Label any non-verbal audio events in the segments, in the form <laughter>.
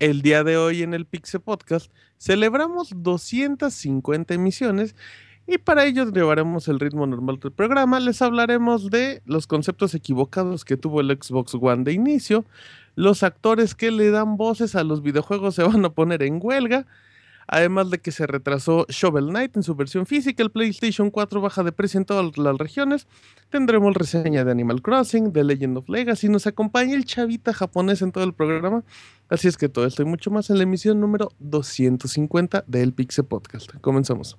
El día de hoy en el Pixel Podcast celebramos 250 emisiones y para ello llevaremos el ritmo normal del programa. Les hablaremos de los conceptos equivocados que tuvo el Xbox One de inicio, los actores que le dan voces a los videojuegos se van a poner en huelga, además de que se retrasó Shovel Knight en su versión física, el PlayStation 4 baja de precio en todas las regiones, tendremos reseña de Animal Crossing, de Legend of Legacy, nos acompaña el chavita japonés en todo el programa, así es que todo esto y mucho más en la emisión número 250 del Pixel Podcast. Comenzamos.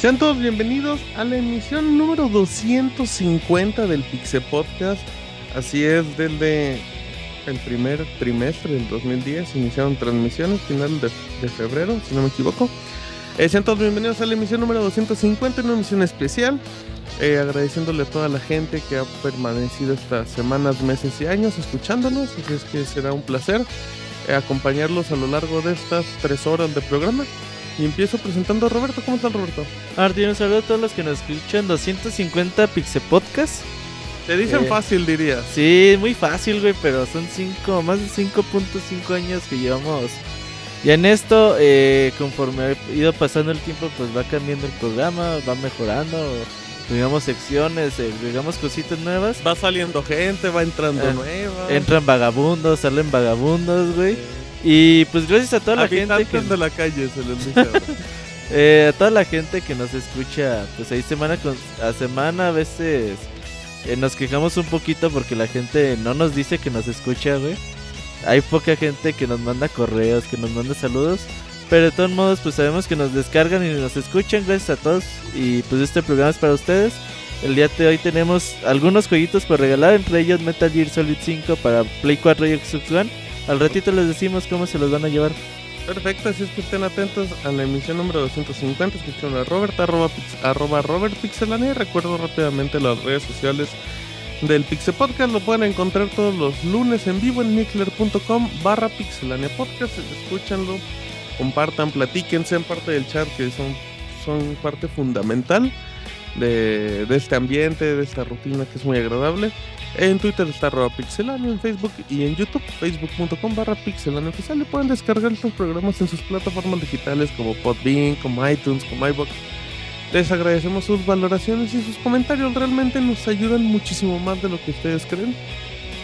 Sean todos bienvenidos a la emisión número 250 del Pixel Podcast. Así es, desde el primer trimestre del 2010 iniciaron transmisiones, final de, de febrero, si no me equivoco. Eh, sean todos bienvenidos a la emisión número 250, una emisión especial. eh, agradeciéndole a toda la gente que ha permanecido estas semanas, meses y años escuchándonos. Así es que será un placer eh, acompañarlos a lo largo de estas tres horas de programa. Y empiezo presentando a Roberto. ¿Cómo estás, Roberto? Martín, un saludo a todos los que nos escuchan. 250 Pixel Podcast. Te dicen Eh, fácil, dirías. Sí, muy fácil, güey, pero son cinco, más de 5.5 años que llevamos. Ya en esto, eh, conforme ha ido pasando el tiempo, pues va cambiando el programa, va mejorando. Digamos secciones, eh, digamos cositas nuevas. Va saliendo gente, va entrando Eh, nueva. Entran vagabundos, salen vagabundos, güey. Y pues gracias a toda la gente que... de la calle se les dice. ahora. <laughs> Eh, a toda la gente que nos escucha, pues ahí semana con, a semana a veces eh, nos quejamos un poquito porque la gente no nos dice que nos escucha, güey. Hay poca gente que nos manda correos, que nos manda saludos. Pero de todos modos, pues sabemos que nos descargan y nos escuchan. Gracias a todos. Y pues este programa es para ustedes. El día de hoy tenemos algunos jueguitos por regalar, entre ellos Metal Gear Solid 5 para Play 4 y Xbox One. Al ratito les decimos cómo se los van a llevar. Perfecto, así es que estén atentos a la emisión número 250. Escucharon a Robert, arroba, arroba Robert Pixelania. Recuerdo rápidamente las redes sociales del Pixel Podcast. Lo pueden encontrar todos los lunes en vivo en mixler.com barra Pixelania Podcast. Escúchanlo, compartan, platiquen, sean parte del chat que son, son parte fundamental de este ambiente, de esta rutina que es muy agradable. En Twitter está arroba pixelania, en Facebook y en YouTube, facebook.com barra pixelania oficial. Y pueden descargar estos programas en sus plataformas digitales como Podbean, como iTunes, como iBox. Les agradecemos sus valoraciones y sus comentarios. Realmente nos ayudan muchísimo más de lo que ustedes creen.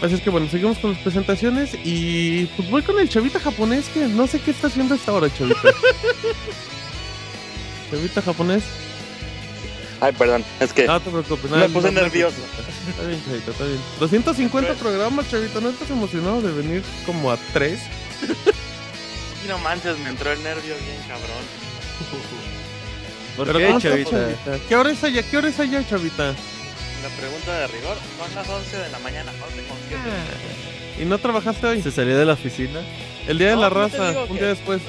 Así es que bueno, seguimos con las presentaciones y pues voy con el chavita japonés que no sé qué está haciendo a esta hora, chavita. <laughs> chavita japonés. Ay, perdón, es que No te preocupes. Me no, puse no te nervioso. Está bien, chavita, está bien. 250 programas, chavita. ¿No estás emocionado de venir como a 3? y no manches, me entró el nervio bien cabrón. ¿Por Pero qué, ¿cómo estás, chavita? chavita? ¿Qué hora es allá? ¿Qué hora es allá, chavita? La pregunta de rigor son las 11 de la mañana, 11 con 7. ¿Y no trabajaste hoy? ¿Se salió de la oficina? El día de No, la no te raza, digo un que- día después.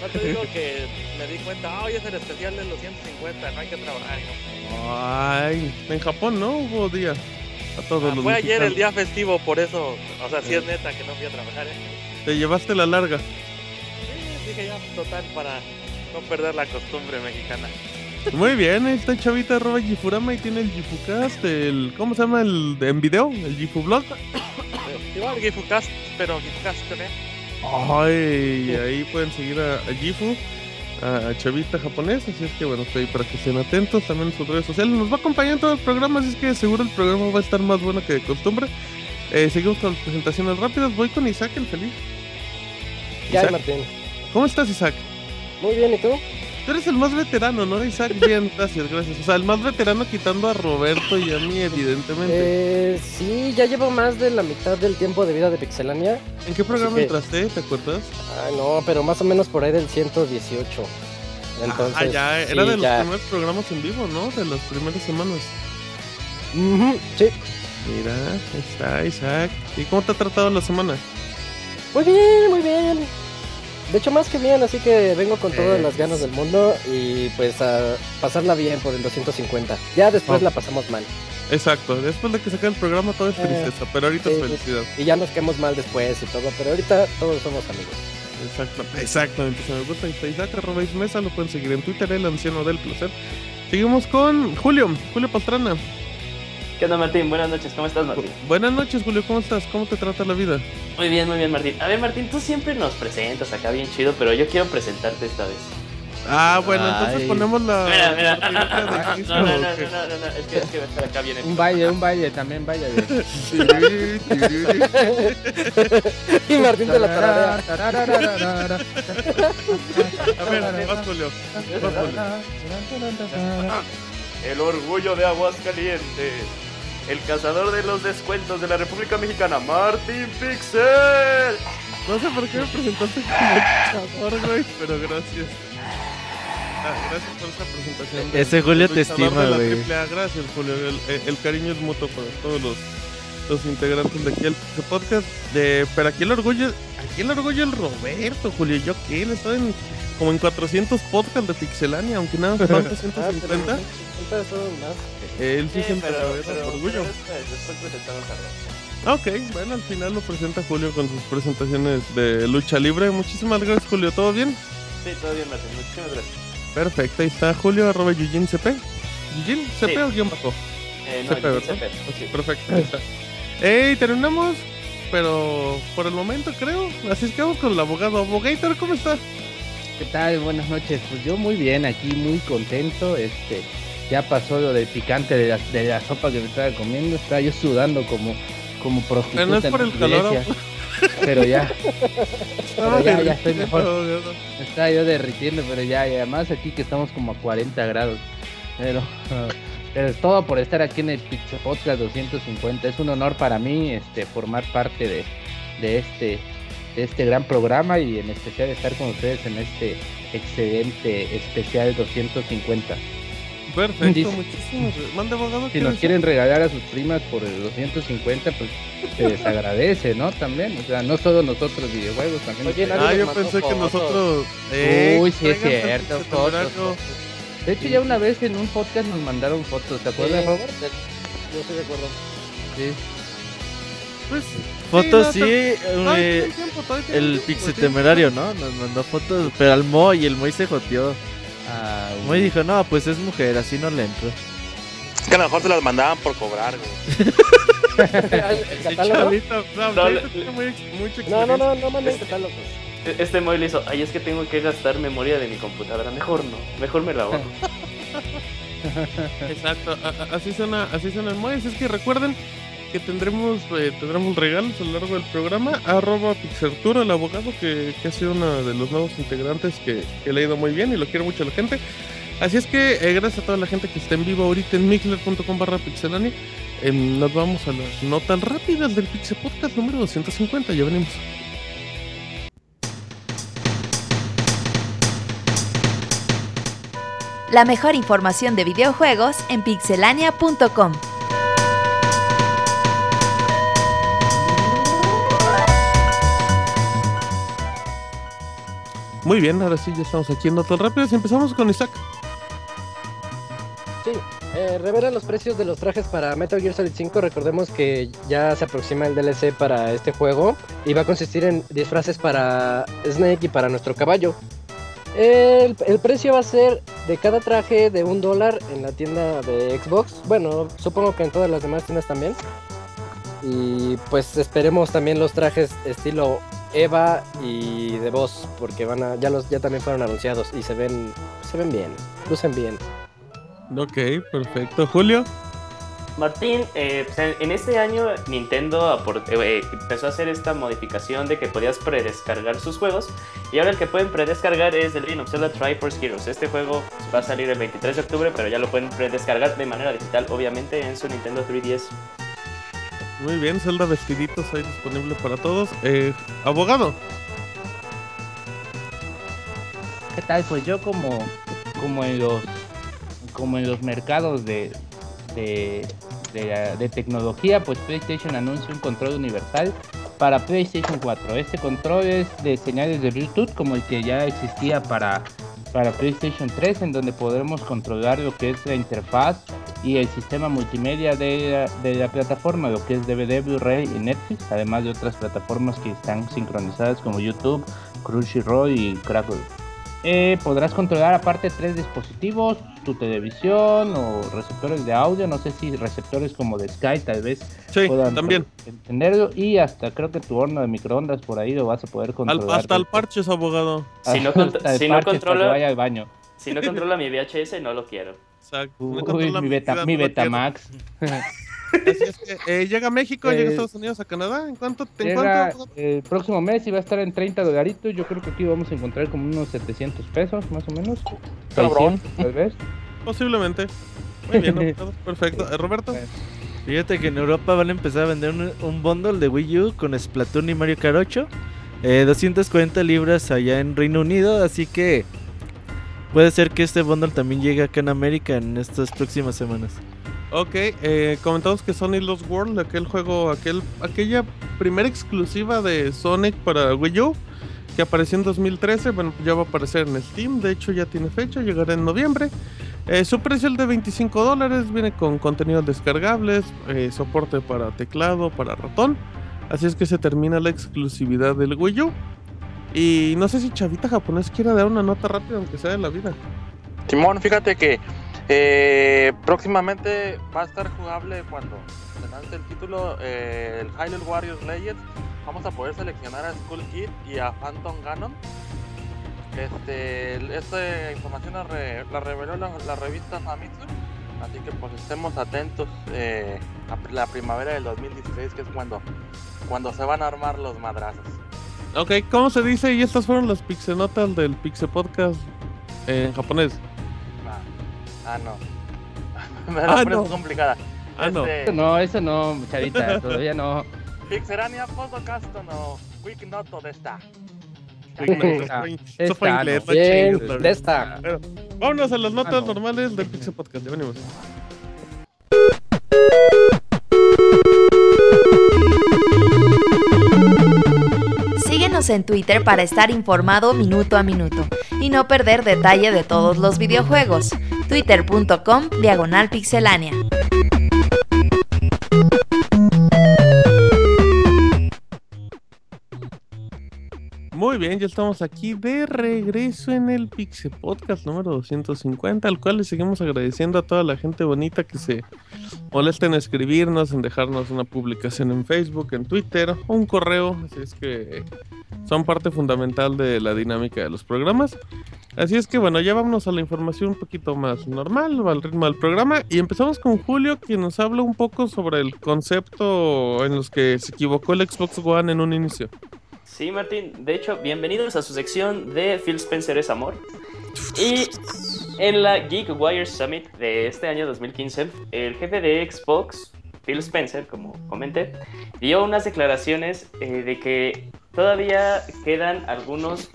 No te digo <laughs> que me di cuenta, hoy es el especial de los 150, no hay que trabajar. Y no. Ay, en Japón no hubo día. A todos Ah, los fue ayer el día festivo, por eso, o sea, sí Eh. es neta que no fui a trabajar. ¿eh? Te llevaste la larga. Sí, dije ya, total, para no perder la costumbre mexicana. Muy bien, ahí está chavita arroba Gifurama y tiene el Gifucast, el. ¿Cómo se llama el en video? El Gifublog. Eh, Igual Gifucast, pero Gifucast, ¿eh? Ay, ahí pueden seguir a, a Gifu. a Chavita japonés, así es que bueno, estoy para que estén atentos también en sus redes sociales. Nos va a acompañar en todo el programa, así es que seguro el programa va a estar más bueno que de costumbre. Eh, seguimos con las presentaciones rápidas. Voy con Isaac el feliz. ¿Qué hay, Isaac, Martín? ¿Cómo estás, Isaac? Muy bien, ¿y tú? Tú eres el más veterano, ¿no, Isaac? Bien, gracias, gracias. O sea, el más veterano quitando a Roberto y a mí, evidentemente. Eh, sí, ya llevo más de la mitad del tiempo de vida de Pixelania. ¿En qué programa que- entraste? ¿Te acuerdas? Ay, no, pero más o menos por ahí del 118. Entonces, ah, ya, sí, era de los ya. primeros programas en vivo, ¿no? De las primeras semanas. Ujú, sí. Mira, está Isaac. ¿Y cómo te ha tratado la semana? Muy bien, muy bien. De hecho, más que bien, así que vengo con todas Eh. las ganas del mundo y pues a pasarla bien por el 250. Ya después Oh. la pasamos mal. Exacto, después de que saque el programa todo es Eh, tristeza, pero ahorita es felicidad. Y ya nos quedamos mal después y todo, pero ahorita todos somos amigos. Exacto, exactamente. Si me gusta Isaac, arroba Ismesa, lo pueden seguir en Twitter, el anciano del placer. Seguimos con Julio, Julio Pastrana. ¿Qué onda, Martín? Buenas noches, ¿cómo estás, Martín? Buenas noches, Julio, ¿cómo estás? ¿Cómo te trata la vida? Muy bien, muy bien, Martín. A ver, Martín, tú siempre nos presentas acá bien chido, pero yo quiero presentarte esta vez. Ah, bueno, entonces ponemos la. Mira, mira. la No, no, Cristo, no, no, ¿o no, no, no, no, es que, es que va a estar acá bien. Un baile, un baile también, tiriri. Y Martín de la tararea. A ver, vas, Julio. Vas, Julio. El orgullo de Aguascalientes. El cazador de los descuentos de la República Mexicana, Martín Pixel. No sé por qué me presentaste como luchador, güey, pero gracias. Ah, gracias por esa presentación. Ese Julio te estima, güey. Gracias, Julio. El, el cariño es mutuo para todos los, los integrantes de aquí el podcast. De, pero aquí el orgullo, aquí el orgullo es el Roberto, Julio. ¿Yo qué? Él está en, como en 400 podcasts de Pixelania, aunque nada, más <laughs> falta Ah, pero 150. 150 son más. Él sí Sí, siente pero, Roberto, pero, orgullo. pero después, después presentamos a Rob. Ah, Ok, bueno, al final lo presenta Julio con sus presentaciones de lucha libre. Muchísimas gracias, Julio. ¿Todo bien? Sí, todo bien, Martín. Muchísimas gracias. Perfecto, ahí está Julio, arroba Yujin CP. ¿Yujin CP Sí. o guion bajo? Eh, no, CP, ¿verdad? CP. Ok, perfecto, ahí está. Ey, terminamos, pero por el momento creo. Así es que vamos con el abogado. Abogator, ¿cómo está? ¿Qué tal? Buenas noches. Pues yo muy bien, aquí muy contento. Este, ya pasó lo del picante de la, de la sopa que me estaba comiendo. Estaba yo sudando como, como prostituta. Pero no es en por el calor. iglesia. Pero ya, Pero ya, ya estoy mejor. Estaba yo derritiendo, pero ya, y además aquí que estamos como a 40 grados. Pero, <laughs> pero es todo por estar aquí en el Pixel Podcast 250. Es un honor para mí este, formar parte de, de este de este gran programa y en especial estar con ustedes en este excelente especial 250. Perfecto, Dice- muchísimas. Mande abogado. Si ¿qué nos quieren regalar a sus primas por el 250, pues se les agradece, ¿no? También, o sea, no solo nosotros videojuegos, también. Oye, nadie Ah, yo nos pensé que fotos. nosotros. Eh, Uy, sí es el cierto, Pixel fotos. De hecho, ya una vez en un podcast nos mandaron fotos, ¿te acuerdas, Sí, Robert? Yo sí recuerdo. Sí. Pues, Fotos no, sí, todavía eh, tienen tiempo, el Pixel tienen Temerario, ¿no? Nos mandó fotos, pero al Moy, y el Moy se joteó. Ah, Moy dijo, no, pues es mujer, así no le entro. Es que a lo mejor se las mandaban por cobrar, güey. <laughs> ¿El catálogo? No, No, le- tiene muy- mucha No, no, no, no manden catálogos. E- Este Moy le hizo, ay, es que tengo que gastar memoria de mi computadora. Mejor no, mejor me la ahorro. <laughs> Exacto, así suena, así suena el Moy. Así es que recuerden que tendremos, eh, tendremos regalos a lo largo del programa. Arroba Pixarturo, el abogado que, que ha sido uno de los nuevos integrantes que, que le ha ido muy bien y lo quiere mucho la gente. Así es que eh, gracias a toda la gente que está en vivo ahorita en mixler.com barra pixelani. Em, nos vamos a las notas rápidas del Pixel Podcast número 250. Ya venimos. La mejor información de videojuegos en pixelania.com. Muy bien, ahora sí ya estamos aquí en notas rápidas y empezamos con Isaac. Sí, eh, los precios de los trajes para Metal Gear Solid 5. Recordemos que ya se aproxima el DLC para este juego y va a consistir en disfraces para Snake y para nuestro caballo. El precio va a ser de cada traje de un dólar en la tienda de Xbox. Bueno, supongo que en todas las demás tiendas también. Y pues esperemos también los trajes estilo Eva y The Boss, porque van a, ya los, ya también fueron anunciados y se ven, se ven bien, lucen bien. Ok, perfecto. Julio. Martín, eh, pues, en- en este año Nintendo apor- eh, empezó a hacer esta modificación de que podías predescargar sus juegos y ahora el que pueden predescargar es The Legend of Zelda Triforce Heroes. Este juego va a salir el 23 de octubre, pero ya lo pueden predescargar de manera digital, obviamente, en su Nintendo 3DS. Muy bien, Zelda vestiditos ahí disponible para todos. Eh, abogado. ¿Qué tal? Pues yo como, en los como en los mercados de, de, de, de tecnología, pues PlayStation anuncia un control universal para PlayStation 4. Este control es de señales de Bluetooth como el que ya existía para, para PlayStation 3, en donde podremos controlar lo que es la interfaz y el sistema multimedia de la, plataforma, lo que es DVD, Blu-ray y Netflix, además de otras plataformas que están sincronizadas como YouTube, Crunchyroll y Crackle. Eh, podrás controlar aparte tres dispositivos, tu televisión o receptores de audio, no sé si receptores como de Sky tal vez Sí, puedan también. entenderlo y hasta creo que tu horno de microondas por ahí lo vas a poder Al- controlar. hasta el parches, abogado. Si no <laughs> contro- si no parche controla- vaya al baño. Si no controla mi VHS, no lo quiero. Exacto. Uy, mi, beta, mi. Betamax. <laughs> Así es que eh, llega a México, llega a Eh, Estados Unidos, a Canadá. ¿En cuánto? ¿En Llega cuánto? el próximo mes y va a estar en 30 dolaritos. Yo creo que aquí vamos a encontrar como unos 700 pesos más o menos. Cabrón. 600, tal vez. Posiblemente. Muy bien, abogado, <laughs> perfecto. Eh, Roberto. Fíjate que en Europa van a empezar a vender un, un bundle de Wii U con Splatoon y Mario Kart 8. eh, 240 libras allá en Reino Unido, así que puede ser que este bundle también llegue acá en América en estas próximas semanas. Ok, eh, comentamos que Sonic Lost World, aquel juego, aquel, aquella primera exclusiva de Sonic para Wii U, que apareció en 2013, bueno, ya va a aparecer en Steam, de hecho ya tiene fecha, llegará en noviembre. Eh, su precio es de 25 dólares, viene con contenidos descargables, eh, soporte para teclado, para ratón, así es que se termina la exclusividad del Wii U. Y no sé si Chavita japonés quiera dar una nota rápida, aunque sea de la vida. Simón, fíjate que eh, próximamente va a estar jugable cuando se lance el título, eh, el Hyrule Warriors Legends. Vamos a poder seleccionar a Skull Kid y a Phantom Ganon. Este, esta información la, re- la reveló la, revista Famitsu. Así que pues estemos atentos eh, a la primavera del 2016, que es cuando, cuando se van a armar los madrazos. Ok, ¿cómo se dice? Y estas fueron las pixenotas del Pixel Podcast en japonés. Ah, no. Me <laughs> la Ah, no. complicada. Ah, no. Este, No, eso no, Charita, <laughs> todavía no. Pixelania podcast no Quick Noto de esta. Está- Eso fue está, inglés, no. de esta. Vámonos a las notas Ah, no. normales del Pixel Podcast. Ya venimos. Síguenos en Twitter para estar informado minuto a minuto y no perder detalle de todos los videojuegos. Twitter.com Diagonal Pixelánea. Muy bien, ya estamos aquí de regreso en el Pixel Podcast número 250, al cual le seguimos agradeciendo a toda la gente bonita que se molesta en escribirnos, en dejarnos una publicación en Facebook, en Twitter, o un correo, así es que son parte fundamental de la dinámica de los programas. Así es que bueno, ya vámonos a la información un poquito más normal, al ritmo del programa, y empezamos con Julio, quien nos habla un poco sobre el concepto en los que se equivocó el Xbox One en un inicio. Sí, Martín. De hecho, bienvenidos a su sección de Phil Spencer es Amor. Y en la Geek Wire Summit de este año 2015, el jefe de Xbox, Phil Spencer, como comenté, dio unas declaraciones eh, de que todavía quedan algunos,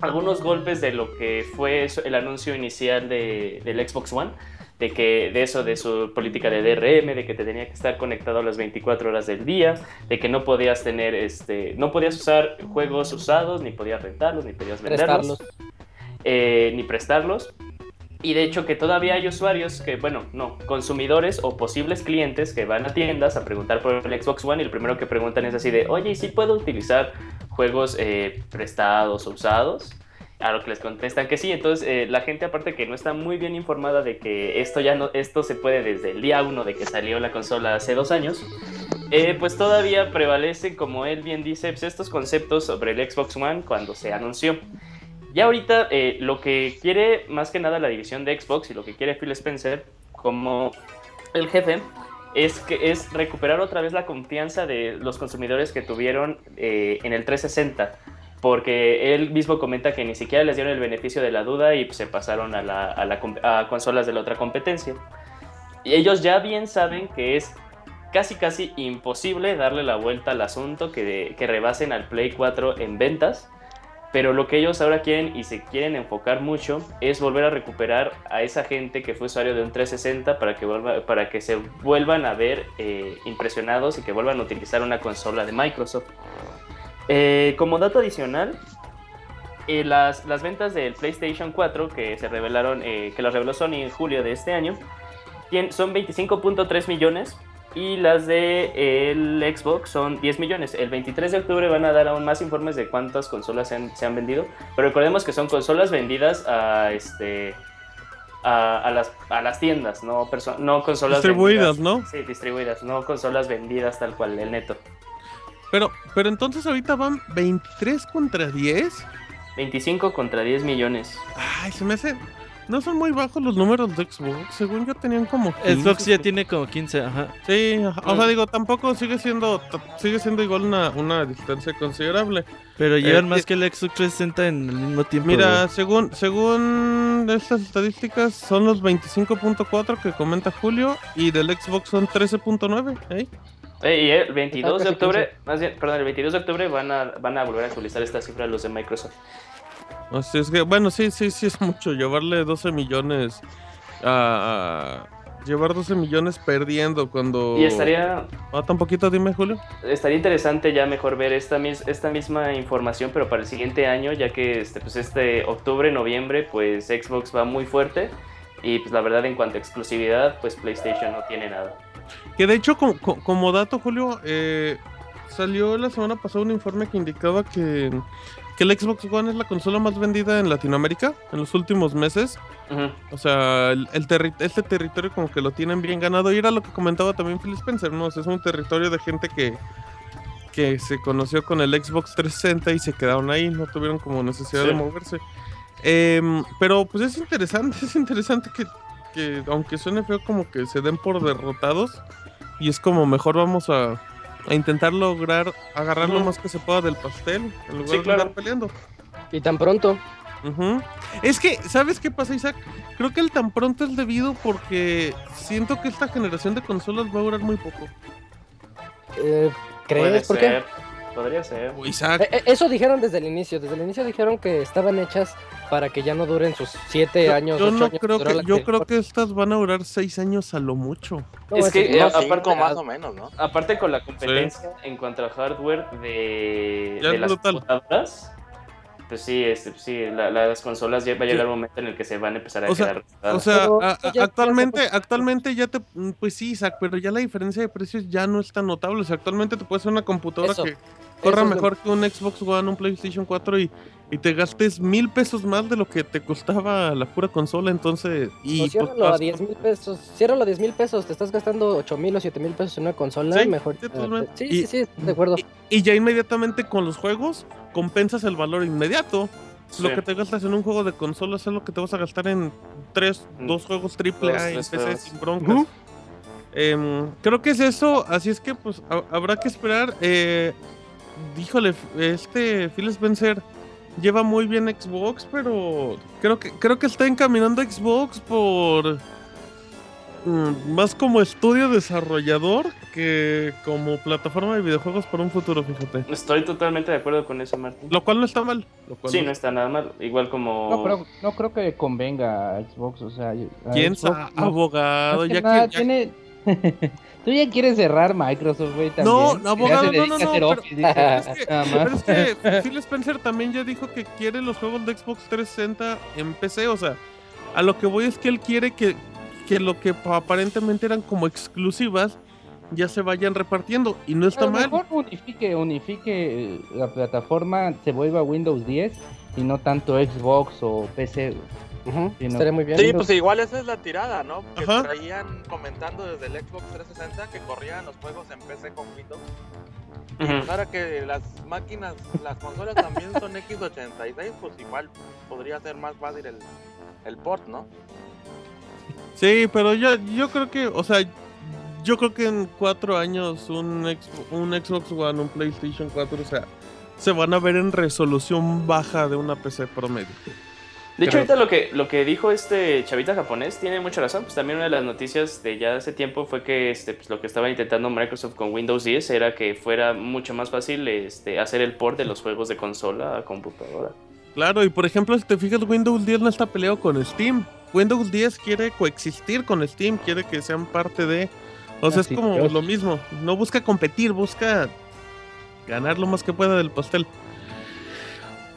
algunos golpes de lo que fue el anuncio inicial de, del Xbox One. De que de eso, de su política de DRM, de que te tenía que estar conectado a las 24 horas del día, de que no podías tener, este, no podías usar juegos usados, ni podías rentarlos, ni podías venderlos, Prestarlos. eh, ni prestarlos. Y de hecho que todavía hay usuarios que, bueno, no, consumidores o posibles clientes que van a tiendas a preguntar por el Xbox One y lo primero que preguntan es así de, oye, ¿y si puedo utilizar juegos eh, prestados o usados? A lo que les contestan que sí, entonces eh, la gente aparte que no está muy bien informada de que esto ya no, esto se puede desde el día uno de que salió la consola hace dos años, eh, pues todavía prevalece, como él bien dice, pues, estos conceptos sobre el Xbox One cuando se anunció. Ya ahorita eh, lo que quiere más que nada la división de Xbox y lo que quiere Phil Spencer como el jefe es que es recuperar otra vez la confianza de los consumidores que tuvieron en el 360 porque él mismo comenta que ni siquiera les dieron el beneficio de la duda y se pasaron a, la, a, la, a consolas de la otra competencia. Y ellos ya bien saben que es casi casi imposible darle la vuelta al asunto que, que rebasen al Play 4 en ventas. Pero lo que ellos ahora quieren y se quieren enfocar mucho es volver a recuperar a esa gente que fue usuario de un 360 para que, vuelva, para que se vuelvan a ver eh, impresionados y que vuelvan a utilizar una consola de Microsoft. Eh, como dato adicional, eh, las, las, ventas del PlayStation 4 que se revelaron, eh, que las reveló Sony en julio de este año, son 25.3 millones y las de el Xbox son 10 millones. El 23 de octubre van a dar aún más informes de cuántas consolas se han, se han vendido, pero recordemos que son consolas vendidas a este a, a, las, a las tiendas, no, no consolas distribuidas, vendidas, ¿no? Sí, distribuidas, no consolas vendidas tal cual, el neto. Pero, pero entonces ahorita van 23 contra 10. 25 contra 10 millones. Ay, se me hace. No son muy bajos los números de Xbox. Según yo tenían como. 15, Xbox ya tiene como 15, ajá. Sí, o sea, digo, tampoco sigue siendo sigue siendo igual una, una distancia considerable. Pero llevan eh, más que el Xbox 360 en el mismo tiempo. Mira, según según estas estadísticas, son los 25.4 que comenta Julio y del Xbox son 13.9. ¿eh? Eh, y el 22 de octubre, más bien, perdón, el 22 de octubre van a, van a volver a actualizar esta cifra los de Microsoft. Es que, bueno, sí, sí, sí es mucho. Llevarle 12 millones a, llevar 12 millones perdiendo cuando... Y estaría... Ah, tan poquito, dime, Julio. Estaría interesante ya mejor ver esta, mis, esta misma información, pero para el siguiente año, ya que este, pues este octubre, noviembre, pues Xbox va muy fuerte. Y pues la verdad, en cuanto a exclusividad, pues PlayStation no tiene nada. Que de hecho, como, como dato, Julio, eh, salió la semana pasada un informe que indicaba que, que el Xbox One es la consola más vendida en Latinoamérica en los últimos meses. Uh -huh. O sea, el, el terri este territorio como que lo tienen bien ganado. Y era lo que comentaba también Phil Spencer, ¿no? O sea, es un territorio de gente que, que se conoció con el Xbox 360 y se quedaron ahí, no tuvieron como necesidad sí. de moverse. Eh, pero pues es interesante, <laughs> es interesante que, que aunque suene feo como que se den por derrotados y es como mejor vamos a, a intentar lograr agarrar lo más que se pueda del pastel en lugar Sí, de claro. estar peleando. Y tan pronto. Es que, ¿sabes qué pasa, Isaac? Creo que el tan pronto es debido porque siento que esta generación de consolas va a durar muy poco. Eh, ¿Crees? ¿Por qué? ser, podría ser. Isaac, Eh, eh, Eso dijeron desde el inicio. Desde el inicio dijeron que estaban hechas para que ya no duren sus siete yo, años, yo ocho no años. creo que, yo creo que estas van a durar seis años a lo mucho. No, Es que, sí, eh, no, sí, aparte- pero- más o menos, ¿no? Aparte con la competencia en cuanto al hardware de, las brutal. computadoras, pues sí, este, sí la- las consolas ya va a llegar un momento en el que se van a empezar a O sea, quedar O sea, Pero a- a- ya- actualmente, actualmente ya te, pues sí, Isaac, pero ya la diferencia de precios ya no es tan notable. O sea, actualmente te puedes hacer una computadora Eso, que corra eso es lo- mejor que un Xbox One, un PlayStation 4 y, y te gastes mil pesos más de lo que te costaba la pura consola. Entonces, y O ciérralo pues, a 10 mil pesos. Ciérralo a 10 mil pesos. Te estás gastando 8 mil o 7 mil pesos en una consola. Sí, mejor. sí, totalmente. sí, Y- sí, sí, estoy de acuerdo. y, y ya inmediatamente con los juegos compensas el valor inmediato. Lo que te gastas en un juego de consola es lo que te vas a gastar en tres, Mm. dos juegos triple A en PC sin broncas. Em, creo que es eso, así es que pues ha- habrá que esperar. Eh, híjole, este Phil Spencer lleva muy bien Xbox, pero creo que creo que está encaminando a Xbox por mm, más como estudio desarrollador que como plataforma de videojuegos para un futuro, fíjate. Estoy totalmente de acuerdo con eso, Martín. Lo cual no está mal. Lo cual Sí, no está nada mal. Igual como... No creo, no creo que convenga a Xbox, o sea, a ¿Quién Xbox sabe? no- Abogado, que ya nada que... ya- tiene... <laughs> Tú ya quieres cerrar Microsoft, güey, también. No, abogado, no, no, no, pero- Office, dice, Pero es que, nada más. pero es que <laughs> Phil Spencer también ya dijo que quiere los juegos de Xbox 360 en PC. O sea, a lo que voy es que él quiere que, que lo que pa- aparentemente eran como exclusivas ya se vayan repartiendo. Y no está mal. mejor unifique, unifique eh, la plataforma, se vuelva Windows 10 y no tanto Xbox o PC. güey. Sí, no. Estaría muy bien. Sí, pues igual esa es la tirada, ¿no? Que Ajá. traían comentando desde el Xbox 360 que corrían los juegos en PC con Windows. Pues ahora que las máquinas, las consolas también son X86, pues igual podría ser más fácil el, el port, ¿no? Sí, pero yo, yo creo que, o sea, yo creo que en cuatro años un, Xbox- un Xbox One, un PlayStation 4, o sea, se van a ver en resolución baja de una PC promedio. De hecho, ahorita lo que, lo que dijo este chavita japonés tiene mucha razón. Pues también una de las noticias de ya hace tiempo fue que este, pues, lo que estaba intentando Microsoft con Windows 10 era que fuera mucho más fácil este, hacer el port de los juegos de consola a computadora. Claro, y por ejemplo, si te fijas, Windows 10 no está peleado con Steam. Windows 10 quiere coexistir con Steam, quiere que sean parte de... O sea, Así es como lo mismo. No busca competir, busca ganar lo más que pueda del pastel.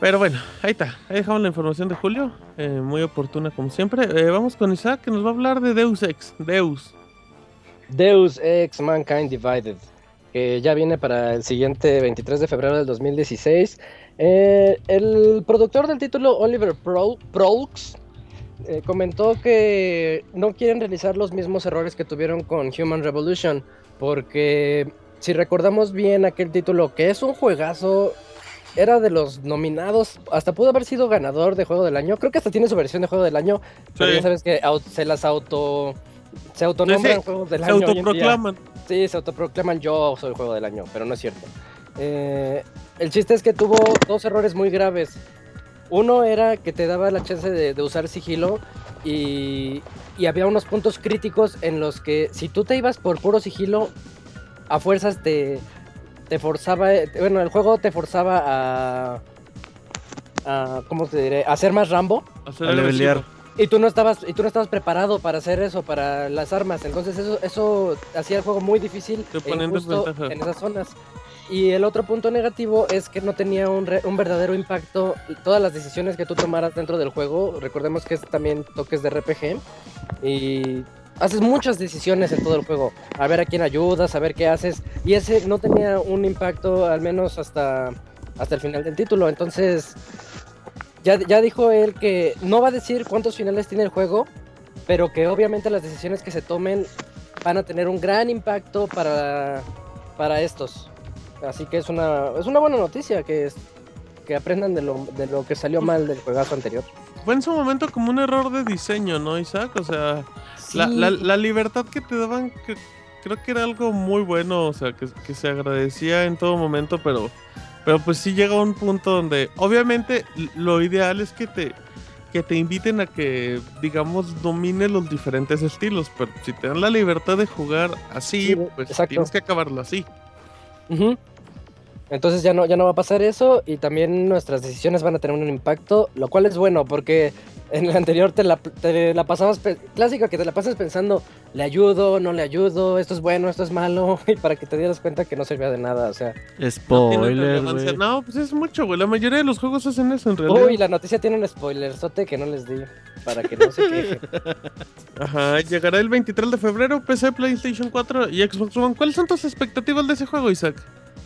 Pero bueno, ahí está. Ahí dejamos la información de Julio. eh, muy oportuna como siempre. Eh, vamos con Isaac que nos va a hablar de Deus Ex. Deus. Deus Ex Mankind Divided, que ya viene para el siguiente 23 de febrero del 2016. Eh, el productor del título, Oliver Pro Prolx, eh, comentó que no quieren realizar los mismos errores que tuvieron con Human Revolution, porque si recordamos bien aquel título, que es un juegazo, era de los nominados, hasta pudo haber sido ganador de Juego del Año, creo que hasta tiene su versión de Juego del Año, pero ya sabes que au- se las auto... Se autonombran Sí, juegos del Se año. día. autoproclaman. Sí, se autoproclaman yo soy juego del año, pero no es cierto. Eh, el chiste es que tuvo dos errores muy graves. Uno era que te daba la chance de, de usar sigilo y, y había unos puntos críticos en los que si tú te ibas por puro sigilo, a fuerzas te, te forzaba, eh, bueno, el juego te forzaba a, a, ¿cómo te diré? A ser más Rambo. A levelear. Y tú no estabas, y tú no estabas preparado para hacer eso, para las armas. Entonces eso, eso hacía el juego muy difícil Te e injusto en esas zonas. Y el otro punto negativo es que no tenía un, re- un verdadero impacto todas las decisiones que tú tomaras dentro del juego. Recordemos que es también toques de RPG. Y haces muchas decisiones en todo el juego. A ver a quién ayudas, a ver qué haces. Y ese no tenía un impacto al menos hasta, hasta el final del título. Entonces, ya, ya dijo él que no va a decir cuántos finales tiene el juego, pero que obviamente las decisiones que se tomen van a tener un gran impacto para, para estos. Así que es una, es una buena noticia que, que aprendan de lo, de lo que salió mal del juegazo anterior. Fue en su momento como un error de diseño, ¿no, Isaac? O sea, la, Sí. la, la libertad que te daban, que- creo que era algo muy bueno, o sea, que, que se agradecía en todo momento, pero, pero pues sí llega un punto donde, obviamente, lo ideal es que te, que te inviten a que, digamos, domine los diferentes estilos, pero si te dan la libertad de jugar así, Sí, pues exacto. tienes que acabarlo así. Entonces ya no, ya no va a pasar eso y también nuestras decisiones van a tener un impacto, lo cual es bueno porque en el anterior te la, te la pasabas, clásico que te la pasas pensando, le ayudo, no le ayudo, esto es bueno, esto es malo, <laughs> y para que te dieras cuenta que no servía de nada, o sea. No tiene Spoiler. No, pues es mucho, güey. La mayoría de los juegos hacen eso en realidad. Uy, la noticia tiene un spoilerzote que no les di, para que no se quejen. <laughs> Ajá, llegará el 23 de febrero, PC, PlayStation 4 y Xbox One. ¿Cuáles son tus expectativas de ese juego, Isaac?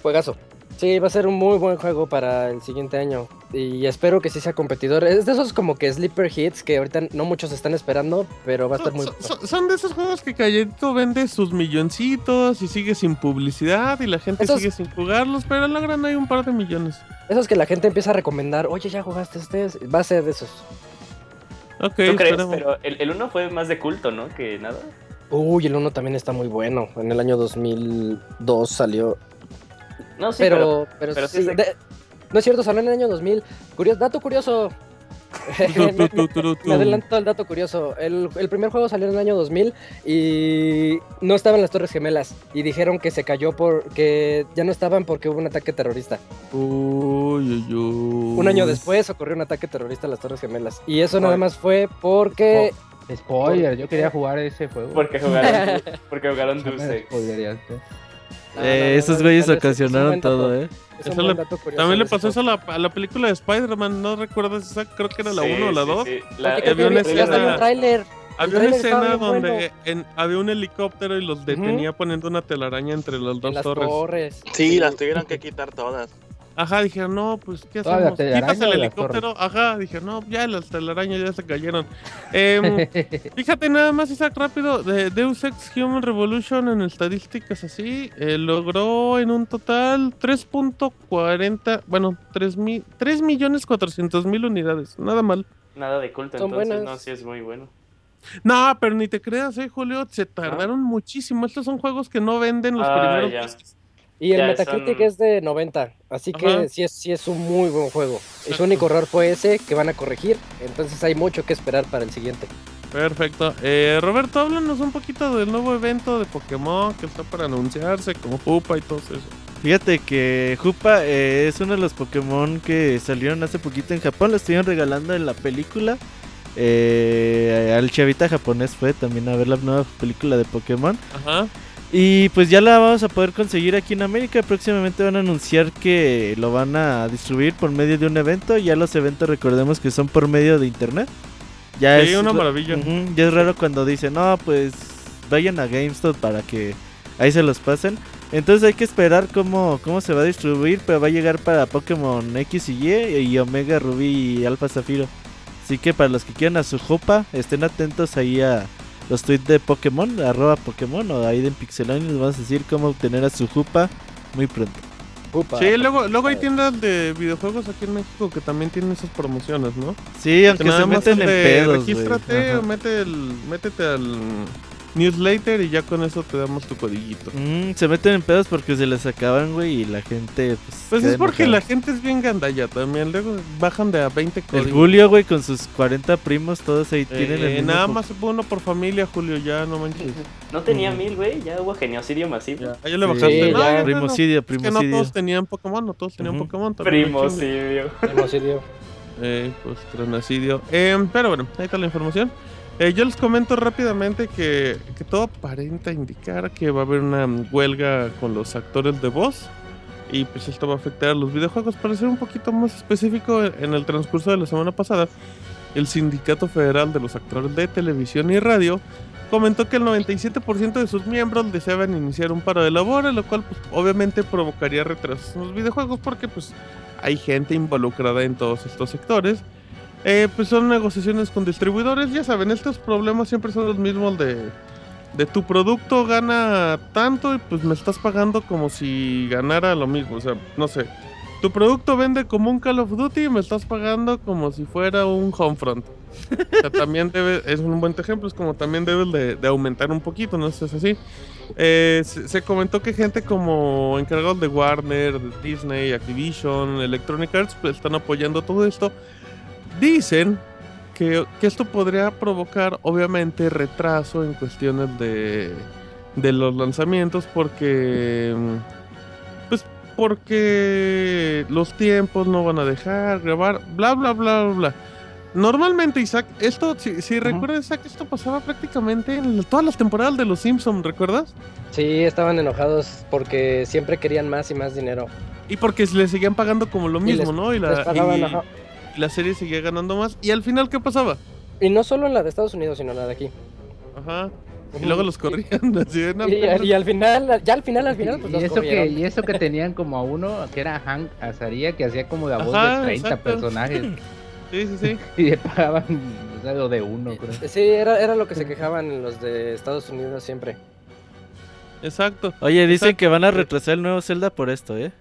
Juegazo. Sí, va a ser un muy buen juego para el siguiente año. Y espero que sí sea competidor. Es de esos como que sleeper hits que ahorita no muchos están esperando, pero va a estar Son, muy son- bueno. son- de esos juegos que Calladito vende sus milloncitos y sigue sin publicidad y la gente Esos- sigue sin jugarlos, pero logran hay un par de millones. Esos que la gente empieza a recomendar, oye, ya jugaste este, va a ser de esos. Ok, ¿Tú crees? esperemos. Pero el, el uno fue más de culto, ¿no? Que nada. Uy, el 1 también está muy bueno. En el año 2002 salió. No, sí, pero... pero, pero, pero sí sí, es de- de- no es cierto, salió en el año 2000. Curioso, dato curioso. <laughs> Me, me- adelanto el dato curioso. El, el primer juego salió en el año 2000 y no estaban las Torres Gemelas. Y dijeron que se cayó por. que ya no estaban porque hubo un ataque terrorista. Uy, uy, uy. Un año después ocurrió un ataque terrorista a las Torres Gemelas. Y eso nada más fue porque. Spoiler, yo quería jugar ese juego. Porque jugaron, <laughs> porque jugaron No, Eh, no, esos güeyes ocasionaron dato. todo, ¿eh? Eso buen le- dato También le de pasó eso a la, a la película de Spider-Man, ¿no recuerdas esa? Creo que era la Sí, 1 o la sí, 2. sí. juego. La- había una escena-. Había una escena donde bueno. en- había un helicóptero y los detenía poniendo una telaraña entre las En dos las torres. torres. Sí, las tuvieron que quitar todas. Ajá, dije, no, pues, ¿qué hacemos? ¿Quitas el helicóptero? Ajá, dije, no, ya las telarañas ya se cayeron. Em, <laughs> fíjate nada más, Isaac, rápido, de Deus Ex Human Revolution en estadísticas así, eh, logró en un total 3.40, bueno, 3 mil, 3 millones 400 mil unidades, nada mal. Nada de culto, Son entonces buenas. no, sí es muy bueno. No, pero ni te creas, eh, Julio, se tardaron muchísimo. Estos son juegos que no venden los Ah, primeros ya. meses. Y el Ya Metacritic son- es de 90, así que sí es, sí es un muy buen juego. Y su único error fue ese que van a corregir, entonces hay mucho que esperar para el siguiente. Perfecto. Eh, Roberto, háblanos un poquito del nuevo evento de Pokémon que está para anunciarse, con Jupa y todo eso. Fíjate que Jupa eh, es uno de los Pokémon que salieron hace poquito en Japón. Lo estuvieron regalando en la película. Eh, al chavita japonés fue también a ver la nueva película de Pokémon. Ajá. Y pues ya la vamos a poder conseguir aquí en América. Próximamente van a anunciar que lo van a distribuir por medio de un evento. Ya los eventos recordemos que son por medio de internet. Ya Sí, una ra- maravilla. Ya es raro cuando dicen, no, pues vayan a GameStop para que ahí se los pasen. Entonces hay que esperar cómo, cómo se va a distribuir, pero va a llegar para Pokémon X y Y y Omega Ruby y Alpha Zafiro. Así que para los que quieran a su Jopa, estén atentos ahí a los tweets de Pokémon, arroba Pokémon o ahí de Pixelania, les vamos a decir cómo obtener a su Jupa muy pronto. Upa. Sí, luego, luego hay tiendas de videojuegos aquí en México que también tienen esas promociones, ¿no? Sí, Que aunque se meten en de pedos. Regístrate mete el, métete al newsletter y ya con eso te damos tu codiguito. Mm, se meten en pedos porque se les acaban, güey, y la gente pues... Pues es porque enojada. la gente es bien gandalla también. Luego bajan de a 20 El códigos. Julio, güey, con sus 40 primos, todos ahí tienen el Eh, mismo nada más uno por familia, Julio, ya no manches. <laughs> No tenía Mm. mil, güey, ya hubo genocidio masivo. Ya, ya le Sí, bajaste. No, ya. ya, no, Primocidio, Es que no primocidio. todos tenían Pokémon, no todos tenían Ujú. Pokémon. también. Primocidio. Genocidio. Eh, pues cronocidio. Eh, pero bueno, ahí está la información. Eh, yo les comento rápidamente que, que todo aparenta indicar que va a haber una mm, huelga con los actores de voz. Y pues esto va a afectar a los videojuegos. Para ser un poquito más específico, en el transcurso de la semana pasada, el Sindicato Federal de los Actores de Televisión y Radio comentó que el 97% de sus miembros deseaban iniciar un paro de labores, lo cual pues, obviamente provocaría retrasos en los videojuegos porque pues hay gente involucrada en todos estos sectores. Eh, pues son negociaciones con distribuidores, ya saben, estos problemas siempre son los mismos de, de tu producto gana tanto y pues me estás pagando como si ganara lo mismo, o sea, no sé. Tu producto vende como un Call of Duty y me estás pagando como si fuera un Homefront. O sea, también debe, es un buen ejemplo, es como también debes de, aumentar un poquito, ¿no? Es así. Eh, se, se comentó que gente como encargados de Warner, de Disney, Activision, Electronic Arts, pues están apoyando todo esto. Dicen que, que esto podría provocar, obviamente, retraso en cuestiones de, de los lanzamientos, porque. mm, Pues porque los tiempos no van a dejar grabar, bla, bla, bla, bla, bla. Normalmente, Isaac, esto, si, si recuerdas, Isaac, esto pasaba prácticamente en todas las temporadas de Los Simpsons, ¿recuerdas? Sí, estaban enojados porque siempre querían más y más dinero. Y porque le seguían pagando como lo Y mismo, les- ¿no? Y la, la serie seguía ganando más. Y al final, ¿qué pasaba? Y no solo en la de Estados Unidos, sino en la de aquí. Ajá. Y luego los corrían. <laughs> Así de, no, Y, y al final, ya al final, al final, pues y, los eso que, y eso que tenían como a uno, que era Hank Azaria, que hacía como la voz Ajá, de 30 exacto. personajes. <laughs> Sí, sí, sí. <laughs> Y le pagaban o sea, lo de uno, creo. Sí, era, era lo que se quejaban los de Estados Unidos siempre. Exacto. Oye, dicen Exacto. que van a retrasar el nuevo Zelda por esto, ¿eh?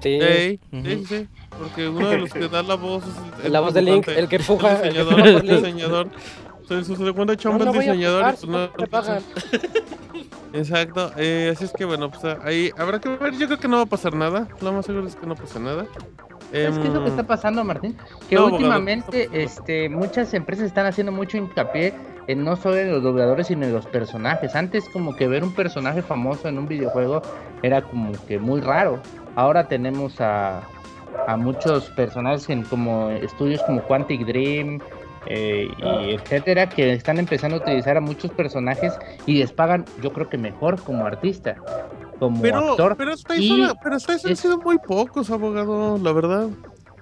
Sí, sí, sí. Porque uno de los que da la voz es el, la voz de Link, dibujante, el que empuja, el diseñador. el diseñador. O sea, en su segunda chamba no diseñador. pues no- me pagan. <laughs> Exacto. eh, así es que bueno, pues ahí habrá que ver. Yo creo que no va a pasar nada. Lo más seguro es que no pasa nada. ¿Sabes qué es lo que Em, está pasando, Martín? Que no, últimamente ¿qué está este, muchas empresas están haciendo mucho hincapié en no solo en los dobladores, sino en los personajes. Antes como que ver un personaje famoso en un videojuego era como que muy raro. Ahora tenemos a, a muchos personajes en como estudios como Quantic Dream eh, y etcétera que están empezando a utilizar a muchos personajes y les pagan yo creo que mejor como artista, como Pero, actor. pero hasta y eso, la- pero hasta eso han es- sido muy pocos, abogado, la verdad.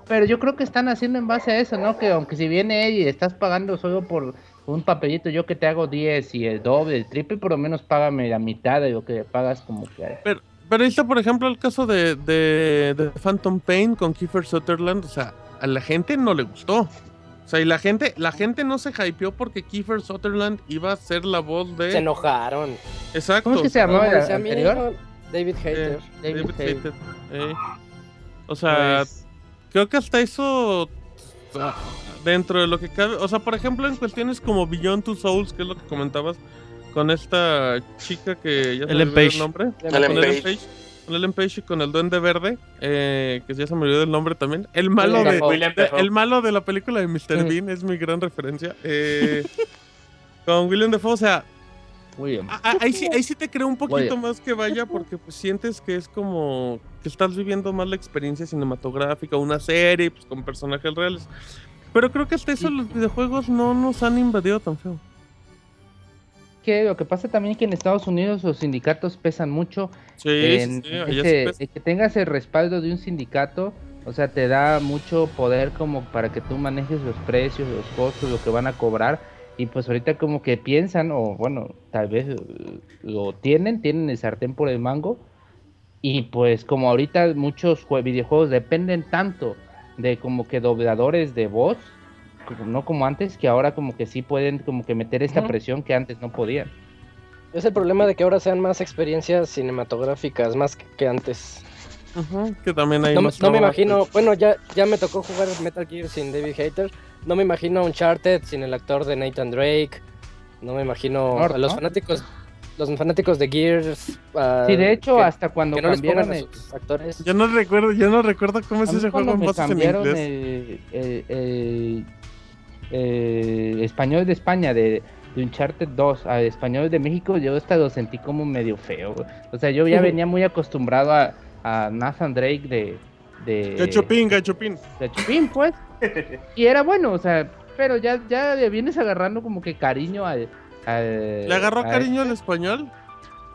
Pero yo creo que están haciendo en base a eso, ¿no? Que aunque si viene y estás pagando solo por un papelito, yo que te hago 10 y el doble, el triple, por lo menos págame la mitad de lo que pagas como que... Pero ahí está, por ejemplo, el caso de, de, de Phantom Pain con Kiefer Sutherland. O sea, a la gente no le gustó. O sea, y la gente, la gente no se hypeó porque Kiefer Sutherland iba a ser la voz de. Se enojaron. Exacto. ¿Cómo es que se llamaba No, el decía, "Mira, anterior? hijo, David Hater. Eh, David David Hater. Hater, eh. O sea, Pues, creo que hasta eso. ah, Dentro de lo que cabe. O sea, por ejemplo, en cuestiones como Beyond Two Souls, que es lo que comentabas con esta chica que ya se me olvidó el nombre. Ellen Con Ellen Page. Page. Con Ellen Page y con el Duende Verde. eh, que ya se me olvidó el nombre también. El malo de. El malo de la película de Mr. Bean es mi gran referencia. Eh, <laughs> con William Dafoe, o sea, William. ahí, sí, ahí sí te creo un poquito más que vaya porque pues, sientes que es como que estás viviendo más la experiencia cinematográfica, una serie pues, con personajes reales. Pero creo que hasta eso los videojuegos no nos han invadido tan feo. Que lo que pasa también es que en Estados Unidos los sindicatos pesan mucho. Sí, en sí, sí, ese- pesa. que tengas el respaldo de un sindicato, o sea, te da mucho poder como para que tú manejes los precios, los costos, lo que van a cobrar. Y pues ahorita como que piensan, o bueno, tal vez lo tienen, tienen el sartén por el mango. Y pues como ahorita muchos jue- videojuegos dependen tanto de como que dobladores de voz, no como antes, que ahora como que sí pueden como que meter esta presión que antes no podían. Es el problema de que ahora sean más experiencias cinematográficas, más que, que antes. Ujú, que también hay No, me- más no me imagino, bueno, ya, ya me tocó jugar Metal Gear sin David Hater. No me imagino Uncharted sin el actor de Nathan Drake. No me imagino a los ¿no? fanáticos, los fanáticos de Gears. Sí, de hecho, que- hasta cuando que no les cambiaron el, sus actores. Yo no recuerdo, yo no recuerdo cómo es ese juego en me voces en cambiaron inglés. el, el- el- el español de España de, de Uncharted 2 al español de México, yo hasta lo sentí como medio feo. O sea, yo ya <laughs> venía muy acostumbrado a, a Nathan Drake de... de Gachopín, gachopín. de Chupín, pues. Y era bueno, o sea, pero ya, ya le vienes agarrando como que cariño al... al- ¿Le agarró a cariño al este. español?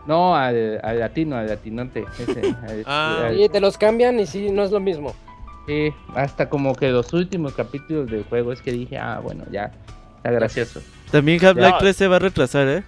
No, al, al latino, al latinote. Ese, al- Ah. al- Y te los cambian y sí, no es lo mismo. Sí, hasta como que los últimos capítulos del juego es que dije, ah, bueno, ya, está gracioso. También Half-Life Ya. 3 se va a retrasar, ¿eh?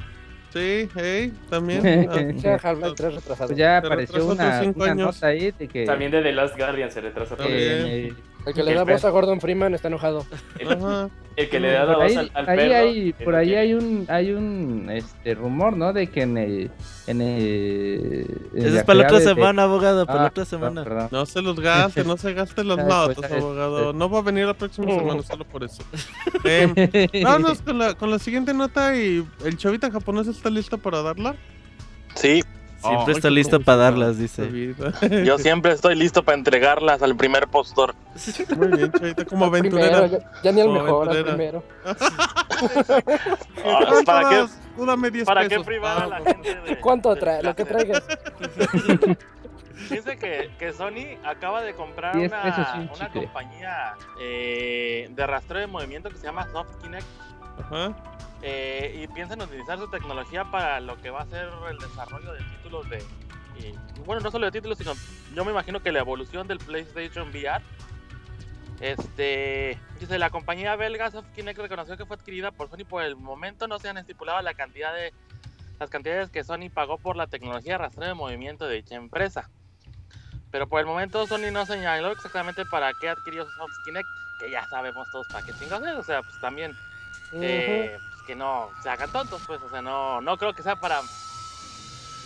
Sí, hey, también. <laughs> Sí. Ya Half-Life 3 retrasado. Pues ya Se apareció una, una años. nota ahí de que... También de The Last Guardian se retrasa. Bien. eh, El que le da voz a Gordon Freeman está enojado. El, Ajá. el que le da la voz ahí, al, al ahí perro. hay, es por ahí que- hay un, hay un este rumor, ¿no? De que en el, en el, en Eso es para la otra de- semana, abogado, para la Ah, otra semana. No se los gaste, no se gaste las Ah, notas, pues, este- abogado. No va a venir la próxima semana solo por eso. Eh, vámonos <laughs> con la, con la siguiente nota y el chavita japonés está listo para darla. Sí, Siempre está listo para darlas, dice. Yo <laughs> siempre estoy listo para entregarlas al primer postor. Muy bien, chavita, como Primero, aventurera. ya, ya ni el Como mejor, al primero. <laughs> Ah, ¿Cuánto ¿Para qué, dame 10 para qué pesos. privar a Ah, la gente de ¿Cuánto trae? Lo que traigas. <laughs> Dice que, que Sony acaba de comprar 10 una, un una compañía eh, de rastreo de movimiento que se llama Soft Kinect Eh, y piensan utilizar su tecnología para lo que va a ser el desarrollo de títulos de... y, bueno, no solo de títulos, sino yo me imagino que la evolución del PlayStation VR. Este, dice, la compañía belga Kinect reconoció que fue adquirida por Sony por el momento no se han estipulado la cantidad de las cantidades que Sony pagó por la tecnología de rastreo de movimiento de dicha empresa. Pero por el momento Sony no señaló exactamente para qué adquirió Soft Kinect, que ya sabemos todos para qué chingados o sea, pues también eh, pues, que no se hagan tontos, pues, o sea, no, no creo que sea para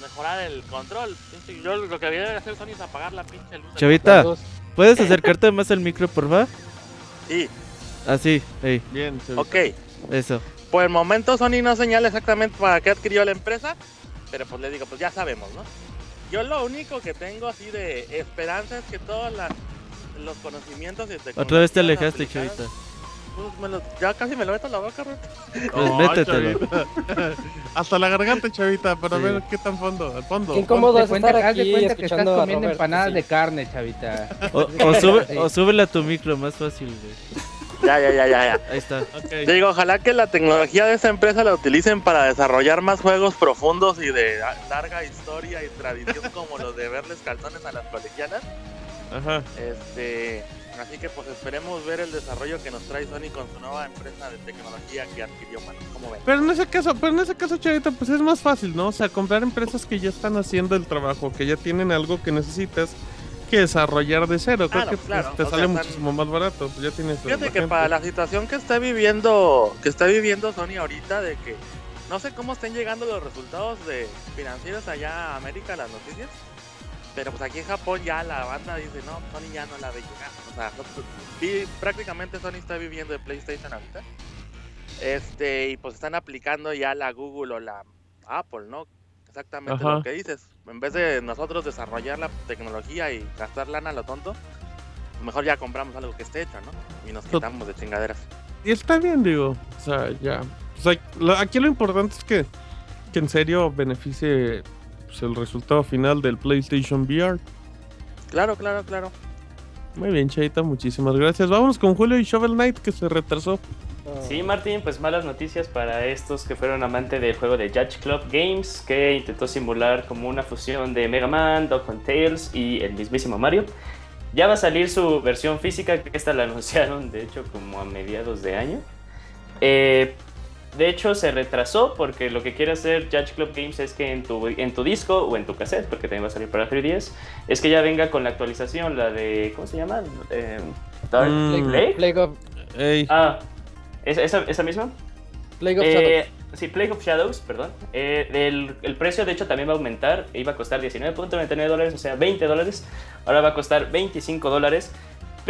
mejorar el control. Pinche, Yo lo que había de hacer Sony es apagar la pinche luz. Chavita. ¿puedes acercarte más al micro, por favor? Sí, Así, ey, Bien, chavita. ok. eso. Por el momento Sony no señala exactamente para qué adquirió la empresa, pero pues les digo, pues ya sabemos, ¿no? Yo lo único que tengo así de esperanza es que todos las- los conocimientos y Otra vez te alejaste, aplicadas, chavita. Pues, me lo- ya casi me lo meto en la boca, Ruth. <laughs> Pues Oh, métetelo. <laughs> Hasta la garganta, chavita, para Sí. ver qué tan fondo. Al fondo. Qué incómodo Haz es de cuenta, estar haz de aquí cuenta que estás a comiendo Robert, empanadas sí. de carne, chavita. O, o, sube, o súbele a tu micro, más fácil, güey. Ya, ya, ya, ya, ya. Ahí está. Ok. Te digo, ojalá que la tecnología de esta empresa la utilicen para desarrollar más juegos profundos y de a- larga historia y tradición como los de verles calzones a las colegialas. Ajá. Este, Así que pues esperemos ver el desarrollo que nos trae Sony con su nueva empresa de tecnología que adquirió, mano. ¿Cómo ven? Pero en ese caso, pero en ese caso, Chavita, pues es más fácil, ¿no? O sea, comprar empresas que ya están haciendo el trabajo, que ya tienen algo que necesitas que desarrollar de cero. Creo que pues, claro, te sale sea, muchísimo más barato. Pues ya tienes. Fíjate que gente. para la situación que está viviendo, que está viviendo Sony ahorita, de que no sé cómo estén llegando los resultados de financieros allá a América, las noticias, pero pues aquí en Japón ya la banda dice, no, Sony ya no la ve llegar. O sea, no, pues, vi- prácticamente Sony está viviendo de PlayStation ahorita. Este, y pues están aplicando ya la Google o la Apple, ¿no? Exactamente Ajá. lo que dices. En vez de nosotros desarrollar la tecnología y gastar lana a lo tonto, mejor ya compramos algo que esté hecho, ¿no? Y nos quitamos de chingaderas. Y está bien, digo. O sea, ya. O sea, lo- aquí lo importante es que, que en serio beneficie pues, el resultado final del PlayStation VR. Claro, claro, claro. Muy bien, Chaita, muchísimas gracias. Vámonos con Julio y Shovel Knight que se retrasó. Sí, Martín, pues malas noticias para estos que fueron amantes del juego de Judge Club Games, que intentó simular como una fusión de Mega Man, Dog Tales y el mismísimo Mario. Ya va a salir su versión física, que esta la <laughs> anunciaron de hecho como a mediados de año. Eh, de hecho se retrasó porque lo que quiere hacer Judge Club Games es que en tu, en tu disco o en tu cassette, porque también va a salir para 3DS, es que ya venga con la actualización, la de, ¿cómo se llama? Eh, Dark Mm. Lake. Plague of, Ey, Ah, ¿esa, esa, esa misma? Plague of Eh, Shadows. sí, Plague of Shadows, perdón. Eh, el, el precio de hecho también va a aumentar. Iba a costar 19.99 dólares, o sea, 20 dólares. Ahora va a costar 25 dólares.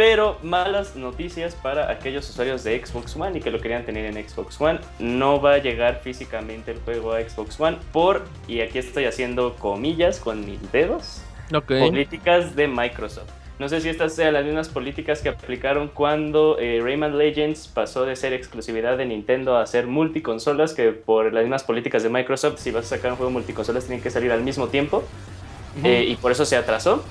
Pero malas noticias para aquellos usuarios de Xbox One y que lo querían tener en Xbox One. No va a llegar físicamente el juego a Xbox One por, y aquí estoy haciendo comillas con mis dedos, ok. políticas de Microsoft. No sé si estas sean las mismas políticas que aplicaron cuando eh, Rayman Legends pasó de ser exclusividad de Nintendo a ser multiconsolas, que por las mismas políticas de Microsoft, si vas a sacar un juego multiconsolas, tienen que salir al mismo tiempo, eh, y por eso se atrasó.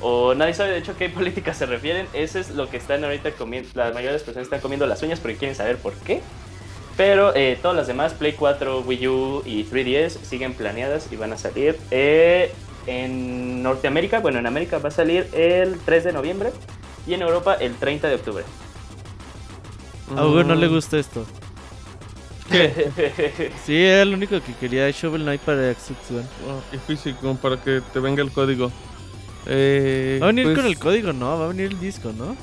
O nadie sabe de hecho a qué <laughs> políticas se refieren. Eso es lo que están ahorita comiendo. La mayoría de las personas están comiendo las uñas porque quieren saber por qué. Pero eh, todas las demás, Play 4, Wii U y 3DS, siguen planeadas y van a salir eh, en Norteamérica. Bueno, en América va a salir el 3 de noviembre y en Europa el 30 de octubre. A Hugo no le Mm, gusta esto. <laughs> ¿Qué? Sí, era el único que quería Shovel Knight para Xbox One. Oh, y físico, para que te venga el código. Eh, Va a venir pues- con el código, no, va a venir el disco, ¿no?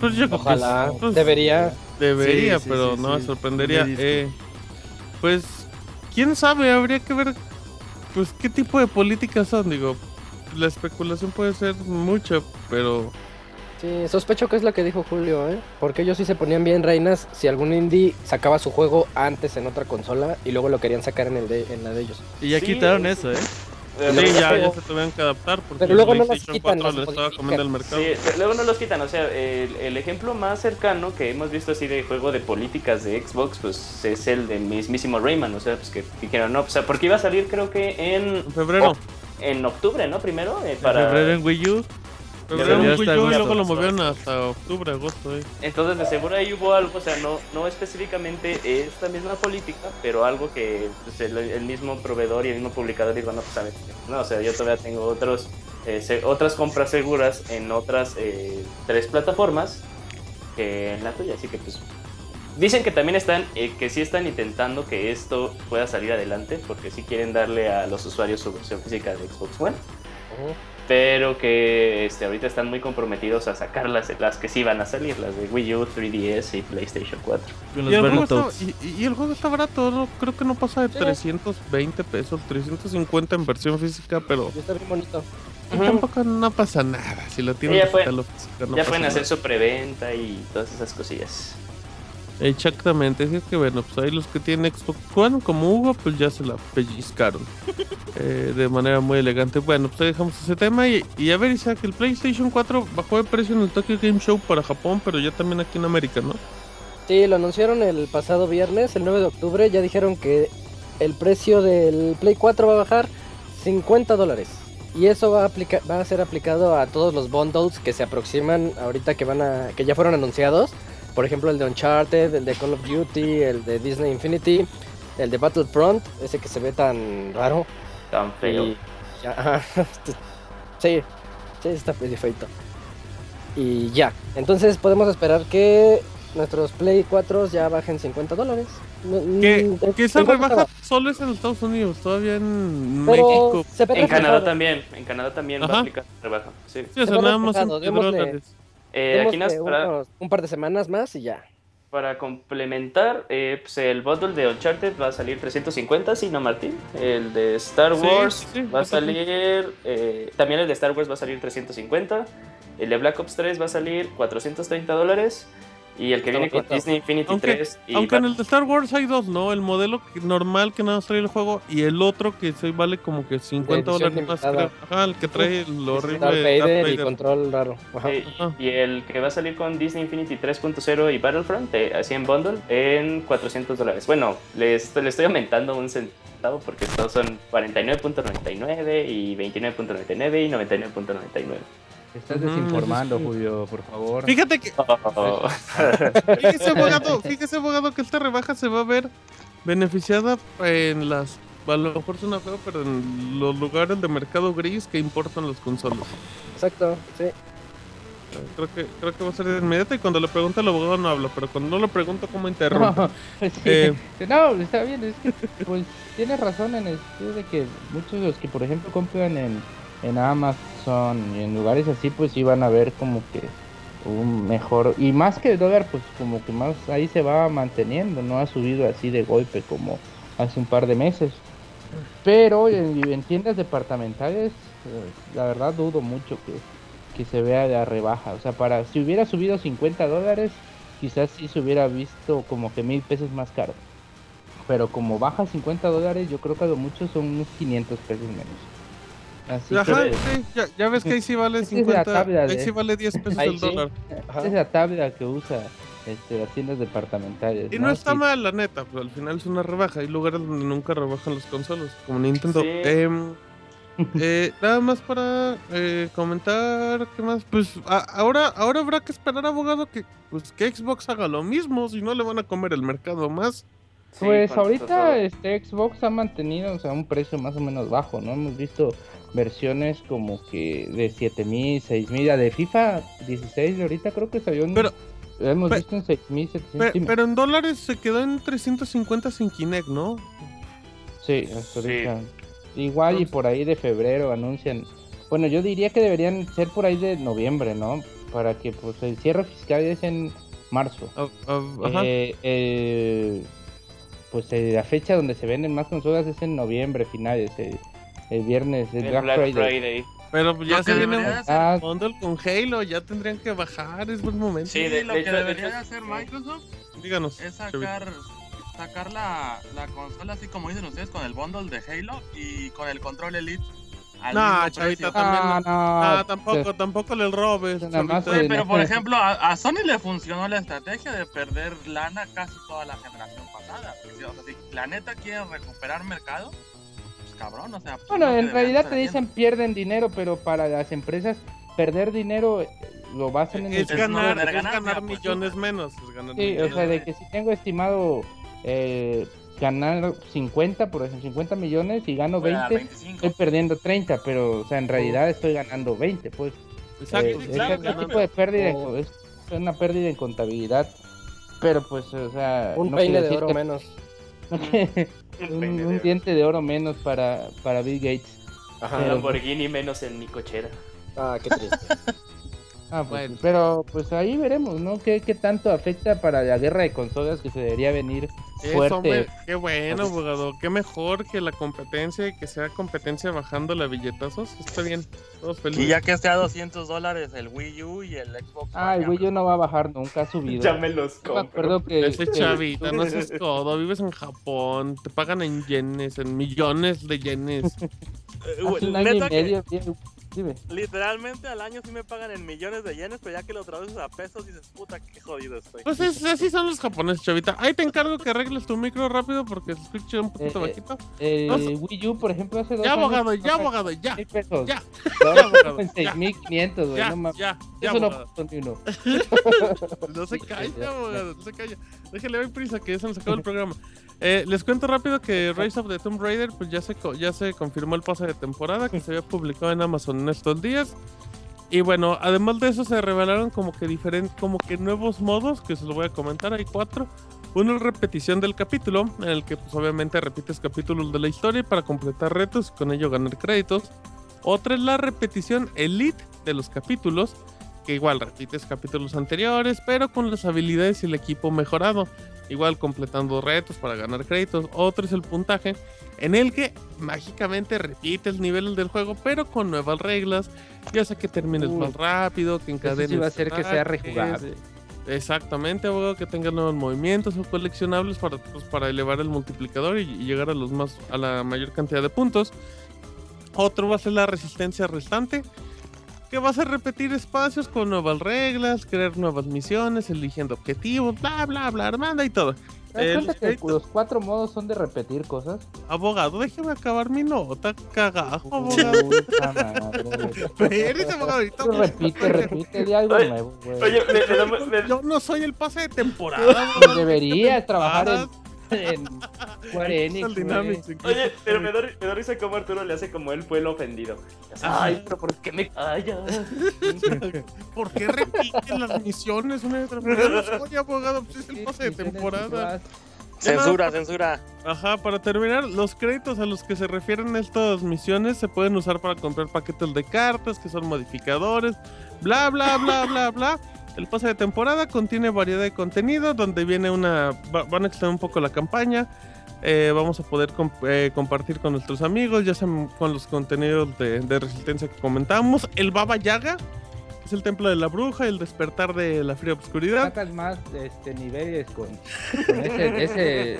Pues yo Ojalá, pues, debería. Debería, Sí, sí, pero sí, no me sorprendería. Eh, pues, quién sabe, habría que ver, pues, qué tipo de políticas son. Digo, la especulación puede ser mucha, pero Sí, sospecho que es lo que dijo Julio, ¿eh? Porque ellos sí se ponían bien reinas si algún indie sacaba su juego antes en otra consola y luego lo querían sacar en, el de, en la de ellos. Y ya Sí, quitaron eh, eso, ¿eh? Eh, sí, ya, pero- ya se tuvieron que adaptar porque pero luego no las PlayStation quitan, 4 las le estaba comiendo el mercado. Sí, pero luego no los quitan, o sea, el, el ejemplo más cercano que hemos visto así de juego de políticas de Xbox, pues es el de mismísimo Rayman, o sea, pues que dijeron, no, o sea, porque iba a salir creo que en, En febrero. en octubre, ¿no? Primero, eh, En para... febrero en Wii U. febrero y luego lo movieron hasta octubre, agosto. eh. Entonces de seguro ahí hubo algo, o sea, no, no específicamente esta misma política, pero algo que pues, el, el mismo proveedor y el mismo publicador dijo, no, pues a ver, no, o sea, yo todavía tengo otros, eh, se- otras compras seguras en otras eh, tres plataformas que en la tuya, así que pues dicen que también están, eh, que sí están intentando que esto pueda salir adelante, porque sí quieren darle a los usuarios su versión física de Xbox One pero que este, ahorita están muy comprometidos a sacar las, las que sí van a salir, las de Wii U, 3DS y PlayStation 4. Con Y los el, juego está, Battletoads. y, y el juego está barato, ¿no? creo que no pasa de Sí. 320 pesos, 350 en versión física, pero está bien bonito. tampoco no pasa nada. Si lo tienen Ya pueden- o física, no ya pasa pueden hacer su preventa y todas esas cosillas. Exactamente, así es que bueno, pues ahí los que tienen Xbox One, como Hugo, pues ya se la pellizcaron <laughs> eh, de manera muy elegante. Bueno, pues ahí dejamos ese tema y, y a ver, Isaac, el PlayStation 4 bajó de precio en el Tokyo Game Show para Japón, pero ya también aquí en América, ¿no? Sí, lo anunciaron el pasado viernes, el 9 de octubre. Ya dijeron que el precio del Play 4 va a bajar 50 dólares. Y eso va a, aplica- va a ser aplicado a todos los bundles que se aproximan ahorita que van a que ya fueron anunciados. Por ejemplo, el de Uncharted, el de Call of Duty, el de Disney Infinity, el de Battlefront, ese que se ve tan raro. Tan feo. Y- ya, ajá, <laughs> sí, sí, está medio feito. Y ya. Entonces podemos esperar que nuestros Play 4 ya bajen 50 dólares. No- Que, mm, que esa 50 rebaja solo es en Estados Unidos, todavía en pero México. En Canadá también, en Canadá también va Ajá. a aplicar rebaja. Sí. Sí, o sea, nada más en dólares. Eh, aquí Démosle nos para, unos- un par de semanas más y ya. para complementar, eh, pues el bundle de Uncharted va a salir 350, ¿sí, no, Martín? El de Star Wars sí, sí, va a salir, eh, también el de Star Wars va a salir 350, el de Black Ops 3 va a salir 430 dólares y el que viene con. Disney Infinity Aunque- 3 y Aunque en va- el de Star Wars hay dos, ¿no? El modelo normal que nada más trae el juego y el otro que se vale como que 50 edición dólares más. creo. Ajá, el que trae el horrible Darth Vader, Darth y Vader. control raro. Ajá. Ajá. y el que va a salir con Disney Infinity 3.0 y Battlefront, eh, así en bundle, en 400 dólares. Bueno, le estoy, estoy aumentando un centavo porque estos son 49.99 y 29.99 y 99.99. Te estás desinformando. Julio, por favor. Fíjate que, Oh. fíjese abogado, fíjese abogado que esta rebaja se va a ver beneficiada en las, a lo mejor suena feo, pero en los lugares de mercado gris que importan las consolas. Exacto, sí. Creo que, creo que va a ser de inmediato y cuando le pregunte al abogado no hablo, pero cuando no le pregunto cómo interrumpe. No, <laughs> sí. Eh. No, está bien, es que pues tienes razón en el sentido de que muchos de los que por ejemplo compran en, en Amazon y en lugares así pues iban a ver como que un mejor y más que el dólar pues como que más ahí se va manteniendo, no ha subido así de golpe como hace un par de meses. Pero en, en tiendas departamentales eh, la verdad dudo mucho que, que se vea de rebaja, o sea, para si hubiera subido 50 dólares quizás sí se hubiera visto como que mil pesos más caro. Pero como baja 50 dólares, yo creo que a lo mucho son unos 500 pesos menos. Así Ajá, que sí, ya, ya ves que ahí sí vale Esa es la 50, tabla ahí sí vale 10 pesos Ahí el sí. dólar. Ajá. esa es la tabla que usa este, las tiendas departamentales. Y no está Sí. mal, la neta, pues al final es una rebaja. Hay lugares donde nunca rebajan las consolas, como Nintendo. Sí. Em, eh, nada más para eh, comentar, ¿qué más? Pues a- ahora, ahora habrá que esperar, abogado, que, pues, que Xbox haga lo mismo, si no le van a comer el mercado más. Sí, Pues ahorita este Xbox ha mantenido o sea, un precio más o menos bajo, ¿no? Hemos visto versiones como que de 7000, 6000, la de FIFA 16 de ahorita creo que salió en Pero- hemos pe- visto en 6700. Pe- sí, pero en dólares se quedó en 350 sin Kinect, ¿no? Sí, hasta Sí. ahorita. Igual y por ahí de febrero anuncian. Bueno, yo diría que deberían ser por ahí de noviembre, ¿no? Para que pues el cierre fiscal es en marzo. Ajá. Eh, eh, pues eh, la fecha donde se venden más consolas es en noviembre, finales, el, el viernes, el, El Black, Black Friday. Friday. Pero pues ya Lo se viene debería un de hacer- Ah, bundle con Halo, ya tendrían que bajar, es buen momento. Sí, Sí, de- lo de que hecho- de debería hecho, de hacer. Microsoft Díganos. es sacar, sacar la, la consola así como dicen ustedes con el bundle de Halo y con el control Elite. al No, chavita, precio. también ah, no. no, Ah, tampoco, tampoco le robes. Oye, pero no. por <laughs> ejemplo, a, a Sony le funcionó la estrategia de perder lana casi toda la generación pasada. O sea, si la neta quieren recuperar mercado, pues cabrón, o sea. pues, Bueno, en realidad te dicen haciendo. pierden dinero, pero para las empresas perder dinero eh, lo basan en el Es Es ganar, tener es ganancia, ganar pues, millones súper. menos. es ganar Sí, o millones. sea, de que si tengo estimado eh, ganar 50, por ejemplo, 50 millones y gano Fuera 20, 25. estoy perdiendo 30, pero, o sea, en realidad estoy ganando 20, pues. Exacto, Eh, sí, claro, ese claro, tipo de pérdida en o- co- es una pérdida en contabilidad, pero pues, o sea, Un no peine de oro que- menos. <laughs> Un un, diente de oro menos para, para Bill Gates. Ajá. Pero- Lamborghini menos en mi cochera. Ah, qué triste. <laughs> Ah, pues, Bueno. pero pues ahí veremos, ¿no? ¿Qué, ¿Qué tanto afecta para la guerra de consolas que se debería venir Eso, fuerte? hombre, qué bueno, abogado. Qué mejor que la competencia y que sea competencia bajando la billetazos. Está bien, todos felices. Y ya que esté a 200 dólares el Wii U y el Xbox Ah, el Wii U no va a bajar, nunca ha subido. Ya me los me compro. acuerdo que... Ese que- chavita, no seas codo, vives en Japón, te pagan en yenes, en millones de yenes. <laughs> Hace un año y neta que medio, bien, dime. literalmente al año sí me pagan en millones de yenes, pero ya que lo traduces a pesos dices, puta, qué jodido estoy. Pues es- así son los japoneses, chavita. Ahí te encargo que arregles tu micro rápido porque se escucha un poquito Eh, eh, bajito. El No, Wii U, por ejemplo, hace dos Ya, años abogado, ya, costaba abogado, ya. mil pesos. Ya, Ahora <laughs> ya, abogado, en ya. 6.500, güey, Ya, no mames. ya, ya, Eso no abogado. uno. <laughs> No se <laughs> calla, ya, abogado, no se calla. Déjale, doy prisa que ya se nos acabó el programa. Eh, les cuento rápido que Rise of the Tomb Raider pues ya se, co- ya se confirmó el pase de temporada que se había publicado en Amazon en estos días. Y bueno, además de eso se revelaron como que diferentes, como que nuevos modos, que se los voy a comentar, hay cuatro. Uno es repetición del capítulo, en el que pues obviamente repites capítulos de la historia para completar retos y con ello ganar créditos. Otra es la repetición elite de los capítulos, que igual repites capítulos anteriores, pero con las habilidades y el equipo mejorado. Igual completando retos para ganar créditos. Otro es el puntaje, en el que mágicamente repites niveles del juego, pero con nuevas reglas. Ya sea que termines Uy. más rápido, que Eso encadenes. sí va a hacer que sea rejugable. Exactamente, abogado, que tenga nuevos movimientos o coleccionables para, pues, para elevar el multiplicador y, y llegar a los más a la mayor cantidad de puntos. Otro va a ser la resistencia restante, que va a repetir espacios con nuevas reglas, crear nuevas misiones, eligiendo objetivos, bla bla bla, armada y todo. ¿Te das cuenta los que créditos- los cuatro modos son de repetir cosas? Abogado, déjeme acabar mi nota, cagajo, abogado. Espérese, abogado, repite, repite, di algo Oye, nuevo, güey. Oye, me, me da, me- Yo no soy el pase de temporada. Pues deberías trabajar en, en Square Enix. Dynamics, Oye, pero me da, me da risa como Arturo le hace como él fue el ofendido. Ay, pero ¿por qué me callas? <laughs> ¿Por qué repiten las misiones una y otra vez? <laughs> Abogado, pues es el pase de temporada. Censura, censura. Ajá, para terminar, los créditos a los que se refieren estas misiones se pueden usar para comprar paquetes de cartas, que son modificadores, bla, bla, bla, bla, <laughs> bla. El pase de temporada contiene variedad de contenido, donde viene una... va- van a extender un poco la campaña. Eh, vamos a poder comp- eh, compartir con nuestros amigos, ya con los contenidos de, de resistencia que comentamos. El Baba Yaga, que es el templo de la bruja, el despertar de la fría obscuridad. Sacas más este, niveles con, con ese, ese-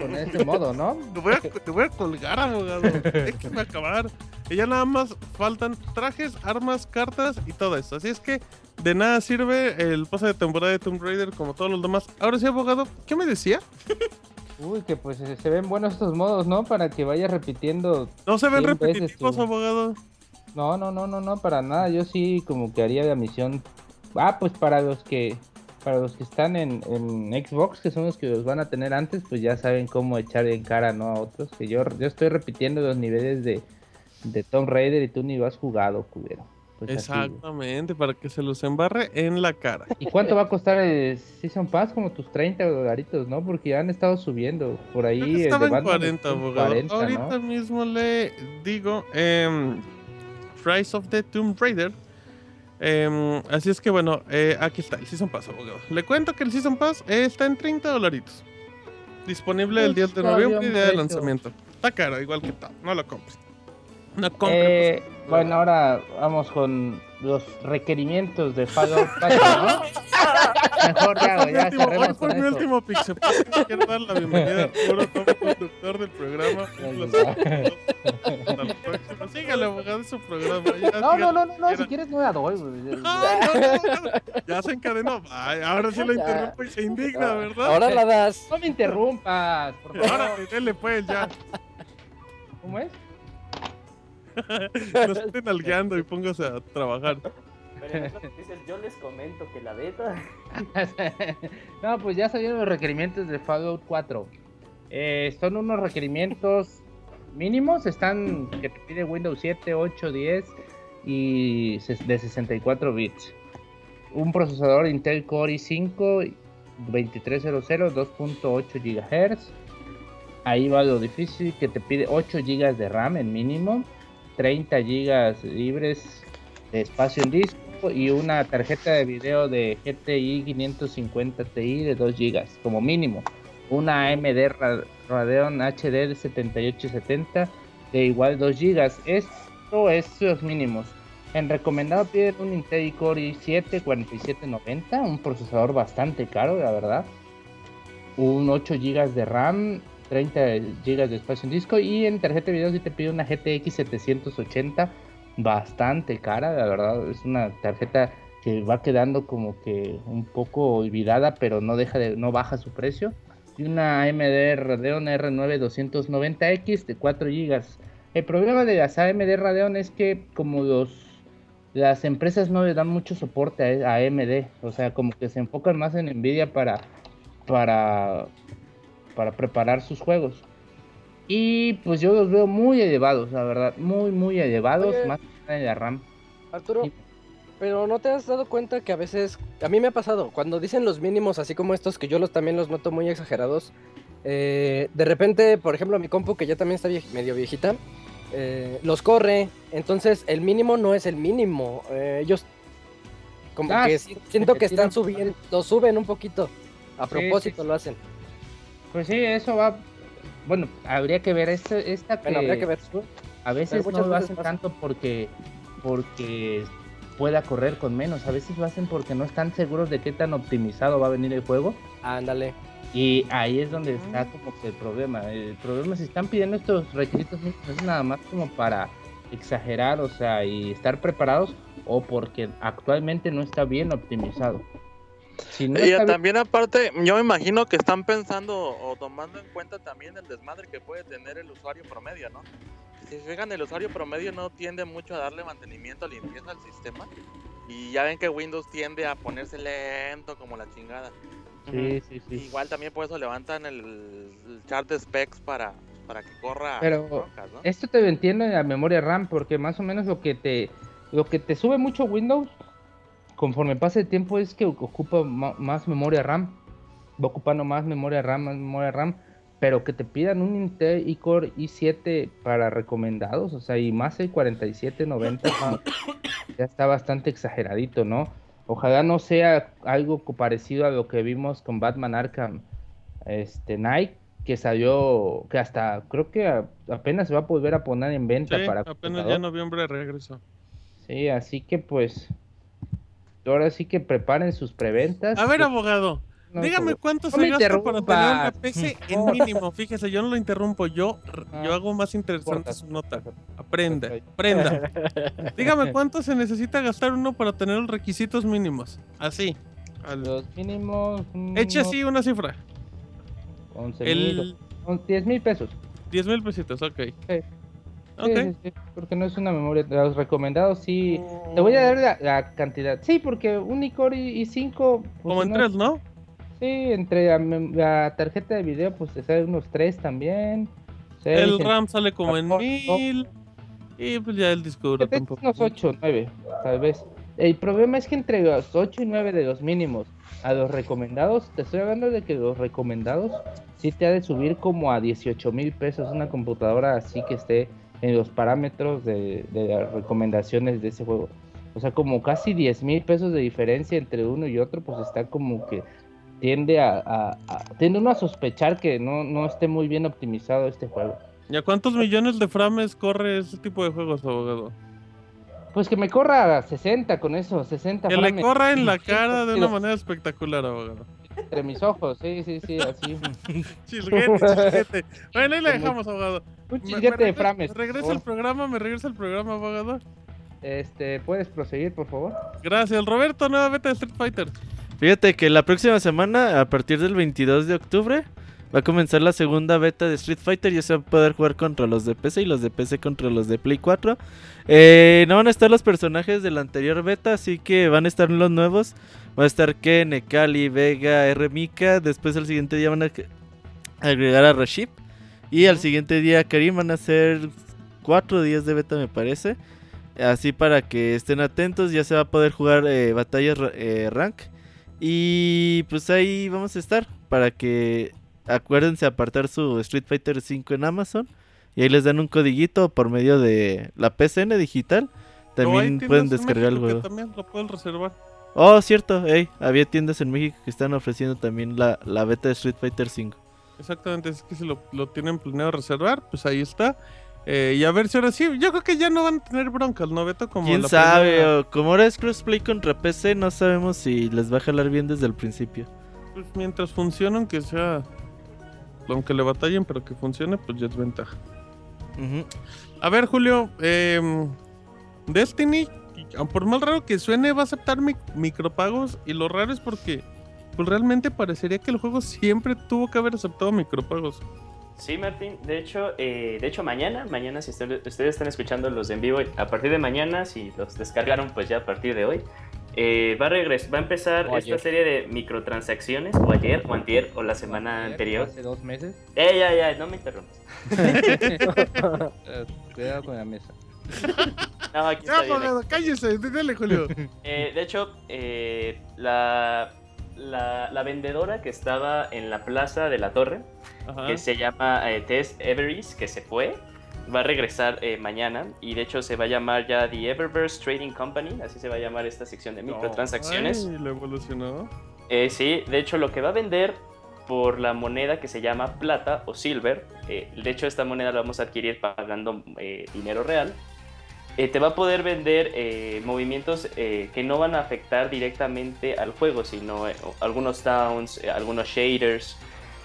con ese modo, ¿no? <laughs> Te voy, a, te voy a colgar, abogado. Déjame acabar. Y ya nada más faltan trajes, armas, cartas y todo eso. Así es que de nada sirve el pase de temporada de Tomb Raider como todos los demás. Ahora sí, abogado, ¿qué me decía? Uy, que pues se se ven buenos estos modos, ¿no? Para que vayas repitiendo. No se ven repetitivos, abogado. No, no, no, no, no, para nada. Yo sí como que haría la misión. Ah, pues para los que para los que están en, en Xbox, que son los que los van a tener antes, pues ya saben cómo echar en cara, ¿no? A otros. Que yo, yo estoy repitiendo los niveles de, de Tomb Raider y tú ni lo has jugado, culero. Pues así. Exactamente, para que se los embarre en la cara. ¿Y cuánto va a costar el Season Pass? Como tus 30 dolaritos, ¿no? Porque ya han estado subiendo. Por ahí estaba en Batman 40, está en abogado. 40, ¿no? Ahorita mismo le digo em, Rise of the Tomb Raider. Em, así es que bueno, eh, aquí está el Season Pass, abogado. Le cuento que el Season Pass eh, está en 30 dolaritos. Disponible el 10 de noviembre y día de lanzamiento. Está caro, igual que todo. No lo compres. No compres. Bueno, ahora vamos con los requerimientos de Fallout <laughs> 4, ¿no? Mejor ya, ya último- hoy con mi último Pixel. Quiero dar la bienvenida a Arturo como conductor del programa. Sígale, abogado, es su programa. No, no, no, no, si quieres no la doy, güey. Ay, no, no, no. Ya se encadenó. Ahora sí lo interrumpo y se indigna, ¿verdad? Ahora la das. No me interrumpas, por favor. Ahora, dele pues ya. ¿Cómo es? <laughs> No se estén nalgueando y póngase a trabajar. Pero en otras noticias yo les comento que la beta. <laughs> no, pues ya salieron los requerimientos de Fallout 4. Eh, son unos requerimientos mínimos, están que te pide Windows 7, 8, 10 y de 64 bits. Un procesador Intel Core i5 2300 2.8 GHz. Ahí va lo difícil que te pide 8 GB de RAM en mínimo, 30 GB libres de espacio en disco y una tarjeta de video de GTI 550 Ti de 2 GB como mínimo. Una AMD Ra- Radeon HD de 7870 de igual 2 GB. Esto es los mínimos. En recomendado piden un Intel Core i7 4790, un procesador bastante caro, la verdad. Un 8 GB de RAM, 30 GB de espacio en disco y en tarjeta de video sí te pide una GTX 780 bastante cara, la verdad, es una tarjeta que va quedando como que un poco olvidada, pero no deja de no baja su precio. Y una AMD Radeon R9 290X de 4 GB. El problema de las AMD Radeon es que como los las empresas no le dan mucho soporte a AMD, o sea, como que se enfocan más en Nvidia para para para preparar sus juegos. Y pues yo los veo muy elevados, la verdad, muy muy elevados, Oye. más que en la RAM. Arturo, Sí. Pero no te has dado cuenta que a veces, a mí me ha pasado, cuando dicen los mínimos, así como estos, que yo los también los noto muy exagerados, eh, de repente, por ejemplo, mi compu, que ya también está vie- medio viejita, eh, los corre, entonces el mínimo no es el mínimo. eh, ellos como Ah, que sí, siento que están subiendo, suben un poquito. A Sí, propósito sí. lo hacen. Pues sí, eso va. Bueno, habría que ver este, esta que Bueno, habría que ver. a veces no lo hacen pasa. tanto porque porque pueda correr con menos. A veces lo hacen porque no están seguros de qué tan optimizado va a venir el juego. Ándale. Y ahí es donde está como que el problema. El problema si están pidiendo estos requisitos es nada más como para exagerar, o sea, y estar preparados o porque actualmente no está bien optimizado. Si no Y también aparte, yo me imagino que están pensando o tomando en cuenta también el desmadre que puede tener el usuario promedio, ¿no? Si se fijan, el usuario promedio no tiende mucho a darle mantenimiento, limpieza al sistema. Y ya ven que Windows tiende a ponerse lento como la chingada. Sí, sí, sí. Igual también por eso levantan el, el chart de specs para, para que corra Pero broncas, ¿no? esto te entiendo en la memoria RAM, porque más o menos lo que te lo que te sube mucho Windows conforme pasa el tiempo es que ocupa más memoria RAM. Va ocupando más memoria RAM, más memoria RAM, pero que te pidan un Intel iCore i7 para recomendados, o sea, y más el 4790 como que ya está bastante exageradito, ¿no? Ojalá no sea algo parecido a lo que vimos con Batman Arkham este Knight que salió que hasta creo que a- apenas se va a volver a poner en venta Sí, para apenas ya en noviembre regreso. Sí, así que pues ahora sí que preparen sus preventas. A ver, abogado, no, dígame cuánto no se gasta para tener una. PC <laughs> en mínimo. Fíjese, yo no lo interrumpo, yo, Ah, yo hago más interesante su nota. Aprenda, aprenda. <laughs> Dígame cuánto se necesita gastar uno para tener los requisitos mínimos. Así. al- Los mínimos. Eche así una cifra. 11 El mil, 10 mil pesos. 10 mil pesitos, ok. Sí. Sí, sí, porque no es una memoria. de Los recomendados sí. Te voy a dar la, la cantidad. Sí, porque un iCore i 5 Como en tres, ¿no? Sí, entre la, tarjeta de video, pues te sale unos 3 también. seis, El RAM sale como en Tampoco. mil. Y pues ya el disco metes tampoco. unos 8, 9, tal vez. El problema es que entre los 8 y 9 de los mínimos a los recomendados, te estoy hablando de que los recomendados sí te ha de subir como a 18 mil pesos una computadora así que esté en los parámetros de, de las recomendaciones de ese juego. O sea, como casi 10 mil pesos de diferencia entre uno y otro, pues está como que tiende a, a- a- tiende uno a sospechar que no, no esté muy bien optimizado este juego. ¿Y a cuántos millones de frames corre ese tipo de juegos, abogado? Pues que me corra a 60 con eso, 60 Que le corra en la <laughs> cara de una manera espectacular, abogado. Entre mis ojos, sí, sí, sí, así. <laughs> Chilguete, chilguete. Bueno, ahí la dejamos, abogado. Un Me- me de regresa- frames. Regresa el programa, me regresa el programa, abogado. Este, ¿puedes proseguir, por favor? Gracias, Roberto, nueva beta de Street Fighter. Fíjate que la próxima semana, a partir del 22 de octubre, va a comenzar la segunda beta de Street Fighter. Ya se va a poder jugar contra los de PC y los de PC contra los de Play 4. Eh, no van a estar los personajes de la anterior beta, así que van a estar los nuevos. Va a estar Ken, Ekali, Vega, R. Mika. Después, el siguiente día van a agregar a Rashid. Y al siguiente día, Karim. Van a ser cuatro días de beta, me parece. Así para que estén atentos. Ya se va a poder jugar eh, batallas eh, rank. Y pues ahí vamos a estar para que acuérdense apartar su Street Fighter 5 en Amazon y ahí les dan un codiguito por medio de la PCN digital. También pueden en descargar el que juego. También lo pueden reservar. Oh, cierto, ey, había tiendas en México que están ofreciendo también la, la beta de Street Fighter 5. Exactamente, es que si lo, lo tienen planeado reservar, pues ahí está. Eh, y a ver si ahora sí, yo creo que ya no van a tener broncas, ¿no, Beto? Como ¿Quién la sabe? primera- O como ahora es crossplay contra PC, no sabemos si les va a jalar bien desde el principio. Pues mientras funcione, aunque sea. Aunque le batallen, pero que funcione, pues ya es ventaja. A ver, Julio, em, Destiny, por más raro que suene, va a aceptar mi- micropagos. Y lo raro es porque, pues realmente parecería que el juego siempre tuvo que haber aceptado micropagos. Sí, Martín. De hecho, eh, de hecho mañana, mañana si usted- ustedes están escuchando los de en vivo, a partir de mañana, si los descargaron, pues ya a partir de hoy, eh, va a regresar, va a empezar O esta ayer. serie de microtransacciones, o ayer, o antier, o la semana Ayer, anterior. Hace dos meses. Eh, ya, ya, no me interrumpas. <laughs> Eh, Cuidado con la mesa. <laughs> No, aquí Ya, está bien. abogado, cállese, dale, Julio. <laughs> Eh, de hecho, eh, la, la, la vendedora que estaba en la plaza de la torre, Ajá. que se llama eh, Tess Everis, que se fue, va a regresar eh, mañana y de hecho se va a llamar ya The Eververse Trading Company, así se va a llamar esta sección de microtransacciones. Ay, lo evolucionó. Eh, sí, de hecho lo que va a vender por la moneda que se llama plata o silver, eh, de hecho esta moneda la vamos a adquirir pagando eh, dinero real, eh, te va a poder vender eh, movimientos eh, que no van a afectar directamente al juego, sino eh, algunos towns, eh, algunos shaders,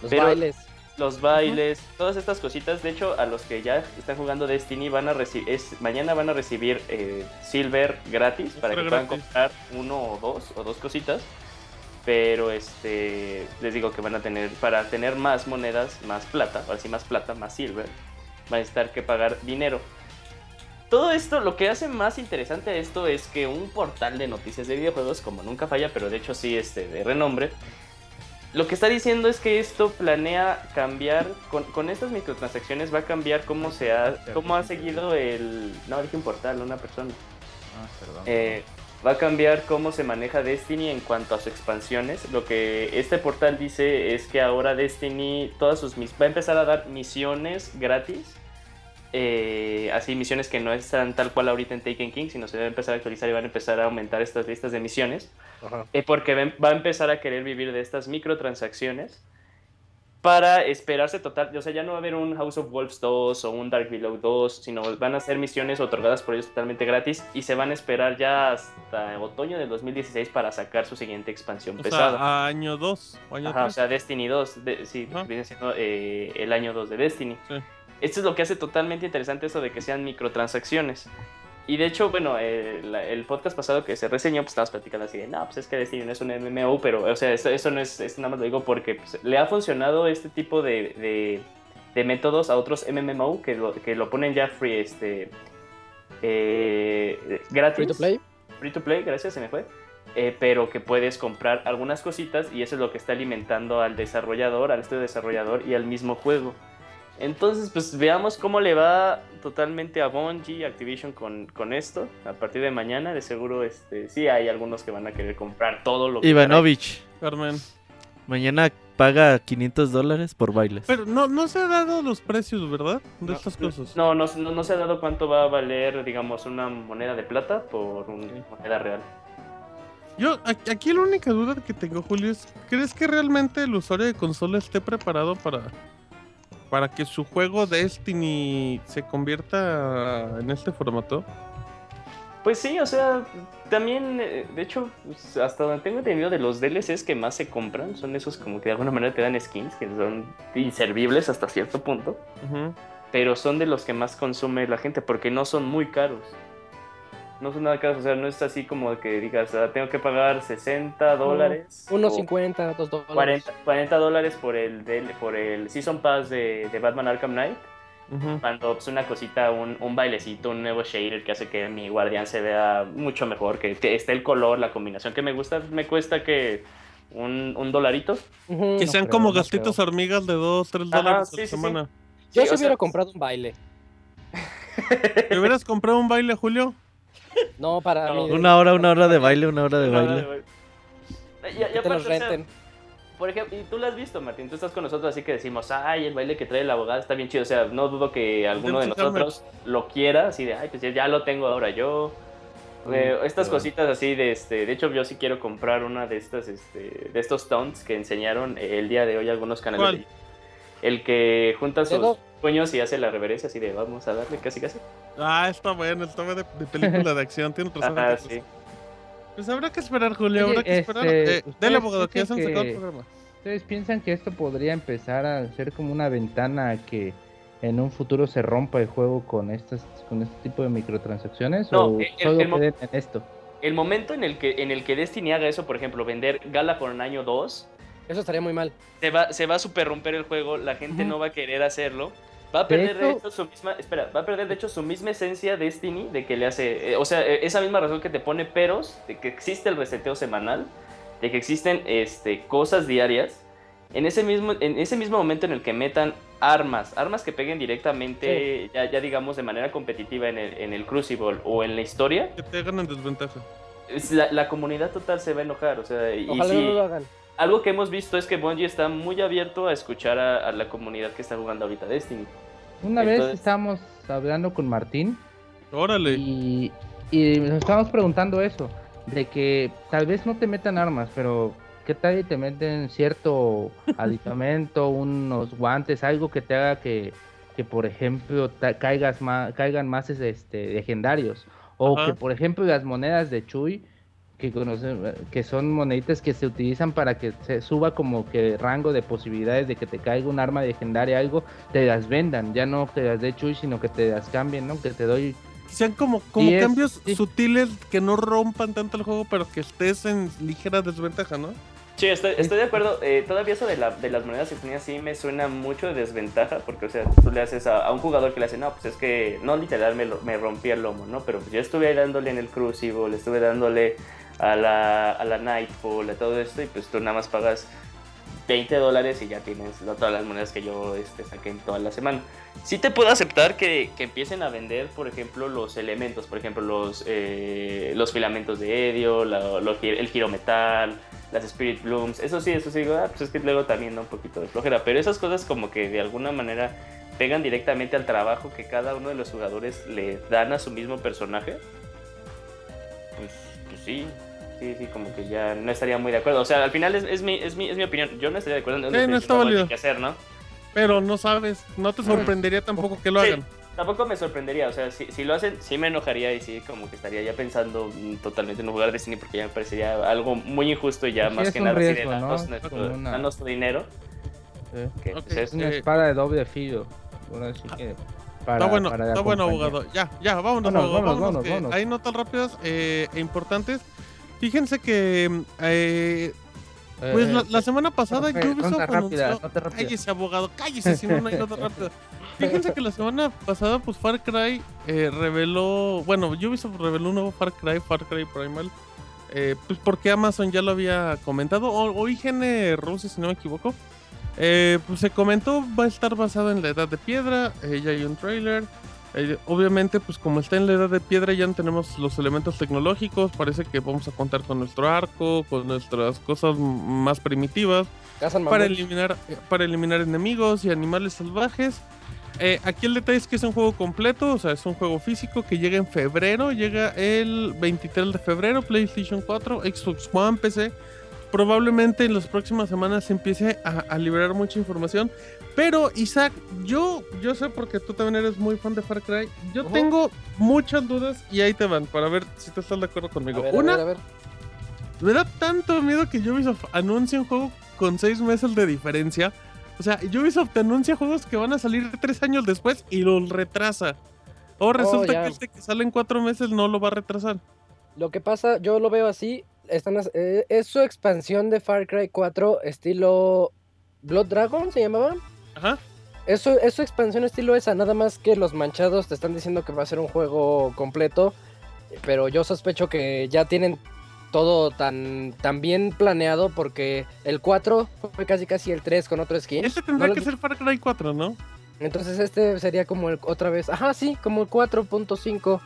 Los Pero- bailes. Los bailes, todas estas cositas. De hecho, a los que ya están jugando Destiny van a recibir, mañana van a recibir eh, Silver gratis para que puedan comprar uno o dos o dos cositas. Pero este les digo que van a tener, para tener más monedas, más plata, ahora sí más plata, más silver, van a necesitar que pagar dinero. Todo esto, lo que hace más interesante esto es que un portal de noticias de videojuegos, como nunca falla, pero de hecho sí este, de renombre, lo que está diciendo es que esto planea cambiar, con, con estas microtransacciones va a cambiar cómo se ha, cómo ha seguido el... No, dije un portal, una persona. Ah, perdón. Eh, va a cambiar cómo se maneja Destiny en cuanto a sus expansiones. Lo que este portal dice es que ahora Destiny todas sus mis- va a empezar a dar misiones gratis. Eh, así misiones que no están tal cual ahorita en Taken King, sino se va a empezar a actualizar y van a empezar a aumentar estas listas de misiones. Ajá. Eh, porque va a empezar a querer vivir de estas microtransacciones para esperarse total, o sea, ya no va a haber un House of Wolves 2 o un Dark Below 2, sino van a ser misiones otorgadas por ellos totalmente gratis y se van a esperar ya hasta otoño del 2016 para sacar su siguiente expansión O pesada. sea, a año 2 o año Ajá, o 3. sea, Destiny 2, de- sí, Ajá. viene siendo eh, el año 2 de Destiny. Sí. Esto es lo que hace totalmente interesante eso de que sean microtransacciones. Y de hecho, bueno, eh, la- el podcast pasado que se reseñó, pues estábamos platicando así de, no, pues es que Destiny no es un MMO, pero, o sea, eso, eso no es, esto nada más lo digo porque pues, le ha funcionado este tipo de, de, de métodos a otros MMO que lo, que lo ponen ya free, este, eh, gratis. Free to play. Free to play, gracias, se me fue. Eh, pero que puedes comprar algunas cositas y eso es lo que está alimentando al desarrollador, al estudio desarrollador y al mismo juego. Entonces, pues veamos cómo le va totalmente a Bungie, Activision con, con esto. A partir de mañana, de seguro, este, sí hay algunos que van a querer comprar todo lo que Ivanovich, Carmen. mañana paga 500 dólares por bailes. Pero no, no se han dado los precios, ¿verdad? De No, estas cosas. No, no, no, no se ha dado cuánto va a valer, digamos, una moneda de plata por una moneda real. Yo, aquí la única duda que tengo, Julio, es: ¿crees que realmente el usuario de consola esté preparado para, para que su juego Destiny se convierta en este formato? Pues sí, o sea, también, eh, de hecho, pues, hasta donde tengo entendido de los DLCs que más se compran, son esos como que de alguna manera te dan skins, que son inservibles hasta cierto punto, pero son de los que más consume la gente porque no son muy caros. No son nada caros, o sea, no es así como que digas, ah, tengo que pagar 60 dólares. o 1.50, 2 dólares. 40, 40 dólares por el, del- por el Season Pass de, de Batman Arkham Knight. Ujú. Cuando pues, una cosita, un, un bailecito, un nuevo shader que hace que mi guardián se vea mucho mejor, que, que esté el color, la combinación que me gusta, me cuesta que un, un dolarito. Que sean como no gastitos hormigas de 2, 3 Ajá, dólares a sí, sí. semana. Yo Sí, se sea- hubiera comprado un baile. ¿Te hubieras comprado un baile, Julio? No, para No, mí. Una hora, una hora de baile, una hora de baile. Y, y Que te aparte, los o sea, renten. por ejemplo, y tú lo has visto, Martín, tú estás con nosotros, así que decimos, ay, el baile que trae el abogado está bien chido. O sea, no dudo que alguno de nosotros lo quiera, así de, ay, pues ya, ya lo tengo ahora yo. Eh, estas cositas así de este, de hecho yo sí quiero comprar una de estas, este, de estos taunts que enseñaron el día de hoy algunos canales. ¿Cuál? de- El que junta sus puños y hace la reverencia así de vamos a darle casi casi. Ah, está bueno, está bueno de, de película de acción, tiene razón. <laughs> Ajá, sí. Pues habrá que esperar, Julio, habrá que esperar. este, Eh, ¿ustedes dale, abogado, que ya se han piensan sacado el que- programa. ¿Ustedes piensan que esto podría empezar a ser como una ventana a que en un futuro se rompa el juego con estas con este tipo de microtransacciones? No, ¿O el- solo el en esto? El momento en el que en el que Destiny haga eso, por ejemplo, vender Gala por un año 2, Eso estaría muy mal. se va, se va a super romper el juego, la gente no va a querer hacerlo. Va a De perder de hecho- hecho su misma, espera, va a perder de hecho su misma esencia Destiny de que le hace, eh, o sea, eh, esa misma razón que te pone peros de que existe el reseteo semanal, de que existen este cosas diarias. En ese mismo en ese mismo momento en el que metan armas, armas que peguen directamente, ya, ya digamos de manera competitiva en el, en el Crucible o en la historia, Que te hagan en desventaja. es la, la comunidad total se va a enojar. O sea, y sí, no lo hagan. Algo que hemos visto es que Bungie está muy abierto a escuchar a, a la comunidad que está jugando ahorita Destiny. Una vez estábamos hablando con Martín Órale. y, y nos estábamos preguntando eso, de que tal vez no te metan armas, pero ¿qué tal y te meten cierto <laughs> aditamento, unos guantes, algo que te haga que, que por ejemplo, ta- caigas más, caigan más este, legendarios? O Ajá. que, por ejemplo, las monedas de Chuy, que, conocen, que son moneditas que se utilizan para que se suba como que rango de posibilidades de que te caiga un arma legendaria, algo, te las vendan, ya no te las dé Chuy, sino que te las cambien, ¿no? Que te doy Sean como, como cambios sí. sutiles que no rompan tanto el juego, pero que estés en ligera desventaja, ¿no? Sí, estoy, estoy de acuerdo. Eh, todavía eso de, la, de las monedas insignias sí me suena mucho de desventaja, porque, o sea, tú le haces a, a un jugador que le hace, no, pues es que no literal me, lo- me rompí el lomo, ¿no? Pero pues yo estuve ahí dándole en el Crucible, estuve dándole a la, a la Nightfall, a todo esto, y pues tú nada más pagas 20 dólares y ya tienes todas las monedas que yo este, saqué en toda la semana. Sí te puedo aceptar que, que empiecen a vender, por ejemplo, los elementos, por ejemplo, los, eh, los filamentos de Edio, la- lo el giro metal, las Spirit Blooms. Eso sí, eso sí, digo, ah, pues es que luego también da un poquito de flojera. Pero esas cosas como que de alguna manera pegan directamente al trabajo que cada uno de los jugadores le dan a su mismo personaje. Pues sí, sí, sí, como que ya no estaría muy de acuerdo. O sea, al final es, es mi, es, mi, es mi opinión. Yo no estaría de acuerdo en Sí, no está válido. que hacer, ¿no? Pero no sabes, no te sorprendería tampoco que lo Sí, hagan. Tampoco me sorprendería, o sea, si, si lo hacen, sí me enojaría y sí, como que estaría ya pensando mm, totalmente en no jugar Destiny porque ya me parecería algo muy injusto y ya Sí, más es que un nada así de riesgo, ¿no? danos, Es nuestro, como una- danos tu dinero. Que, pues, es- una Eh, espada de doble filo. Ahora sí que para, está bueno, para está bueno, abogado. Ya, ya, vámonos, Vámonos, abogado, vámonos, vámonos. Hay notas rápidas eh, e importantes. Fíjense que eh, pues Eh, la, eh, la semana pasada Ubisoft rápida, anunció... nota rápida. Cállese, abogado, cállese, si no, no hay nota rápida. Fíjense que la semana pasada, pues Far Cry eh, reveló... Bueno, Ubisoft reveló un nuevo Far Cry, Far Cry Primal. eh, pues porque Amazon ya lo había comentado, o, o IGN Rusia, si no me equivoco. Eh, pues se comentó, va a estar basado en la Edad de Piedra, eh, ya hay un trailer. Eh, obviamente, pues como está en la Edad de Piedra, ya no tenemos los elementos tecnológicos. Parece que vamos a contar con nuestro arco, con nuestras cosas más primitivas para eliminar, para eliminar enemigos y animales salvajes. Eh, aquí el detalle es que es un juego completo, o sea, es un juego físico que llega en febrero, llega el 23 de febrero, PlayStation 4, Xbox One, PC. Probablemente en las próximas semanas se empiece a, a liberar mucha información. Pero Isaac, yo, yo sé porque tú también eres muy fan de Far Cry, yo tengo muchas dudas y ahí te van para ver si tú estás de acuerdo A conmigo. a Una, ver, a ver. me da tanto miedo que Ubisoft anuncie un juego con seis meses de diferencia. O sea, Ubisoft te anuncia juegos que van a salir tres años después y los retrasa. O resulta ya. que este que sale en cuatro meses no lo va a retrasar. Lo que pasa, yo lo veo así. Están, eh, es su expansión de Far Cry 4 estilo Blood Dragon, ¿se llamaba? Ajá. Es su, es su expansión estilo esa, nada más que los manchados te están diciendo que va a ser un juego completo, pero yo sospecho que ya tienen todo tan, tan bien planeado porque el 4 fue casi casi el 3 con otro skin. Este tendrá No que lo- ser Far Cry 4, ¿no? Entonces este sería como el otra vez, ajá, sí, como el 4.5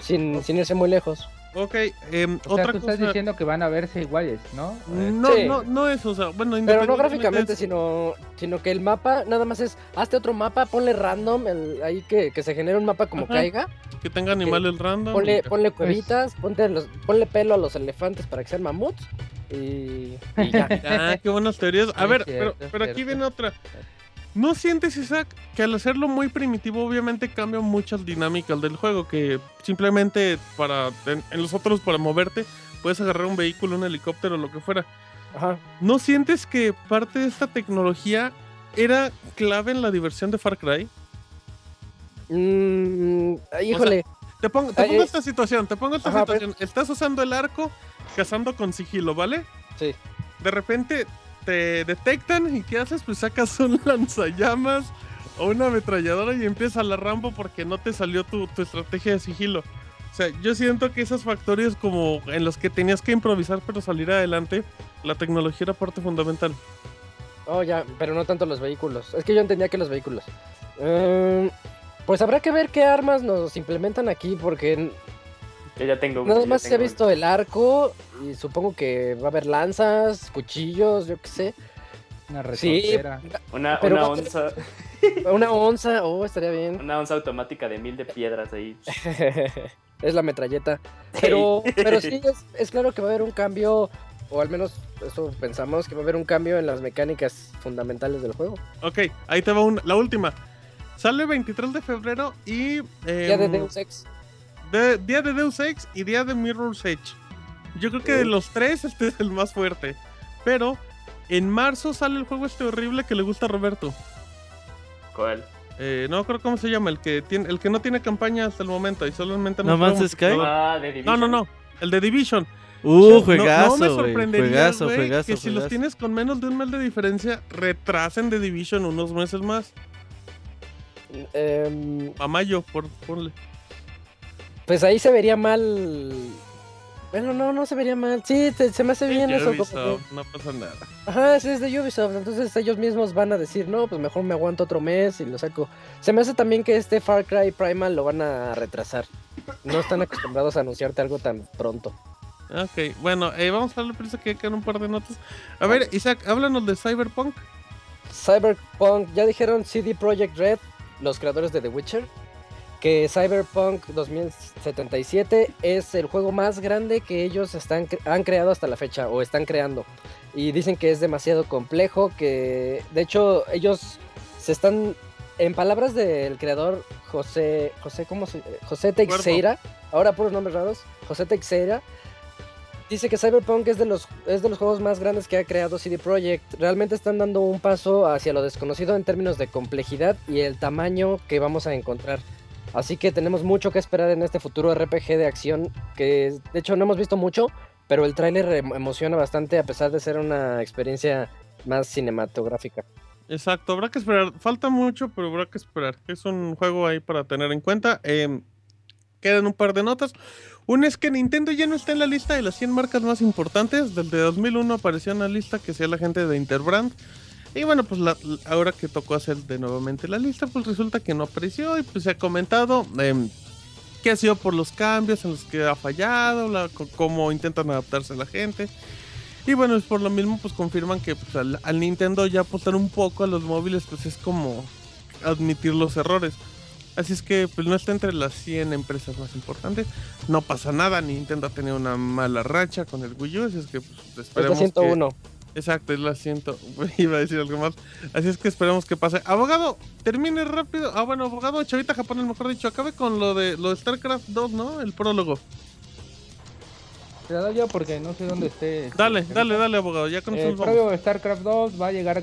sin, sin irse muy lejos. Ok, em, O sea, otra tú cosa. estás diciendo que van a verse iguales, ¿no? Eh, No, Sí. no, no eso, o sea, bueno, Pero no gráficamente, sino, sino que el mapa nada más es, hazte otro mapa, ponle random, el- ahí que, que se genere un mapa como Ajá. caiga, que tenga animales random. ponle, y- ponle cuevitas, ponte los, ponle pelo a los elefantes para que sean mamuts y, y ya. <laughs> Ah, qué buenas teorías. A Es ver, cierto, pero, es pero aquí viene otra. ¿No sientes, Isaac, que al hacerlo muy primitivo, obviamente cambian muchas dinámicas del juego? Que simplemente para en, en los otros, para moverte, puedes agarrar un vehículo, un helicóptero, lo que fuera. Ajá. ¿No sientes que parte de esta tecnología era clave en la diversión de Far Cry? Mm, híjole, Te pongo, te pongo eh. esta situación, te pongo esta Ajá, situación. Estás usando el arco, cazando con sigilo, ¿vale? Sí. De repente te detectan y ¿qué haces? Pues sacas un <laughs> lanzallamas o una ametralladora y empiezas a la rambo porque no te salió tu, estrategia de sigilo. O sea, yo siento que esos factores como en los que tenías que improvisar pero salir adelante, la tecnología era parte fundamental. Oh, ya, pero no tanto los vehículos. Es que yo entendía que los vehículos. Em, pues habrá que ver qué armas nos implementan aquí, porque Yo ya tengo nada más se ha visto el arco y supongo que va a haber lanzas, cuchillos, yo qué sé. Una Sí, resortera. Una, pero una onza, <laughs> una onza, oh, estaría bien. una onza automática de mil de piedras ahí. <laughs> es la metralleta. Pero, pero sí, <laughs> es, es claro que va a haber un cambio, o al menos eso pensamos, que va a haber un cambio en las mecánicas fundamentales del juego. Ok, ahí te va una- la última. Sale 23 de febrero y... Ya de em, Deus Ex. De- día de Deus Ex y día de Mirror's Edge. Yo creo que de los tres este es el más fuerte. Pero en marzo sale el juego este horrible que le gusta a Roberto. ¿Cuál? Eh, no creo cómo se llama, el que tiene, el que no tiene campaña hasta el momento y solamente No Sky. Ah, de No, Division. no, no. El de Division. Uh, O sea, juegazo, no, me sorprendería, Juegazo, juegazo, que si los tienes con menos de un mes de diferencia, retrasen de Division unos meses más. Em, A mayo, por, ponle. Pues ahí se vería mal. Bueno, no, no se vería mal. Sí, te- se me hace bien eso. como que- Ubisoft, no pasa nada. Ajá, sí, es de Ubisoft. Entonces ellos mismos van a decir, no, pues mejor me aguanto otro mes y lo saco. Se me hace también que este Far Cry Primal lo van a retrasar. No están acostumbrados a anunciarte algo tan pronto. Ok, bueno, eh, vamos a darle prisa que quedan un par de notas. A ver, Isaac, háblanos de Cyberpunk. Cyberpunk, ya dijeron CD Projekt Red, los creadores de The Witcher, que Cyberpunk 2077 es el juego más grande que ellos están, han creado hasta la fecha o están creando. Y dicen que es demasiado complejo, que de hecho ellos se están, en palabras del creador José, José, ¿cómo se? José Teixeira, ahora puros nombres raros, José Teixeira, Dice que Cyberpunk es de los es de los juegos más grandes que ha creado CD Projekt. Realmente están dando un paso hacia lo desconocido en términos de complejidad y el tamaño que vamos a encontrar. Así que tenemos mucho que esperar en este futuro RPG de acción que de hecho no hemos visto mucho, pero el tráiler em- emociona bastante a pesar de ser una experiencia más cinematográfica. Exacto, habrá que esperar. Falta mucho, pero habrá que esperar. Es un juego ahí para tener en cuenta. Em, quedan un par de notas. Una es que Nintendo ya no está en la lista de las 100 marcas más importantes. Desde 2001 apareció en la lista que sea la gente de Interbrand. Y bueno, pues la- ahora que tocó hacer de nuevamente la lista, pues resulta que no apareció y pues se ha comentado em, que ha sido por los cambios en los que ha fallado, la- cómo intentan adaptarse a la gente. Y bueno, es por lo mismo, pues confirman que pues, al, al Nintendo ya apostar un poco a los móviles, pues es como admitir los errores. Así es que pues no está entre las 100 empresas más importantes. No pasa nada, Nintendo ha tenido una mala racha con el Wii U, así es que pues esperemos que... 101. Exacto, la 100. <laughs> Iba a decir algo más. Así es que esperemos que pase. Abogado, termine rápido. Ah, bueno, abogado, chavita japonés, mejor dicho, acabe con lo de lo de StarCraft 2, ¿no? El prólogo. Te la doy yo porque no sé dónde esté. Dale, este, dale, dale, abogado. Ya El prólogo de StarCraft 2 va a llegar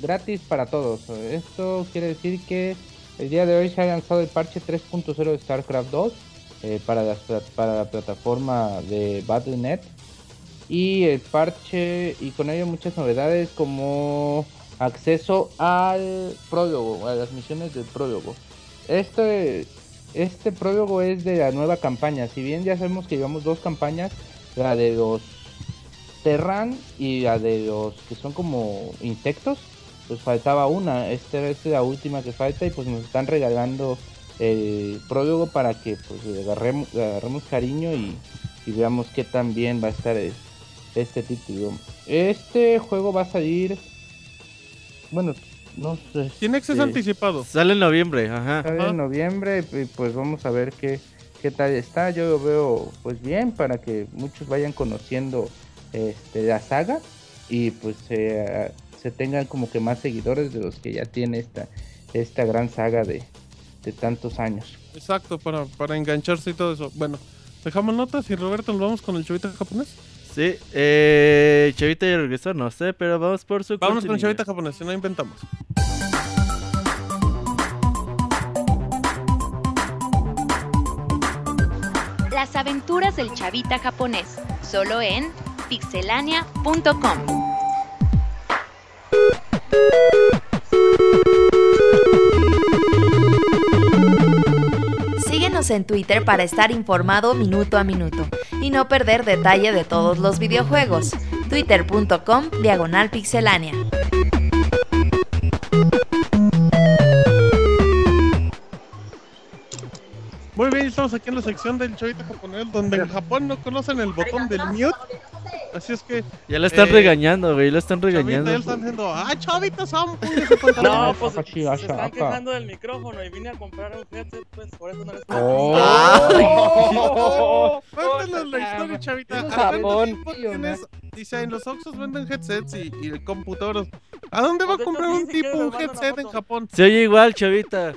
gratis para todos. Esto quiere decir que el día de hoy se ha lanzado el parche 3.0 de StarCraft 2 eh, para, pla- para la plataforma de Battle.net. Y el parche, y con ello muchas novedades como acceso al prólogo, a las misiones del prólogo. Este, este prólogo es de la nueva campaña. Si bien ya sabemos que llevamos dos campañas, la de los Terran y la de los que son como insectos, pues faltaba una. Esta es la última que falta y pues nos están regalando el prólogo para que pues le agarremos, le agarremos cariño y, veamos qué tan bien va a estar este título. Este juego va a salir, bueno, no sé. Tiene acceso anticipado. Sale en noviembre, ajá. Sale Ajá. en noviembre y pues vamos a ver qué, qué tal está. Yo lo veo pues bien para que muchos vayan conociendo este, la saga y pues se- se tengan como que más seguidores de los que ya tiene esta, esta gran saga de, de tantos años. Exacto, para, para engancharse y todo eso. Bueno, dejamos notas y Roberto, nos vamos con el chavita japonés. Sí, eh, Chavita ya regresó, no sé, pero vamos por su Vámonos con chavita japonés, si no inventamos. Las aventuras del chavita japonés, solo en pixelania.com. En Twitter para estar informado minuto a minuto y no perder detalle de todos los videojuegos. Twitter.com Diagonal Pixelánea. Muy bien, estamos aquí en la sección del Chovito Japonés, donde en Japón no conocen el botón del mute Así es que, Ya lo están Eh, regañando, güey. Lo están chavita, regañando. ya están diciendo, ¡ah, chavita, <laughs> pantalón". No, pues Apache, se asha, están quejando del micrófono y vine a comprar un headset, pues por eso no les Oh, <laughs> Cuéntanos la historia, chavita. ¿A cuánto Japón, tienes? Dice, en los Oxxos venden headsets y, y computadoras. ¿A dónde va a Pues, comprar un tipo un headset en. Japón? Se oye igual, chavita.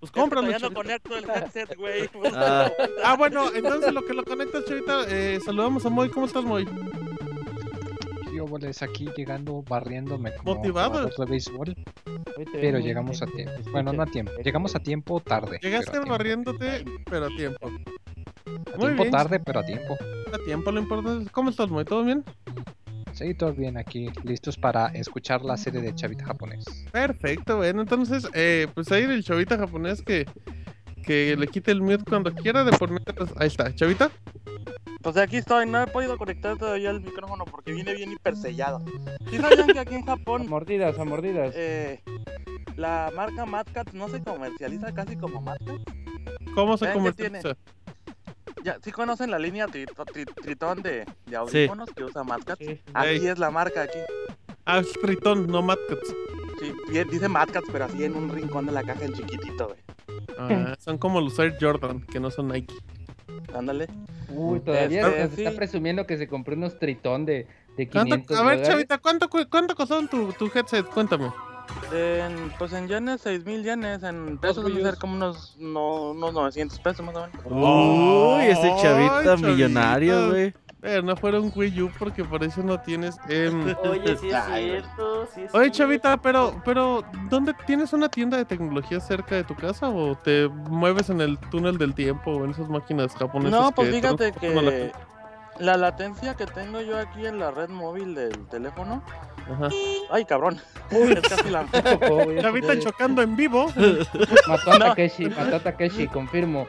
Pues Cómpralo, ya no conecto el headset, güey. Ah. Ah, bueno, entonces lo que lo conectas, chavita, eh, saludamos a Moy. ¿Cómo estás, Moy? Yo es aquí llegando, barriéndome como Motivado. jugador de béisbol, pero llegamos a tiempo. Bueno, no a tiempo. perfecto. Llegamos a tiempo tarde. Llegaste pero tiempo. barriéndote, pero a tiempo. A Muy tiempo bien. tarde, pero a tiempo. A tiempo, lo importante es... ¿Cómo estás, Moy? ¿Todo bien? Sí, todo bien aquí, listos para escuchar la serie de Chavita japonés. Perfecto, bueno, entonces, eh, pues ahí el chavita japonés que, que le quite el mute cuando quiera de por mientras... Ahí está, chavita. Pues aquí estoy, no he podido conectar todavía el micrófono porque viene bien hipersellado. ¿Sí sabían que aquí en A Japón mordidas, a mordidas. eh, la marca Mad Cat no se comercializa casi como Mad Cat? ¿Cómo se ¿Saben qué comercializa? Ya, ¿sí conocen la línea Tri- Tritón de, de audífonos que usa Mad Cat? Sí, Ey. es la marca aquí. Ah, es Tritón, no Mad Cats. Sí, dice Mad Cat, pero así en un rincón de la caja en chiquitito, güey. Ah, son como los Air Jordan, que no son Nike. Ándale. Uy, todavía Este, nos está sí. presumiendo que se compró unos tritón de, de ¿Cuánto- 500 a ver, dólares. chavita, ¿cuánto, cu- cuánto costó tu, tu headset? Cuéntame. En, pues en yenes, 6000 yenes, en pesos van a ser como unos, no, unos 900 pesos más o menos. Uy, ese chavita. millonario, güey. Pero no fuera un Wii U porque por eso no tienes... em, <laughs> Oye, sí es cierto, sí es Oye, cierto. chavita, pero, pero, ¿dónde tienes una tienda de tecnología cerca de tu casa o te mueves en el túnel del tiempo o en esas máquinas japonesas? No, pues que fíjate que? La latencia que tengo yo aquí en la red móvil del teléfono. Ajá. Ay, cabrón. <laughs> es casi la. <laughs> Chavita chocó. chocando en vivo. <laughs> Mató a No. Takeshi, mató a Takeshi, confirmo.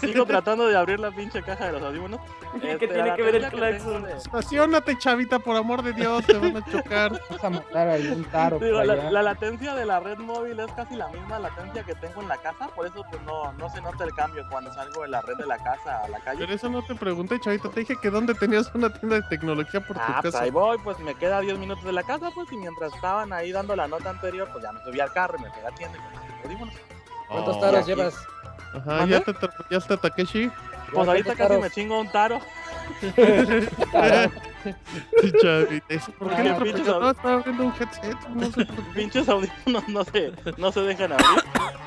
Sigo tratando de abrir la pinche caja de los audífonos. ¿Qué Este, tiene la que ver el claxon? de- Estacionate, chavita, por amor de Dios, te van a chocar. Vas a matar a algún taro Digo, la, la latencia de la red móvil es casi la misma latencia que tengo en la casa, por eso pues no, no se nota el cambio cuando salgo de la red de la casa a la calle. Pero eso no te pregunté, chavita, te dije que dónde tenías una tienda de tecnología por tu Ah, pues casa. ahí voy, pues me queda 10 minutos de la casa, pues y mientras estaban ahí dando la nota anterior, pues ya me subí al carro y me quedé a tienda y los audífonos. ¿Cuántos taros aquí. llevas? Ajá, ya te atropellaste a Takeshi. Pues ahorita ¿Cuántos casi taros? me chingo un taro. <laughs> <laughs> <laughs> Sí, chavita. ¿eso ¿Por qué Ah, No, estaba abriendo un headset. No sé por qué. Pinches audífonos no se, no se dejan abrir.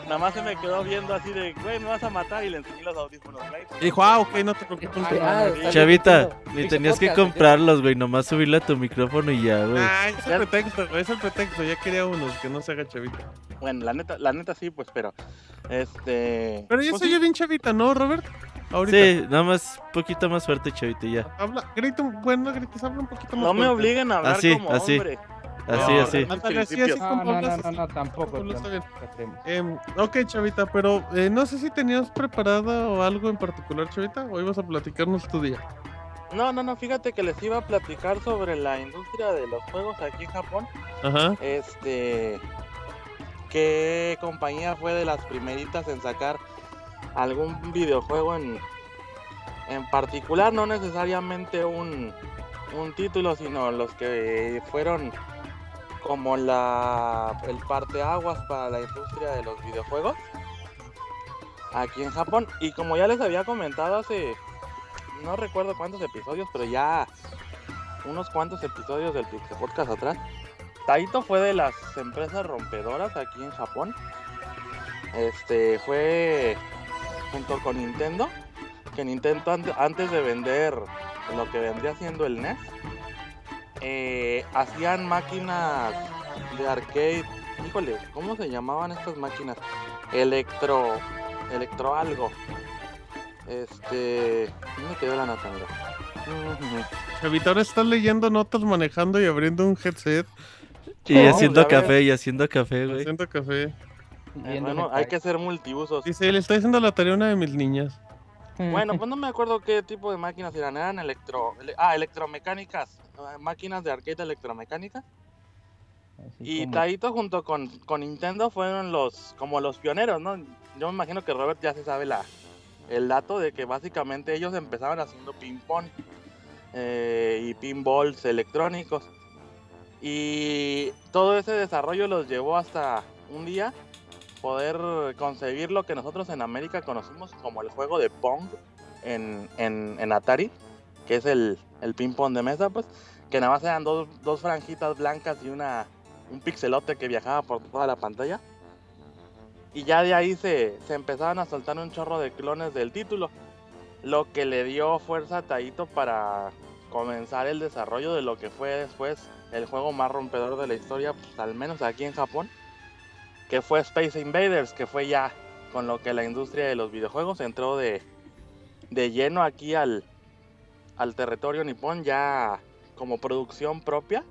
Nada más se me quedó viendo así de, güey, me vas a matar y le enseñé los audífonos, güey. Dijo, ah, ok, no te preocupes. Ah, Ah, Chavita, ni tenías que comprarlos, güey. Nomás subirle a tu micrófono y ya, güey. Ah, es el pretexto, güey, es el pretexto. Ya quería unos que no se haga chavita. Bueno, la neta, la neta sí, pues, pero, este... Pero ya pues, soy sí. yo bien chavita, ¿no, Robert? Ahorita. Sí, nada más poquito más fuerte, chavita, y ya. Habla, grita, un- bueno, grites, habla un poquito más No me fuerte. obliguen a hablar Así, como así. hombre. Así, No, así. Ándale, así, así. No, como no, no, hablas, no, no, tampoco. Em, ok, Chavita, pero eh, no sé si tenías preparada o algo en particular, Chavita, o ibas a platicarnos tu día. No, no, no, fíjate que les iba a platicar sobre la industria de los juegos aquí en Japón. Ajá. Este... ¿Qué compañía fue de las primeritas en sacar algún videojuego en, en particular? No necesariamente un, un título, sino los que fueron como la el parteaguas para la industria de los videojuegos aquí en Japón. Y como ya les había comentado hace no recuerdo cuántos episodios, pero ya unos cuantos episodios del Pixel Podcast atrás. Taito fue de las empresas rompedoras aquí en Japón. Este fue junto con Nintendo, que Nintendo ante- antes de vender lo que vendría siendo el NES, eh, hacían máquinas de arcade. Híjole, ¿cómo se llamaban estas máquinas? Electro, electro algo. Este, ¿dónde quedó la nota? Chavita, ahora estás leyendo notas, manejando y abriendo un headset, Y No, haciendo café, y haciendo café, güey. haciendo café. Viendo bueno, Hentai. hay que ser multiusos. Dice, le estoy haciendo la tarea a una de mis niñas. Bueno, <laughs> pues no me acuerdo qué tipo de máquinas eran. Eran electro... ele- Ah, electromecánicas. eh, Máquinas de arcade electromecánicas. Así Y como- Taito junto con, con Nintendo fueron los como los pioneros, ¿no? Yo me imagino que Robert ya se sabe la, el dato de que básicamente ellos empezaban haciendo ping-pong eh, y pinballs electrónicos. Y todo ese desarrollo los llevó hasta un día poder concebir lo que nosotros en América conocimos como el juego de Pong en, en- en Atari, que es el, el ping-pong de mesa, pues, que nada más eran dos, dos franjitas blancas y una, un pixelote que viajaba por toda la pantalla. Y ya de ahí se, se empezaban a soltar un chorro de clones del título, lo que le dio fuerza a Taito para comenzar el desarrollo de lo que fue después el juego más rompedor de la historia, pues, al menos aquí en Japón, que fue Space Invaders, que fue ya con lo que la industria de los videojuegos entró de, de lleno aquí al, al territorio nipón, ya como producción propia.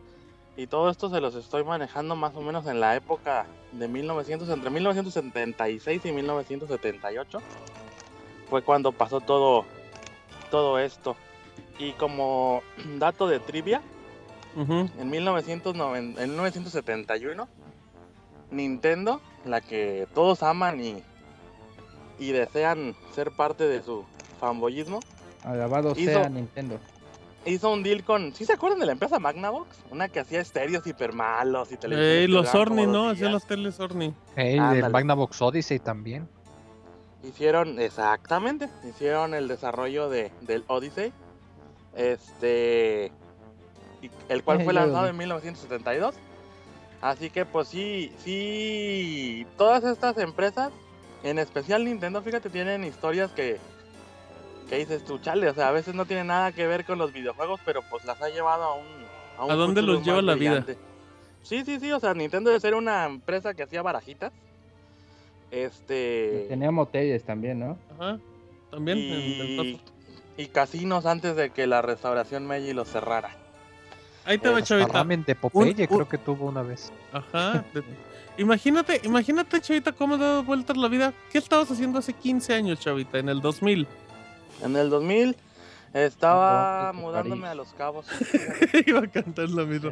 Y todo esto se los estoy manejando más o menos en la época de 1900, entre 1976 y 1978. Fue cuando pasó todo, todo esto. Y como <clears throat> dato de trivia, en, 1990 en 1971, Nintendo, la que todos aman y, y desean ser parte de su fanboyismo, Alabado Hizo- sea Nintendo. hizo un deal con... ¿Sí se acuerdan de la empresa Magnavox? Una que hacía estéreos hiper malos y televisores. Los Orni, ¿no? Hacían los teles Orni. Hey, el Magnavox Odyssey también. Hicieron, exactamente, hicieron el desarrollo de, del Odyssey. Este. El cual fue lanzado en 1972. Así que, pues sí, sí. Todas estas empresas, en especial Nintendo, fíjate, tienen historias que. Que dices tú, chale, o sea, a veces no tiene nada que ver con los videojuegos, pero pues las ha llevado a un. un ¿A dónde los lleva la vida? Sí, sí, sí, o sea, Nintendo de ser una empresa que hacía barajitas. Este. Tenía moteles también, ¿no? Ajá. También. en- en y, y casinos antes de que la restauración Meiji los cerrara. Ahí te va, Hasta chavita. Ramen de Popeye un- creo que tuvo una vez. Ajá. Imagínate, imagínate, chavita, cómo ha dado vueltas la vida. ¿Qué estabas haciendo hace 15 años, chavita? En el 2000. En el 2000 estaba No, mudándome París. a Los Cabos. <laughs> Iba a cantar lo mismo.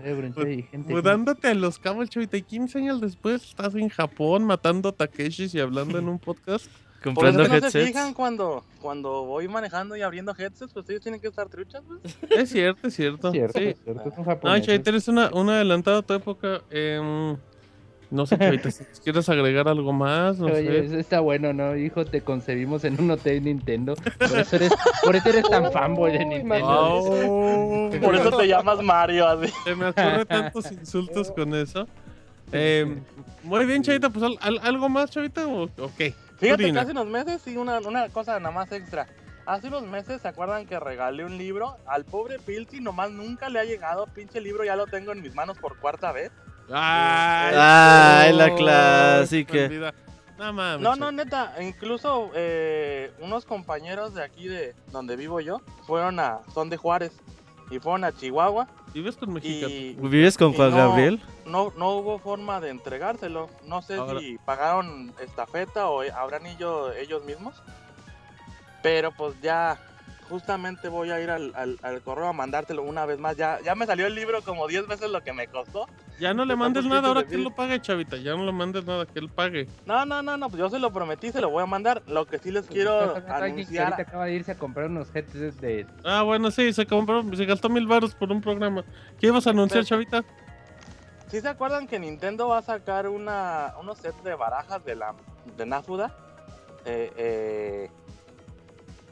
Mudándote a los cabos, chavita, y 15 años después estás en Japón matando takeshis y hablando en un podcast. Por eso Comprando no se fijan cuando, cuando voy manejando y abriendo headsets, pues ellos tienen que estar truchas, pues. Es cierto, es cierto. Cierto, sí. cierto, son No, japoneses. chavita, eres una, una adelantada a tu época. em, no sé, chavita, si quieres agregar algo más, no Oye, sé. está bueno, ¿no? Hijo, te concebimos en un hotel Nintendo. Por eso eres, por eso eres tan fanboy de Nintendo. Oh, Por eso te llamas Mario, así. Se me ocurre tantos insultos con eso. Em, muy bien, chavita, pues al- al- algo más, chavita, o, o qué? Fíjate que hace unos meses, sí, una, una cosa nada más extra. Hace unos meses, ¿se acuerdan que regalé un libro? Al pobre Pilsi nomás nunca le ha llegado, pinche libro, ya lo tengo en mis manos por cuarta vez. Ay, Ay, la no, clásica. No mames. No, no, neta, incluso eh, unos compañeros de aquí de donde vivo yo fueron a, son de Juárez y fueron a Chihuahua ¿Vives con México? y ¿Vives con Juan no- Gabriel? no, no hubo forma de entregárselo. No sé Ahora- si pagaron estafeta o habrán ido ellos mismos. Pero pues ya, justamente voy a ir al, al- al correo a mandártelo una vez más. Ya, ya me salió el libro como 10 veces lo que me costó. Ya no le de mandes nada, ahora que él lo pague, chavita. Ya no le mandes nada, que él pague. No, no, no, no, pues yo se lo prometí, se lo voy a mandar. Lo que sí les quiero Alguien que ahorita anunciar. acaba de irse a comprar unos headsets de... Ah, bueno, sí, se compró, se gastó mil baros por un programa. ¿Qué ibas a anunciar, Pero- chavita? ¿Sí se acuerdan que Nintendo va a sacar una, unos sets de barajas de la de Nafuda? Eh, eh,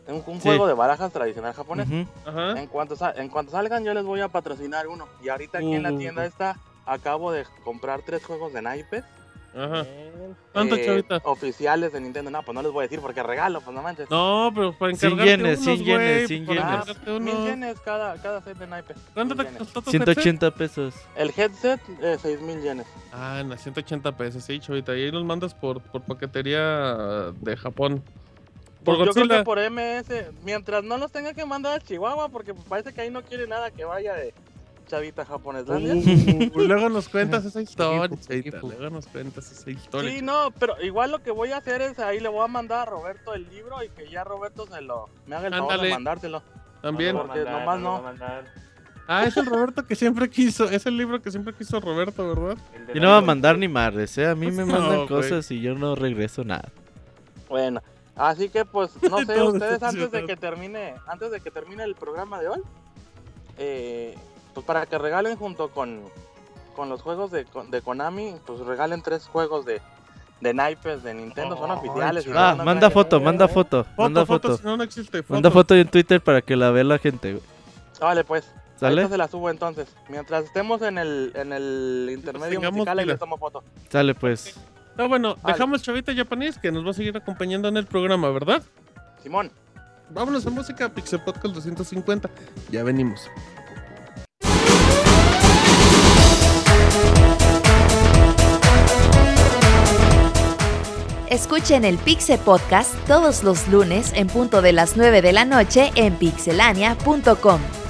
un, un Sí. juego de barajas tradicional japonés. Ajá. En cuanto, en cuanto salgan, yo les voy a patrocinar uno. Y ahorita aquí en la Uh. tienda esta, acabo de comprar tres juegos de naipes. Ajá. ¿Cuánto, eh, chavita? Oficiales de Nintendo. No, pues no les voy a decir porque regalo, pues no manches. No, pero para encargarte yenes, unos, cien yenes, güey, cien para yenes. Yenes cada, cada set de naipes. ¿Cuánto te costó tu headset? 180 pesos. El headset, eh, seis mil yenes. Ah, en 180 pesos, sí, chavita. Y ahí los mandas por, por paquetería de Japón. Por Pues yo creo Godzilla. que por MS, mientras no los tenga que mandar a Chihuahua, porque parece que ahí no quiere nada que vaya de chavita japoneslandia. Uh, luego nos cuentas esa <laughs> historia, chavita. Luego nos cuentas esa historia. Sí, no, pero igual lo que voy a hacer es ahí le voy a mandar a Roberto el libro y que ya Roberto se lo me haga el favor de mandárselo. También. No lo va a Porque mandar, nomás va no. Ah, es el Roberto que siempre quiso. Es el libro que siempre quiso Roberto, ¿verdad? Yo no voy a mandar ni madres, ¿eh? A mí me <laughs> mandan cosas y yo no regreso nada. Bueno, Así que pues <laughs> no sé, Todo ustedes antes de que termine, antes de que termine el programa de hoy, eh, pues para que regalen junto con, con los juegos de, de Konami, pues regalen tres juegos de, de naipes de Nintendo, son oficiales. y. Ah, manda foto, manda foto, Foto, manda foto, foto. si no, no existe. Manda foto en Twitter para que la vea la gente. Vale, pues. ¿Sale? Se la subo entonces. Mientras estemos en el, en el intermedio musical, ahí les tomo foto. Sale pues. Ah, bueno, Vale. dejamos Chavita Japonés que nos va a seguir acompañando en el programa, ¿verdad? Simón. Vámonos a música Pixel Podcast 250. Ya venimos. Escuchen el Pixe Podcast todos los lunes en punto de las 9 de la noche en pixelania.com.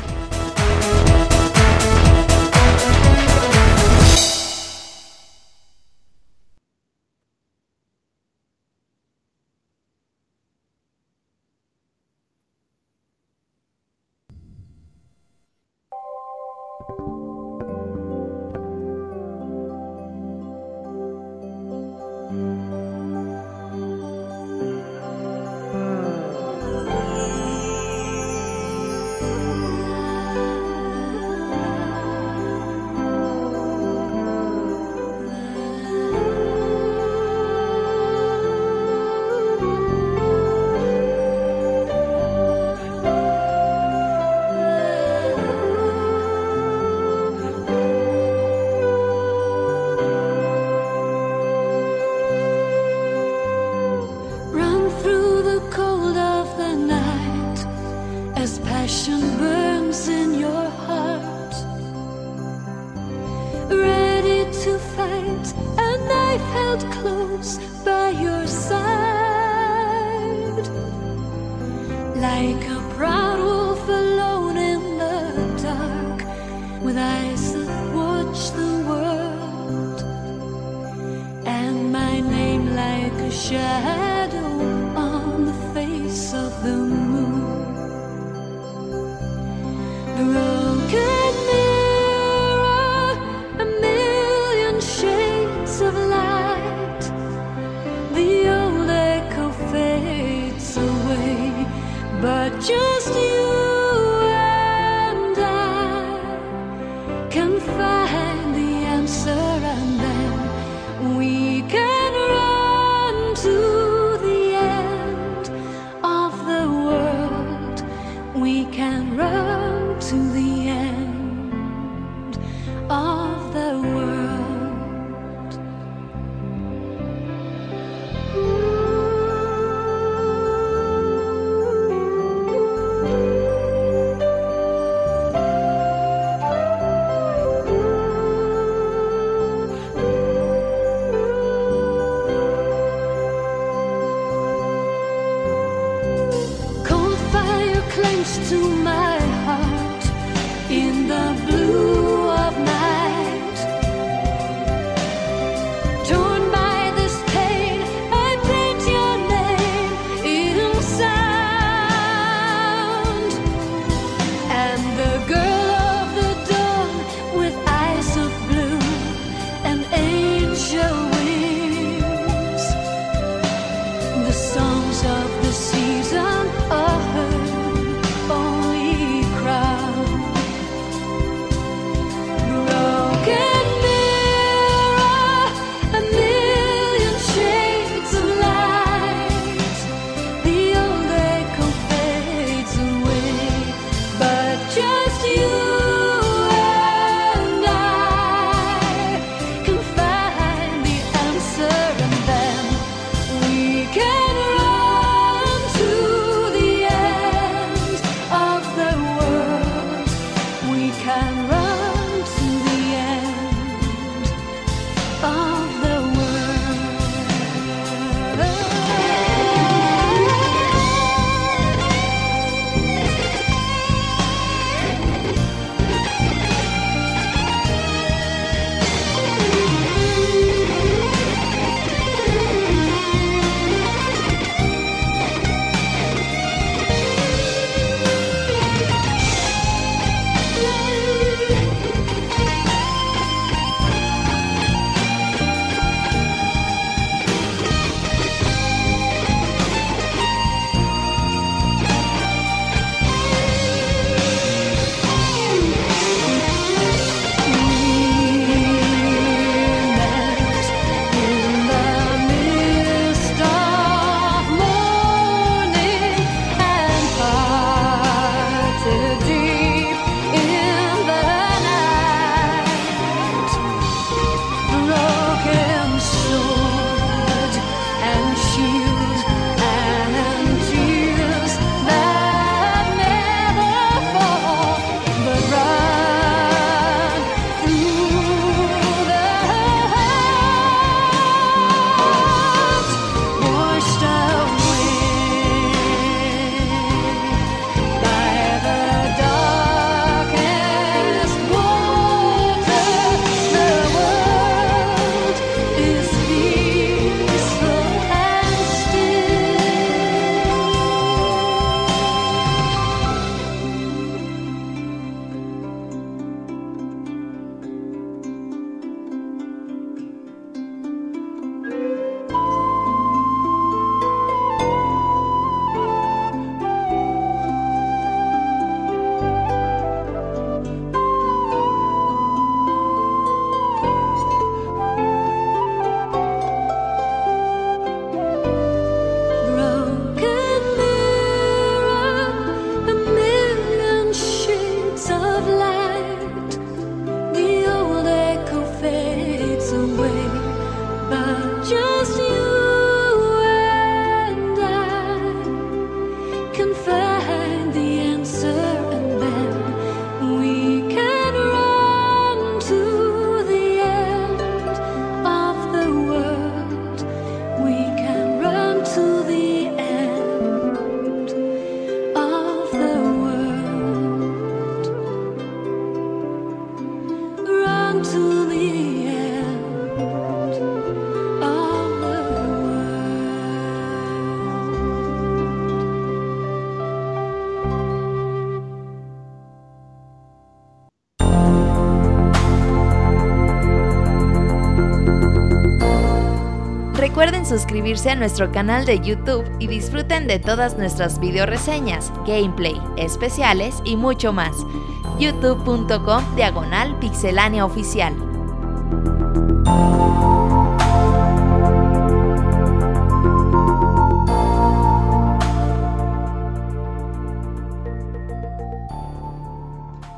suscribirse a nuestro canal de YouTube y disfruten de todas nuestras video reseñas, gameplay, especiales y mucho más. youtube.com diagonal pixelania oficial.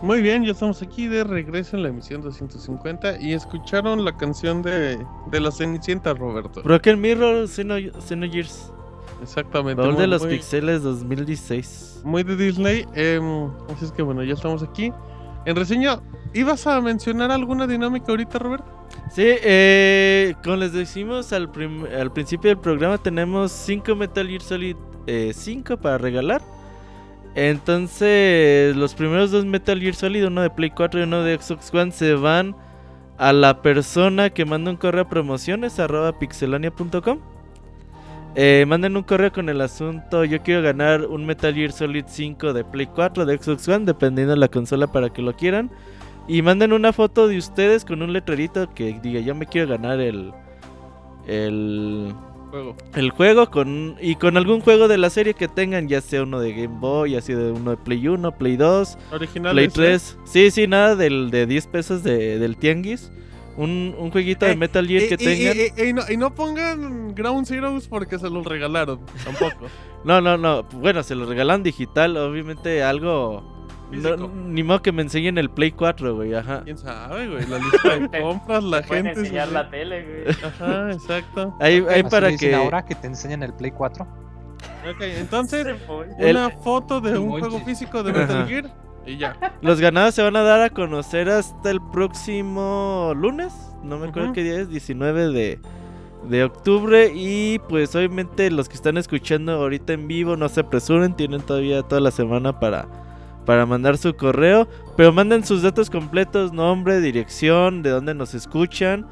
Muy bien, ya estamos aquí de regreso en la emisión 250 y escucharon la canción de, de la Cenicienta, Roberto. Broken Mirror, Xeno- Xenogears. Exactamente. Baúl de los muy- pixeles 2016. Muy de Disney. em, así es que bueno, ya estamos aquí. En reseña, ¿ibas a mencionar alguna dinámica ahorita, Roberto? Sí, eh, como les decimos al, al principio del programa, tenemos 5 Metal Gear Solid 5 para regalar. Entonces, los primeros dos Metal Gear Solid, uno de Play 4 y uno de Xbox One, se van a la persona que manda un correo a promociones arroba pixelania.com. Eh, manden un correo con el asunto yo quiero ganar un Metal Gear Solid 5 de Play 4 de Xbox One, dependiendo de la consola para que lo quieran. Y manden una foto de ustedes con un letrerito que diga yo me quiero ganar el el Juego. el juego con y con algún juego de la serie que tengan, ya sea uno de Game Boy, ya sea de uno de Play 1, Play 2, Original. Play 3. Sí, sí, nada del de 10 pesos de, del tianguis. Un, un jueguito de Eh, Metal Gear que tengan. y, no, y no pongan Ground Zeroes porque se los regalaron. Tampoco. <laughs> No, no, no. Bueno, se lo regalan digital, obviamente algo. No- ni modo que me enseñen el Play 4, güey, ajá. ¿Quién sabe, güey? La <laughs> lista de compras, la Pueden gente. enseñar se- la tele, güey. Ajá, exacto. Ahí, ahí para dicen que. ahora que te enseñan el Play 4. Ok, entonces, <laughs> El- una foto de un juego físico de Metal. Gear y ya. <laughs> Los ganados se van a dar a conocer hasta el próximo lunes. No me acuerdo Ujú. qué día es, 19 de, de octubre. Y pues obviamente los que están escuchando ahorita en vivo no se apresuren, tienen todavía toda la semana para, para mandar su correo. Pero manden sus datos completos, nombre, dirección, de dónde nos escuchan.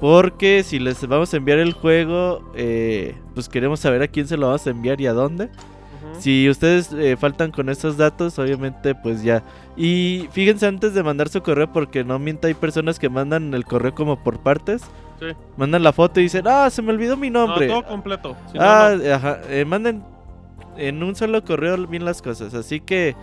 Porque si les vamos a enviar el juego, eh, pues queremos saber a quién se lo vamos a enviar y a dónde. Si ustedes eh, faltan con estos datos, obviamente pues ya. Y fíjense antes de mandar su correo porque no mienta, hay personas que mandan el correo como por partes. Sí. Mandan la foto y dicen, ah, se me olvidó mi nombre. No, todo completo. Si no, ah, no. ajá. eh, manden en un solo correo bien las cosas. Así que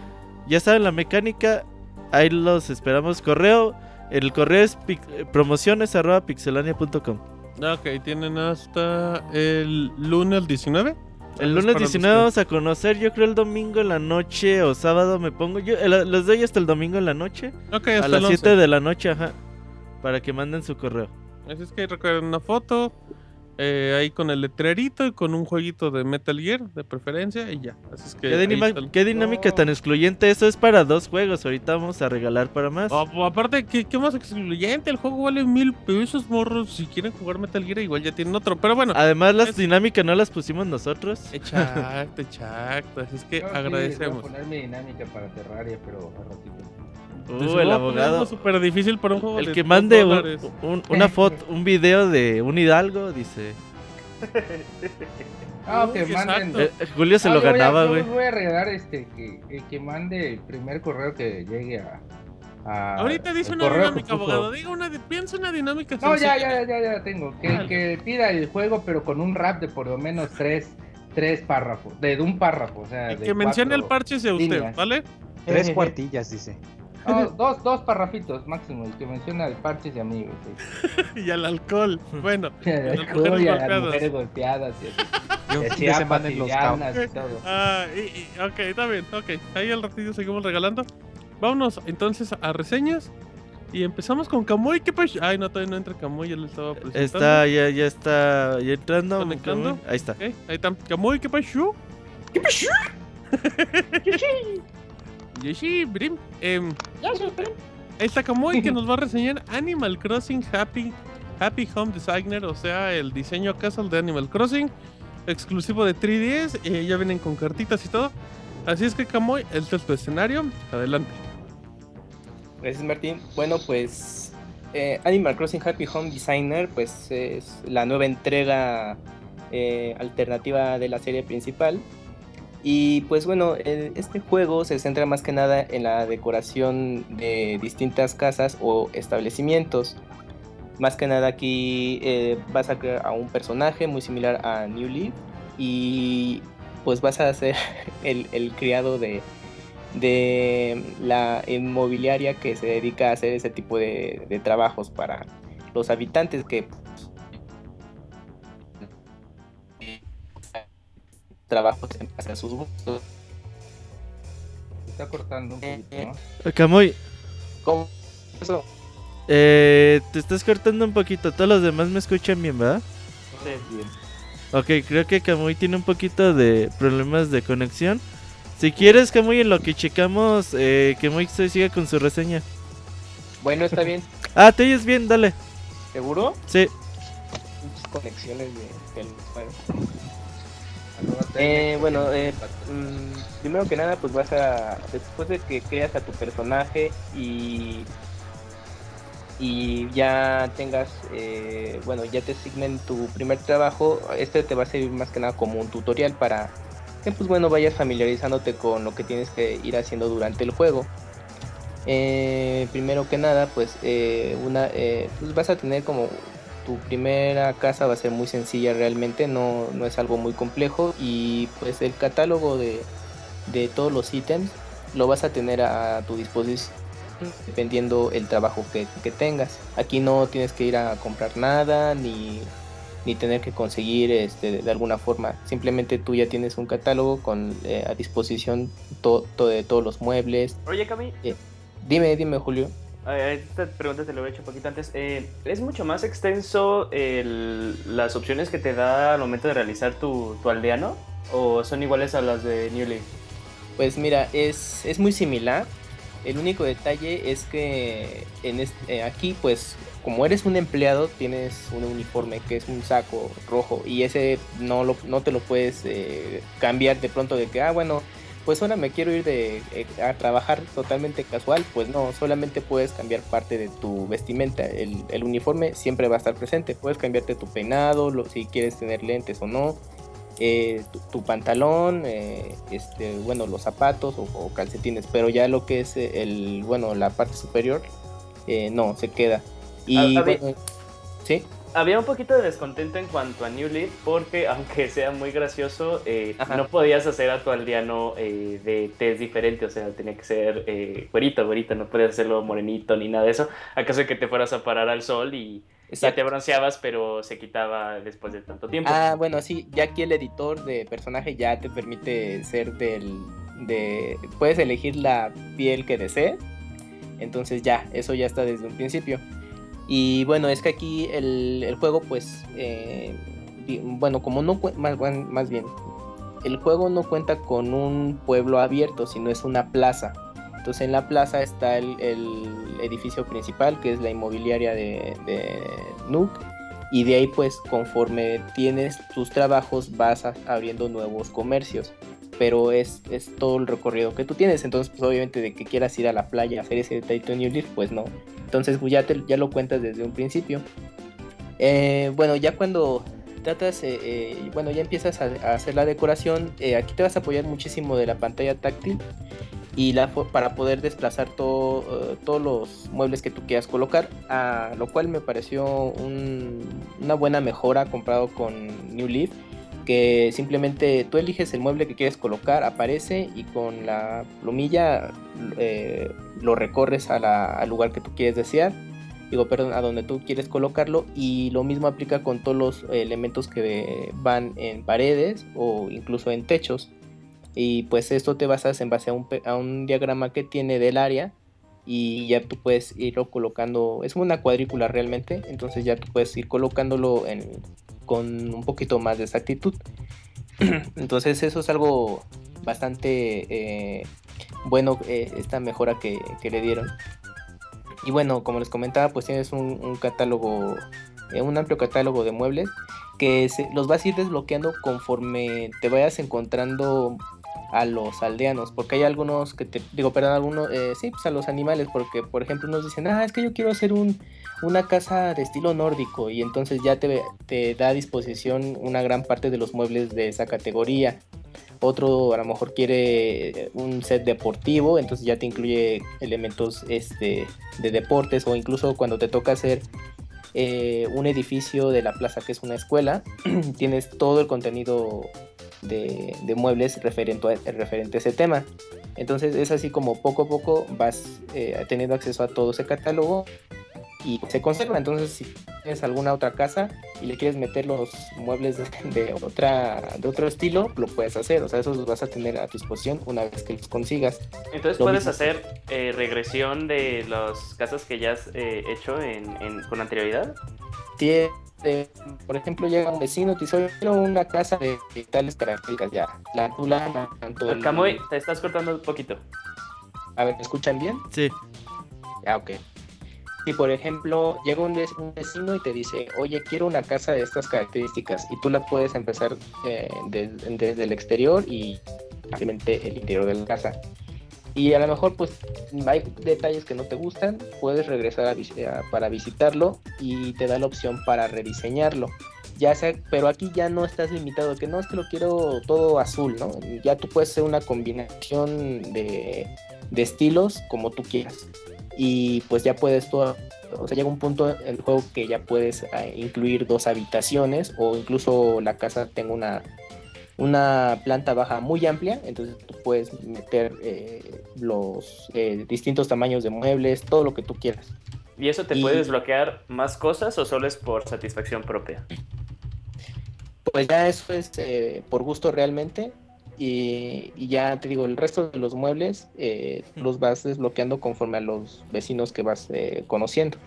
ya saben la mecánica. Ahí los esperamos. Correo. El correo es eh, promociones arroba pixelania.com. Ok, tienen hasta el lunes 19. El lunes para los 19 que- vamos a conocer, yo creo el domingo en la noche o sábado me pongo. Yo el- les doy hasta el domingo en la noche. Ok, a hasta las el 7 11. de la noche, ajá. Para que manden su correo. Así es que recuerden una foto. Eh, ahí con el letrerito y con un jueguito de Metal Gear de preferencia y ya. Así es que. ¿Qué, el- qué dinámica tan excluyente. Eso es para dos juegos. Ahorita vamos a regalar para más. Ah, pues, aparte, ¿qué, qué más excluyente? El juego vale mil pesos, morros. Si quieren jugar Metal Gear, igual ya tienen otro. Pero bueno, Además, las es- dinámicas no las pusimos nosotros. exacto, exacto. Así es que Yo sí agradecemos. Voy a poner mi dinámica para Terraria, pero a ratito. Uh, Pues, el poner abogado. algo súper difícil para un juego El de que mande un- una foto, un video de un hidalgo, dice. Ah, Uy, que manden. Eh, eh, Julio se Ah, lo yo ganaba, yo güey. Voy a regalar este que, el que mande el primer correo que llegue a. a- Ahorita dice una dinámica, abogado. Diga una, piensa una dinámica. No, ya, sencilla. ya, ya, ya tengo. Que, Dale. que pida el juego, pero con un rap de por lo menos tres, tres párrafos. De, de un párrafo, o sea. De que mencione el parche de usted, líneas. ¿vale? Tres <laughs> cuartillas, dice. No, <laughs> dos, dos parrafitos máximo. El que menciona el parche y amigos. sí. <laughs> y al alcohol. Bueno, <laughs> Y a las las mujeres y a las golpeadas. mujeres golpeadas. Y así. Y Chiapas semana en y los y todo. Ah, y, y- ok, está bien, ok. Ahí al ratito seguimos regalando. Vámonos entonces a reseñas. Y empezamos con Kamui. ¿Qué pasó? Ay, no, todavía no entra Kamui, ya le estaba presentando. Está, ya, ya está ya entrando. ¿Conectando? Ahí está. Ok, ahí está. Kamui, ¿qué pasó? ¿Qué pasó? Yoshi, Brim. Em, ahí está Kamui que <laughs> nos va a reseñar Animal Crossing Happy, Happy Home Designer, o sea, el diseño casual de Animal Crossing, exclusivo de 3DS. eh, ya vienen con cartitas y todo. Así es que Kamui, este es tu escenario. Adelante. Gracias Martín. Bueno, pues eh, Animal Crossing Happy Home Designer pues es la nueva entrega eh, alternativa de la serie principal. Y pues bueno, el- este juego se centra más que nada en la decoración de distintas casas o establecimientos. Más que nada aquí eh, vas a crear a un personaje muy similar a New Leaf y pues vas a ser <laughs> el, el criado de, de la inmobiliaria que se dedica a hacer ese tipo de trabajos para los habitantes que trabajos en base a sus gustos. Se está cortando un poquito, ¿no? Camuy, ¿Cómo? Eso. eh, te estás cortando un poquito. Todos los demás me escuchan bien, ¿verdad? Sí. Bien. Ok, creo que Camuy tiene un poquito de problemas de conexión. Si quieres, Camuy, en lo que checamos, eh, que Moy se siga con su reseña. Bueno, está bien. <laughs> Ah, te oyes bien, dale. ¿Seguro? Sí. Muchas conexiones de. Arroba Eh, bueno, eh, mm, primero que nada, pues vas a, después de que creas a tu personaje y, y ya tengas, eh, bueno, ya te asignen tu primer trabajo, este te va a servir más que nada como un tutorial para que, pues bueno, vayas familiarizándote con lo que tienes que ir haciendo durante el juego. Primero que nada, pues, una, pues vas a tener como tu primera casa va a ser muy sencilla realmente, no, no es algo muy complejo y pues el catálogo de, de todos los ítems lo vas a tener a tu disposición dependiendo el trabajo que, que tengas. Aquí no tienes que ir a comprar nada ni, ni tener que conseguir este, de alguna forma. Simplemente tú ya tienes un catálogo con eh, a disposición to- to- de todos los muebles. Oye, Cami, Dime, dime Julio. Esta pregunta te lo he hecho un poquito antes. Eh, ¿Es mucho más extenso el- las opciones que te da al momento de realizar tu, tu aldeano? ¿O son iguales a las de New Leaf? Pues mira, es, es muy similar. El único detalle es que en este, aquí, pues, como eres un empleado, tienes un uniforme que es un saco rojo y ese no, lo, no te lo puedes eh, cambiar de pronto de que, ah, bueno, pues ahora me quiero ir de, eh, a trabajar totalmente casual. Pues no, solamente puedes cambiar parte de tu vestimenta. El, el uniforme siempre va a estar presente. Puedes cambiarte tu peinado, lo- si quieres tener lentes o no eh, tu, tu pantalón, eh, este, bueno, los zapatos o, o calcetines, pero ya lo que es el, bueno, la parte superior, eh, no, se queda. Y A- a ver. bueno, sí, Había un poquito de descontento en cuanto a New Leaf porque, <laughs> aunque sea muy gracioso, eh, no podías hacer a tu aldeano eh, de test diferente, o sea, tenía que ser eh, güerito, güerito, no podías hacerlo morenito ni nada de eso, acaso de que te fueras a parar al sol y ya te bronceabas, pero se quitaba después de tanto tiempo. Ah, bueno, sí, ya aquí el editor de personaje ya te permite ser del, de, puedes elegir la piel que desees, entonces ya, eso ya está desde un principio. Y bueno, es que aquí el, el juego, pues, eh, bueno, como no, más, bien, el juego no cuenta con un pueblo abierto, sino es una plaza. Entonces en la plaza está el, edificio principal, que es la inmobiliaria de, de Nuke. Y de ahí pues conforme tienes tus trabajos vas a- abriendo nuevos comercios. Pero es, es todo el recorrido que tú tienes. Entonces pues obviamente de que quieras ir a la playa a hacer ese Titan New Leaf, pues no. Entonces pues ya, ya lo cuentas desde un principio. Eh, bueno, ya cuando tratas, eh, eh, bueno, ya empiezas a, hacer la decoración, aquí te vas a apoyar muchísimo de la pantalla táctil y la para poder desplazar todo, todos los muebles que tú quieras colocar, a lo cual me pareció un- una buena mejora comparado con New Leaf, que simplemente tú eliges el mueble que quieres colocar, aparece y con la plumilla eh, lo recorres al lugar que tú quieres desear. Digo, perdón, a donde tú quieres colocarlo y lo mismo aplica con todos los elementos que van en paredes o incluso en techos. Y pues esto te basas en base a un, a un diagrama que tiene del área y ya tú puedes irlo colocando, es una cuadrícula realmente, entonces ya tú puedes ir colocándolo en, con un poquito más de exactitud. <clears throat> entonces eso es algo bastante eh, bueno, eh, esta mejora que, le dieron. Y bueno, como les comentaba, pues tienes un, catálogo, eh, un amplio catálogo de muebles que se- los vas a ir desbloqueando conforme te vayas encontrando a los aldeanos, porque hay algunos que te, digo, perdón, algunos, sí, pues a los animales, porque por ejemplo unos dicen, ah, es que yo quiero hacer un, una casa de estilo nórdico, y entonces ya te, te da a disposición una gran parte de los muebles de esa categoría. Otro a lo mejor quiere un set deportivo, entonces ya te incluye elementos este, de deportes o incluso cuando te toca hacer eh, un edificio de la plaza que es una escuela, <clears throat> tienes todo el contenido de, de muebles referente a, referente a ese tema. Entonces es así como poco a poco vas eh, teniendo acceso a todo ese catálogo y se conserva. Entonces si tienes alguna otra casa y le quieres meter los muebles de, de otra de otro estilo, lo puedes hacer. O sea, esos los vas a tener a tu disposición una vez que los consigas. Entonces Lo puedes mismo. hacer eh, regresión de las casas que ya has eh, hecho en, en- con anterioridad. Eh, por ejemplo, llega un vecino y te dice, "Oye, quiero una casa de, de tales características ya. La tula, tanto el- Camuy, te estás cortando un poquito. A ver, ¿me escuchan bien? Sí. Ah, ok. Si por ejemplo llega un, vec- un vecino y te dice, oye, quiero una casa de estas características, y tú la puedes empezar eh, des- desde el exterior y simplemente el interior de la casa. Y a lo mejor pues hay detalles que no te gustan, puedes regresar para visitarlo y te da la opción para rediseñarlo. Ya sea, pero aquí ya no estás limitado, que no es que lo quiero todo azul, ¿no? Ya tú puedes hacer una combinación de estilos como tú quieras y pues ya puedes todo, o sea, llega un punto en el juego que ya puedes eh, incluir dos habitaciones o incluso la casa tenga una, una planta baja muy amplia, entonces tú puedes meter eh, los eh, distintos tamaños de muebles, todo lo que tú quieras. ¿Y eso te Y- puede desbloquear más cosas o solo es por satisfacción propia? Pues ya eso es eh, por gusto realmente. Y, y ya te digo, el resto de los muebles eh, los vas desbloqueando conforme a los vecinos que vas eh, conociendo.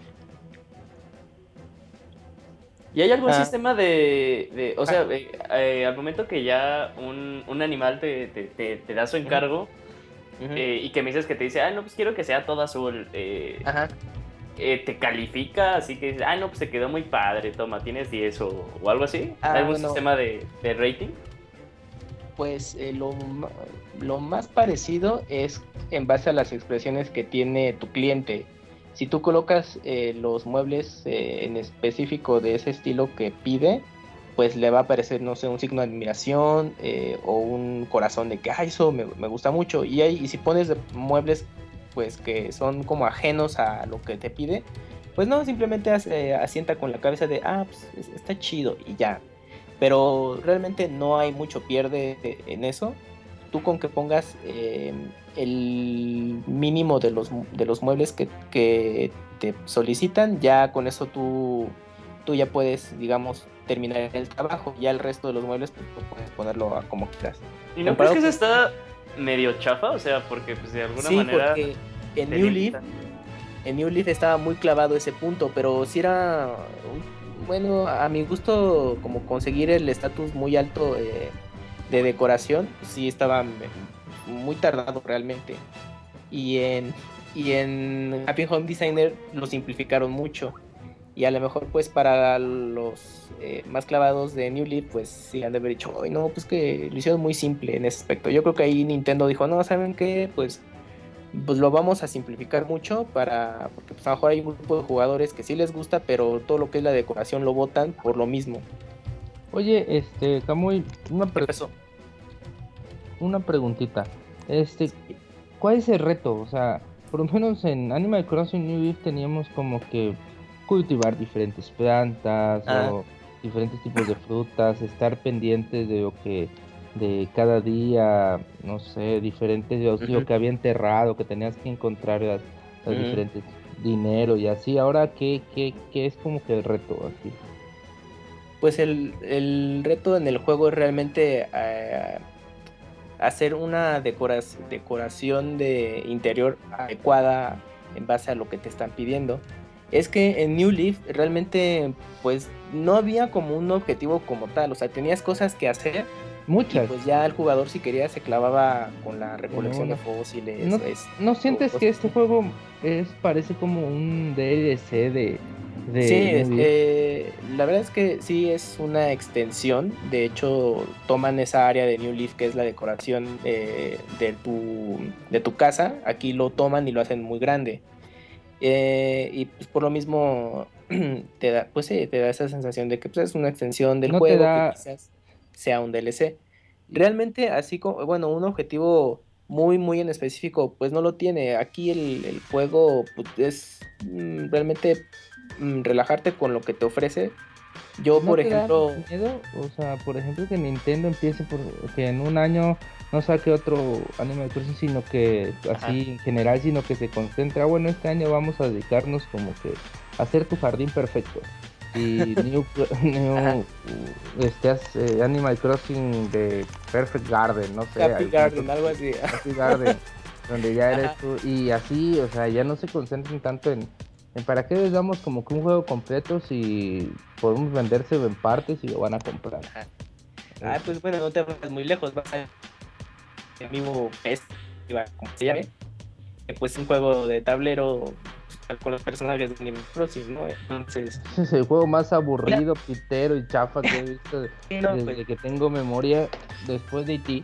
¿Y hay algún Ah. sistema de, de- o sea, eh, eh, al momento que ya un, un animal te, te- te- te da su encargo eh, y que me dices que te dice, ah, no, pues quiero que sea todo azul, eh, eh, te califica, así que dices, ah, no, pues te quedó muy padre, toma, tienes 10 o, o algo así? Ah, ¿Hay algún bueno. sistema de, de rating? Pues eh, lo, lo más parecido es en base a las expresiones que tiene tu cliente. Si tú colocas eh, los muebles eh, en específico de ese estilo que pide, pues le va a aparecer, no sé, un signo de admiración eh, o un corazón de que, ay, eso me, me gusta mucho. Y, hay, y si pones muebles, pues que son como ajenos a lo que te pide, pues no, simplemente as- asienta con la cabeza de, ah, pues es- está chido y ya. Pero realmente no hay mucho pierde en eso. Tú con que pongas eh, el mínimo de los, de los muebles que, que te solicitan, ya con eso tú, tú ya puedes, digamos, terminar el trabajo. Ya el resto de los muebles pues, puedes ponerlo a como quieras. ¿Y no crees que eso está medio chafa? O sea, porque pues de alguna Sí, manera... porque en New Leaf, en New Leaf estaba muy clavado ese punto, pero si era, un- bueno, a mi gusto, como conseguir el estatus muy alto de decoración, sí estaba muy tardado realmente. Y en, y en Happy Home Designer lo simplificaron mucho. Y a lo mejor pues para los eh, más clavados de New Leaf pues sí han de haber dicho, "Ay, no, pues que lo hicieron muy simple en ese aspecto. Yo creo que ahí Nintendo dijo, no, ¿saben qué? Pues pues lo vamos a simplificar mucho para porque pues, a lo mejor hay un grupo de jugadores que sí les gusta, pero todo lo que es la decoración lo votan por lo mismo. Oye, este, Camuy, una, pre- una preguntita. Este, ¿cuál es el reto? O sea, por lo menos en Animal Crossing New Leaf teníamos como que cultivar diferentes plantas Ah. o diferentes tipos de frutas, estar pendientes de lo que de cada día, no sé, diferentes de que había enterrado, que tenías que encontrar las, diferentes dinero y así. Ahora, ¿qué, qué, qué es como que el reto aquí? Pues el, el reto en el juego es realmente eh, hacer una decoración de interior adecuada en base a lo que te están pidiendo. Es que en New Leaf realmente pues no había como un objetivo como tal, o sea, tenías cosas que hacer. Muchas. Y pues ya el jugador si quería se clavaba con la recolección No, de fósiles. ¿No, es- ¿no sientes que este juego es parece como un DLC de, de Sí, es- eh, la verdad es que sí es una extensión. De hecho, toman esa área de New Leaf que es la decoración eh, de, tu, de tu casa. Aquí lo toman y lo hacen muy grande. Eh, y pues por lo mismo <clears throat> te da, pues sí, te da esa sensación de que pues, es una extensión del No te juego da- que quizás sea un DLC. Realmente, así como, bueno, un objetivo muy, muy en específico, pues no lo tiene. Aquí el, el juego pues, es mm, realmente mm, relajarte con lo que te ofrece. Yo, ¿No por ejemplo, miedo? O sea, por ejemplo, que Nintendo empiece por que en un año no saque otro Animal Crossing, sino que así en general, sino que se concentra. Bueno, este año vamos a dedicarnos como que a hacer tu jardín perfecto. Y New, new este, eh, Animal Crossing de Perfect Garden, no sé. Happy Garden, algo así. Happy Garden, donde ya eres tú. Y así, o sea, ya no se concentren tanto en, en para qué les damos como que un juego completo si podemos venderse en partes y lo van a comprar. Ah, pues bueno, no te vas muy lejos, va a amigo Festival, como se llame, pues un juego de tablero con los personajes de Animal Crossing, ¿no? Entonces, es el juego más aburrido, pitero y chafa que he visto <laughs> no, desde pues. que tengo memoria después de ti.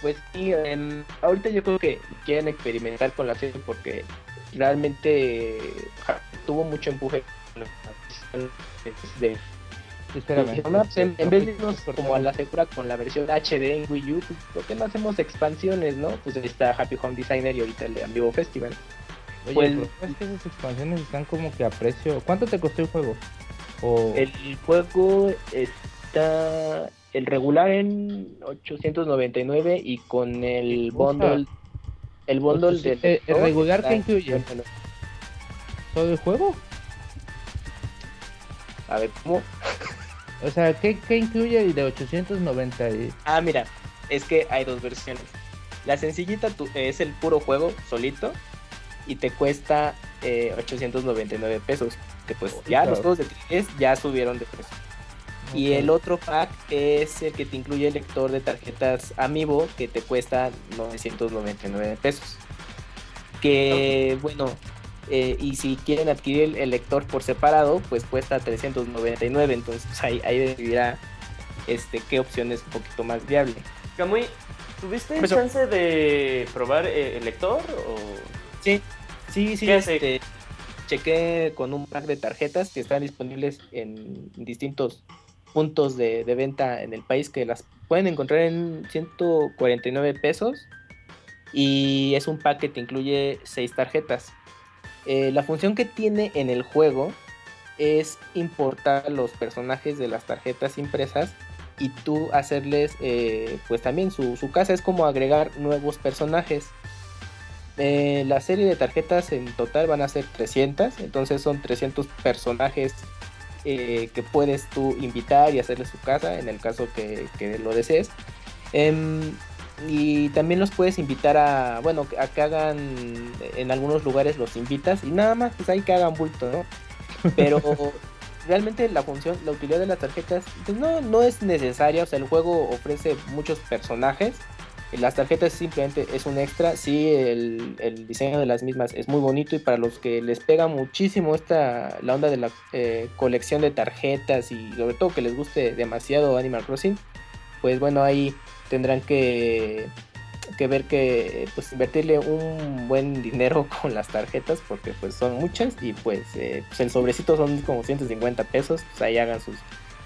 pues sí, ahorita yo creo que quieren experimentar con la serie porque realmente ja, tuvo mucho empuje de Espérame. Dijeron, "Ah, pues, en, en vez de irnos como a la segura con la versión HD en Wii U, pues, ¿por qué no hacemos expansiones, no? Pues ahí está Happy Home Designer y ahorita el de Amiibo Festival. Oye, Pues- es que esas expansiones están como que a precio. ¿Cuánto te costó el juego? O... El juego está el regular en 899 y con el bundle el bundle del eh, el regular está que incluye? 99. ¿Todo el juego? A ver, ¿cómo? O sea, ¿qué, qué incluye el de 890? y- Ah, mira, es que hay dos versiones. La sencillita tu- es el puro juego solito y te cuesta eh, 899 pesos. Que pues ya claro. los juegos de 3DS ya subieron de precio. Y el otro pack es el que te incluye el lector de tarjetas Amiibo que te cuesta 999 pesos. Que bueno, eh, y si quieren adquirir el, el lector por separado, pues cuesta 399. Entonces ahí, ahí decidirá este, qué opción es un poquito más viable. Kamui, ¿tuviste Pues, chance de probar eh, el lector? O... Sí, sí, sí. Este, chequé con un pack de tarjetas que están disponibles en distintos puntos de, de venta en el país que las pueden encontrar en 149 pesos y es un pack que te incluye 6 tarjetas. Eh, la función que tiene en el juego es importar los personajes de las tarjetas impresas y tú hacerles eh, pues también su, su casa es como agregar nuevos personajes eh, la serie de tarjetas en total van a ser 300, entonces son 300 personajes eh, que puedes tú invitar y hacerle su casa en el caso que, que lo desees. Em, y también los puedes invitar a, bueno, a que hagan, en algunos lugares los invitas y nada más, pues ahí que hagan bulto, ¿no? Pero <laughs> realmente la función, la utilidad de las tarjetas, pues no, no es necesaria, o sea, el juego ofrece muchos personajes. Las tarjetas simplemente es un extra, sí, el, diseño de las mismas es muy bonito y para los que les pega muchísimo esta, la onda de la eh, colección de tarjetas y sobre todo que les guste demasiado Animal Crossing, pues bueno, ahí tendrán que, que ver que pues invertirle un buen dinero <laughs> con las tarjetas porque pues son muchas y pues, eh, pues el sobrecito son como 150 pesos, pues ahí hagan sus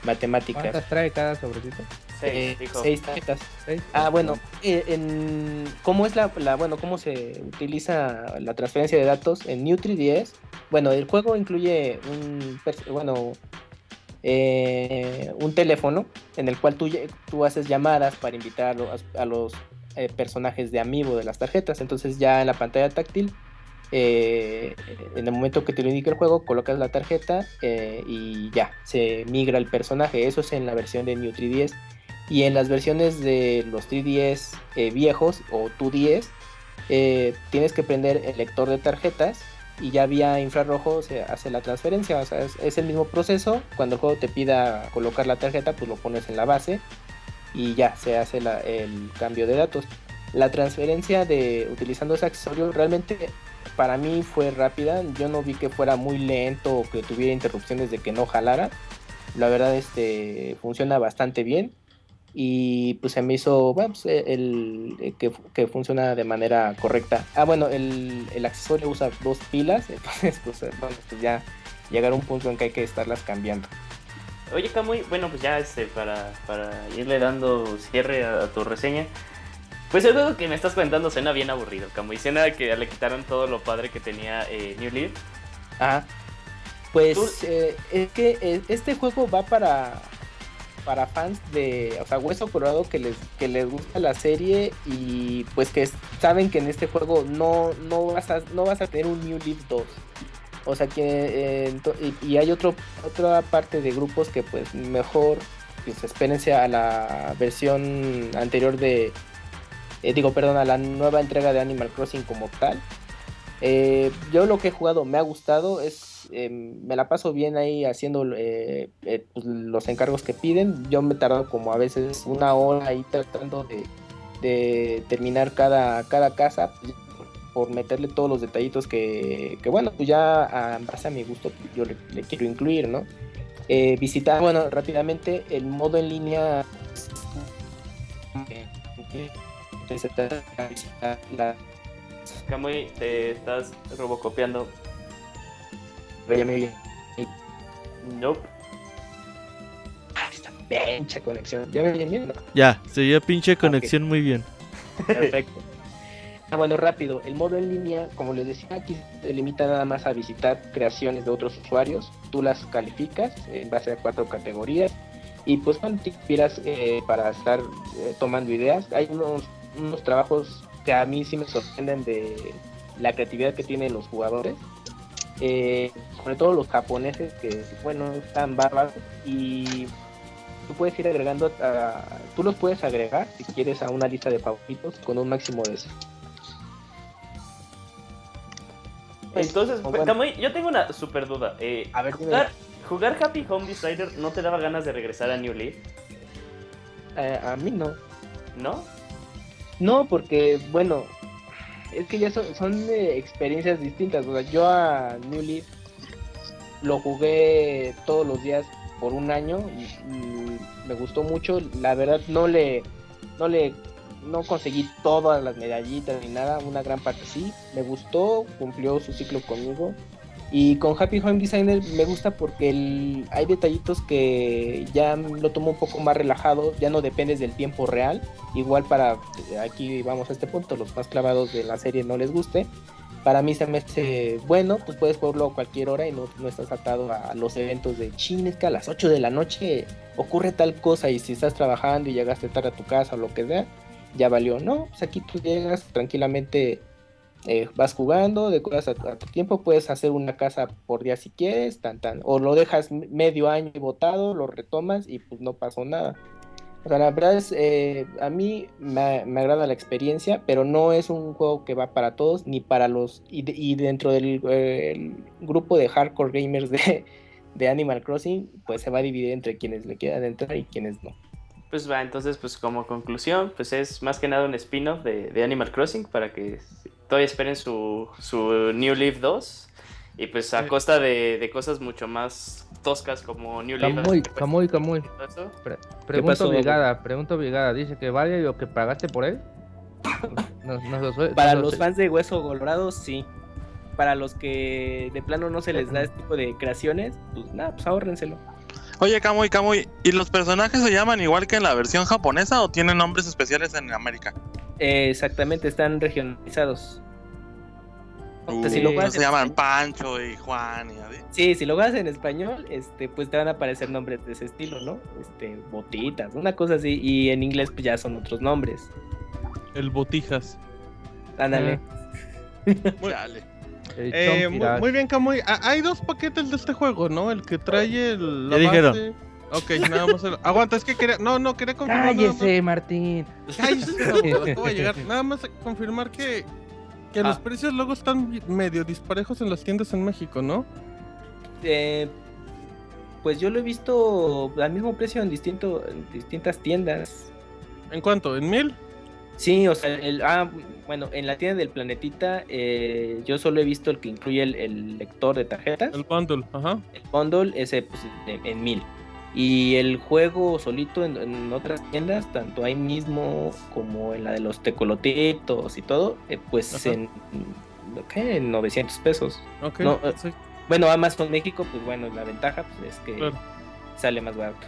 matemáticas. ¿Cuántas trae cada sobrecito? Eh, dijo. seis tarjetas. ¿Seis? Ah, bueno, eh, en, ¿cómo es la, la- bueno, cómo se utiliza la transferencia de datos en New 3DS? Bueno, el juego incluye un, bueno, eh, un teléfono en el cual tú, tú haces llamadas para invitar a los, a los, eh, personajes de amiibo de las tarjetas. Entonces ya en la pantalla táctil, eh, en el momento que te lo indica el juego, colocas la tarjeta eh, y ya, se migra el personaje. Eso es en la versión de New 3DS. Y en las versiones de los 3DS eh, viejos o 2DS, eh, tienes que prender el lector de tarjetas y ya vía infrarrojo se hace la transferencia. Es, el mismo proceso. Cuando el juego te pida colocar la tarjeta, pues lo pones en la base y ya se hace el cambio de datos. La transferencia de utilizando ese accesorio realmente para mí fue rápida. Yo no vi que fuera muy lento o que tuviera interrupciones de que no jalara. La verdad, este funciona bastante bien. Y pues se me hizo pues, el, que, funciona de manera correcta. Ah, bueno, el, accesorio usa dos pilas, <laughs> entonces pues, eh, pues ya llegar un punto en que hay que estarlas cambiando. Oye, Kamui, bueno, pues ya este, para, irle dando cierre a tu reseña. Pues el juego que me estás comentando suena bien aburrido, Kamui. Suena que le quitaron todo lo padre que tenía eh, New Leaf. Ajá. Pues eh, es que eh, este juego va para para fans de, o sea, Hueso Colorado que les que les gusta la serie y pues que saben que en este juego no no vas a no vas a tener un New Leaf 2. O sea que eh, y, y hay otro otra parte de grupos que pues mejor pues espérense a la versión anterior de eh, digo, perdón, a la nueva entrega de Animal Crossing como tal. Eh, yo lo que he jugado me ha gustado, es eh, me la paso bien ahí haciendo eh, pues, los encargos que piden. Yo me he tardado como a veces una hora ahí tratando de, terminar cada, cada casa por meterle todos los detallitos que, que, bueno, pues ya a, base a mi gusto yo le, le quiero incluir, ¿no? Visitar, bueno, rápidamente el modo en línea se trata de visitar la Kamui, te estás robocopiando. Ya me oye. Nope. Pinche conexión. ¿Ya me bien? Ya, se oía pinche conexión muy bien. Perfecto. Ah, bueno, rápido. El modo en línea, como les decía, aquí se limita nada más a visitar creaciones de otros usuarios. Tú las calificas en base a cuatro categorías. Y pues cuando te inspiras eh, para estar eh, tomando ideas, hay unos, unos trabajos que a mí sí me sorprenden de la creatividad que tienen los jugadores. Eh, sobre todo los japoneses que, bueno, están bárbaros. Y tú puedes ir agregando, a- tú los puedes agregar si quieres a una lista de favoritos con un máximo de Entonces, O bueno. Kamui, yo tengo una super duda. Eh, A ver, jugar, jugar Happy Home Decider no te daba ganas de regresar a New Leaf, Eh, a mí no. ¿no? No, porque, bueno, es que ya son, son eh, experiencias distintas. O sea, yo a New Leaf lo jugué todos los días por un año y, y me gustó mucho. La verdad, no le, no le, no conseguí todas las medallitas ni nada. Una gran parte sí. Me gustó, cumplió su ciclo conmigo. Y con Happy Home Designer me gusta porque el- hay detallitos que ya lo tomo un poco más relajado, ya no dependes del tiempo real. Igual para, aquí vamos a este punto, los más clavados de la serie no les guste. Para mí se me hace bueno, pues puedes jugarlo a cualquier hora y no, no estás atado a los eventos de chin, que a las 8 de la noche ocurre tal cosa y si estás trabajando y llegaste tarde a tu casa o lo que sea, ya valió. No, pues aquí tú llegas tranquilamente eh, vas jugando, decoras a, tu- tiempo, puedes hacer una casa por día si quieres, tan tan, o lo dejas medio año botado, lo retomas y pues no pasó nada. O sea, la verdad es, eh, a mí me, agrada la experiencia, pero no es un juego que va para todos, ni para los, y, de- y dentro del el grupo de hardcore gamers de, Animal Crossing, pues se va a dividir entre quienes le quieran entrar y quienes no. Pues va, entonces, pues como conclusión, pues es más que nada un spin-off de Animal Crossing para que todavía esperen su, su New Leaf 2. Y pues a costa de, de cosas mucho más toscas como New Leaf. Camuy, pues, Camuy, Camuy. Pre- pregunta pasó, obligada, pregunta obligada. Dice que vale lo que pagaste por él. No, no lo sé- Para no lo los sé. fans de Hueso Colorado, sí. Para los que de plano no se les da este tipo de creaciones, pues nada, pues ahórrenselo. Oye, Kamui, Kamui, ¿y los personajes se llaman igual que en la versión japonesa o tienen nombres especiales en América? Eh, exactamente, están regionalizados. Si lo Uh, juegas se llaman español- Pancho y Juan y así. Sí, si lo juegas en español, este, pues te van a aparecer nombres de ese estilo, ¿no? Este, botitas, una cosa así. Y en inglés, pues ya son otros nombres. El Botijas. Ándale. <laughs> Chale. El Eh, muy, bien, Camuy. Ah, hay dos paquetes de este juego, ¿no? El que trae el, la Ya dijeron. base. Ok, nada más. el- Aguanta, es que quería. No, no, quería confirmar. nada más- Cállese, Martín. Cállese, no, acabo de llegar. <laughs> Nada más confirmar que, que los Ah. precios luego están medio disparejos en las tiendas en México, ¿no? Eh, pues yo lo he visto al mismo precio en, distinto, en distintas tiendas. ¿En cuánto? ¿En mil? Sí, o sea, el, ah, bueno, en la tienda del planetita eh, yo solo he visto el que incluye el, el lector de tarjetas. El bundle, ajá. El bundle ese pues, en, mil. Y el juego solito en, en otras tiendas, tanto ahí mismo como en la de los tecolotitos y todo, eh, pues Ajá. en, ¿qué? en 900 pesos. Ok. No, sí, Bueno, Amazon México, pues bueno, la ventaja pues, es que claro. sale más barato.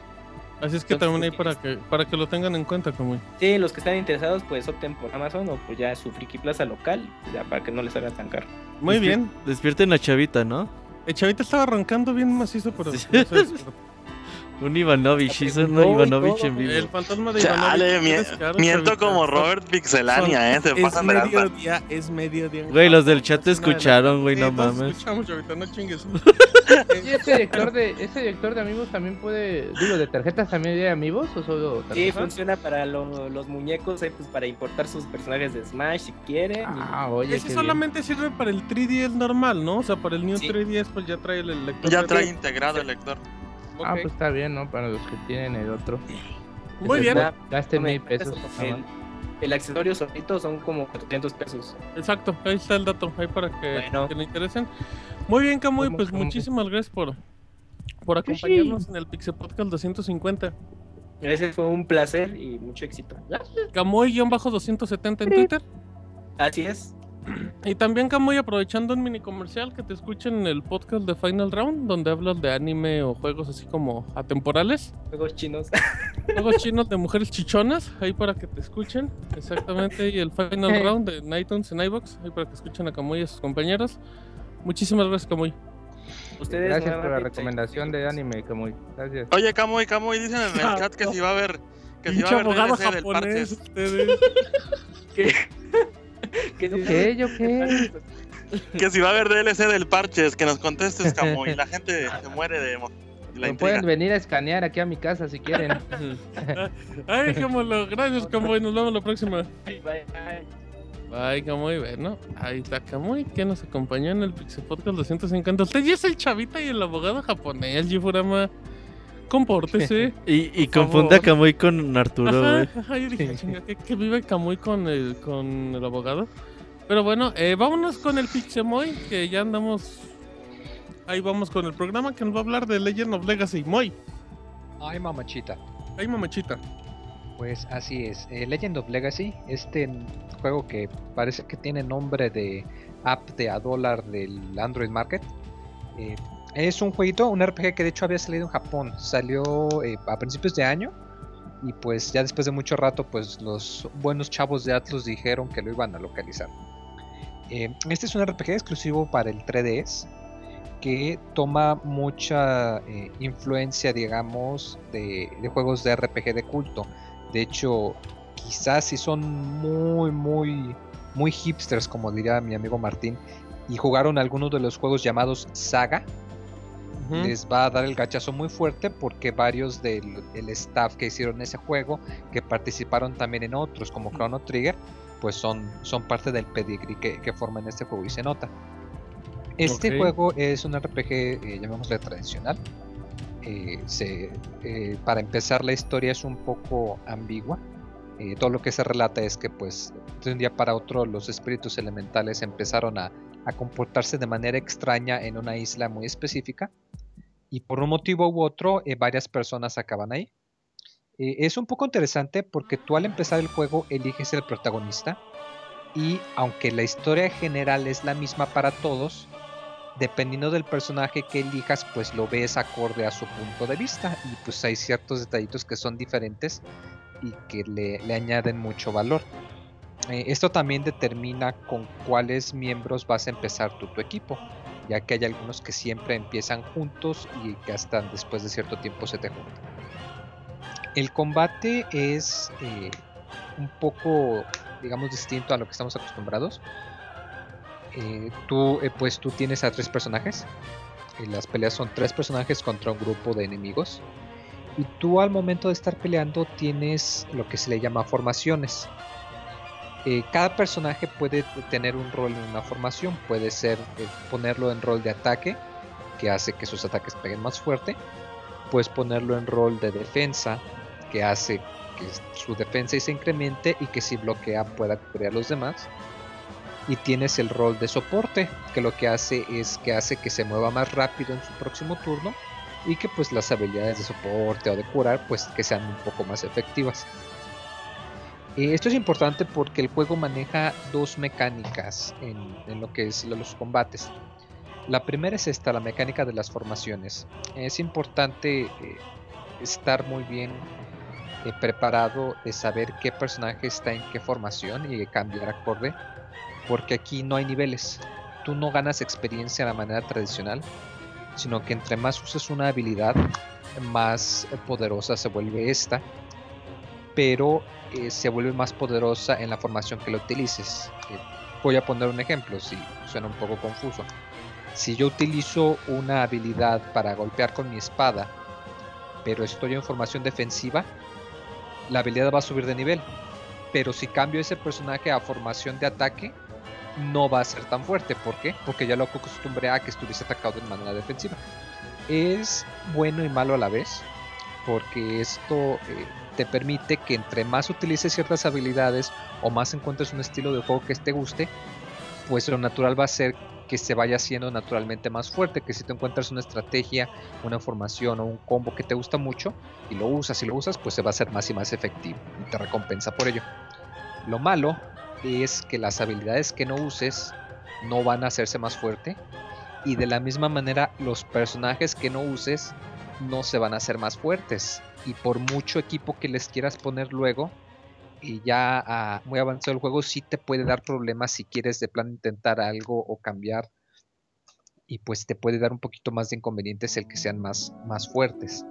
Así es que entonces, también ahí sí, para que, para que lo tengan en cuenta, Camuy. Sí, los que están interesados, pues opten por Amazon o pues ya su Friki Plaza local, ya para que no les salga tan caro. Muy Despier- bien. Despierten la chavita, ¿no? El chavita estaba arrancando bien macizo, pero. no sé, <laughs> Un Ivanovich, hizo un No, Ivanovich en vivo. El fantasma de Chale, Ivanovich. descaro, miento como Robert Pixelania, eh. Se es pasan de lanza. mediodía, es mediodía. Güey, los del chat te de escucharon, güey, Sí, no mames. escuchamos, chavita, no chingues. <laughs> ¿Y ese director de ese director de amigos también puede, digo, de tarjetas también de amigos o solo Sí, tarjetas? funciona para lo- los muñecos, eh, pues para importar sus personajes de Smash si quieren. Ah, oye, Ese qué solamente sirve para el 3DS normal, ¿no? O sea, para el New Sí. 3DS pues ya trae el lector. Ya de- trae integrado el lector. Ah, pues está bien, ¿no? Para los que tienen el otro. Muy bien. Gasten mil pesos. el, accesorio solito son como 400 pesos. Exacto, ahí está el dato, ahí para que, Bueno. que le interesen. Muy bien, Camuy, pues muchísimas gracias por, por sí. acompañarnos en el Pixel Podcast 250. Ese fue un placer y mucho éxito. Camuy-270 en Twitter. Así es. Y también, Camuy, aprovechando un mini comercial que te escuchen en el podcast de Final Round, donde hablas de anime o juegos así como atemporales. Juegos chinos. <laughs> Juegos chinos de mujeres chichonas, ahí para que te escuchen. Exactamente, y el Final Round de iTunes en iBox, ahí para que escuchen a Camuy y a sus compañeros. Muchísimas gracias, Camuy. Ustedes Gracias por la recomendación de anime, Camuy. Gracias. Oye, Camuy, Camuy, dicen en el chat que si va a haber. Que si va a haber DLC del Parches. ustedes. <laughs> ¿Qué ¿Yo qué? ¿Yo qué? Que si va a haber DLC del Parches, que nos contestes, Camuy. La <laughs> gente se muere de, la pueden venir a escanear aquí a mi casa si quieren. <laughs> Ay, dejémoslo. Gracias, Camuy. Nos vemos la próxima. Bye, bye. Bye, Camuy. Bueno, ahí está Camuy, que nos acompañó en el Pixel Podcast 250. Usted ya es el chavita y el abogado japonés, Jifurama. Compórtese. <laughs> Y, y confunde a. Kamui con Arturo, Ajá, güey. ajá, yo dije, chinga, vive Camuy con el, con el abogado. Pero bueno, eh, vámonos con el Pixemoy, que ya andamos. Ahí vamos con el programa que nos va a hablar de Legend of Legacy. Moy, Ay, mamachita. ahí mamachita. Pues así es. eh, Legend of Legacy, este juego que parece que tiene nombre de app de a dólar del Android Market. eh, es un jueguito, un RPG que de hecho había salido en Japón. Salió eh, a principios de año. Y pues ya después de mucho rato, pues los buenos chavos de Atlus dijeron que lo iban a localizar. Eh, este es un RPG exclusivo para el 3DS que toma mucha eh, influencia, digamos, de, de juegos de RPG de culto. De hecho, quizás si son muy, muy, muy hipsters, como diría mi amigo Martín, y jugaron algunos de los juegos llamados Saga, Les va a dar el gachazo muy fuerte porque varios del el staff que hicieron ese juego, que participaron también en otros como Chrono Trigger, pues son, son parte del pedigree que, que forman este juego y se nota. Este juego es un RPG, eh, llamémosle tradicional. Eh, se- eh, para empezar la historia es un poco ambigua. Eh, todo lo que se relata es que pues de un día para otro los espíritus elementales empezaron a, a comportarse de manera extraña en una isla muy específica y por un motivo u otro eh, varias personas acaban ahí. Eh, es un poco interesante porque tú al empezar el juego eliges el protagonista y aunque la historia general es la misma para todos, dependiendo del personaje que elijas, pues lo ves acorde a su punto de vista y pues hay ciertos detallitos que son diferentes y que le, le añaden mucho valor. Eh, esto también determina con cuáles miembros vas a empezar tu equipo, ya que hay algunos que siempre empiezan juntos y que hasta después de cierto tiempo se te juntan. El combate es eh, un poco, digamos, distinto a lo que estamos acostumbrados. Eh, tú, pues tú tienes a tres personajes. Las peleas son tres personajes contra un grupo de enemigos. Y tú al momento de estar peleando tienes lo que se le llama formaciones. Eh, cada personaje puede tener un rol en una formación. Puede ser eh, ponerlo en rol de ataque, que hace que sus ataques peguen más fuerte. Puedes ponerlo en rol de defensa, que hace que su defensa se incremente y que si bloquea pueda cubrir a los demás. Y tienes el rol de soporte, que lo que hace es que hace que se mueva más rápido en su próximo turno y que pues las habilidades de soporte o de curar pues que sean un poco más efectivas. Eh, esto es importante porque el juego maneja dos mecánicas en, lo que es los combates. La primera es esta, la mecánica de las formaciones. Es importante eh, estar muy bien eh, preparado de saber qué personaje está en qué formación y cambiar acorde, porque aquí no hay niveles. Tú no ganas experiencia de la manera tradicional, sino que entre más uses una habilidad, más poderosa se vuelve esta, pero eh, se vuelve más poderosa en la formación que la utilices. Eh, voy a poner un ejemplo, si suena un poco confuso. Si yo utilizo una habilidad para golpear con mi espada, pero estoy en formación defensiva, la habilidad va a subir de nivel. Pero si cambio ese personaje a formación de ataque, no va a ser tan fuerte. ¿Por qué? Porque ya lo acostumbré a que estuviese atacado de manera defensiva. Es bueno y malo a la vez, porque esto eh, te permite que entre más utilices ciertas habilidades o más encuentres un estilo de juego que te guste, pues lo natural va a ser que se vaya haciendo naturalmente más fuerte, que si te encuentras una estrategia, una formación o un combo que te gusta mucho y lo usas y lo usas, pues se va a hacer más y más efectivo y te recompensa por ello. Lo malo es que las habilidades que no uses no van a hacerse más fuerte y de la misma manera los personajes que no uses no se van a hacer más fuertes y por mucho equipo que les quieras poner luego y ya ah, muy avanzado el juego sí te puede dar problemas si quieres de plan intentar algo o cambiar y pues te puede dar un poquito más de inconvenientes el que sean más, más fuertes.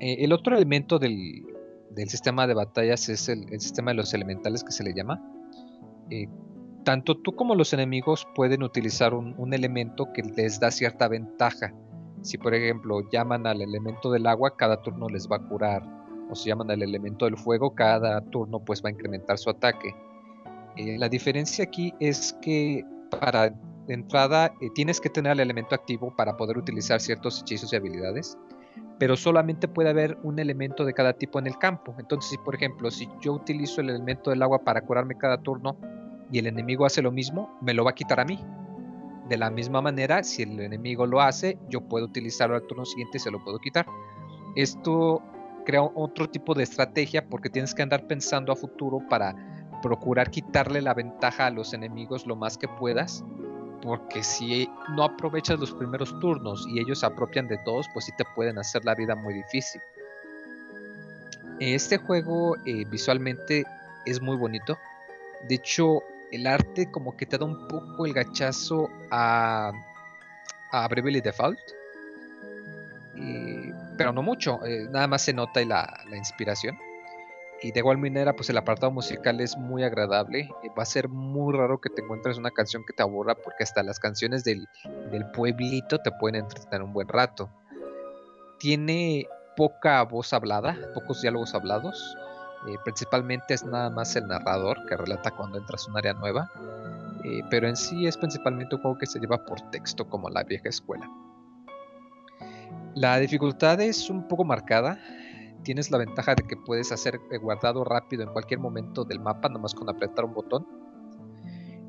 Eh, el otro elemento del, del, sistema de batallas es el, el, sistema de los elementales que se le llama. Eh, tanto tú como los enemigos pueden utilizar un, un, elemento que les da cierta ventaja. Si por ejemplo llaman al elemento del agua, cada turno les va a curar o se llaman el elemento del fuego, cada turno pues va a incrementar su ataque. Eh, la diferencia aquí es que para entrada eh, tienes que tener el elemento activo para poder utilizar ciertos hechizos y habilidades, pero solamente puede haber un elemento de cada tipo en el campo. Entonces, si por ejemplo, si yo utilizo el elemento del agua para curarme cada turno y el enemigo hace lo mismo, me lo va a quitar a mí. De la misma manera, si el enemigo lo hace, yo puedo utilizarlo al turno siguiente y se lo puedo quitar. Esto crea otro tipo de estrategia porque tienes que andar pensando a futuro para procurar quitarle la ventaja a los enemigos lo más que puedas. Porque si no aprovechas los primeros turnos y ellos se apropian de todos, pues sí te pueden hacer la vida muy difícil. Este juego eh, visualmente es muy bonito. De hecho, el arte como que te da un poco el gachazo a, a Bravely Default. Eh, pero no mucho, eh, nada más se nota la, la, inspiración. Y de igual manera, pues el apartado musical es muy agradable. Eh, va a ser muy raro que te encuentres una canción que te aburra, porque hasta las canciones del, del pueblito te pueden entretener un buen rato. Tiene poca voz hablada, pocos diálogos hablados. Eh, principalmente es nada más el narrador que relata cuando entras a un área nueva. Eh, pero en sí es principalmente un juego que se lleva por texto, como la vieja escuela. La dificultad es un poco marcada. Tienes la ventaja de que puedes hacer guardado rápido en cualquier momento del mapa, nomás con apretar un botón.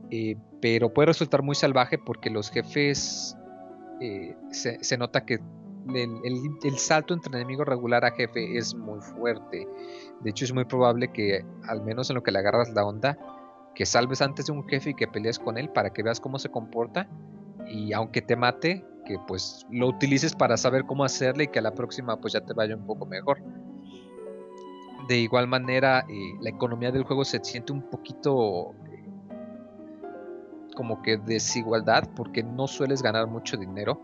Eh, pero puede resultar muy salvaje porque los jefes eh, se, nota que el, salto entre enemigo regular a jefe es muy fuerte. De hecho, es muy probable que, al menos en lo que le agarras la onda, que salves antes de un jefe y que pelees con él para que veas cómo se comporta. Y aunque te mate, que pues lo utilices para saber cómo hacerle y que a la próxima pues ya te vaya un poco mejor. De igual manera, eh, la economía del juego se siente un poquito eh, como que desigualdad porque no sueles ganar mucho dinero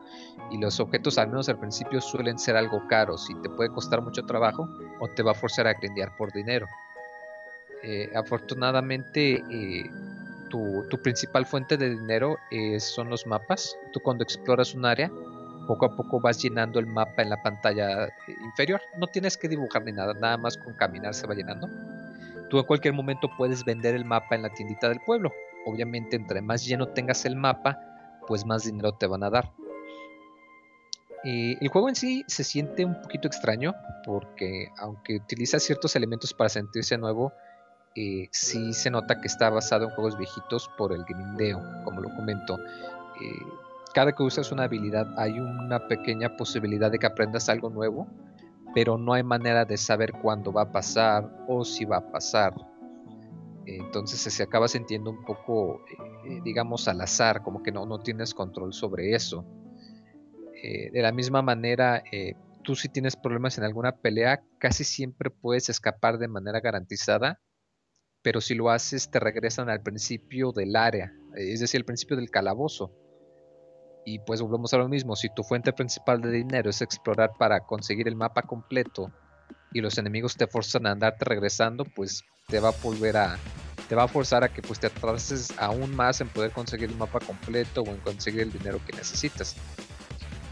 y los objetos al menos al principio suelen ser algo caros y te puede costar mucho trabajo o te va a forzar a grindear por dinero. Eh, afortunadamente tu, tu, principal fuente de dinero eh, son los mapas. Tú cuando exploras un área, poco a poco vas llenando el mapa en la pantalla eh, inferior. No tienes que dibujar ni nada, nada más con caminar se va llenando. Tú en cualquier momento puedes vender el mapa en la tiendita del pueblo. Obviamente, entre más lleno tengas el mapa, pues más dinero te van a dar. Eh, el juego en sí se siente un poquito extraño porque aunque utiliza ciertos elementos para sentirse nuevo, eh, sí se nota que está basado en juegos viejitos por el grindeo, como lo comento. Eh, cada que usas una habilidad hay una pequeña posibilidad de que aprendas algo nuevo, pero no hay manera de saber cuándo va a pasar o si va a pasar. Entonces se acaba sintiendo un poco, digamos, al azar, como que no, no tienes control sobre eso. Eh, de la misma manera, eh, tú si tienes problemas en alguna pelea, casi siempre puedes escapar de manera garantizada pero si lo haces te regresan al principio del área, es decir, al principio del calabozo. Y pues volvemos a lo mismo, si tu fuente principal de dinero es explorar para conseguir el mapa completo y los enemigos te forzan a andarte regresando, pues te va a volver a te va a forzar a que pues te atrases aún más en poder conseguir el mapa completo o en conseguir el dinero que necesitas.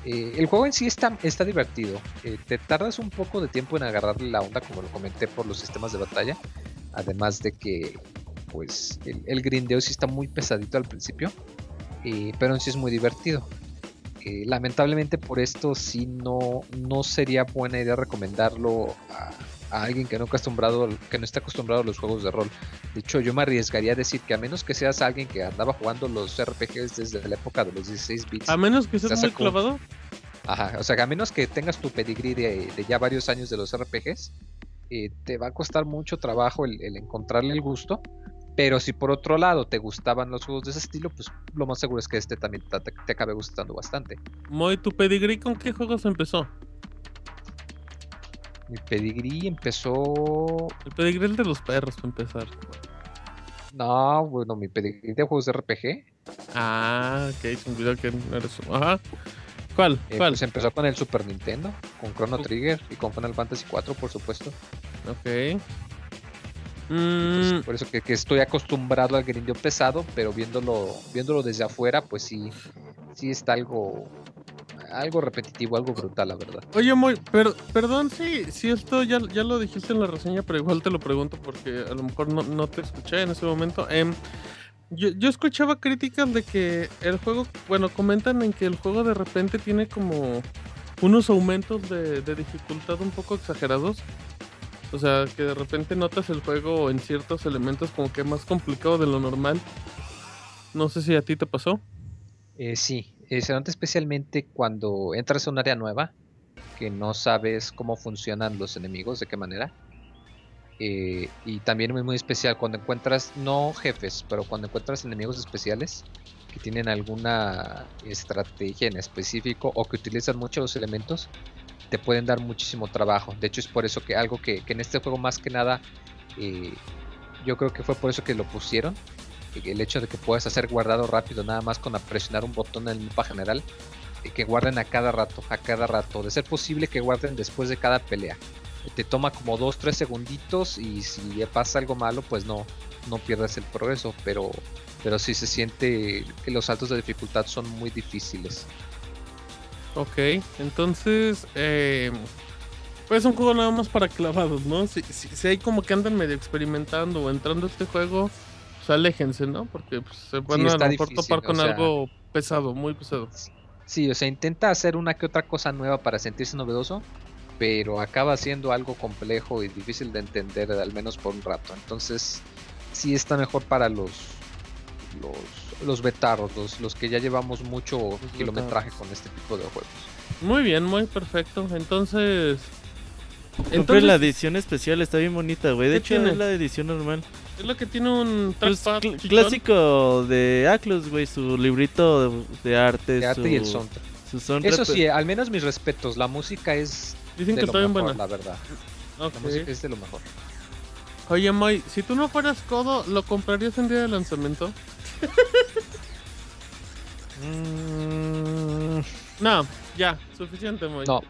Eh, el juego en sí está, está divertido. Eh, te tardas un poco de tiempo en agarrarle la onda, como lo comenté, por los sistemas de batalla. Además de que, pues, el, grindeo sí está muy pesadito al principio. eh, pero en sí es muy divertido. Lamentablemente por esto sí no, no sería buena idea recomendarlo a, a alguien que no, acostumbrado, que no está acostumbrado a los juegos de rol. De hecho, yo me arriesgaría a decir que a menos que seas alguien que andaba jugando los RPGs desde la época de los 16 bits. A menos que se seas muy clavado. Ajá, o sea, que a menos que tengas tu pedigrí de, de ya varios años de los RPGs, eh, te va a costar mucho trabajo el, el encontrarle el gusto. Pero si por otro lado te gustaban los juegos de ese estilo, pues lo más seguro es que este también te, te- te acabe gustando bastante. Moy, ¿tu pedigrí con qué juegos empezó? Mi pedigrí empezó. El pedigrí es el de los perros, para empezar. No, bueno, mi pedigrí de juegos de RPG Ah, ok, se me que no eres... Ajá. ¿Cuál? eh, ¿Cuál? pues empezó con el Super Nintendo, con Chrono Trigger y con Final Fantasy 4, por supuesto. Ok. Entonces, Mm, por eso que, que estoy acostumbrado al grindeo pesado, pero viéndolo, viéndolo desde afuera, pues sí, sí está algo, algo repetitivo, algo brutal, la verdad. Oye, Moy, per- perdón si, si esto ya, ya lo dijiste en la reseña, pero igual te lo pregunto porque a lo mejor no, no te escuché en ese momento. Em, yo, yo escuchaba críticas de que el juego, bueno, comentan en que el juego de repente tiene como unos aumentos de, de dificultad un poco exagerados. O sea, que de repente notas el juego en ciertos elementos como que más complicado de lo normal. No sé si a ti te pasó. Eh, sí, eh, se nota especialmente cuando entras a un área nueva, que no sabes cómo funcionan los enemigos, de qué manera. Eh, y también muy especial cuando encuentras, no jefes, pero cuando encuentras enemigos especiales que tienen alguna estrategia en específico o que utilizan mucho los elementos, te pueden dar muchísimo trabajo. De hecho, es por eso que algo que, que en este juego más que nada, eh, yo creo que fue por eso que lo pusieron. El hecho de que puedas hacer guardado rápido nada más con presionar un botón en el mapa general, eh, que guarden a cada rato, a cada rato. De ser posible que guarden después de cada pelea. Te toma como 2-3 segunditos y si pasa algo malo, pues no, no pierdas el progreso. Pero, pero se siente que los saltos de dificultad son muy difíciles. Ok, entonces, eh, pues es un juego nada más para clavados, ¿no? Si, si, si hay como que andan medio experimentando o entrando a este juego, pues aléjense, ¿no? Porque pues, se van a está lo mejor difícil, topar o con sea- algo pesado, muy pesado. Sí, o sea, intenta hacer una que otra cosa nueva para sentirse novedoso, pero acaba siendo algo complejo y difícil de entender, al menos por un rato. Entonces, sí está mejor para los los, los betarros, los, los que ya llevamos mucho kilometraje con este tipo de juegos. Muy bien, muy perfecto. Entonces, Compré entonces la edición especial, está bien bonita, güey. De ¿Qué hecho, tiene? es la edición normal. Es lo que tiene un Pues, trackpad cl- chichón. clásico de Aclus, güey. Su librito de, de arte. De arte y el soundtrack. Su soundtrack. Eso sí, al menos mis respetos, la música es Dicen de que lo está bien mejor, buena. la verdad. La música es de lo mejor. Oye, Moy, si tú no fueras codo, ¿lo comprarías en día de lanzamiento? <laughs> Mm, No, ya, suficiente, Moy. no,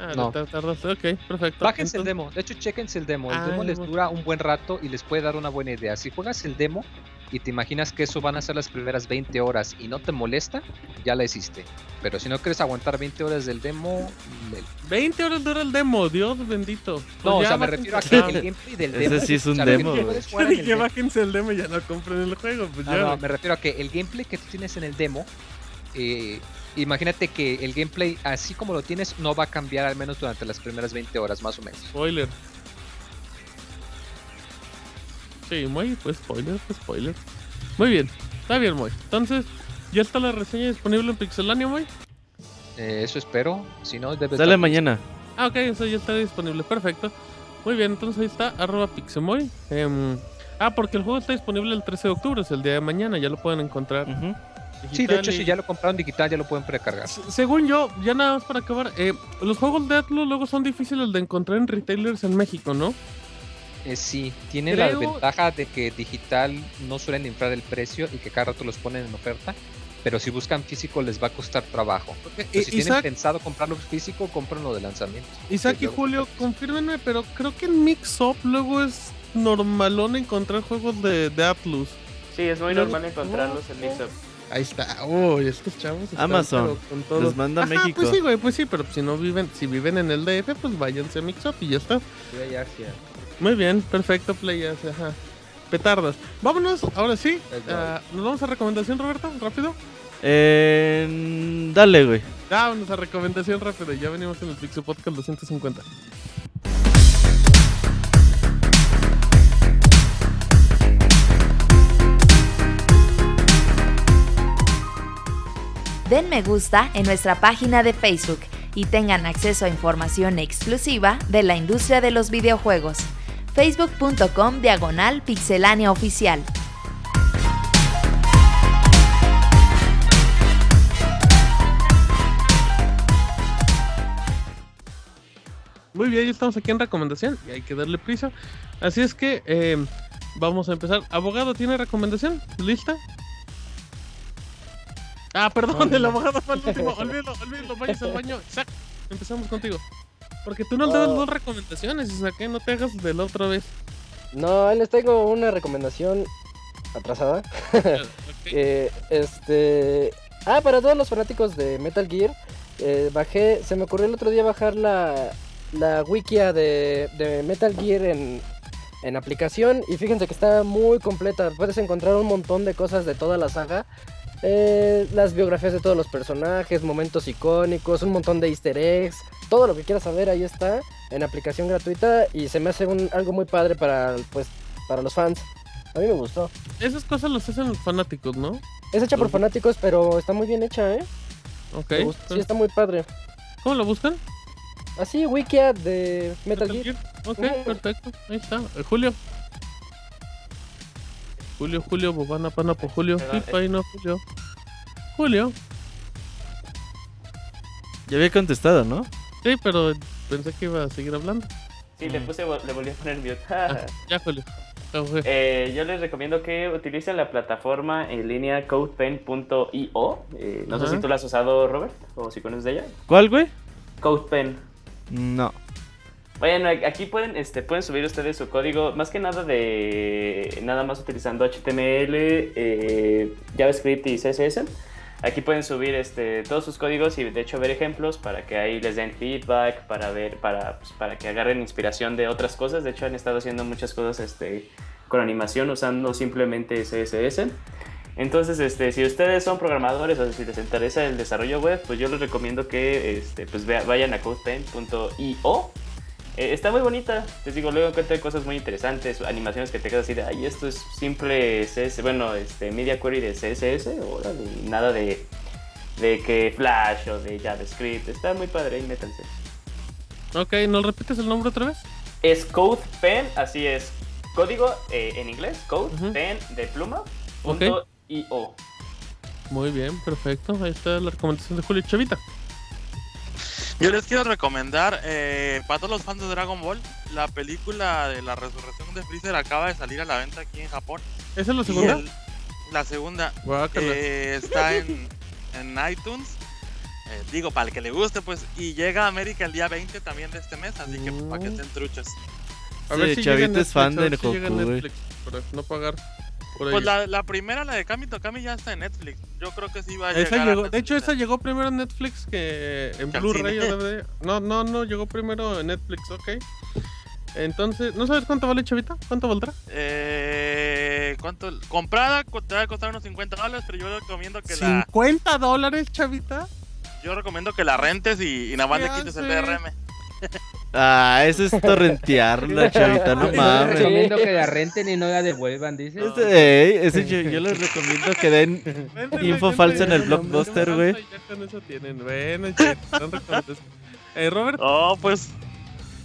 Ah, no. te tardaste, ok, perfecto. Bájense el demo. De hecho, chequense el demo. El Ah, demo el les dura un buen rato y les puede dar una buena idea. Si juegas el demo y te imaginas que eso van a ser las primeras 20 horas y no te molesta, ya la hiciste. Pero si no quieres aguantar 20 horas del demo, le- 20 horas dura el demo, Dios bendito. Pues no, o ya sea, me refiero a que el <laughs> gameplay del Ese demo. sí es un o sea, que demo, el dije, demo- bájense el demo y ya no compren el juego. Pues No, ya. no, güey. me refiero a que el gameplay que tú tienes en el demo, eh, imagínate que el gameplay, así como lo tienes, no va a cambiar al menos durante las primeras 20 horas, más o menos. Spoiler. Sí, muy, pues spoiler, fue spoiler. Muy bien, está bien, muy. Entonces, ¿ya está la reseña disponible en Pixelania, muy? Eh, eso espero. Si no, debe Sale estar- mañana. Ah, ok, eso ya está disponible, perfecto. Muy bien, entonces ahí está, arroba Pixemoy. Em, ah, porque el juego está disponible el 13 de octubre, es el día de mañana, ya lo pueden encontrar. Sí, de hecho, y- si ya lo compraron digital, ya lo pueden precargar. Se- Según yo, ya nada más para acabar, eh, los juegos de Atlus luego son difíciles de encontrar en retailers en México, ¿no? Eh, sí, tiene la ventaja de que digital no suelen inflar el precio y que cada rato los ponen en oferta. pero si buscan físico les va a costar trabajo. Entonces, si tienen pensado comprarlo físico, cómprenlo de lanzamiento. Isaac y Julio, confírmenme, pero creo que en Mix Up luego es normalón encontrar juegos de, de Atlus. Sí, es muy Luego- normal encontrarlos en Mixup. Ahí está. Uy, estos chavos. están, Amazon, con todo. los manda a Ajá, México. Pues sí, güey, pues sí, pero si no viven, si viven en el DF, pues váyanse a Mix Up y ya está. Play Asia. Muy bien, perfecto, playas, ajá. Petardas. Vámonos, ahora sí. Ah, ¿Nos vamos a recomendación, Roberto? ¿Rápido? Eh, dale, güey. Vámonos a recomendación rápido. Ya venimos en el Pixel Podcast 250. Den me gusta en nuestra página de Facebook y tengan acceso a información exclusiva de la industria de los videojuegos. facebook.com diagonal pixelánea oficial. Muy bien, ya estamos aquí en recomendación y hay que darle prisa. Así es que eh, vamos a empezar. Abogado, ¿tiene recomendación? ¿Lista? Ah, perdón, el abogado fue el último. <laughs> Olvídalo, olvídalo, vayas al baño. Isaac, empezamos contigo. Porque tú nos das Oh. dos recomendaciones, Isaac, ¿eh? no te hagas de la otra vez. No, ahí les tengo una recomendación atrasada. <laughs> Eh, este. Ah, para todos los fanáticos de Metal Gear, eh, bajé. Se me ocurrió el otro día bajar la, la wikia de, de Metal Gear en, en aplicación. Y fíjense que está muy completa. Puedes encontrar un montón de cosas de toda la saga. Eh, las biografías de todos los personajes, momentos icónicos, un montón de easter eggs. Todo lo que quieras saber ahí está en aplicación gratuita. Y se me hace un, algo muy padre para, pues, para los fans. A mí me gustó. Esas cosas las hacen los fanáticos, ¿no? Es hecha por fanáticos, pero está muy bien hecha, ¿eh? Ok. Sí, está muy padre. ¿Cómo lo buscan? Así, Wikia de Metal, Gear. Ok, Ujú. perfecto. Ahí está. Eh, Julio. Julio, Julio, Bobana, Pana, por Julio. Pipa, ahí no, Julio. Julio. Ya había contestado, ¿no? Sí, pero pensé que iba a seguir hablando. Sí, le puse, le volví a poner mute. Ah, <laughs> ya, Julio. Eh, yo les recomiendo que utilicen la plataforma en línea codepen.io. Eh, no sé si tú la has usado, Robert, o si conoces de ella. ¿Cuál, güey? Codepen. No. Bueno, aquí pueden, este, pueden subir ustedes su código, más que nada de nada más utilizando HTML, eh, JavaScript y CSS. Aquí pueden subir este, todos sus códigos y de hecho ver ejemplos para que ahí les den feedback, para ver, para, pues, para que agarren inspiración de otras cosas. De hecho han estado haciendo muchas cosas este, con animación usando simplemente CSS. Entonces, este, si ustedes son programadores o si les interesa el desarrollo web, pues yo les recomiendo que este, pues vayan a codepen.io. Eh, está muy bonita, les digo, luego encuentran cosas muy interesantes, animaciones que te quedas así de, ay, esto es simple CS, bueno, este, media query de CSS, órale, nada de, de que Flash o de JavaScript, está muy padre, ahí métanse. Ok, ¿nos repites el nombre otra vez? Es CodePen, así es, código eh, en inglés, code, pen de pluma, punto io. Muy bien, perfecto. Ahí está la recomendación de Julio Chavita. Yo les quiero recomendar, eh, para todos los fans de Dragon Ball, la película de la resurrección de Freezer acaba de salir a la venta aquí en Japón. ¿Esa es la segunda? el- la segunda. Eh, está en, en iTunes. Eh, digo, para el que le guste, pues. Y llega a América el día 20 también de este mes, así que pues, para que estén truchos. A Sí, ver si Chavito es fan de Goku, güey. Netflix, para no pagar Pues la, la primera, la de Kami Tokami, ya está en Netflix. Yo creo que sí va a Esa llegar. llegó, antes de hecho, esa llegó primero en Netflix que en Blu-ray o. DVD. No, no, no, llegó primero en Netflix, ok. Entonces, ¿no sabes cuánto vale, Chavita? ¿Cuánto valdrá? Eh, ¿Cuánto? Comprada co- te va a costar unos 50 dólares, pero yo recomiendo que la. ¿50 dólares, Chavita? Yo recomiendo que la rentes y, y nada más ¿Qué le quites el? DRM. Ah, eso es torrentearla, <laughs> chavita, no Yo les mames. recomiendo que la renten y no la devuelvan, dice. Ese- ey, ese yo, yo les recomiendo que den info falsa en el blockbuster, güey. Ya con eso tienen. Bueno. Eh, Robert. Oh, pues.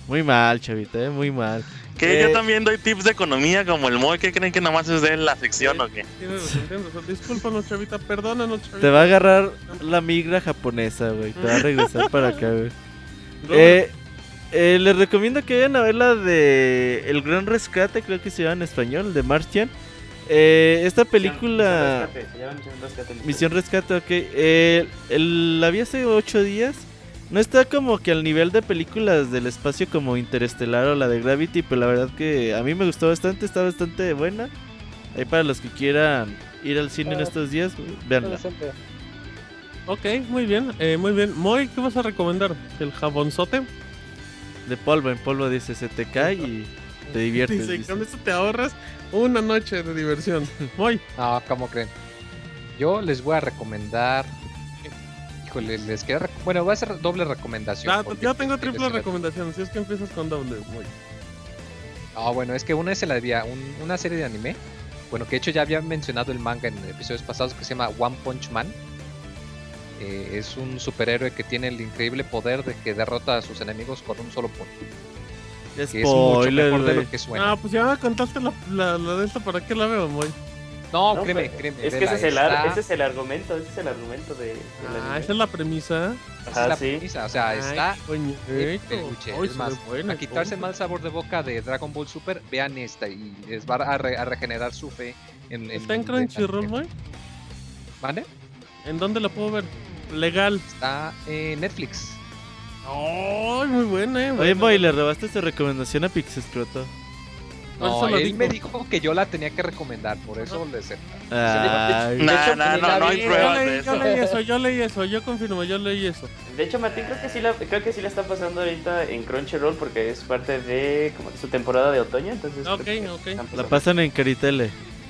Muy mal, chavita, eh, muy mal. Que Eh, yo también doy tips de economía como el Moy. ¿Qué creen que nada más es de la sección o qué? Discúlpanos, Chavita, perdónanos, Chavita. Te va a agarrar la migra japonesa, güey. Te va a regresar para acá, güey. Eh, eh, les recomiendo que vayan a ver la de El Gran Rescate, creo que se llama en español, de Martian. Eh, esta película... Rescate, se llama Misión Rescate. Misión Rescate, ok. Eh, el- la vi hace 8 días. No está como que al nivel de películas del espacio como Interestelar o la de Gravity, pero la verdad que a mí me gustó bastante, está bastante buena. Ahí para los que quieran ir al cine en Ah, estos días, veanla. Ok, muy bien, eh, muy bien. Moy, ¿qué vas a recomendar? ¿El jabonzote? De polvo en polvo dice, se te cae y te diviertes. Dice, dice. con eso te ahorras una noche de diversión. Moy. No, ¿cómo creen? Yo les voy a recomendar. Híjole, les quiero. rec- Bueno, voy a hacer doble recomendación. Ah, yo tengo triple recomendación. Si es que empiezas con doble, Moy. Ah, bueno, es que una es la había un- una serie de anime. Bueno, que de hecho ya había mencionado el manga en episodios pasados que se llama One Punch Man. Eh, es un superhéroe que tiene el increíble poder de que derrota a sus enemigos con un solo punto. Que es mucho mejor de güey. lo que suena. Ah, pues ya me contaste la, la, la de esta, ¿para qué la veo, Moy? No, No, créeme, créeme. Es que ese es, el ar- ese es el argumento, ese es el argumento de, del Ah, esa es la premisa. esa es Ajá, la sí. premisa, O sea, Ay, está coño, de esto. peluche. Ay, Es más, a quitarse el mal sabor de boca de Dragon Ball Super, vean esta y les va a, re- a regenerar su fe en, ¿Está en Crunchyroll, Moy? ¿Vale? ¿En dónde la puedo ver? Legal. Está en Netflix. Ay, muy buena, eh. Oye, buena. Moy, le robaste esta recomendación a Pixescroto. No, eso lo él dijo. me dijo que yo la tenía que recomendar, por eso le sé. Ay. De hecho, no, no vi, hay pruebas de leí, yo eso. leí eso, yo leí eso, yo confirmo, yo leí eso. De hecho, Martín creo que sí la, creo que sí la está pasando ahorita en Crunchyroll porque es parte de como de su temporada de otoño, entonces. Ok, que ok. están La pasan en Caritele.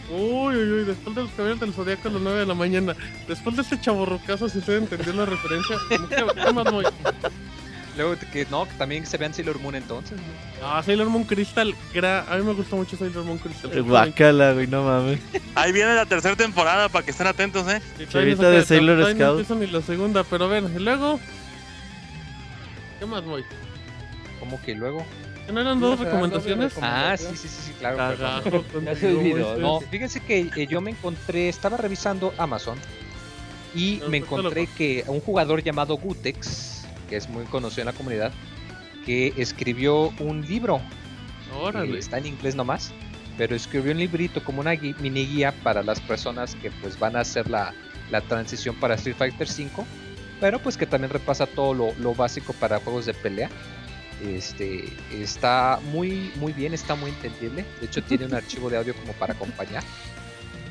Uy, uy, uy, después de los caballeros del zodiaco a las 9 de la mañana. Después de este chaborrocazo, si usted entendió la referencia. ¿cómo ¿Qué más, Moy? Luego que no, que también se vean Sailor Moon entonces. ¿no? Ah, Sailor Moon Crystal. gra- A mí me gusta mucho Sailor Moon Crystal. Eh, Guácala, güey, no mames. Ahí viene la tercera temporada para que estén atentos, ¿eh? Chavita no de Sailor no Scout. empiezo ni la segunda, pero a ver, y luego. ¿Qué más, Moy? Como que luego. ¿Que no eran dos recomendaciones? Ah, sí, sí, sí, sí, claro. Ya se olvidó. No, fíjense que eh, yo me encontré, estaba revisando Amazon y No, me encontré que un jugador llamado Gutex, que es muy conocido en la comunidad, que escribió un libro. eh, Órale. está en inglés nomás, pero escribió un librito como una gui- mini guía para las personas que pues van a hacer la, la transición para Street Fighter V, pero pues que también repasa todo lo, lo básico para juegos de pelea. Este está muy muy bien, está muy entendible. De hecho tiene un archivo de audio como para acompañar.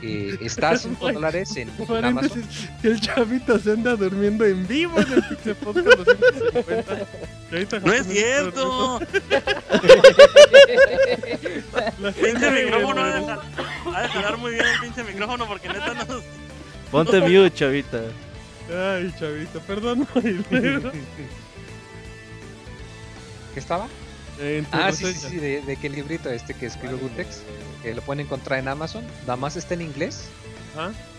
Eh, está a 5 dólares en, en Amazon. El chavito se anda durmiendo en vivo en el Pixel Podcast 250. Chavita ¡No es cierto! La Pinche micrófono ha de, ha de jalar muy bien el pinche micrófono porque neta nos... Ponte mute, chavita. Ay, chavito, perdón. <laughs> ¿Qué estaba? Tu Ah, sí, sí, sí, de, de que el librito este que escribió Gutex, que lo pueden encontrar en Amazon, nada más está en inglés,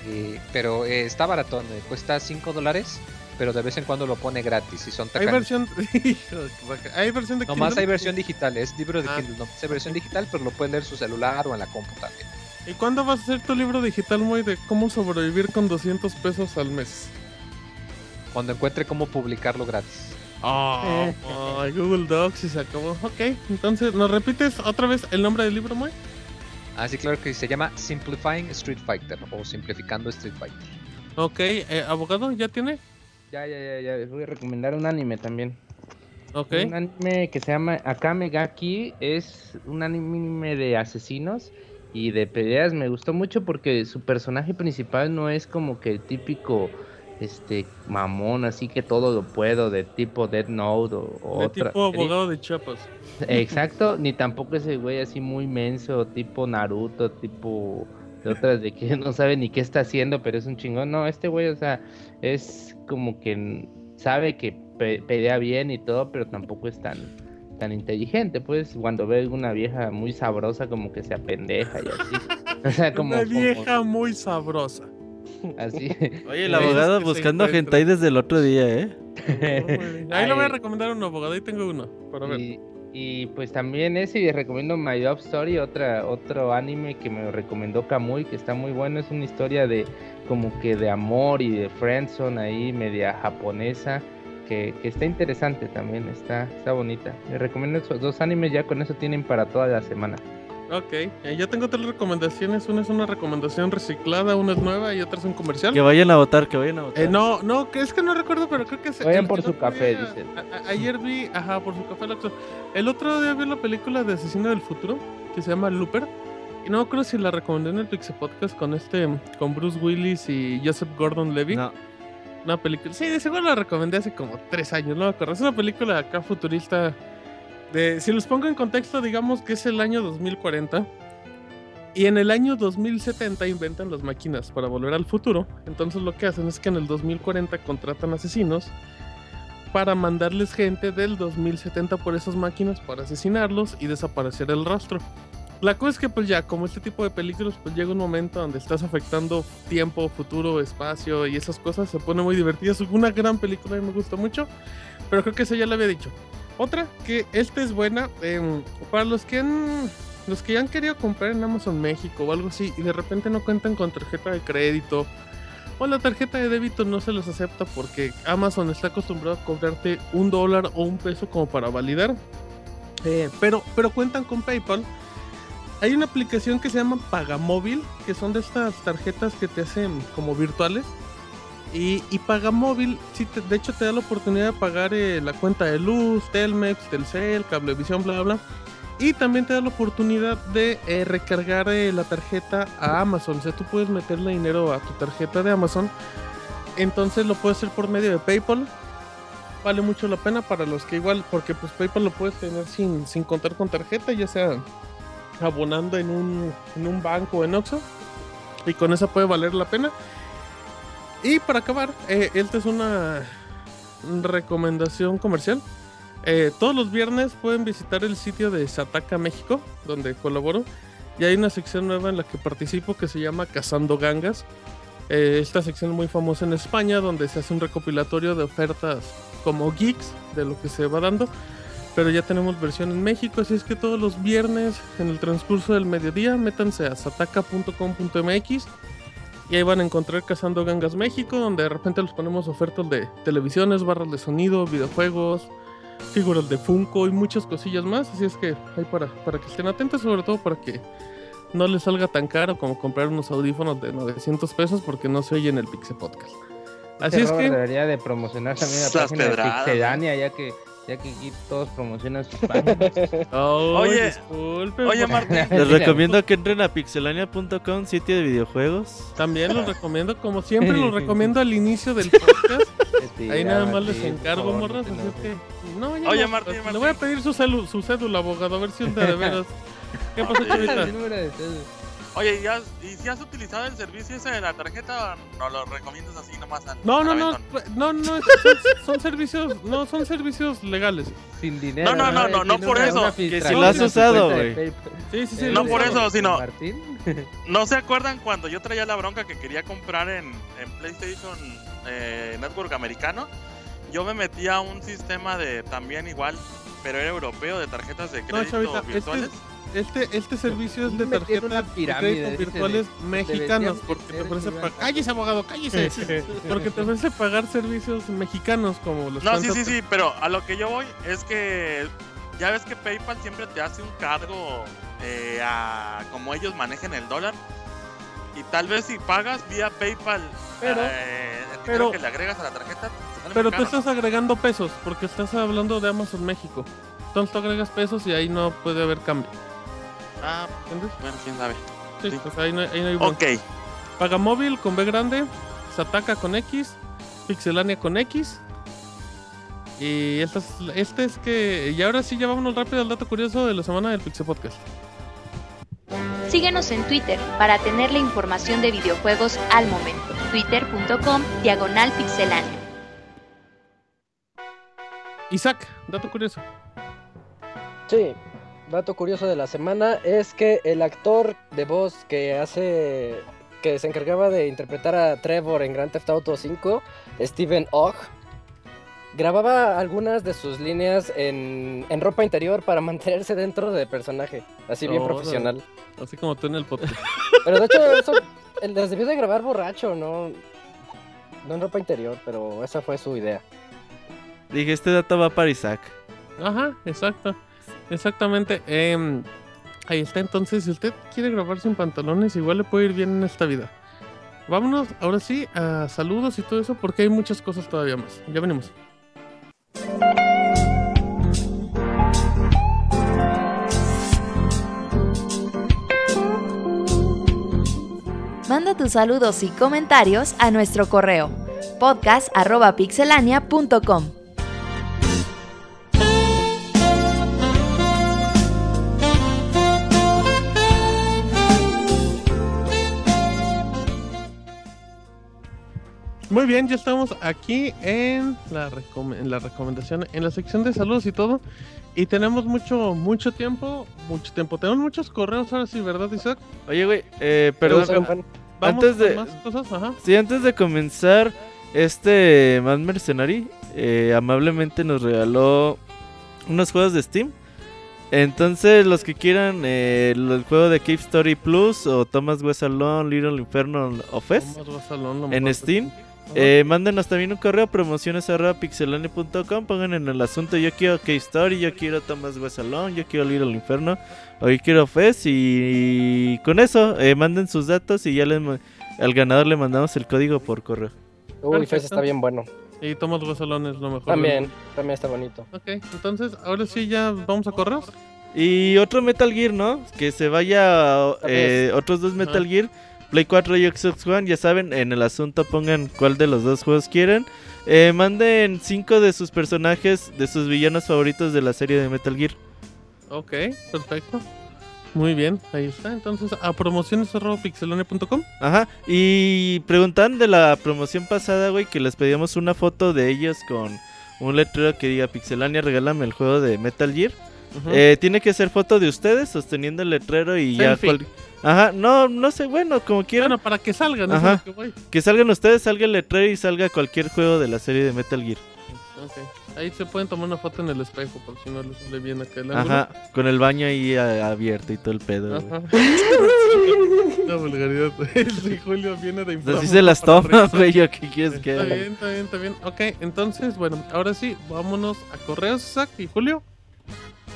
eh, pero eh, está baratón, eh, cuesta 5 dólares, pero de vez en cuando lo pone gratis y son Hay versión. <laughs> Hay versión de Nomás Kindle? hay versión digital, es libro de Ah. Kindle, no hay versión digital, pero lo puede leer en su celular o en la compu también. ¿Y cuándo vas a hacer tu libro digital, Moy, de cómo sobrevivir con 200 pesos al mes? Cuando encuentre cómo publicarlo gratis. Ah, ay, Google Docs y se acabó. Ok, entonces, ¿nos repites otra vez el nombre del libro, Moy? Ah, sí, claro que se llama Simplifying Street Fighter o Simplificando Street Fighter. Ok, eh, abogado, ¿ya tiene? Ya, ya, ya, ya. Les voy a recomendar un anime también. Ok. Un anime que se llama Akame Gaki. Es un anime de asesinos y de peleas. Me gustó mucho porque su personaje principal no es como que el típico este mamón, así que todo lo puedo, de tipo Dead Note o, o De otra. tipo abogado de Chiapas. Exacto, <laughs> ni tampoco ese güey así muy menso, tipo Naruto, tipo de otras de que <laughs> no sabe ni qué está haciendo, pero es un chingón. No, este güey, o sea, es como que sabe que pe- pelea bien y todo, pero tampoco es tan tan inteligente, pues cuando ve una vieja muy sabrosa como que se apendeja y así. <laughs> O sea, como, Una como- vieja muy sabrosa. Así. <laughs> Oye, el abogado buscando encuentran. hentai desde el otro día, ¿eh? <laughs> Ahí le voy a recomendar uno, abogado. Ahí tengo uno. Para ver. Y, y, pues también ese y les recomiendo My Love Story, otra, otro anime que me recomendó Kamui, que está muy bueno, es una historia de como que de amor y de friendzone ahí, media japonesa, que, que está interesante también, está, está bonita. Les recomiendo esos dos animes, ya con eso tienen para toda la semana. Ok, eh, yo tengo tres recomendaciones. Una es una recomendación reciclada, una es nueva y otra es un comercial. Que vayan a votar, que vayan a votar. Eh, no, no, que es que no recuerdo, pero creo que se. Vayan por su café, día- dicen. a- a- ayer vi, ajá, por su café. El otro día vi la película de Asesino del Futuro, que se llama Looper. Y no creo si la recomendé en el Pixel Podcast con este, con Bruce Willis y Joseph Gordon-Levitt. No. Una película, sí, de seguro la recomendé hace como tres años, no me acuerdo. Es una película acá futurista. Si los pongo en contexto, digamos que es el año 2040. Y en el año 2070 inventan las máquinas para volver al futuro. Entonces lo que hacen es que en el 2040 contratan asesinos para mandarles gente del 2070 por esas máquinas para asesinarlos y desaparecer el rastro. La cosa es que pues ya, como este tipo de películas, pues llega un momento donde estás afectando tiempo, futuro, espacio y esas cosas, se pone muy divertida. Es una gran película y me gusta mucho, pero creo que eso ya lo había dicho. Otra, que esta es buena, em, para los que han, los que ya han querido comprar en Amazon México o algo así y de repente no cuentan con tarjeta de crédito o la tarjeta de débito no se les acepta porque Amazon está acostumbrado a cobrarte un dólar o un peso como para validar, eh, pero, pero cuentan con PayPal. Hay una aplicación que se llama Pagamóvil, que son de estas tarjetas que te hacen como virtuales. Y, y Pagamóvil, sí te- de hecho, te da la oportunidad de pagar eh, la cuenta de luz, Telmex, Telcel, Cablevisión, bla, bla. Y también te da la oportunidad de eh, recargar eh, la tarjeta a Amazon. O sea, tú puedes meterle dinero a tu tarjeta de Amazon. Entonces lo puedes hacer por medio de PayPal. Vale mucho la pena para los que igual, porque pues PayPal lo puedes tener sin, sin contar con tarjeta, ya sea abonando en un, en un banco o en Oxxo. Y con esa puede valer la pena. Y para acabar, eh, esta es una recomendación comercial. Eh, todos los viernes pueden visitar el sitio de Sataka México, donde colaboro. Y hay una sección nueva en la que participo que se llama Cazando Gangas. Eh, esta sección es muy famosa en España, donde se hace un recopilatorio de ofertas como geeks de lo que se va dando. Pero ya tenemos versión en México, así es que todos los viernes en el transcurso del mediodía métanse a sataka.com.mx y ahí van a encontrar Cazando Gangas México, donde de repente les ponemos ofertas de televisiones, barras de sonido, videojuegos, figuras de Funko y muchas cosillas más. Así es que ahí para, para que estén atentos, sobre todo para que no les salga tan caro como comprar unos audífonos de 900 pesos porque no se oye en el Pixel Podcast. Así Este es que... debería de promocionar también la página de pedradas, Pixelania, ya que ya que aquí todos promocionan sus páginas. <laughs> Oh, Oye, disculpe, Oye, Martín. Les recomiendo que entren a pixelania.com, sitio de videojuegos. También los recomiendo, como siempre, los <laughs> recomiendo al inicio del podcast. Este, Ahí nada más les encargo, favor, morras. Así es que. No, ya Oye, no, Martín, Le Martín. voy a pedir su, celu- su cédula, abogado, a ver si un de, de veras. <laughs> ¿Qué pasó, chavita? Oye, ¿y, has- y si has utilizado el servicio ese de la tarjeta o no lo recomiendas así nomás al No, no, al no, pues, no, no, son, son servicios, no, son servicios legales. Sin dinero. No, no, no, no, no por eso, que si lo has usado, güey. Sí, sí, sí. Eh, No por eso, sino- Martín. <laughs> ¿No se acuerdan cuando yo traía la bronca que quería comprar en, en PlayStation eh, Network americano? Yo me metí a un sistema de también igual, pero era europeo, de tarjetas de No, crédito este, virtuales. Este, este servicio es de tarjetas de crédito virtuales de- mexicanos, porque te ofrece pagar. ¡Cállese, abogado, cállese! porque te ofrece pagar servicios mexicanos como los No, sí, sí, sí, pero a lo que yo voy es que ya ves que PayPal siempre te hace un cargo eh, a como ellos manejen el dólar. Y tal vez si pagas vía PayPal, Pero- eh, el dinero pero- que le agregas a la tarjeta, Pero tú estás agregando pesos, porque estás hablando de Amazon México. Entonces tú agregas pesos y ahí no puede haber cambio. Ah, ¿Entiendes? bueno, quién sabe. Sí, Sí. pues ahí no, ahí no hay. Ok, Pagamóvil con B grande, Sataka con X, Pixelania con X. Y esta es, este es que. Y ahora sí, ya vámonos rápido al dato curioso de la semana del Pixel Podcast. Síguenos en Twitter para tener la información de videojuegos al momento. Twitter.com Diagonal Pixelánea. Isaac, dato curioso. Sí, dato curioso de la semana es que el actor de voz que hace que se encargaba de interpretar a Trevor en Grand Theft Auto 5, Steven Ogg, grababa algunas de sus líneas en, en ropa interior para <laughs> mantenerse dentro de personaje, así bien profesional. Así como tú en el podcast. <laughs> Pero de hecho eso él las debió de grabar borracho, no no en ropa interior, pero esa fue su idea. Dije, este dato va para Isaac. Ajá, exacto. Exactamente. em, Ahí está, entonces, si usted quiere grabar sin pantalones, igual le puede ir bien en esta vida. Vámonos, ahora sí, a saludos y todo eso, porque hay muchas cosas todavía más. Ya venimos. Manda tus saludos y comentarios a nuestro correo podcast.pixelania.com. Muy bien, ya estamos aquí en la, en la recomendación, en la sección de saludos y todo. Y tenemos mucho, mucho tiempo, mucho tiempo. Tenemos muchos correos ahora sí, ¿verdad, Isaac? Oye, güey, eh, perdón. Vamos Antes de- más cosas, ajá. Sí, antes de comenzar, este Mad Mercenary eh, amablemente nos regaló unos juegos de Steam. Entonces, los que quieran eh, el, el juego de Cave Story Plus o Thomas West Alone, Little Inferno of lo en. Steam. Eh, mándenos también un correo promociones arroba pixelania.com pongan en el asunto yo quiero Cave Story, yo quiero Thomas Alone, yo quiero Little Inferno o yo quiero Fest y, con eso eh, manden sus datos y ya les al ganador le mandamos el código por correo. Uy, Fez está bien bueno. Y Tomás Basalón es lo mejor. También, también está bonito. Ok, entonces, ahora sí ya vamos a correos. Y otro Metal Gear, ¿no? Que se vaya eh, otros dos Metal. Gear, Play 4 y Xbox One, ya saben, en el asunto pongan cuál de los dos juegos quieren. Eh, manden cinco de sus personajes, de sus villanos favoritos de la serie de Metal Gear. Ok, perfecto. Muy bien, ahí está. Entonces, a promociones.pixelone.com. Ajá, y preguntan de la promoción pasada, güey, que les pedíamos una foto de ellos con un letrero que diga Pixelania, regálame el juego de Metal Gear. Eh, tiene que ser foto de ustedes sosteniendo el letrero y ya Selfie. cual- Ajá, no, no sé, bueno, como quieran. Bueno, para que salgan, eso Ajá. es lo que voy. Que salgan ustedes, salga el letrero y salga cualquier juego de la serie de Metal Gear. Ok. Ahí se pueden tomar una foto en el espejo, por si no les sale bien acá el ángulo. Ajá, con el baño ahí a- abierto y todo el pedo. Ajá. <laughs> La vulgaridad. <laughs> Sí, Julio viene de Así se las toma, güey, yo qué quieres que Está bien, está bien, está bien. Ok, entonces, bueno, ahora sí, vámonos a correos, Isaac y Julio.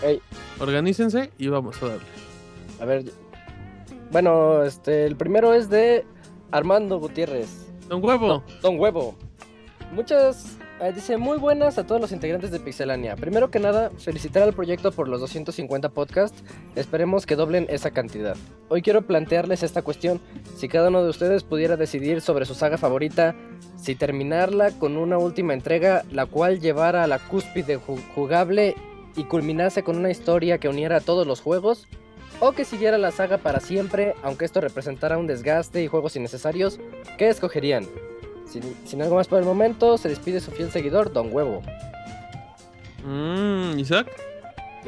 Ey. Organícense y vamos a darle. A ver. Bueno, este, el primero es de Armando Gutiérrez. Don Huevo. No, Don Huevo. Muchas. eh, dice muy buenas a todos los integrantes de Pixelania. Primero que nada, felicitar al proyecto por los 250 podcasts. Esperemos que doblen esa cantidad. Hoy quiero plantearles esta cuestión. Si cada uno de ustedes pudiera decidir sobre su saga favorita, si terminarla con una última entrega, la cual llevara a la cúspide ju- jugable y culminase con una historia que uniera a todos los juegos, o que siguiera la saga para siempre, aunque esto representara un desgaste y juegos innecesarios, ¿qué escogerían? Sin, sin algo más por el momento, se despide su fiel seguidor, Don Huevo. Mmm, Isaac.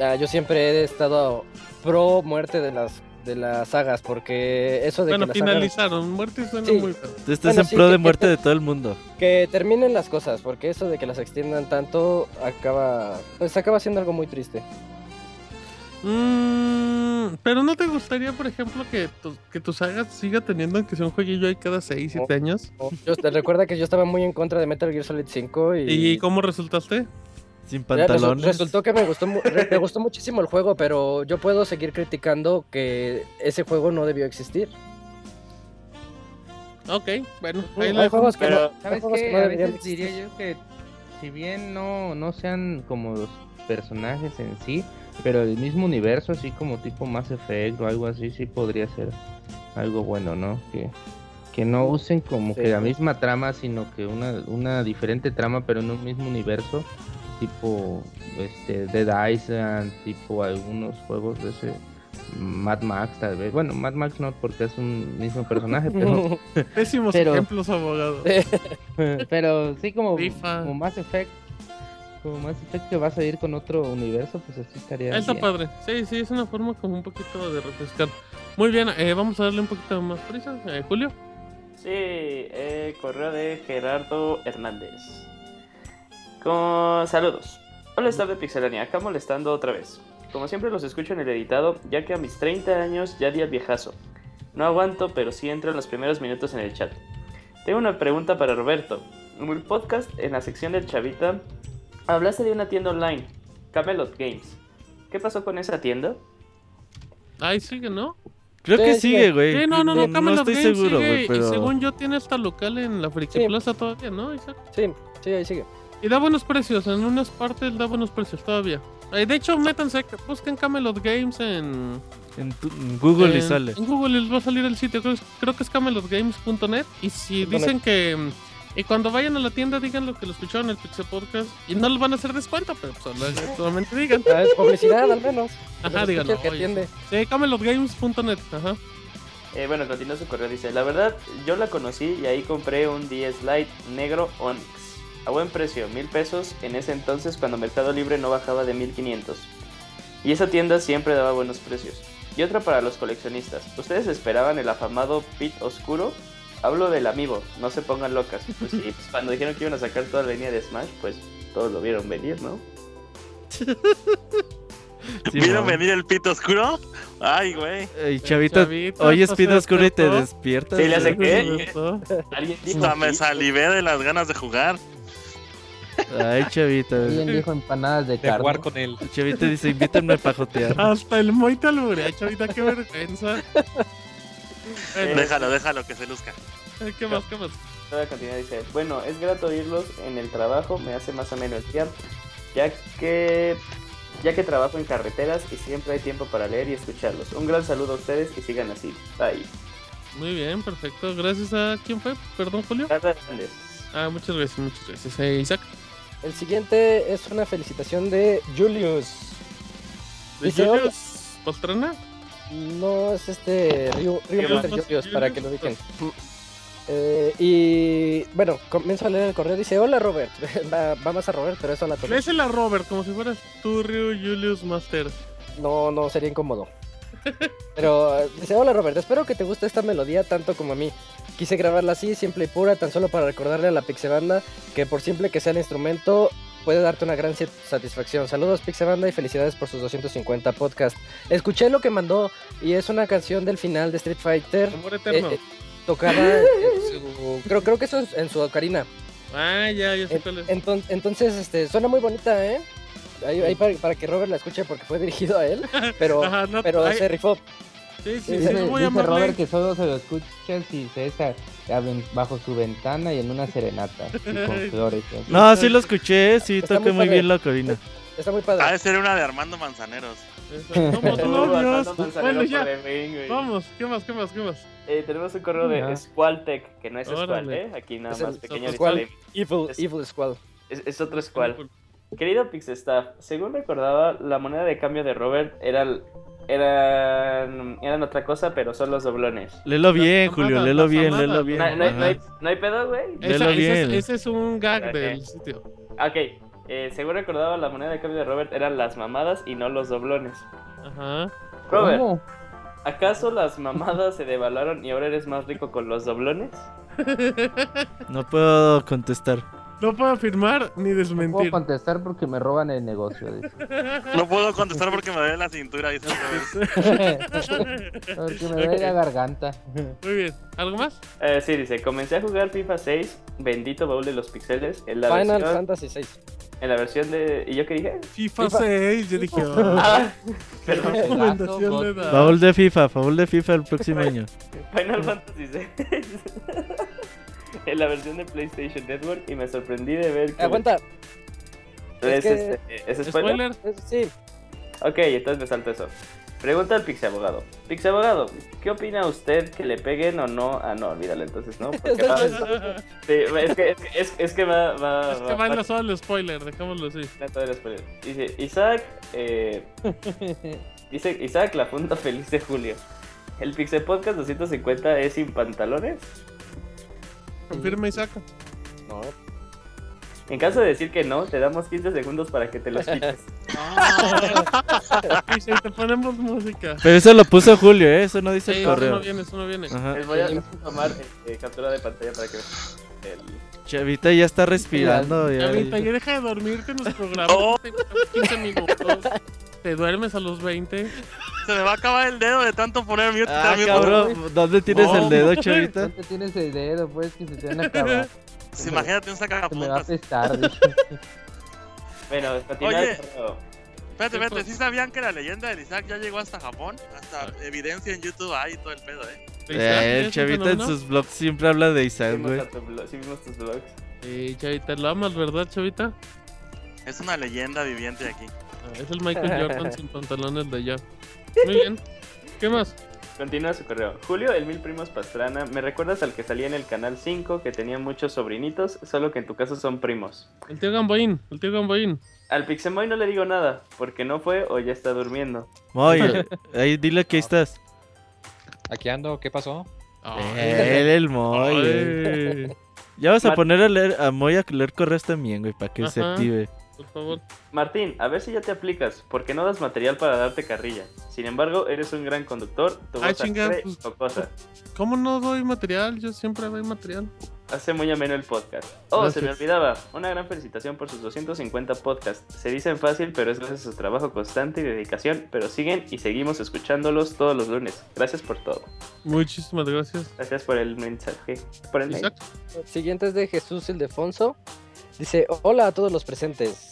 Ah, yo siempre he estado pro muerte de las de las sagas, porque eso de Bueno, que las sagas- finalizaron. Muerte suena Sí. muy. Tú estás Bueno, en sí, pro que- de muerte te- de todo el mundo. que terminen las cosas, porque eso de que las extiendan tanto acaba pues acaba siendo algo muy triste. Mm, pero no te gustaría, por ejemplo, que tu, que tu saga siga teniendo que sea un jueguillo ahí cada 6, 7 años. Yo te recuerda que yo estaba muy en contra de Metal Gear Solid 5 y, ¿Y cómo resultaste? Sin pantalones. Resultó que me gustó, me gustó muchísimo el juego, pero yo puedo seguir criticando que ese juego no debió existir. Ok, bueno. Hay ahí lo juegos que Pero- no, hay ¿Sabes juegos que no A veces diría yo que si bien no, no sean como los personajes en sí, pero el mismo universo, así como tipo Mass Effect o algo así, sí podría ser algo bueno, ¿no? Que, que no usen como Sí. que la misma trama, sino que una, una diferente trama, pero en un mismo universo, tipo este Dead Island, tipo algunos juegos de ese Mad Max tal vez. Bueno, Mad Max no porque es un mismo personaje, <laughs> pero Pésimos Pero- ejemplos, abogado. <laughs> pero sí como, como Mass Effect. Como Mass Effect que va a salir con otro universo, pues así estaría. Ah, Está bien. padre. Sí, sí, es una forma como un poquito de refrescar. Muy bien, eh, vamos a darle un poquito más prisa. Eh, Julio. Sí, eh, correo de Gerardo Hernández. Con saludos. Hola, staff de Pixelania, acá molestando otra vez. Como siempre los escucho en el editado, ya que a mis 30 años ya di al viejazo. No aguanto, pero sí entro en los primeros minutos en el chat. Tengo una pregunta para Roberto. En el podcast, en la sección del Chavita, hablaste de una tienda online, Camelot Games. ¿Qué pasó con esa tienda? Ahí sigue, ¿no? Creo que Sí, sigue, sigue. güey. Sí, no, no, no, no Camelot estoy Games seguro, sigue, güey, pero... Y según yo tiene hasta local en la Friki Sí. Plaza todavía, ¿no? Isaac? Sí, sí, ahí sigue. Y da buenos precios, en unas partes da buenos precios todavía. Eh, de hecho, métanse, busquen Camelot Games en, En, tu- en Google y sale. En Google les va a salir el sitio, creo, creo que es camelotgames.net. Y si dicen que. Y cuando vayan a la tienda, digan lo que lo escucharon en el Pixel Podcast. Y no les van a hacer descuento, pero pues, <laughs> solamente digan. Ah, es publicidad al menos. Ajá, díganlo. Sí, camelotgames.net. Ajá. Eh, bueno, continúa su correo. Dice: La verdad, yo la conocí y ahí compré un 10 Lite negro Onyx. A buen precio, mil pesos en ese entonces cuando Mercado Libre no bajaba de 1500. Y esa tienda siempre daba buenos precios. Y otra para los coleccionistas. ¿Ustedes esperaban el afamado Pit Oscuro? Hablo del Amiibo, no se pongan locas. Pues sí, pues cuando dijeron que iban a sacar toda la línea de Smash, pues todos lo vieron venir, ¿no? <laughs> Sí, ¿Vieron venir el pito oscuro? Ay, güey. Ey, chavita, Chavita, oye, ¿estás Speed Oscuro y te despiertas. Sí, le hace. ¿Qué? Alguien dijo me salivé de las ganas de jugar. Ay, chavita. Alguien dijo empanadas de De jugar carne. con él. Chavita dice, invítenme a pajotear. Hasta el te alburea, chavita, qué vergüenza. Bueno, Déjalo, déjalo que se luzca. eh, ¿Qué más, qué más? Toda continuidad dice, bueno, es grato oírlos en el trabajo, me hace más o menos el tiempo, ya que ya que trabajo en carreteras y siempre hay tiempo para leer y escucharlos. Un gran saludo a ustedes y sigan así. Bye. Muy bien, perfecto. Gracias a quién fue, perdón, Julio. Hernández. Ah, muchas gracias, muchas gracias. Eh, Isaac. El siguiente es una felicitación de Julius. ¿De Dice. Julius Pastrana? No, es este Ryu, Ryu ¿Qué Master más? Julius, para que lo ubiquen. Eh, y bueno, comienzo a leer el correo. Dice: Hola Robert. <laughs> va, va más a Robert, pero es hola a todos. Lésela a Robert, como si fueras tú, Ryu Julius Master. No, no, sería incómodo. <laughs> Pero dice, hola Robert, espero que te guste esta melodía tanto como a mí. Quise grabarla así, simple y pura, tan solo para recordarle a la Pixebanda que por simple que sea el instrumento, puede darte una gran satisfacción. Saludos Pixebanda y felicidades por sus 250 podcast. Escuché lo que mandó y es una canción del final de Street Fighter. Amor eterno. eh, eh, tocada en su... Creo, creo que eso es en su ocarina. ah, ya, ya sé cuál es. enton- entonces, este, suena muy bonita, ¿eh? Ahí, ahí para, para que Robert la escuche porque fue dirigido a él, <laughs> pero, Ajá, no, pero se rifó. Sí, sí, Dice, sí, no voy a dice. Robert que solo se lo escucha si se está bajo su ventana y en una serenata y con flores. así. No, sí lo escuché, sí, Está toca muy muy bien la corina. Está muy padre. Ha de ser una de Armando Manzaneros. Somos novios. Bueno, ya. Vamos, ¿qué más, qué más, qué más? Eh, tenemos un correo de Ya. Squaltech, que no es Squall, Órale. ¿eh? Aquí nada Es el más pequeño Squall. Evil, Es- Evil Squall. Es, es otro Squall. Querido Pixestaff, según recordaba, la moneda de cambio de Robert era, el- eran, eran otra cosa, pero son los doblones. Léelo bien, Julio, las bien, ¿no? bien. No, hay- no hay- no hay, pedo, güey. Esa- ese, bien. es, ese es un gag del sitio. Ok, eh, según recordaba, la moneda de cambio de Robert eran las mamadas y no los doblones. Ajá. Robert, ¿Cómo? ¿acaso las mamadas se devaluaron y ahora eres más rico con los doblones? No puedo contestar. No puedo afirmar ni No puedo desmentir. contestar porque me roban el negocio. dice. <laughs> No puedo contestar porque me duele la cintura. Dice <laughs> porque me duele la garganta. Muy bien. ¿Algo más? Eh, sí, dice, comencé a jugar FIFA 6, bendito baúl de los pixeles, en la, Final versión, Fantasy VI. en la versión de... ¿Y yo qué dije? FIFA, FIFA. 6. Yo dije, oh, <laughs> Ah, perdón. recomendación de. Baúl de FIFA, baúl de FIFA el próximo año. Final Fantasy VI. En <laughs> la versión de PlayStation Network y me sorprendí de ver que... Aguanta. ¿Es, es que- este, ¿es spoiler? Spoiler. Sí, Ok, entonces me salto eso. Pregunta al Pixie Abogado. Pixie Abogado, ¿qué opina usted que le peguen o no? Ah, no, olvídalo entonces, ¿no? Porque <laughs> va- <laughs> sí, es que, es, que- es, es que va, va, Es que va en la zona del spoiler, dejémoslo así. Es spoiler. Dice, Isaac, eh, dice Isaac, la funda feliz de julio. ¿El Pixel Podcast 250 es sin pantalones? Confirma y saca. no. En caso de decir que no, te damos 15 segundos para que te los quites. Y si te ponemos música. Pero eso lo puso Julio, ¿eh? Eso no dice Sí, el eso no viene, eso no viene. Ajá. Les voy a tomar eh, captura de pantalla para que vean. El... Chavita ya está respirando. Ya, Chavita, ya deja de dormirte en los <laughs> programas. Oh. Te echamos 15 minutos. Te duermes a los 20. Se me va a acabar el dedo de tanto poner mute. Ah, cabrón, ¿dónde tienes No. el dedo, Chavita? ¿Dónde tienes el dedo? Pues que se te van a acabar. <laughs> Sí, imagínate un Se me va a sacapuntas. <laughs> dice. Bueno, Oye. Espérate, espérate, ¿sí sabían que la leyenda del Isaac ya llegó hasta Japón? Hasta evidencia en YouTube hay y todo el pedo, ¿eh? Eh, el chavita en sus vlogs siempre habla de Isaac, güey. sí vimos tus vlogs. Sí, chavita, lo amas, ¿verdad, chavita? Es una leyenda viviente aquí. Es el Michael Jordan <laughs> sin pantalones de allá. Muy bien. ¿Qué más? Continúa su correo. Julio, el Mil Primos Pastrana, ¿me recuerdas al que salía en el canal 5 que tenía muchos sobrinitos, solo que en tu caso son primos? El tío Gamboín, el tío Gamboín. Al Pixemoy no le digo nada, porque no fue o ya está durmiendo. Moy, <laughs> ahí dile que ahí estás. Aquí ando, ¿qué pasó? Él, el Moy. Ya vas a poner a, leer, a Moy a leer correos también, güey, para que se Ajá. active. Por favor. Martín, a ver si ya te aplicas, porque no das material para darte carrilla. Sin embargo, eres un gran conductor, tu voz pues- o cosa. ¿Cómo no doy material? Yo siempre doy material. Hace muy ameno el podcast. Oh, se me olvidaba. Una gran felicitación por sus 250 podcasts. Se dicen fácil, pero es gracias a su trabajo constante y dedicación. Pero siguen y seguimos escuchándolos todos los lunes. Gracias por todo. Muchísimas gracias. Gracias por el mensaje. Por el. Siguiente es de Jesús Ildefonso. Dice, hola a todos los presentes.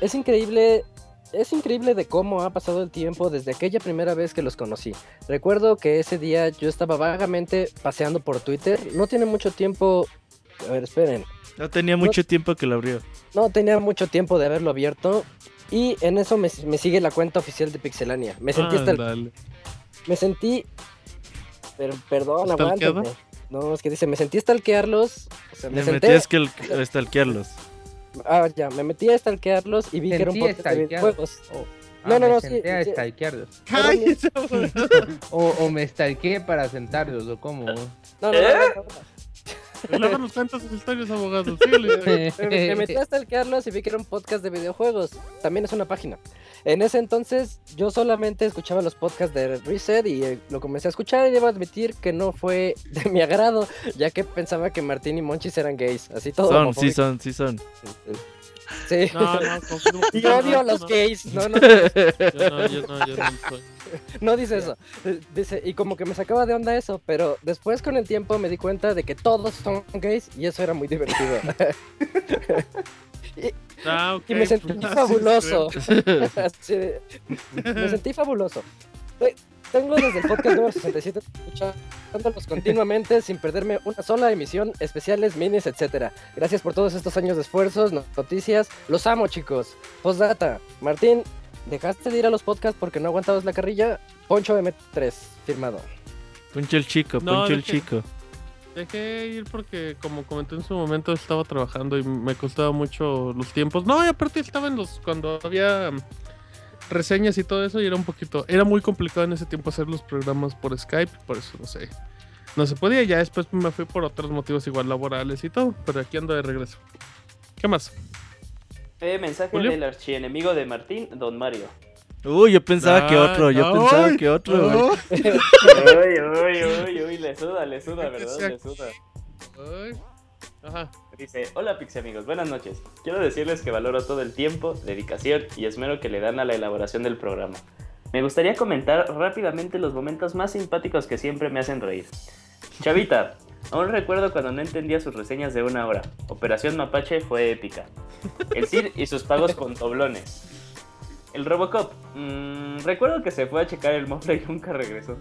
Es increíble, es increíble de cómo ha pasado el tiempo desde aquella primera vez que los conocí. Recuerdo que ese día yo estaba vagamente paseando por Twitter. No tiene mucho tiempo... A ver, esperen. No tenía mucho tiempo que lo abrió. No tenía mucho tiempo de haberlo abierto. Y en eso me, me sigue la cuenta oficial de Pixelania. Me sentí hasta el-. Me sentí... Pero, perdón, aguántame. No, es que dice, me sentí a stalkearlos. O sea, me Le senté... el- a stalkearlos. Ah, ya, me metí a stalkearlos y vi que era un Sentí podcast de videojuegos. Ah, No, no, me no, sí, senté a sí. stalkearlos. Cállese, <laughs> O, o me stalkeé para sentarlos, o cómo. No, no, ¿Eh? no, no, no. Luego nos cuentas sus historias, abogado. Síguele. <laughs> Me, me metí a stalkearlos y vi que era un podcast de videojuegos. También es una página. En ese entonces yo solamente escuchaba los podcasts de Reset y eh, lo comencé a escuchar y debo admitir que no fue de mi agrado, ya que pensaba que Martín y Monchis eran gays. Así todo. Son, sí son, sí son. Sí. No, no, confirmo. <laughs> Y odio a los No, gays. No, no, Yo no, yo no, yo no soy. <laughs> no dice eso. Dice, y como que me sacaba de onda eso, pero después con el tiempo me di cuenta de que todos son gays y eso era muy divertido. <laughs> Ah, ok, y me sentí fabuloso. es, <laughs> Así de- me sentí fabuloso. Te- Tengo desde el podcast número 67 escuchándolos continuamente sin perderme una sola emisión, especiales, minis, etcétera. Gracias por todos estos años de esfuerzos, no- noticias. Los amo, chicos. Postdata. Martín, ¿dejaste de ir a los podcasts porque no aguantabas la carrilla? Poncho M3, firmado. Poncho el chico, No, Poncho el dejé- chico. Dejé ir porque, como comenté en su momento, estaba trabajando y me costaba mucho los tiempos. No, y aparte estaba en los. cuando había mm, reseñas y todo eso, y era un poquito. Era muy complicado en ese tiempo hacer los programas por Skype, por eso no sé. No se podía, ya después me fui por otros motivos igual laborales y todo, pero aquí ando de regreso. ¿Qué más? Eh, mensaje Julio. del archienemigo de Martín, Don Mario. Uy, yo pensaba que Ah, otro, yo pensaba que otro, güey. uy, uy, uy, uy, le suda, le suda, <laughs> ¿verdad? Le suda. Ajá. Dice, hola Pixie amigos, buenas noches. Quiero decirles que valoro todo el tiempo, dedicación y esmero que le dan a la elaboración del programa. Me gustaría comentar rápidamente los momentos más simpáticos que siempre me hacen reír. Chavita, aún recuerdo cuando no entendía sus reseñas de una hora. Operación Mapache fue épica. El Cid y sus pagos con doblones. El Robocop, mm, recuerdo que se fue a checar el mofle y nunca regresó.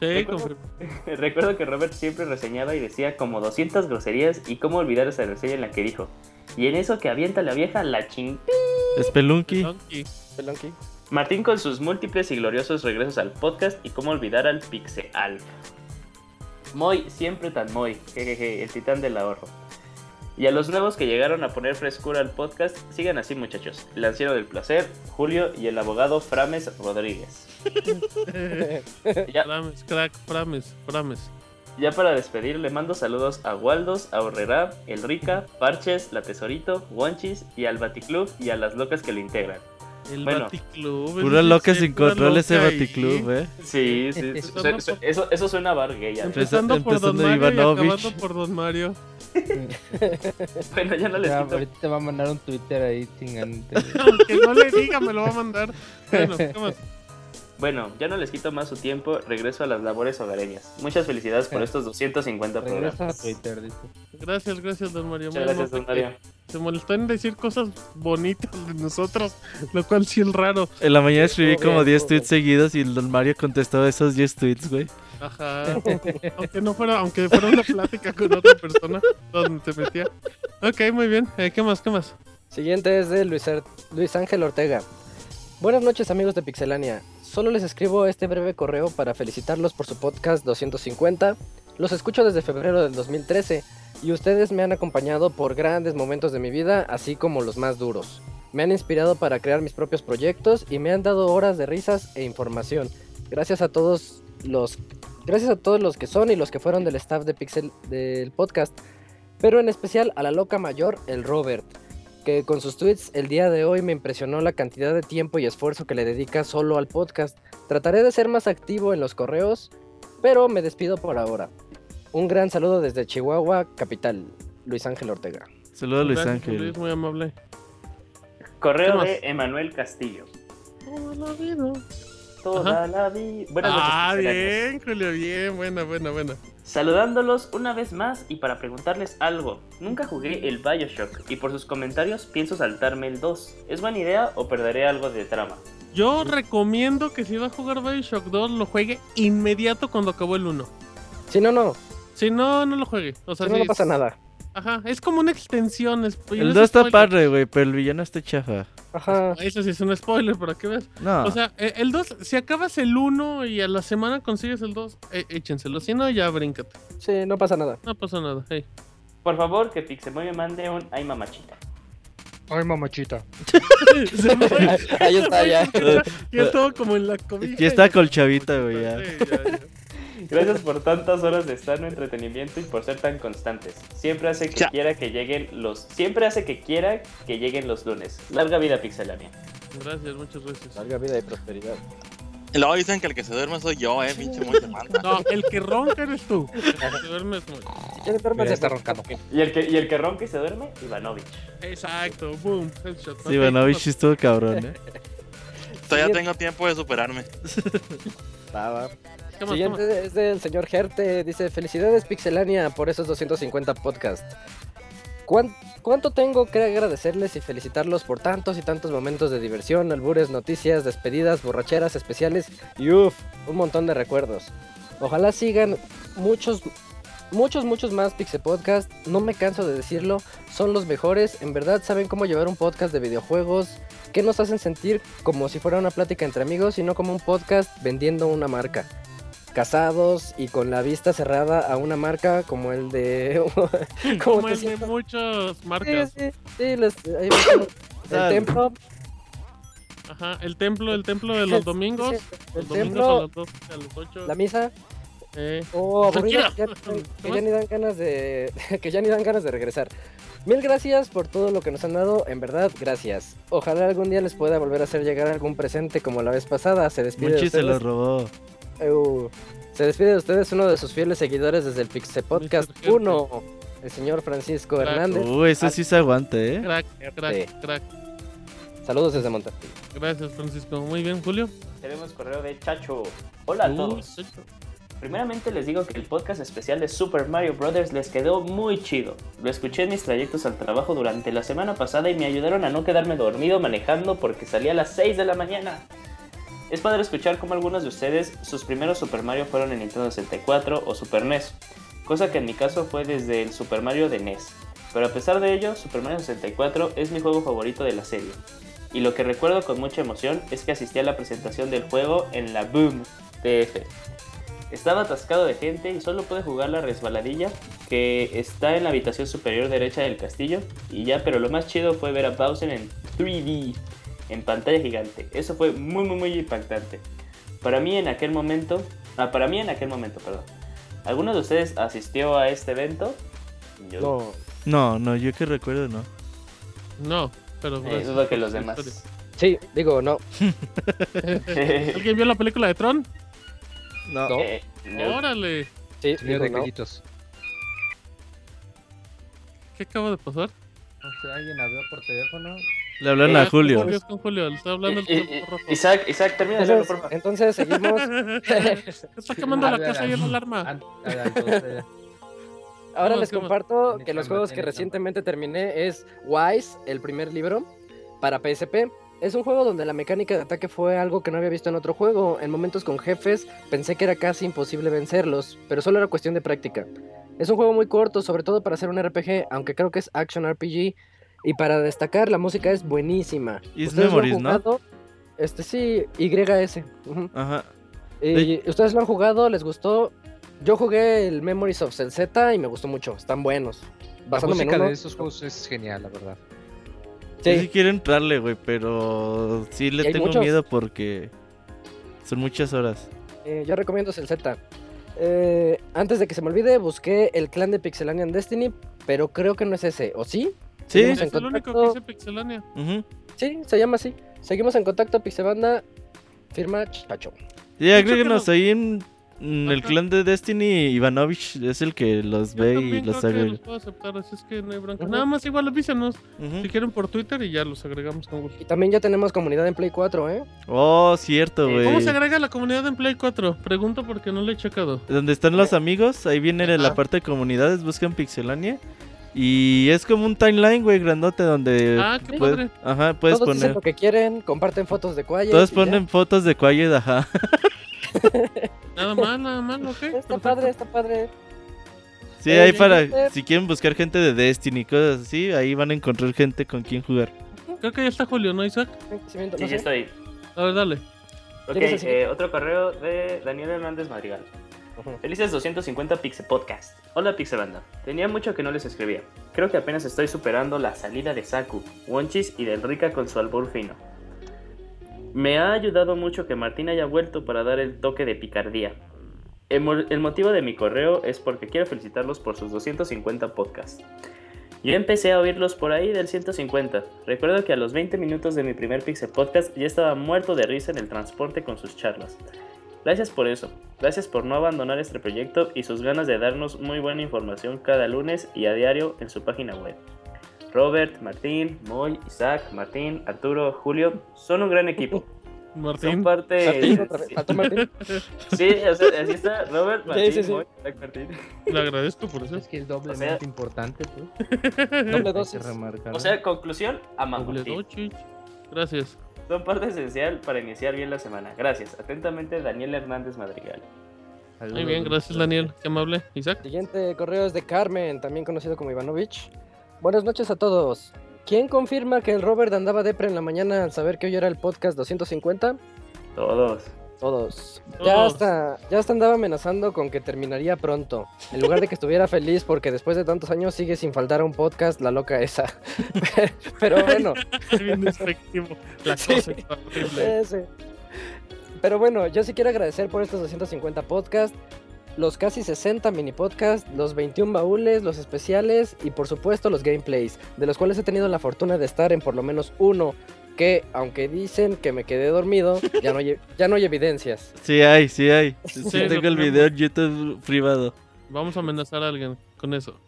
Sí, Recuerdo- confirmo. <laughs> Recuerdo que Robert siempre reseñaba y decía como 200 groserías y cómo olvidar esa reseña en la que dijo. Y en eso que avienta la vieja la ching. Spelunky. Pelonqui. Martín con sus múltiples y gloriosos regresos al podcast y cómo olvidar al Pixeal. Moy, siempre tan Moy, jejeje, el titán del ahorro. Y a los nuevos que llegaron a poner frescura al podcast, sigan así muchachos. El anciano del placer, Julio y el abogado Frames Rodríguez. <laughs> Ya, Frames, crack, Frames, Frames. Ya para despedir, le mando saludos a Waldos, a Horrera, El Rica, Parches, La Tesorito, Wonchis y al Baticlub y a las locas que lo integran. El Bueno. Baticlub. Ese loca sin control ese loca baticlub, eh. Sí, sí, Empezando su- su- por- eso, eso suena a bar gay. ya. Empezando por Don empezando Mario y acabando por Don Mario. Bueno, ya no les Ya, quito. ahorita te va a mandar un Twitter ahí chingante. <laughs> Aunque no le diga, me lo va a mandar. Bueno, ¿qué más? Bueno, ya no les quito más su tiempo, regreso a las labores hogareñas. Muchas felicidades por <laughs> estos 250 Regresa a programas. Twitter, dice. Gracias, gracias, Don Mario. Muchas gracias, don. Mario. Se molestó en decir cosas bonitas de nosotros, lo cual sí es raro. En la mañana escribí como bien, 10 estuvo tweets seguidos y el don Mario contestó esos 10 tweets, güey. Ajá. aunque no fuera, aunque fuera una plática con otra persona donde se metía. Ok, muy bien. Eh, ¿Qué más? ¿Qué más? Siguiente es de Luis, Ar- Luis Ángel Ortega. Buenas noches amigos de Pixelania. Solo les escribo este breve correo para felicitarlos por su podcast 250. Los escucho desde febrero del 2013 y ustedes me han acompañado por grandes momentos de mi vida, así como los más duros. Me han inspirado para crear mis propios proyectos y me han dado horas de risas e información. Gracias a todos los gracias a todos los que son y los que fueron del staff de Pixel del podcast, pero en especial a la loca mayor, el Robert que con sus tweets el día de hoy me impresionó la cantidad de tiempo y esfuerzo que le dedica solo al podcast. Trataré de ser más activo en los correos, pero me despido por ahora. Un gran saludo desde Chihuahua, capital. Luis Ángel Ortega. Saludos Luis Ángel. Luis, muy amable. Correo de Emanuel Castillo. Toda la vida. Buenas noches, Ah, bien, Julio, bien. Buena, buena, buena. Saludándolos una vez más y para preguntarles algo. Nunca jugué el Bioshock y por sus comentarios pienso saltarme el 2. ¿Es buena idea o perderé algo de trama? Yo recomiendo que si va a jugar Bioshock 2 lo juegue inmediato cuando acabó el 1. Si no, no. Si no, no lo juegue. O sea, Si no, sí, no pasa nada. Ajá, es como una extensión. El es 2 está padre, güey, pero el villano está chafa. Ajá. Eso sí es un spoiler, para que veas. No. O sea, eh, el 2, si acabas el 1 y a la semana consigues el 2, eh, échenselo. Si no, ya bríncate. Sí, no pasa nada. No pasa nada. hey. Por favor, que Pixemoy me mande un ay mamachita. Ay, mamachita. <laughs> Ahí está, ya. <laughs> Ya estuvo como en la cobija. Ya está colchavita, güey, ya. Sí, ya, ya. <laughs> Gracias por tantas horas de sano entretenimiento y por ser tan constantes. Siempre hace que Ya. quiera que lleguen los. Siempre hace que quiera que lleguen los lunes. Larga vida Pixelania. Gracias, muchas gracias. Larga vida y prosperidad. Luego dicen que el que se duerme soy yo, eh, pinche manda. No, el que ronca eres tú. El que se duerme es muy- Si Ya está roncando. Y el que, y el que ronca y se duerme, Ivanovich. Exacto, boom, headshot. Sí, Ivanovich ¿qué sí estuvo cabrón, eh. Todavía tengo tiempo de superarme. Va, va. Siguiente es del señor Gerte. Dice: Felicidades, Pixelania, por esos 250 podcasts. ¿Cuán- ¿Cuánto tengo que agradecerles y felicitarlos por tantos y tantos momentos de diversión, albures, noticias, despedidas, borracheras especiales y uff, un montón de recuerdos? Ojalá sigan muchos, muchos, muchos más Pixel Podcast. No me canso de decirlo, son los mejores. En verdad saben cómo llevar un podcast de videojuegos que nos hacen sentir como si fuera una plática entre amigos y no como un podcast vendiendo una marca. Casados y con la vista cerrada a una marca como el de. <laughs> Como te el de muchas Sí, marcas. sí, sí, ahí ven el templo. Ajá, el templo, el templo de <laughs> los domingos. Sí, Los El domingos templo, a las 2, a las 8. la misa. Eh, O aburridos Tranquila. que, ya, ni dan ganas de. <laughs> que ya ni dan ganas de regresar. Mil gracias por todo lo que nos han dado, en verdad, gracias. Ojalá algún día les pueda volver a hacer llegar algún presente como la vez pasada. Se despide de Monchi se lo robó. Eu, se despide de ustedes uno de sus fieles seguidores desde el Pixel Podcast Gente. 1, el señor Francisco Crack. Hernández. Uh, eso sí se aguanta, eh. crack, crack, Sí. crack. Saludos desde Monterrey. Gracias, Francisco. Muy bien, Julio. Tenemos correo de Chacho. Hola a Uh, todos. Chacho. Primeramente les digo que el podcast especial de Super Mario Bros. les quedó muy chido. Lo escuché en mis trayectos al trabajo durante la semana pasada y me ayudaron a no quedarme dormido manejando porque salía a las 6 de la mañana. Es padre escuchar cómo algunos de ustedes sus primeros Super Mario fueron en Nintendo 64 o Super NES, cosa que en mi caso fue desde el Super Mario de NES. Pero a pesar de ello, Super Mario 64 es mi juego favorito de la serie. Y lo que recuerdo con mucha emoción es que asistí a la presentación del juego en la Boom TF. Estaba atascado de gente y solo pude jugar la resbaladilla que está en la habitación superior derecha del castillo y ya, pero lo más chido fue ver a Bowser en 3D, en pantalla gigante. Eso fue muy muy muy impactante. Para mí en aquel momento, ah, para mí en aquel momento, perdón. ¿Alguno de ustedes asistió a este evento? Yo No, No, no, yo que recuerdo, no. No, pero. eh, gracias dudo que los demás. sí, digo, no. <laughs> ¿Alguien vio la película de Tron? No. No. Eh, no. Órale. Sí, digo, de no. ¿Qué acaba de pasar? No sé, alguien habló por teléfono. Le hablan Eh, a Julio. Julio, es con Julio, le está hablando el rojo. Isaac, Isaac, termina Entonces, por favor. entonces seguimos. <laughs> está quemando la casa y el alarma. An- a las doce. ahora les comparto que los juegos que recientemente terminé es Wise, el primer libro, para PSP. Es un juego donde la mecánica de ataque fue algo que no había visto en otro juego. En momentos con jefes pensé que era casi imposible vencerlos, pero solo era cuestión de práctica. Es un juego muy corto, sobre todo para ser un RPG, aunque creo que es Action RPG. Y para destacar, la música es buenísima. Is ¿Ustedes lo han Memories, ¿no? Este sí, YS. Ajá. Y ustedes lo han jugado, les gustó. Yo jugué el Memories of Cell Z y me gustó mucho, están buenos. La Basándome en música uno, de esos juegos es genial, la verdad. Yo Sí. sí quiero entrarle, güey, pero sí le tengo muchos. miedo porque son muchas horas. Eh, yo recomiendo Z. Eh, antes de que se me olvide, busqué el clan de Pixelania en Destiny, pero creo que no es ese, ¿o sí? Sí, Seguimos Es el único que dice Pixelania. Ujú. Sí, se llama así. Seguimos en contacto, Pixebanda, firma Chacho. Sí, agréguenos ahí en, en el clan de Destiny. Ivanovich es el que los Yo ve y los creo que agrega. los puedo aceptar, así es que no hay bronca. Ujú. Nada más igual avísanos Ujú. si quieren por Twitter y ya los agregamos con gusto. Y también ya tenemos comunidad en Play 4, ¿eh? Oh, cierto, güey. ¿Cómo se agrega la comunidad en Play 4? Pregunto porque no lo he checado. Donde están los amigos, ahí viene la parte de comunidades, buscan Pixelania. Y es como un timeline, güey, grandote donde Ah, qué puedes- padre. ajá, puedes Todos dicen poner lo que quieren, comparten fotos de Quiet. todos y ya. ponen fotos de Quiet, ajá. <laughs> Nada mal, nada mal, ok. Está perfecto. padre, está padre. Sí, Eh, ahí para si quieren buscar gente de Destiny, cosas así, ahí van a encontrar gente con quien jugar. Creo que ya está Julio, ¿no, Isaac? Sí, no ya estoy. A ver, dale. Ok, eh, otro correo de Daniel Hernández Madrigal. Felices 250 Pixel Podcast. Hola Pixelanda. Tenía mucho que no les escribía. Creo que apenas estoy superando la salida de Saku, Wonchis y del Rica con su albur fino. Me ha ayudado mucho que Martín haya vuelto para dar el toque de picardía. El, el motivo de mi correo es porque quiero felicitarlos por sus 250 podcasts. Yo empecé a oírlos por ahí del 150. Recuerdo que a los 20 minutos de mi primer Pixel Podcast ya estaba muerto de risa en el transporte con sus charlas. Gracias por eso. Gracias por no abandonar este proyecto y sus ganas de darnos muy buena información cada lunes y a diario en su página web. Robert, Martín, Moy, Isaac, Martín, Arturo, Julio son un gran equipo. <laughs> Son Martín. parte. Martín, otra vez. Faltó Martín. <laughs> Sí, o sea, así está Robert, Martín, sí, sí. Moy, Isaac, Martín. Le agradezco por eso. Es que es doblemente O sea- importante, pues. <laughs> Doble dosis. O sea, conclusión, a Doble dochich. Gracias. Son parte esencial para iniciar bien la semana. Gracias. Atentamente, Daniel Hernández Madrigal. Muy bien, gracias. Daniel. Qué amable. Isaac. Siguiente correo es de Carmen, también conocido como Ivanovich. Buenas noches a todos. ¿Quién confirma que el Robert andaba depre en la mañana al saber que hoy era el podcast 250? Todos. Todos. Ya hasta, ya hasta andaba amenazando con que terminaría pronto. En lugar de que estuviera feliz porque después de tantos años sigue sin faltar a un podcast, la loca esa. <laughs> Pero bueno, <laughs> Bien despectivo. La Sí. cosa está horrible. Pero bueno, yo sí quiero agradecer por estos 250 podcasts, los casi 60 mini podcasts, los 21 baúles, los especiales y por supuesto los gameplays, de los cuales he tenido la fortuna de estar en por lo menos uno que, aunque dicen que me quedé dormido, ya no hay, ya no hay evidencias. <laughs> Sí hay, sí hay. Sí, Sí, tengo el video en YouTube privado. Vamos a amenazar a alguien con eso.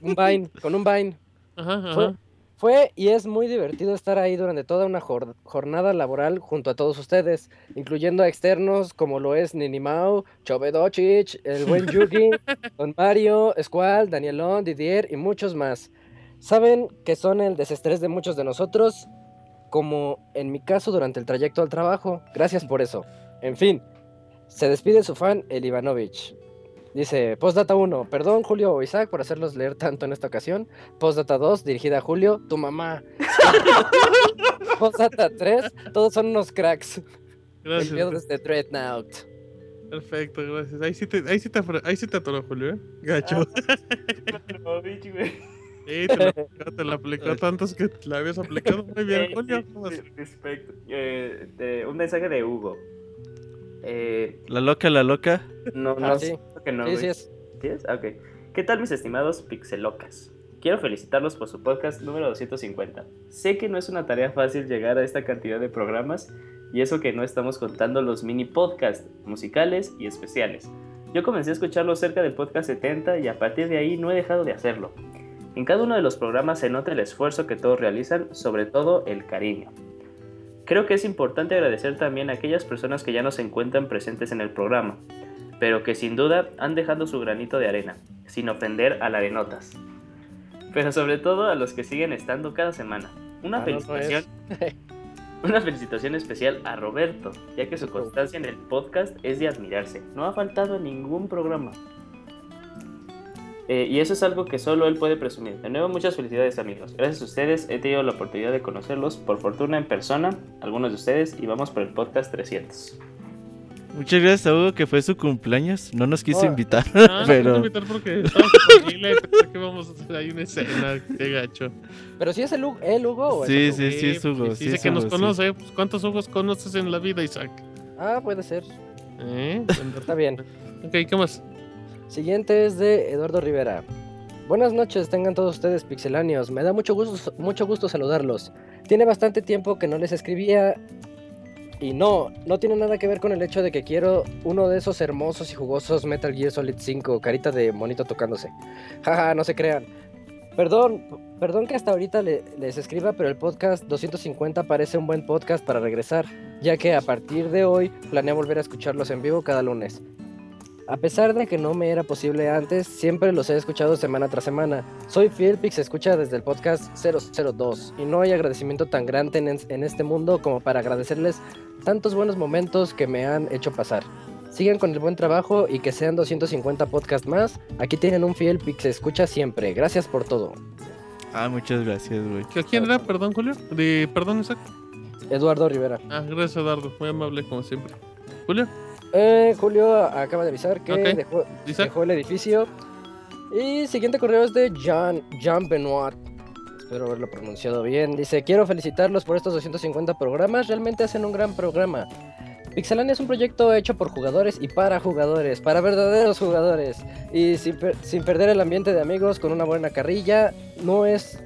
Un Vine, con un Vine. Ajá, Fue, ajá. fue y es muy divertido estar ahí durante toda una jor- jornada laboral junto a todos ustedes, incluyendo a externos como lo es Ninimao, Chovedochich, el buen Yugi, <laughs> Don Mario, Squall, Danielón, Didier y muchos más. Saben que son el desestrés de muchos de nosotros, como en mi caso durante el trayecto al trabajo. Gracias por eso. En fin, se despide su fan, el Ivanovich. Dice, Postdata 1, perdón Julio o Isaac por hacerlos leer tanto en esta ocasión. Postdata 2, dirigida a Julio, tu mamá. <laughs> Postdata 3, todos son unos cracks. Gracias. Enviados desde Dreadnought. Perfecto, gracias. Ahí sí te, ahí sí te, ahí sí te atoró, Julio, ¿eh? Gacho. <laughs> Sí, te la <laughs> aplicó, te la aplicó tantos que la habías aplicado muy bien, Eh. Eh, de- un mensaje de Hugo. Eh, La loca, la loca. no, no, Ah, sí. creo que no. Sí, güey. sí es. ¿Sí es? Ok. ¿Qué tal mis estimados pixelocas? Quiero felicitarlos por su podcast número 250. Sé que no es una tarea fácil llegar a esta cantidad de programas y eso que no estamos contando los mini podcasts musicales y especiales. Yo comencé a escucharlo cerca del podcast 70 y a partir de ahí no he dejado de hacerlo. En cada uno de los programas se nota el esfuerzo que todos realizan, sobre todo el cariño. Creo que es importante agradecer también a aquellas personas que ya no se encuentran presentes en el programa, pero que sin duda han dejado su granito de arena. sin ofender a la arenotas. Pero sobre todo a los que siguen estando cada semana. Una Ah, no, no es. felicitación. <laughs> Una felicitación especial a Roberto, ya que su constancia en el podcast es de admirarse. No ha faltado en ningún programa. Eh, y eso es algo que solo él puede presumir. De nuevo, muchas felicidades amigos. Gracias a ustedes he tenido la oportunidad de conocerlos, por fortuna en persona, algunos de ustedes, y vamos por el podcast 300. Muchas gracias a Hugo que fue su cumpleaños. No nos quiso Oh. invitar, No, no <laughs> pero invitar porque estamos en familia y que vamos a hacer ahí una escena. Qué gacho. Pero si es el, Hugo- el Hugo Sí, otro? sí, sí, es Hugo. pues, sí dice es que nos Hugo, sí. conoce. Pues, ¿Cuántos Hugos conoces en la vida, Isaac? Ah, puede ser. ¿Eh? <laughs> Está bien. ok, ¿qué más? Siguiente es de Eduardo Rivera. Buenas noches, tengan todos ustedes pixeláneos. Me da mucho gusto, mucho gusto saludarlos. Tiene bastante tiempo que no les escribía. Y no, no tiene nada que ver con el hecho de que quiero uno de esos hermosos y jugosos Metal Gear Solid 5, carita de monito tocándose. <laughs> Jaja, no se crean. Perdón, perdón que hasta ahorita le- les escriba, pero el podcast 250 parece un buen podcast para regresar, ya que a partir de hoy planeo volver a escucharlos en vivo cada lunes. A pesar de que no me era posible antes, siempre los he escuchado semana tras semana. Soy fiel Pix escucha desde el podcast 002 y no hay agradecimiento tan grande en, en este mundo como para agradecerles tantos buenos momentos que me han hecho pasar. Sigan con el buen trabajo y que sean 250 podcasts más. Aquí tienen un fiel Pix escucha siempre. Gracias por todo. Ah, muchas gracias, güey. ¿Que ¿Quién era? Perdón, Julio. De, perdón, Isaac. Eduardo Rivera. Ah, gracias, Eduardo. Muy amable, como siempre. Julio. Eh, Julio acaba de avisar que dejó, el edificio. Y siguiente correo es de Jean, Jean Benoit. Espero haberlo pronunciado bien. Dice, quiero felicitarlos por estos 250 programas. Realmente hacen un gran programa. Pixelania es un proyecto hecho por jugadores y para jugadores, para verdaderos jugadores. Y sin, per- sin perder el ambiente de amigos con una buena carrilla, no es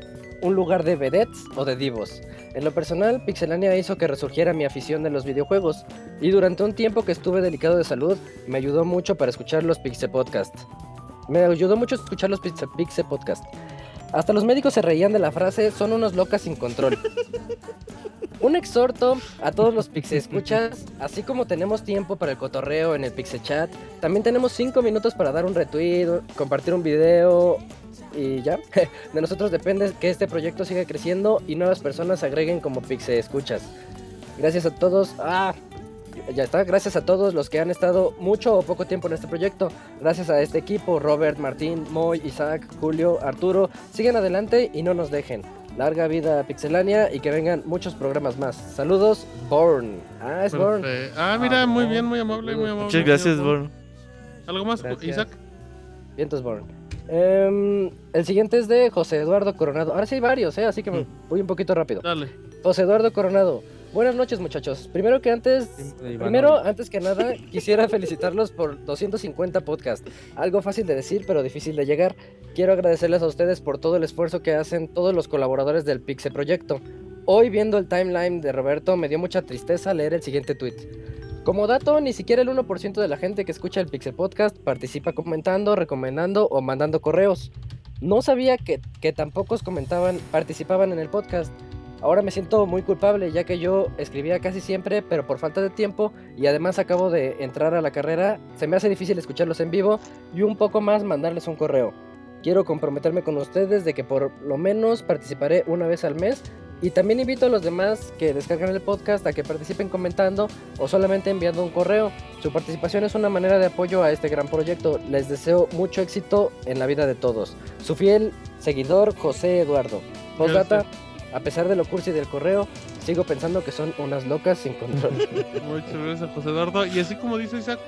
un lugar de vedettes o de divos. En lo personal, Pixelania hizo que resurgiera mi afición de los videojuegos. Y durante un tiempo que estuve delicado de salud, me ayudó mucho para escuchar los Pixel Podcast. Me ayudó mucho escuchar los Pixel, Podcast. Hasta los médicos se reían de la frase, son unos locas sin control. Un exhorto a todos los Escuchas, así como tenemos tiempo para el cotorreo en el Chat, también tenemos 5 minutos para dar un retweet, compartir un video y ya. <laughs> De nosotros depende que este proyecto siga creciendo y nuevas personas se agreguen como Escuchas. Gracias a todos. Ah, ya está. Gracias a todos los que han estado mucho o poco tiempo en este proyecto. Gracias a este equipo, Robert, Martín, Moy, Isaac, Julio, Arturo. Sigan adelante y no nos dejen. Larga vida a Pixelania y que vengan muchos programas más. Saludos, Born. Ah, es Born. Ah, mira, muy bien, muy amable, muy amable. Muchas gracias, Born. ¿Algo más, Gracias. Isaac? Vientos Born. Em, el siguiente es de José Eduardo Coronado. Ahora sí hay varios, ¿eh? así que me voy un poquito rápido. Dale. José Eduardo Coronado. Buenas noches, muchachos. Primero que antes, primero, antes que nada, <laughs> quisiera felicitarlos por 250 podcasts. Algo fácil de decir, pero difícil de llegar. Quiero agradecerles a ustedes por todo el esfuerzo que hacen todos los colaboradores del Pixel Proyecto. Hoy viendo el timeline de Roberto me dio mucha tristeza leer el siguiente tweet. Como dato, ni siquiera el 1% de la gente que escucha el Pixel Podcast participa comentando, recomendando o mandando correos. No sabía que, que tan pocos comentaban, participaban en el podcast. Ahora me siento muy culpable ya que yo escribía casi siempre, pero por falta de tiempo y además acabo de entrar a la carrera, se me hace difícil escucharlos en vivo y un poco más mandarles un correo. Quiero comprometerme con ustedes de que por lo menos participaré una vez al mes y también invito a los demás que descargan el podcast a que participen comentando o solamente enviando un correo. Su participación es una manera de apoyo a este gran proyecto. Les deseo mucho éxito en la vida de todos. Su fiel seguidor José Eduardo. Postdata, a pesar de lo cursi del correo, sigo pensando que son unas locas sin control. <laughs> Muchas gracias, José Eduardo. Y así como dice Isaac,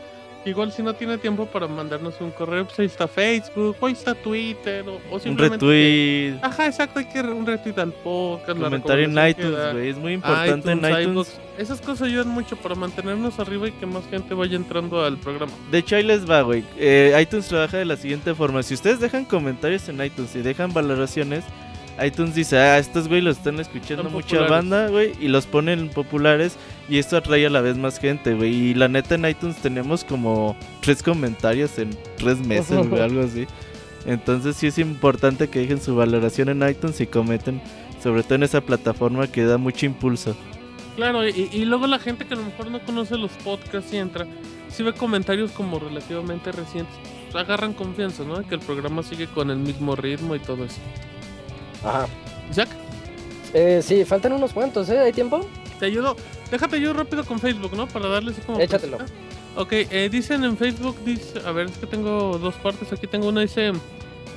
igual si no tiene tiempo para mandarnos un correo, pues ahí está Facebook, o ahí está Twitter, o, o Un simplemente... retweet. Ajá, exacto, hay que un retweet al podcast. Comentario en iTunes, güey, es muy importante en iTunes. Esas cosas ayudan mucho para mantenernos arriba y que más gente vaya entrando al programa. De hecho, ahí les va, güey. Eh, iTunes trabaja de la siguiente forma. Si ustedes dejan comentarios en iTunes y dejan valoraciones, iTunes dice, ah, estos güey los están escuchando Son mucha populares. banda, güey, y los ponen populares y esto atrae a la vez más gente, güey. Y la neta en iTunes tenemos como tres comentarios en tres meses, güey, <laughs> algo así. Entonces sí es importante que dejen su valoración en iTunes y comenten, sobre todo en esa plataforma que da mucho impulso. Claro, y, y luego la gente que a lo mejor no conoce los podcasts y entra, si ve comentarios como relativamente recientes, agarran confianza, ¿no? Que el programa sigue con el mismo ritmo y todo eso. Ajá. Isaac, Eh, sí, faltan unos cuantos, ¿eh? ¿Hay tiempo? te ayudo. Déjate yo rápido con Facebook, ¿no? Para darle así como. Échatelo. Ok, eh, dicen en Facebook, dice, a ver, es que tengo dos partes, aquí tengo una, dice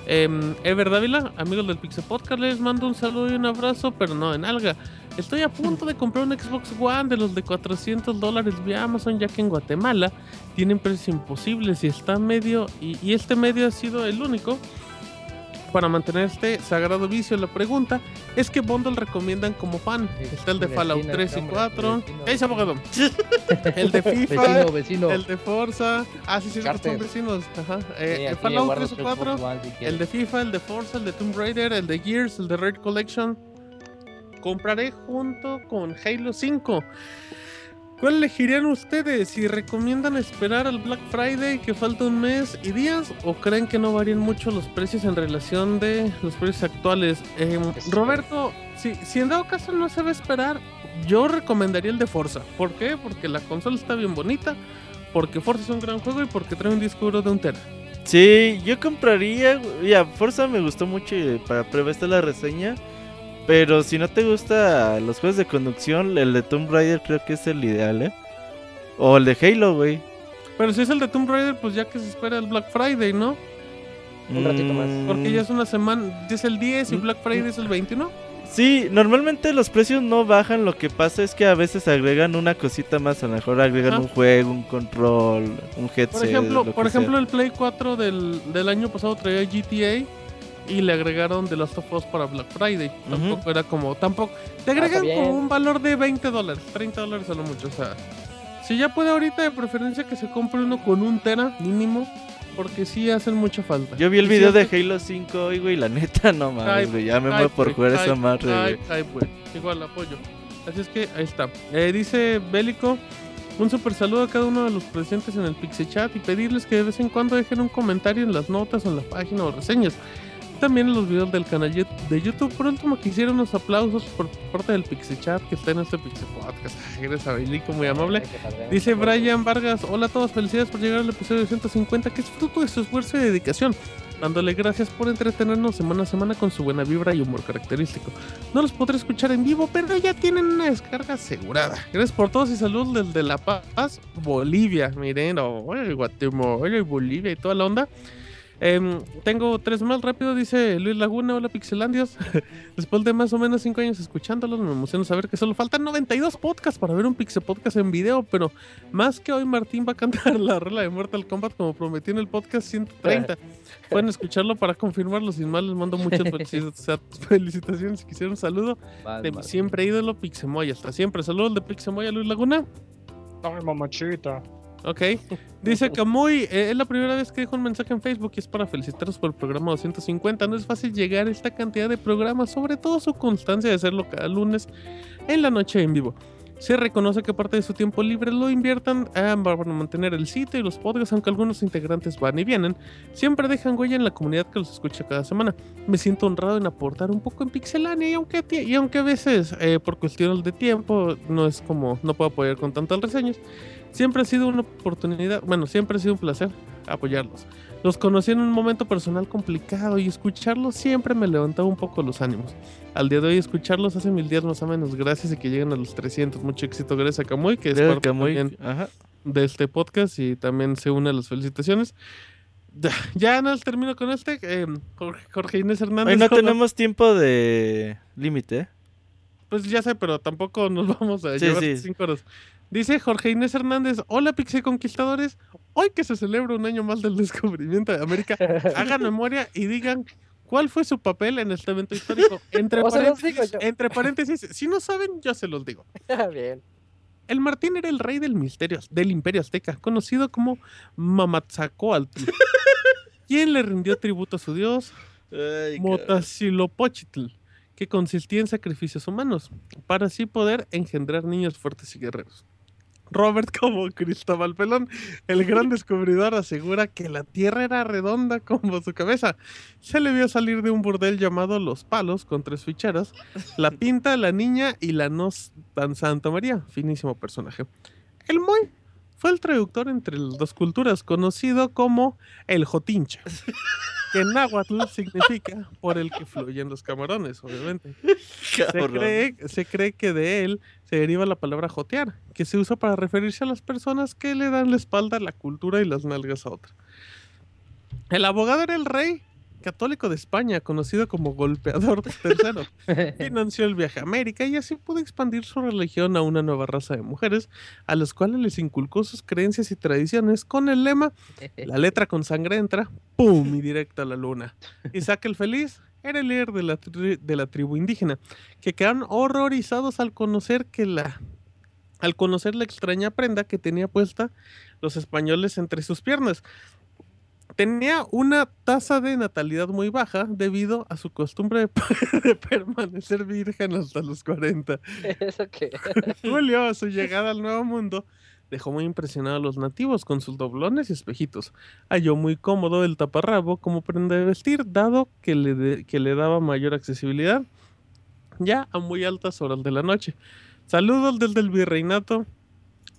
em, Ever Dávila, amigos del Pixel Podcast, les mando un saludo y un abrazo, pero no en alga. Estoy a punto de comprar un Xbox One de los de 400 dólares vía Amazon, ya que en Guatemala tienen precios imposibles y está medio, y, y este medio ha sido el único para mantener este sagrado vicio. La pregunta es qué bundle recomiendan como fan. Está el de Fallout vecino, 3 y hombre, 4. vecino. ¿Qué dice abogado? el de FIFA. Vecino, vecino. El de Forza. Ah, sí, sí, son vecinos. Ajá. Eh, el Fallout guardo 3 y tres 4. Xbox One si El de FIFA, el de Forza, el de Tomb Raider, el de Gears, el de Raid Collection. Compraré junto con Halo 5. ¿Cuál elegirían ustedes? ¿Si recomiendan esperar al Black Friday que falta un mes y días? ¿O creen que no varían mucho los precios en relación de los precios actuales? Eh, Roberto, si, si en dado caso no se va a esperar, yo recomendaría el de Forza. ¿Por qué? Porque la consola está bien bonita, porque Forza es un gran juego y porque trae un disco duro de un tera. Sí, yo compraría. Ya, Forza me gustó mucho y para prueba esta la reseña. Pero si no te gusta los juegos de conducción, el de Tomb Raider creo que es el ideal, ¿eh? O el de Halo, güey. Pero si es el de Tomb Raider, pues ya que se espera el Black Friday, ¿no? Un ratito más. Porque ya es una semana, ya es el 10 y Mm. Black Friday es el 20, ¿no? Sí, normalmente los precios no bajan, lo que pasa es que a veces agregan una cosita más, a lo mejor agregan Ajá. un juego, un control, un headset. Por ejemplo, lo por que sea. ejemplo el Play 4 del, del año pasado traía GTA y le agregaron The Last of Us para Black Friday. Tampoco era como, tampoco... Te agregan como un valor de 20 dólares, 30 dólares a lo mucho. O sea, si ya puede ahorita de preferencia que se compre uno con un tera mínimo, porque sí hacen mucha falta. Yo vi el video de Halo 5 hoy, güey, la neta no mames, güey, ya me muero por jugar esa madre, güey. Igual apoyo. Así es que ahí está. Eh, dice Bélico, un super saludo a cada uno de los presentes en el Pixie Chat y pedirles que de vez en cuando dejen un comentario en las notas en la página o reseñas. También en los videos del canal de YouTube. Por último, quisiera unos aplausos por parte del Pixie Chat que está en este Pixie Podcast. <laughs> Eres a Bélico, muy amable. Dice Brian Vargas, hola a todos, felicidades por llegar al episodio 150, que es fruto de su esfuerzo y dedicación, dándole gracias por entretenernos semana a semana con su buena vibra y humor característico. No los podré escuchar en vivo, pero ya tienen una descarga asegurada. Gracias por todos y saludos desde La Paz, Bolivia. Miren, oh, Guatemala y Bolivia y toda la onda. Em, tengo tres más rápido, dice Luis Laguna, hola Pixelandios. <laughs> Después de más o menos cinco años escuchándolos, me emociona saber que solo faltan 92 podcasts para ver un Pixel Podcast en video, pero más que hoy Martín va a cantar <laughs> la regla de Mortal Kombat como prometió en el podcast 130. <laughs> Pueden escucharlo para confirmarlo, sin más les mando muchas felici- felicitaciones y quisiera un saludo Vas, de mi Martín. siempre ídolo Pixemoy. Hasta siempre, saludos de Pixemoy a Luis Laguna. Ay, mamachita. Ok. Dice Camuy, eh, es la primera vez que dejo un mensaje en Facebook y es para felicitaros por el programa 250. No es fácil llegar a esta cantidad de programas, sobre todo su constancia de hacerlo cada lunes en la noche en vivo. Se reconoce que parte de su tiempo libre lo inviertan ah, para mantener el sitio y los podcasts, aunque algunos integrantes van y vienen. Siempre dejan huella en la comunidad que los escucha cada semana. Me siento honrado en aportar un poco en Pixelania y aunque, a y aunque a veces eh, por cuestiones de tiempo no es como no puedo apoyar con tantas reseñas. Siempre ha sido una oportunidad, bueno, siempre ha sido un placer apoyarlos. Los conocí en un momento personal complicado y escucharlos siempre me levantaba un poco los ánimos. Al día de hoy escucharlos hace mil días más o menos. Gracias y que lleguen a los 300. Mucho éxito, gracias a Camuy, que es Gracias, parte Camuy. también Ajá. de este podcast y también se une a las felicitaciones. Ya, más termino con este. eh, Jorge, Jorge Inés Hernández. Hoy no tenemos tiempo de límite, ¿eh? Pues ya sé, pero tampoco nos vamos a Sí, llevar sí. cinco horas. Dice Jorge Inés Hernández, hola Pixie Conquistadores, hoy que se celebra un año más del descubrimiento de América, <laughs> hagan memoria y digan cuál fue su papel en este evento histórico. Entre <laughs> paréntesis, entre si no saben, yo se los digo. <laughs> Bien. El Martín era el rey del misterio, del imperio azteca, conocido como Mamatzacoaltl. quien le rindió tributo a su dios, Motacilopochtli, que consistía en sacrificios humanos, para así poder engendrar niños fuertes y guerreros. Robert, como Cristóbal Pelón, el gran descubridor, asegura que la tierra era redonda como su cabeza. Se le vio salir de un burdel llamado Los Palos, con tres ficheras, la pinta, la niña y la no tan Santa María. Finísimo personaje. El Moy fue el traductor entre las dos culturas, conocido como el Jotincha, que en náhuatl significa por el que fluyen los camarones, obviamente. Se Cabrón. cree, se cree que de él se deriva la palabra jotear, que se usa para referirse a las personas que le dan la espalda a la cultura y las nalgas a otra. El abogado era el rey católico de España, conocido como golpeador tercero. <laughs> Financió el viaje a América y así pudo expandir su religión a una nueva raza de mujeres, a las cuales les inculcó sus creencias y tradiciones con el lema La letra con sangre entra, ¡pum! y directo a la luna. <laughs> Isaac el Feliz era el líder de la, tri- de la tribu indígena, que quedaron horrorizados al conocer que la al conocer la extraña prenda que tenía puesta los españoles entre sus piernas. Tenía una tasa de natalidad muy baja debido a su costumbre de, <laughs> de permanecer virgen hasta los 40. <laughs> ¿Eso qué? <laughs> Julio, a su llegada al Nuevo Mundo, dejó muy impresionado a los nativos con sus doblones y espejitos. Halló muy cómodo el taparrabo como prenda de vestir, dado que le, de- que le daba mayor accesibilidad ya a muy altas horas de la noche. Saludos desde el virreinato.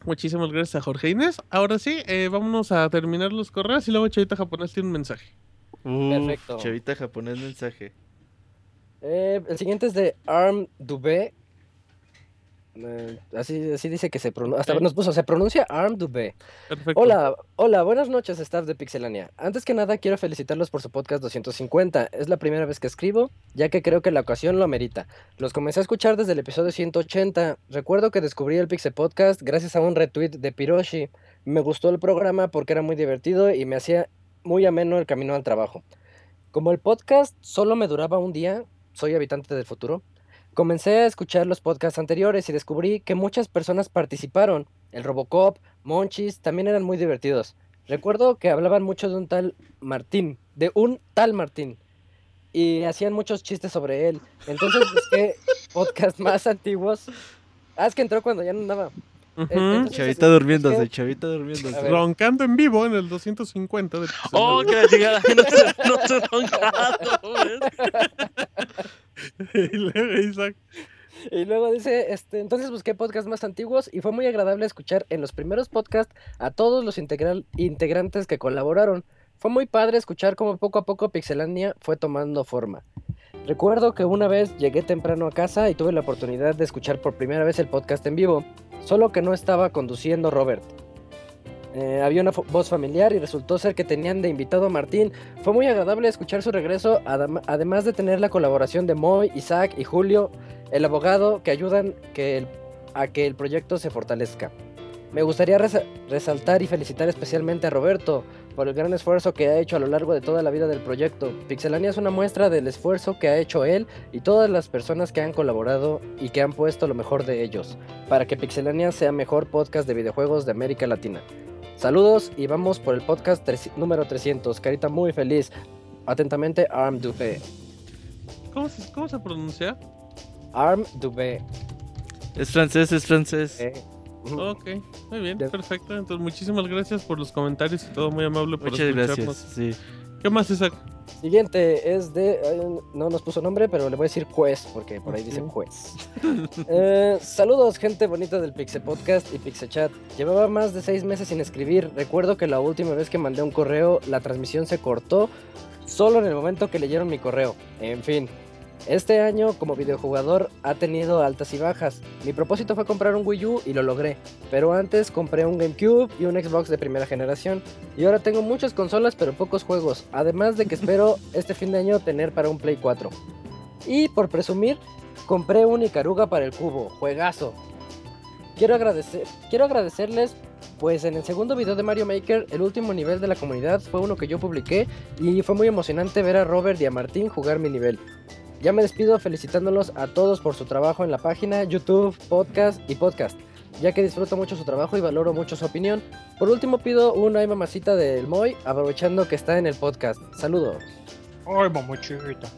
Muchísimas gracias a Jorge Inés. Ahora sí, eh, vámonos a terminar los correos y luego Chavita Japonés tiene un mensaje. Uf, Perfecto. Chavita japonés mensaje. Eh, el siguiente es de Arm Dubé. Eh, así, así dice que se pronuncia. Hasta nos puso, se pronuncia Arm Dubé. Perfecto. Hola, hola, buenas noches, staff de Pixelania. Antes que nada, quiero felicitarlos por su podcast 250. Es la primera vez que escribo, ya que creo que la ocasión lo amerita. Los comencé a escuchar desde el episodio 180. Recuerdo que descubrí el Pixel Podcast gracias a un retweet de Piroshi. Me gustó el programa porque era muy divertido y me hacía muy ameno el camino al trabajo. Como el podcast solo me duraba un día, soy habitante del futuro. Comencé a escuchar los podcasts anteriores y descubrí que muchas personas participaron. El Robocop, Monchis, también eran muy divertidos. Recuerdo que hablaban mucho de un tal Martín, de un tal Martín. Y hacían muchos chistes sobre él. Entonces busqué <laughs> podcasts más antiguos. Ah, es que entró cuando ya no andaba. Ujú. entonces, Chavita busqué- durmiéndose, chavita durmiéndose. Roncando en vivo en el 250 de Oh, que la chingada, <laughs> no se, no se ¿ves? <laughs> <laughs> y luego Isaac. Dice, este, entonces busqué podcasts más antiguos y fue muy agradable escuchar en los primeros podcasts a todos los integral- integrantes que colaboraron. Fue muy padre escuchar cómo poco a poco Pixelania fue tomando forma. Recuerdo que una vez llegué temprano a casa y tuve la oportunidad de escuchar por primera vez el podcast en vivo, solo que no estaba conduciendo Robert. Eh, había una voz familiar y resultó ser que tenían de invitado a Martín. Fue muy agradable escuchar su regreso, adem- además de tener la colaboración de Moy, Isaac y Julio, el abogado, que ayudan a que el proyecto se fortalezca. Me gustaría resa- resaltar y felicitar especialmente a Roberto por el gran esfuerzo que ha hecho a lo largo de toda la vida del proyecto. Pixelania es una muestra del esfuerzo que ha hecho él y todas las personas que han colaborado y que han puesto lo mejor de ellos para que Pixelania sea mejor podcast de videojuegos de América Latina. Saludos y vamos por el podcast número 300. Carita muy feliz. Atentamente, Arm Dubé. ¿Cómo se, cómo se pronuncia? Arm Dubé. Es francés, es francés. Eh. Ok, muy bien, perfecto. Entonces, muchísimas gracias por los comentarios y todo, muy amable por Muchas escucharnos. gracias. Sí. ¿Qué más, Isaac? Siguiente es de. eh, no nos puso nombre, pero le voy a decir juez, porque por ahí dice juez. <laughs> Eh, saludos, gente bonita del Pixel Podcast y Pixel Chat. Llevaba más de seis meses sin escribir. Recuerdo que la última vez que mandé un correo, la transmisión se cortó solo en el momento que leyeron mi correo. En fin. Este año, como videojugador, ha tenido altas y bajas. Mi propósito fue comprar un Wii U y lo logré. Pero antes compré un GameCube y un Xbox de primera generación. Y ahora tengo muchas consolas pero pocos juegos. Además de que espero <laughs> este fin de año tener para un Play 4. Y por presumir, compré un Icaruga para el cubo. Juegazo. Quiero, agradecer, quiero agradecerles, pues en el segundo video de Mario Maker, el último nivel de la comunidad fue uno que yo publiqué y fue muy emocionante ver a Robert y a Martín jugar mi nivel. Ya me despido felicitándolos a todos por su trabajo en la página, YouTube, podcast y podcast, ya que disfruto mucho su trabajo y valoro mucho su opinión. Por último pido una ay mamacita del Moy, aprovechando que está en el podcast. Saludos. Ay, mamuchita.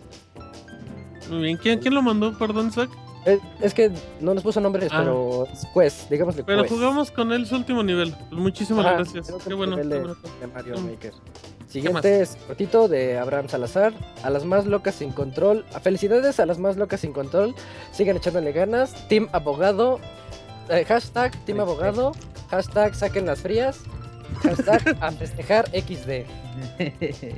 Muy bien, ¿quién, quién lo mandó? Perdón, Isaac. Eh, Es que no nos puso nombres, Ah. pero es Quest, digámosle Pero Quest. jugamos con él su último nivel. Pues muchísimas Ajá, gracias. que Qué de- bueno. de Mario Mm. Maker. Siguiente es cortito de Abraham Salazar. A las más locas sin control. A felicidades a las más locas sin control. Sigan echándole ganas. Team Abogado. eh, hashtag Team Abogado. Hashtag saquen las frías. Hashtag <laughs> a festejar XD. <laughs>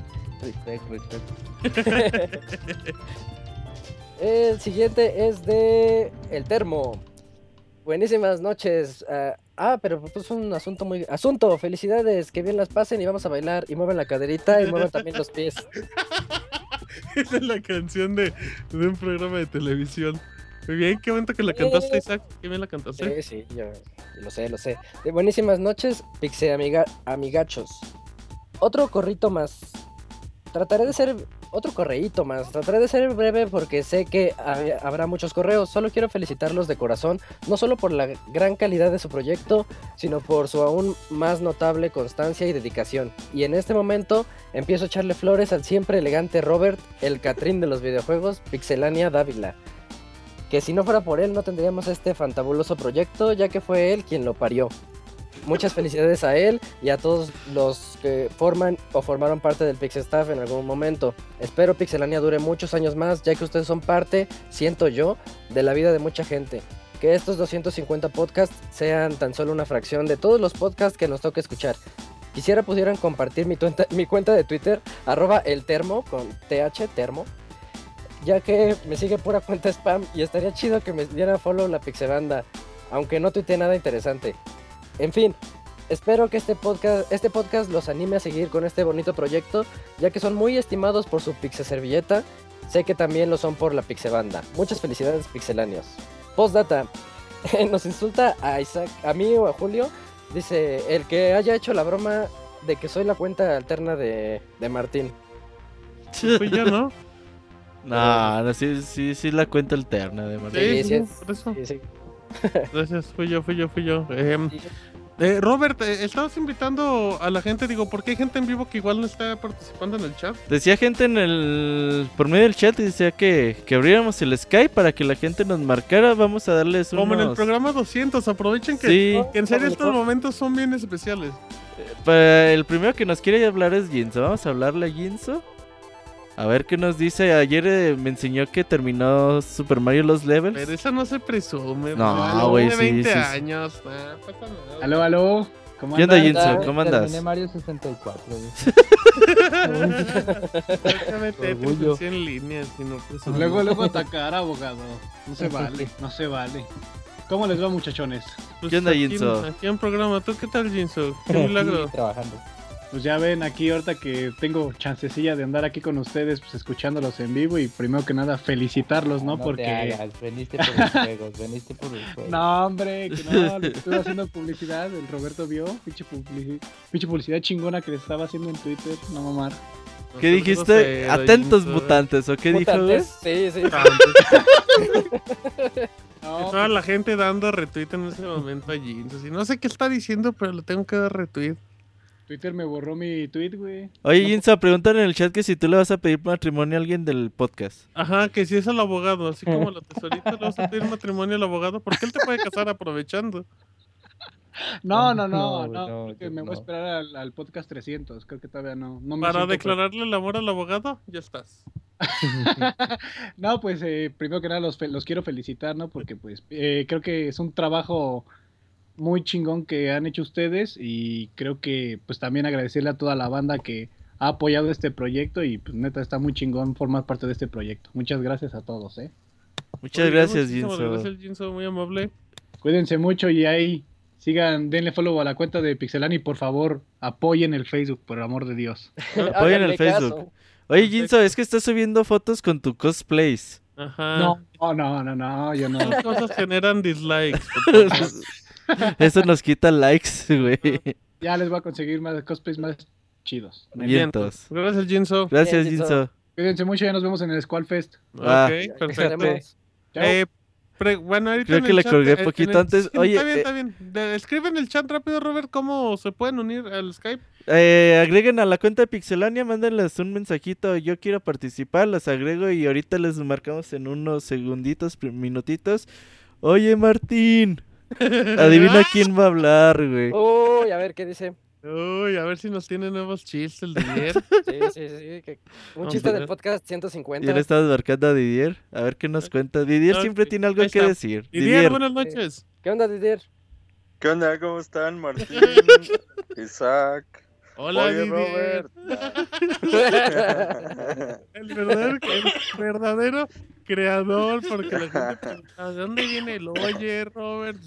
El siguiente es de El Termo. Buenísimas noches. ah, ah, pero pues un asunto muy... Asunto, felicidades, que bien las pasen y vamos a bailar y mueven la caderita y mueven también los pies. <laughs> Esa es la canción de, de un programa de televisión. Muy bien, qué momento que la cantaste. Isaac. Qué bien la cantaste. Sí, sí, yo lo sé, lo sé. De buenísimas noches, Pixe amiga, amigachos. Otro corrito más. Trataré de ser otro correíto más. Trataré de ser breve porque sé que ha- habrá muchos correos. Solo quiero felicitarlos de corazón, no solo por la gran calidad de su proyecto, sino por su aún más notable constancia y dedicación. Y en este momento empiezo a echarle flores al siempre elegante Robert, el Catrín de los videojuegos, Pixelania Dávila que si no fuera por él no tendríamos este fantabuloso proyecto, ya que fue él quien lo parió. Muchas felicidades a él y a todos los que forman o formaron parte del Pixel Staff en algún momento. Espero Pixelania dure muchos años más, ya que ustedes son parte, siento yo, de la vida de mucha gente. Que estos 250 podcasts sean tan solo una fracción de todos los podcasts que nos toca escuchar. Quisiera pudieran compartir mi cuenta de Twitter, arroba el termo, con TH, termo, ya que me sigue pura cuenta spam y estaría chido que me diera follow la Pixebanda, aunque no tuite nada interesante. En fin, espero que este podcast, este podcast los anime a seguir con este bonito proyecto, ya que son muy estimados por su Pixe Servilleta, sé que también lo son por la Pixebanda. Muchas felicidades pixelanios. Postdata, <laughs> nos insulta a Isaac, a mí o a Julio, dice, el que haya hecho la broma de que soy la cuenta alterna de, de Martín. Fui yo, ¿no? <laughs> No, no, sí, sí, sí la cuenta alterna de Martín. Sí, Sí, sí, sí es- por eso. sí, sí. Gracias, fui yo, fui yo, fui yo. Em, eh, Robert, eh, estabas invitando a la gente, digo, porque hay gente en vivo que igual no está participando en el chat. Decía gente en el por medio del chat y decía que, que abriéramos el Skype para que la gente nos marcara. Vamos a darles unos... Como en el programa 200, aprovechen que, Sí. que en serio estos momentos son bien especiales. Para el primero que nos quiere hablar es Ginzo. Vamos a hablarle a Ginzo. A ver qué nos dice. Ayer eh, me enseñó que terminó Super Mario Los Levels. Pero esa no se presume. No, güey, sí, 20 sí, sí. años. nah, pasa nada. Aló, aló. ¿Cómo ¿Qué onda, andan? Jinso? ¿Cómo andas? Terminé Mario 64. güey. Déjame te Orgullo. 100 líneas y no presumir. Luego, luego atacar, abogado. No se vale, no se vale. ¿Cómo les va, muchachones? Pues ¿Qué onda, aquí- Jinso? Aquí en programa. ¿Tú qué tal, Jinso? Qué milagro. Trabajando. Pues ya ven aquí ahorita que tengo chancecilla de andar aquí con ustedes, pues escuchándolos en vivo y primero que nada felicitarlos, ¿no? Porque... hagas, veniste por los juegos, <laughs> veniste por los juegos. No, hombre, que no, le estuve haciendo publicidad, el Roberto vio, pinche, publici- pinche publicidad chingona que le estaba haciendo en Twitter, no mamar. ¿Qué dijiste? Atentos mutantes, ¿o qué dijo, Sí, sí. No, Toda la gente dando retweet en ese momento a Jinso. Y no sé qué está diciendo, pero le tengo que dar retweet. Twitter me borró mi tweet, güey. Oye, Ginzo, preguntan en el chat que si tú le vas a pedir matrimonio a alguien del podcast. Ajá, que si es el abogado, así como la tesorita le vas a pedir matrimonio al abogado, porque él te puede casar aprovechando. No, no, no, No, no, no, yo me voy a no. esperar al, al podcast 300, creo que todavía no. no me Para declararle el amor al abogado, ya estás. <laughs> No, pues eh, primero que nada los, fe- los quiero felicitar, ¿no? Porque pues eh, creo que es un trabajo muy chingón que han hecho ustedes y creo que pues también agradecerle a toda la banda que ha apoyado este proyecto y pues neta está muy chingón formar parte de este proyecto. Muchas gracias a todos, ¿eh? Muchas bien, gracias, Ginzo. Gracias, Jinso, muy amable. Cuídense mucho y ahí sigan, denle follow a la cuenta de Pixelani por favor apoyen el Facebook, por el amor de Dios. <laughs> Apoyen el Facebook. caso. Oye, Ginzo, es que estás subiendo fotos con tu cosplays. Ajá. No, no, no, no, no, yo no. Esas cosas generan dislikes. <laughs> <laughs> Eso nos quita likes, güey. Ya les voy a conseguir más cosplays más chidos. Vientos. Gracias, Jinso. Gracias, Bien, Ginzo. Ginzo. Cuídense mucho, ya nos vemos en el Squall Fest. Ah. Ok, perfecto. Eh, pre- bueno, ahorita Creo en que el le colgué en poquito el- antes. Oye, está bien, eh, está bien. De- escribe en el chat rápido, Robert, cómo se pueden unir al Skype. Eh, agreguen a la cuenta de Pixelania, mándenles un mensajito. Yo quiero participar, las agrego y ahorita les marcamos en unos segunditos, minutitos. Oye, Martín, <laughs> adivina quién va a hablar, güey. Uy, a ver qué dice. Uy, a ver si nos tiene nuevos chistes el de ayer. <laughs> Sí, sí, sí. que- Un Vamos chiste del podcast Ya 150. le estás marcando a Didier. A ver qué nos cuenta. Didier siempre tiene algo que decir. Didier, Didier, buenas noches. ¿Qué onda, Didier? ¿Qué onda? ¿Cómo están? Martín, <laughs> Isaac. Hola, Oye, Didier. Robert. el, verdadero, el verdadero creador, porque la gente <laughs> pregunta, ¿de dónde viene el oye, Robert?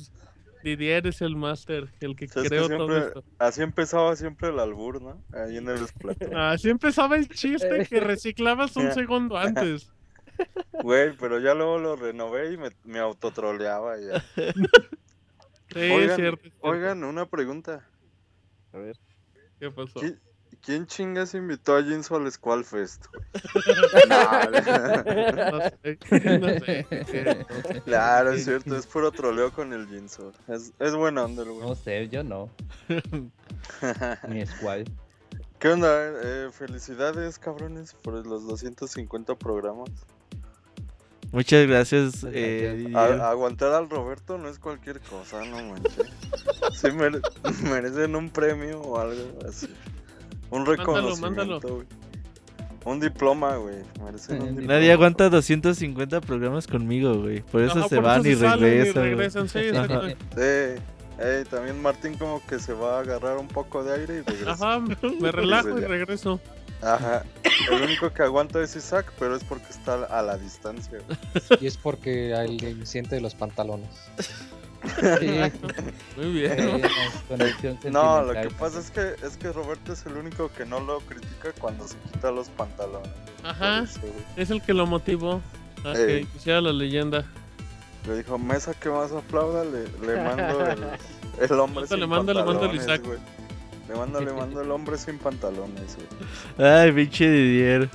Didier es el máster, el que creó todo esto. así empezaba siempre el albur, ¿no? Ahí en el Splatoon. Así empezaba el chiste que reciclabas un <laughs> segundo antes. Güey, pero ya luego lo renové y me, me autotroleaba ya. <laughs> Sí, es cierto, es cierto. oigan, una pregunta. A ver. ¿Qué pasó? ¿Qui- ¿Quién chingas invitó a Jinso al Squallfest? <laughs> güey? No sé, <laughs> no sé. Claro, es cierto, es puro troleo con el Jinso. Es, es buena onda, güey. No sé, yo no. <laughs> Mi squad. ¿Qué onda? Eh, felicidades, cabrones, por los 250 programas. Muchas gracias, eh. A- aguantar al Roberto no es cualquier cosa, no manches. Sí mere- merecen un premio o algo así. Un Mándalo, reconocimiento, mándalo. güey. Un diploma, güey. Merecen un diploma. Nadie aguanta 250 programas conmigo, güey. Por eso Ajá, se por van eso y se salen y regresan. güey. regresan, sí, exacto. Sí. Ey, también Martín como que se va a agarrar un poco de aire y regresa. Ajá, me relajo y regreso. Ajá. El único que aguanta es Isaac, pero es porque está a la distancia. güey. Y es porque alguien siente de los pantalones. Muy bien. <laughs> No, lo que pasa es que es que Roberto es el único que no lo critica cuando se quita los pantalones. Ajá, es el que lo motivó a que Ey. hiciera la leyenda. Le dijo, mesa que más aplauda, le, le mando el, <laughs> el hombre sin le le el pantalones, Isaac. güey. Le mando, le mando el hombre sin pantalones, güey. Ay, pinche Didier.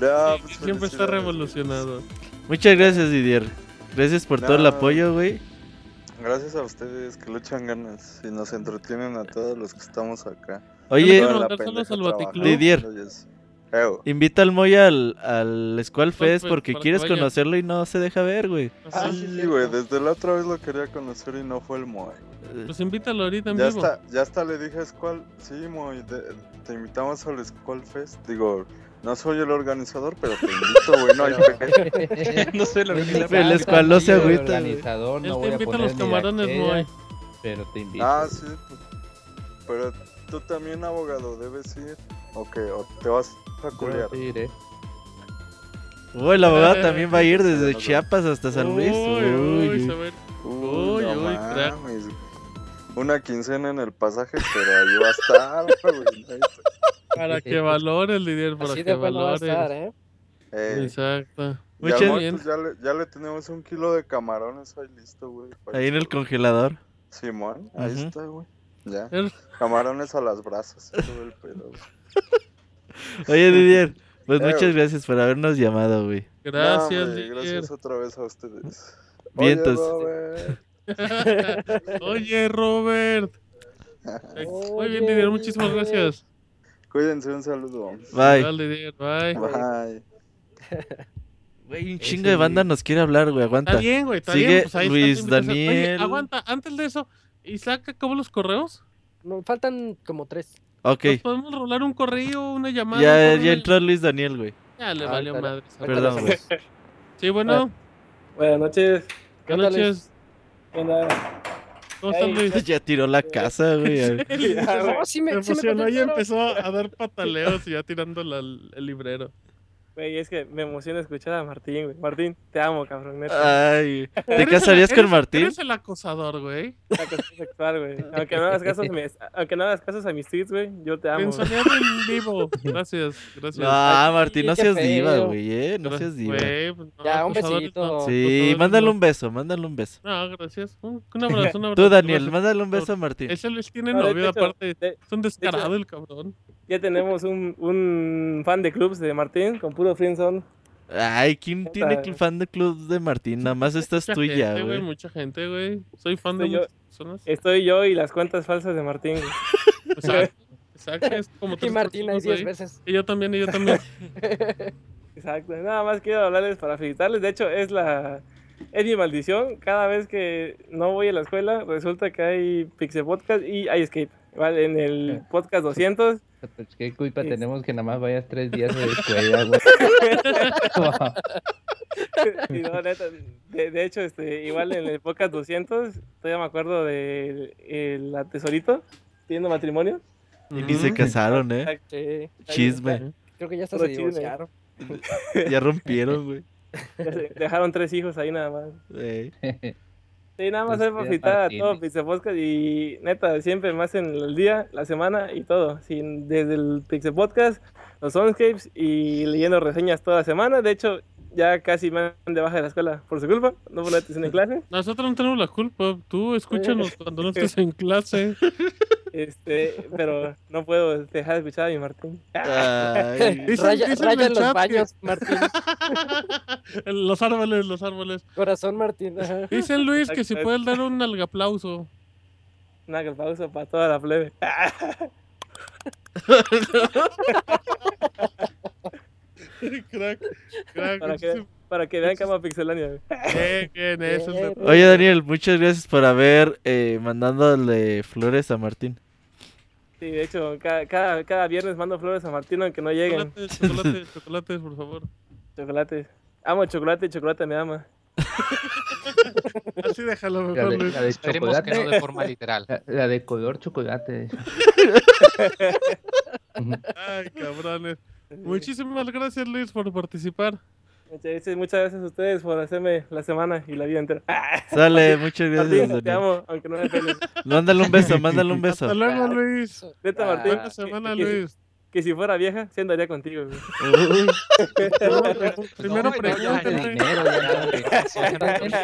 Ya, Sí, pues, siempre está revolucionado. Muchas gracias, Didier. Gracias por todo el apoyo, güey. Gracias a ustedes que le echan ganas y nos entretienen a todos los que estamos acá. Oye, Didier. Invita al Moy al, al Squall Fest Fest porque para que quieres conocerlo y no se deja ver, güey. Ajá. Sí, güey, desde la otra vez lo quería conocer y no fue el Moy. Pues invítalo ahorita en Ya vivo. está, ya hasta le dije a Squall, sí, Moy, te invitamos al Squall Fest. Digo, no soy el organizador, pero te invito, güey, no hay <laughs> no sé lo que El Squall no se Soy el agüita, organizador, Él no te voy a invita a poner los camarones, queda, Pero te invito. Ah, sí, pues, pero tú también, abogado, debes ir. ¿O qué? ¿O te vas a culiar? Sí, iré. Uy, el abogado <laughs> también va a ir desde Chiapas hasta San Luis. Uy, uy, Uy, Uy, Uy, no. Una quincena en el pasaje, pero ahí va a estar, <laughs> güey. Para que valore el Didier, para Así que de bueno va a valore. estar, ¿eh? Ey. Exacto. Y al Muchas- Moy, pues, ya, le, ya le tenemos un kilo de camarones ahí listo, güey. para Ahí en el congelador. Simón, ahí Ujú. está, güey. Ya. El- Camarones a las brasas, y todo el pedo, güey. <laughs> Oye, Didier, pues Eh, muchas güey. gracias por habernos llamado, güey. Gracias, No, hombre. Gracias otra vez a ustedes. Vientos. Oye, Robert. <laughs> Oye, Robert. Eh, <laughs> Muy bien, Didier, muchísimas gracias. Cuídense, un saludo. Bye. Dale, bye. Bye. <laughs> Güey, un chingo de banda nos quiere hablar, güey. Aguanta. Está bien, güey, está Sigue bien. pues ahí está tu Luis invitación. Oye, Daniel. aguanta, antes de eso, Isaac acabó los correos. No, faltan como tres. Ok. ¿Nos podemos rolar un correo, una llamada? Ya, ya entró Luis Daniel, güey. Ya le Ah, valió madre. Perdón, güey. Sí, bueno. Buenas noches. Buenas noches. ¿Qué onda? ¿Cómo estás, Ey, Luis? Ya tiró la casa, güey. No, sí me, Se sí me emocionó y empezó a dar pataleos y ya tirando la- el librero. Güey, es que me emociona escuchar a Martín, güey. Martín, te amo, cabrón. Neta. Ay. ¿Te Eres el- casarías con eres- Martín? Eres el acosador, güey. La cuestión sexual, güey. Aunque no hagas <laughs> caso a mis, aunque no hagas caso a mis tweets, güey, yo te amo. Pensaneando en vivo. Gracias, gracias. No, Martín, no qué seas diva, güey, eh. No seas diva. Güey, pues, no, Ya, un besito. no, Sí, mándale un beso, mándale un beso. No, gracias. Un, un abrazo, un <laughs> abrazo. Tú, Daniel, mándale un beso a Martín. Ese Luis tiene novio, hecho, aparte. de- Es un descarado el cabrón. Ya tenemos un, un fan de clubs de Martín con puro friendzone. Ay, ¿quién tiene cl- fan de club de Martín? Nada más estás Mucha tú y ya, gente, güey. Mucha gente, güey. Soy fan de Soy yo. muchas personas. Estoy yo y las cuentas falsas de Martín. <laughs> Exacto. Exacto. Es como Y Martín hay personas, 10 güey. veces. Y yo también, y yo también. <laughs> Exacto. Nada más quiero hablarles para felicitarles. De hecho, es la es mi maldición. Cada vez que no voy a la escuela, resulta que hay Pixel Podcast y hay Escape. ¿vale? En el podcast 200. Pues, ¿Qué culpa Es- tenemos que nada más vayas tres días la escuela, güey? <laughs> Y no, neta, de, de hecho, este, igual en el podcast 200, todavía me acuerdo de el, el tesorito pidiendo matrimonio. Y ni se casaron, ¿eh? Sí. Chisme. Creo que ya hasta se divorciaron. Ya rompieron, güey. <laughs> Dejaron tres hijos ahí nada más. Ey. <laughs> Sí, nada más es para a todo Pixel Podcast y neta, siempre más en el día, la semana y todo. Sin, desde el Pixel Podcast, los Soundscapes y leyendo reseñas toda la semana. De hecho, ya casi me han de baja de la escuela por su culpa, no por la en clase. Nosotros no tenemos la culpa. Tú escúchanos <laughs> cuando no estés en clase. <laughs> Este, pero no puedo dejar de escuchar a mi Martín. Ay. Dicen- Raya, dicen raya en en los chat que- baños, <laughs> Martín. los árboles, los árboles. Corazón, Martín. ajá. Dicen Luis que si puedes dar un algaplauso. Una pausa para toda la plebe. <laughs> crack, crack. Para, que, vean que ama Pixelania. <laughs> Bien, bien, eso es de- Oye, Daniel, muchas gracias por haber eh, mandándole flores a Martín. Sí, de hecho, cada, cada, cada viernes mando flores a Martín aunque no lleguen. Chocolates, chocolates, chocolates, por favor. Chocolates. Amo el chocolate y chocolate me ama. <laughs> Así déjalo La mejor, de, Luis. la de Esperemos que no chocolate. de forma literal. La, la de color chocolate. <laughs> Ay, cabrones. Muchísimas gracias, Luis, por participar. Muchas, muchas gracias a ustedes por hacerme la semana y la vida entera. <laughs> Sale, muchas gracias, Martín, te amo, aunque no me peles. <laughs> Mándale un beso, mándale un beso. Hasta luego, Luis. Neta, Ah, Martín. Buena semana, que, si- Luis. que si fuera vieja, sí andaría contigo. <laughs> Primero No, no, ya, pregúntame.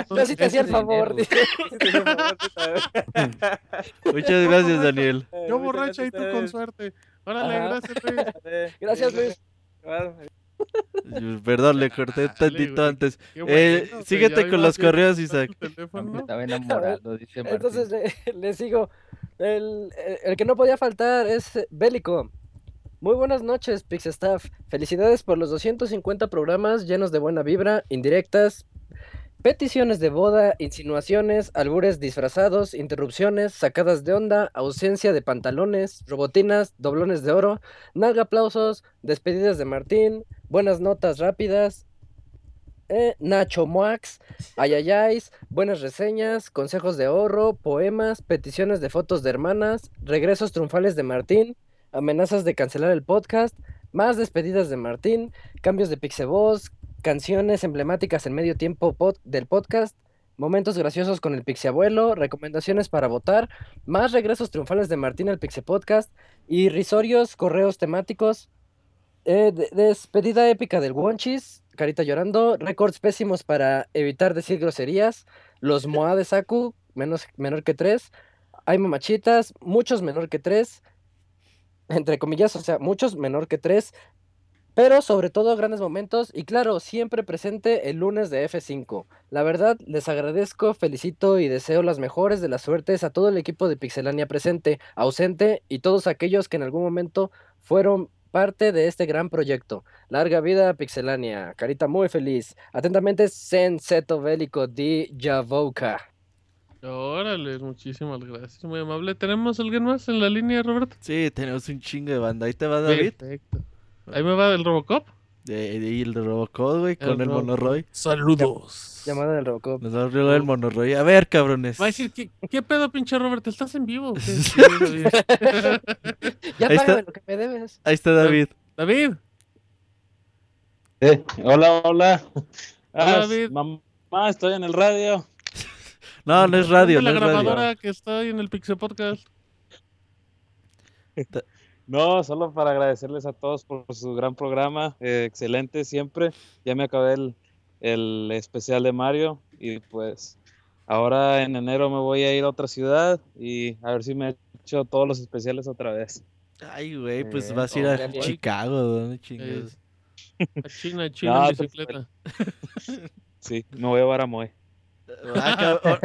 no. Yo sí te hacía el favor. Muchas gracias, Daniel. Yo borracha y tú con suerte. Órale, gracias, Luis. Gracias, Luis. Perdón, le corté Dale, tantito antes. Qué Eh, bueno, síguete con los correos, Isaac. Estaba <laughs> enamorado, dice Martín. Entonces le, le sigo. El, el que no podía faltar es Bélico. Muy buenas noches, Pixestaff. Felicidades por los 250 programas llenos de buena vibra, indirectas, peticiones de boda, insinuaciones, albures disfrazados, interrupciones, sacadas de onda, ausencia de pantalones, robotinas, doblones de oro, nalga aplausos, despedidas de Martín, buenas notas rápidas, eh, Nacho Moax, ayayáis, buenas reseñas, consejos de ahorro, poemas, peticiones de fotos de hermanas, regresos triunfales de Martín, amenazas de cancelar el podcast, más despedidas de Martín, cambios de Pixevoz, canciones emblemáticas en medio tiempo del podcast, momentos graciosos con el Pixeabuelo, recomendaciones para votar, más regresos triunfales de Martín al Pixe Podcast, irrisorios correos temáticos, eh, de- despedida épica del Wonchis, Carita llorando, récords pésimos para evitar decir groserías, los Moa de Saku, menos, menor que tres, hay mamachitas, muchos menor que tres, entre comillas, o sea, muchos menor que tres, pero sobre todo grandes momentos y claro, siempre presente el lunes de F5. La verdad, les agradezco, felicito y deseo las mejores de las suertes a todo el equipo de Pixelania presente, ausente y todos aquellos que en algún momento fueron parte de este gran proyecto. Larga vida Pixelania, carita muy feliz. Atentamente, Senseto Bélico di Javoka. Órale, muchísimas gracias, muy amable. ¿Tenemos alguien más en la línea, Roberto? Sí, tenemos un chingo de banda. Ahí te va David. Perfecto. Ahí me va el Robocop. De, de- el de Robocop, güey, con el, Robocop. Monoroy. Saludos. Llamada del Robocop. Nos va a el Monoroy. A ver, cabrones. Va a decir, ¿qué, qué pedo, pinche Roberto? ¿Estás en vivo? <laughs> <laughs> Ya Ahí está. lo que me debes. Ahí está David. David. Eh, hola, hola. Ah, David. Mamá, estoy en el radio. <laughs> No, no es radio, no la es radio. grabadora que está ahí en el Pixel Podcast. No, solo para agradecerles a todos por su gran programa. eh, excelente siempre. Ya me acabé el, el especial de Mario y pues ahora en enero me voy a ir a otra ciudad y a ver si me echo todos los especiales otra vez. Ay, güey, pues Eh, vas a ir a órale. Chicago, ¿dónde chingados? A China, a China No, en te- bicicleta. Sí, me voy a llevar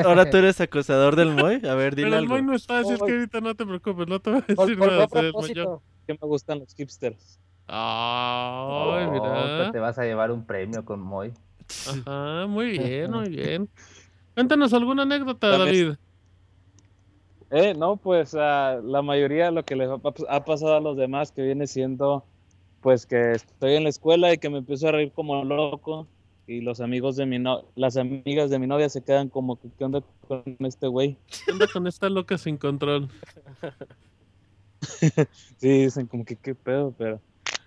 Ahora tú eres acosador del Moy. A ver, dile Pero el algo. Moy no está, así es que ahorita no te preocupes, no te voy a Por, decir por- nada. propósito. Que me gustan los hipsters. Ay, Oh, mira. te vas a llevar un premio con Moy. Ajá, muy <laughs> bien, muy bien. Cuéntanos alguna anécdota, David. Eh, no, pues ah, la mayoría de lo que les ha, ha pasado a los demás que viene siendo pues que estoy en la escuela y que me empiezo a reír como loco y los amigos de mi no las amigas de mi novia se quedan como que qué onda con este güey. ¿Qué onda con esta loca sin control? <laughs> sí, dicen como que qué pedo, pero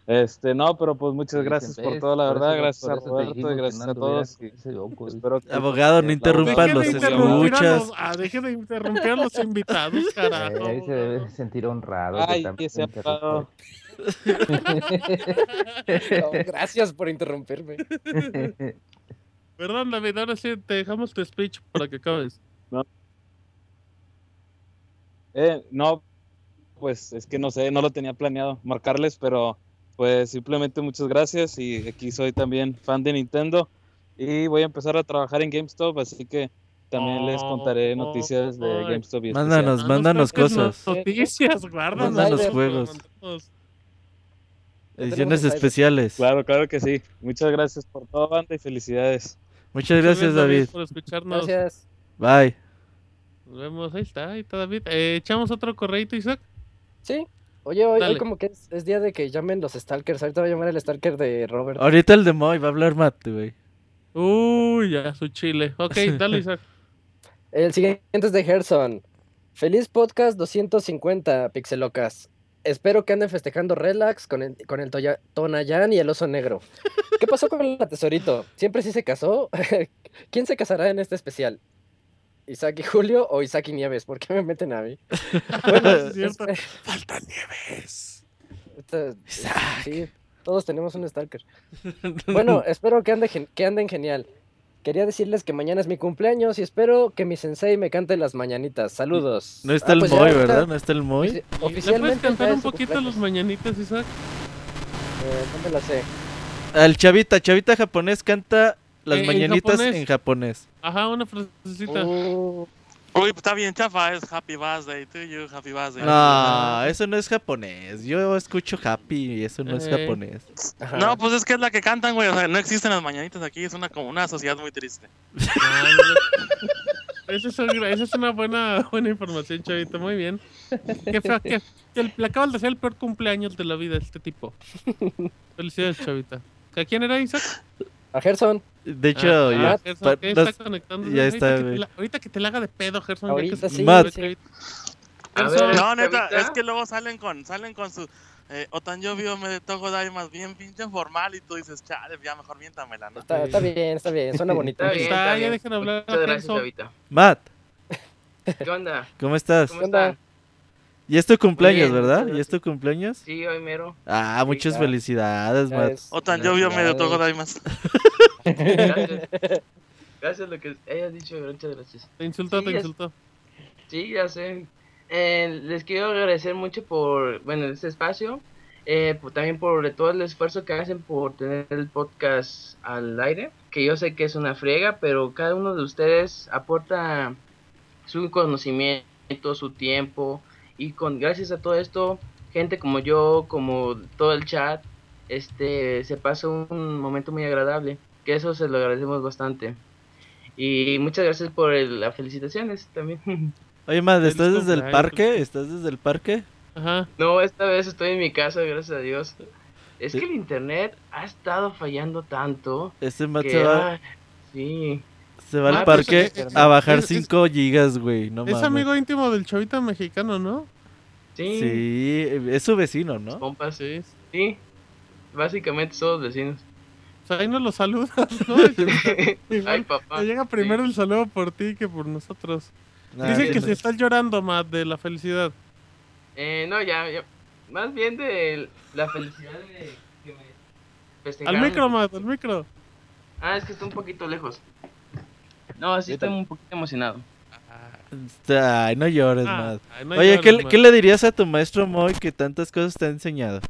este, no, pero pues muchas gracias por todo, la verdad, gracias a Roberto y gracias a todos. y espero que- Abogado, no la interrumpa audiencia los se escuchas. ah, deje de interrumpir a los invitados, <laughs> carajo. Ahí se debe sentir honrado. que Ay, también ese interrumpa. <laughs> No, gracias por interrumpirme. Perdón, David, ahora sí te dejamos tu speech para que acabes. Eh, no, pues es que no sé, no lo tenía planeado marcarles, pero pues simplemente muchas gracias y aquí soy también fan de Nintendo y voy a empezar a trabajar en GameStop, así que también les contaré noticias de ay. GameStop y Mándanos, especial. mándanos saques cosas. Noticias, guárdanos. Mándanos juegos. mandarnos. Ediciones especiales. Claro, claro que sí. Muchas gracias por todo, banda, y felicidades. Muchas gracias, David. por escucharnos. Gracias. Bye. Nos vemos, ahí está, ahí está David. Eh, ¿Echamos otro correito, Isaac? Sí. Oye, hoy, hoy como que es, es día de que llamen los Stalkers. Ahorita va a llamar el Stalker de Robert. Ahorita el de Moy va a hablar Mate, güey. Uy, ya, su chile. Ok, <laughs> dale, Isaac. El siguiente es de Gerson. Feliz podcast 250, Pixelocas. Espero que anden festejando relax con el, con el Toya- Tonayán y el oso negro. ¿Qué pasó con la tesorito? ¿Siempre sí se casó? <laughs> ¿Quién se casará en este especial? ¿Isaac y Julio o Isaac y Nieves? ¿Por qué me meten a mí? Bueno, <laughs> Es cierto. espe- Falta Nieves. Esta- Sí, todos tenemos un Stalker. <laughs> Bueno, espero que, ande gen- que anden genial. Quería decirles que mañana es mi cumpleaños y espero que mi sensei me cante las mañanitas. Saludos. No está Ah, el pues Moy, ¿verdad? No está el Moy. ofici- ¿Le puedes Oficialmente cantar un poquito los mañanitas, Isaac? Eh, no me la sé. Al chavita, chavita japonés canta las Eh, en mañanitas japonés. en japonés. Ajá, una frasecita. Uh, Uy, está bien chafa, es Happy Birthday to you, Happy Birthday. No, eso no es japonés. Yo escucho happy y eso no es Eh. japonés. ajá. No, pues es que es la que cantan, güey. O sea, no existen las mañanitas aquí. Es una como una sociedad muy triste. Ah. Esa es, es una buena, buena información, chavito. Muy bien. Qué feo, que, que el- le acabas de hacer el peor cumpleaños de la vida a este tipo. Felicidades, chavita. ¿A quién era Isaac? A Gerson. De hecho, Ah, yo- ah, Gerson, pa- ¿qué nos- está conectando? ya Ahorita está, que te güey. la- ahorita que te la haga de pedo, Gerson. ya que Ahorita sí, Matt. sí. Ver, No, neta, es que luego salen con salen con su eh, Otan yo vivo me de Togo más bien pinche formal y tú dices, chale, ya mejor miéntamela, ¿no? Está, está bien, está bien. Suena bonito. Está bien, Está, está ya bien. dejen hablar Muchas gracias. Chavita. Matt, ¿Qué onda? ¿cómo estás? ¿Cómo están? Y es tu cumpleaños, bien, ¿verdad? ¿Y es tu cumpleaños? Sí, hoy mero. Ah, muchas ya. felicidades, Ya Matt. Otan yo vivo me de Togo más. <laughs> Gracias. <laughs> Gracias lo que hayas dicho, muchas gracias. Te insultó, Sí, te ya- insultó. Sí, ya sé. Eh, les quiero agradecer mucho por, bueno, este espacio. eh, por- también por todo el esfuerzo que hacen por tener el podcast al aire. Que yo sé que es una friega, pero cada uno de ustedes aporta su conocimiento, su tiempo. Y con gracias a todo esto, gente como yo, como todo el chat, este se pasa un momento muy agradable. Que eso se lo agradecemos bastante. Y muchas gracias por el- las felicitaciones también. <laughs> Oye, Feliz ¿estás desde el parque? ¿Estás desde el parque? Ajá. No, esta vez estoy en mi casa, gracias a Dios. Es Sí. que el internet ha estado fallando tanto Este que, se va, ah, sí. se va Ah, al parque es- a bajar es- 5 gigas, güey. No es mames. amigo íntimo del chavita mexicano, ¿no? Sí, Sí, es su vecino, ¿no? compas, Sí. sí. Básicamente somos vecinos. Sea, ahí nos lo saludas, ¿no? <laughs> Ay, papá. te llega primero el saludo por ti que por nosotros. Ah, Dicen que no. si estás llorando, Matt, de la felicidad. Eh, no, ya, ya. Más bien de la felicidad de que me Al festejaron. micro, Matt, al micro. Ah, es que está un poquito lejos. No, sí estoy un poquito emocionado. Ay, no llores, Ah, Matt. no Oye, llores, ¿qué, le- Matt. ¿qué le dirías a tu maestro Moy que tantas cosas te ha enseñado?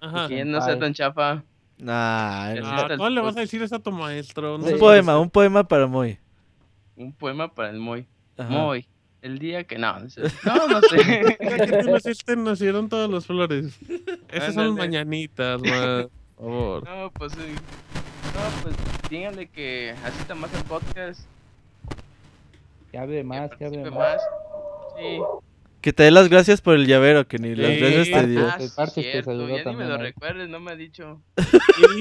Ajá. Que no sea tan chafa. Ay, no. Ah, ¿Cómo le vas a decir eso a tu maestro? No Un poema, un poema para Moy. Un poema para el Moy. Ajá. Moy. El día que no, no sé. No, no sé. <laughs> Que tú naciste, nacieron todas las flores. Esas son mañanitas, Matt. Por favor. No, pues sí. No, pues díganle que asista más al podcast. Que hable más, que hable participe más. más. Sí. Que te dé las gracias por el llavero, que ni las Sí. veces te dio. Ah, parche te cierto, saludó ya ni me también, lo recuerdes, no me ha dicho.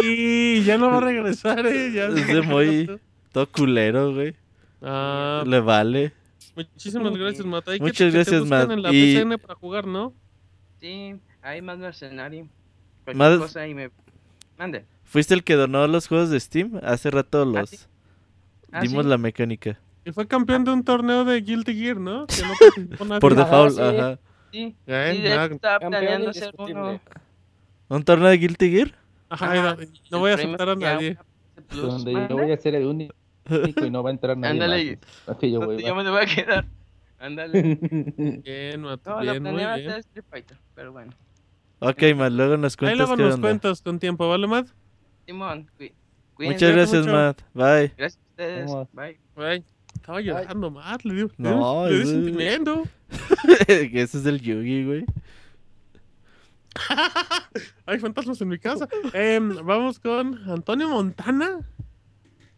Y ya no va a regresar, eh. Ya Es de muy todo culero, güey. Ah, Le vale. muchísimas gracias, Matt. Ahí que Muchas que te gracias, buscan Matt. en la Y- PCN para jugar, ¿no? Sí, hay más mercenario. Cualquier Más- cosa y me... Mande. Fuiste el que donó los juegos de Steam. Hace rato los Ah, dimos ¿sí? la mecánica. Y fue campeón de un torneo de Guilty Gear, ¿no? Que no. Por <laughs> Ajá, default, sí. ajá. Sí, Eh, sí, de nada. hecho estaba Campeón planeando hacer uno. ¿Un torneo de Guilty Gear? Ajá, Ajá, no, no voy a aceptar a nadie. Donde voy a ser el único y no va a entrar nadie Ándale, más. Así yo voy, yo va. me voy a quedar. Ándale. <laughs> Bien, No, bien, muy planeaba bien. hacer Street Fighter, pero bueno. Ok, Matt, luego nos Ahí cuentas luego qué nos onda. cuentas con tiempo, ¿vale, Matt? Simón, Muchas gracias, mucho. Matt. Bye. Gracias a ustedes. Vamos. Bye. Estaba llorando, Matt. Le dio, le No, le dio sentimiento. <laughs> Que Ese es el Yugi, güey. <laughs> Hay fantasmas en mi casa. Em, vamos con Antonio Montana.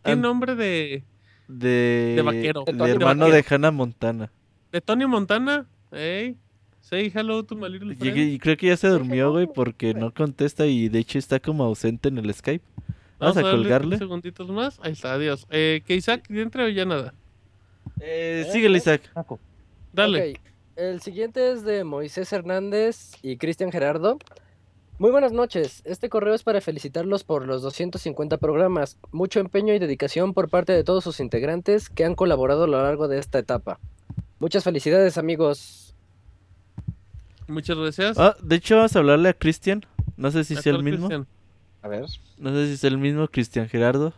¿Qué An- nombre de, De... De vaquero. De hermano Vaquero. de Hannah Montana. de Tony Montana? Hey, say hello to my little friend. Y creo que ya se durmió, güey, porque no contesta y de hecho está como ausente en el Skype. Vamos, a, colgarle. unos segunditos más. Ahí está, adiós. Eh, que Isaac entre o ya nada. Eh, síguele, Isaac. Dale. Ok, El siguiente es de Moisés Hernández y Cristian Gerardo. Muy buenas noches. Este correo es para felicitarlos por los 250 programas. Mucho empeño y dedicación por parte de todos sus integrantes que han colaborado a lo largo de esta etapa. Muchas felicidades, amigos. Muchas gracias. Ah, de hecho, vamos a hablarle a Cristian. No sé si ¿A sea el mismo. A ver. No sé si es el mismo Cristian Gerardo.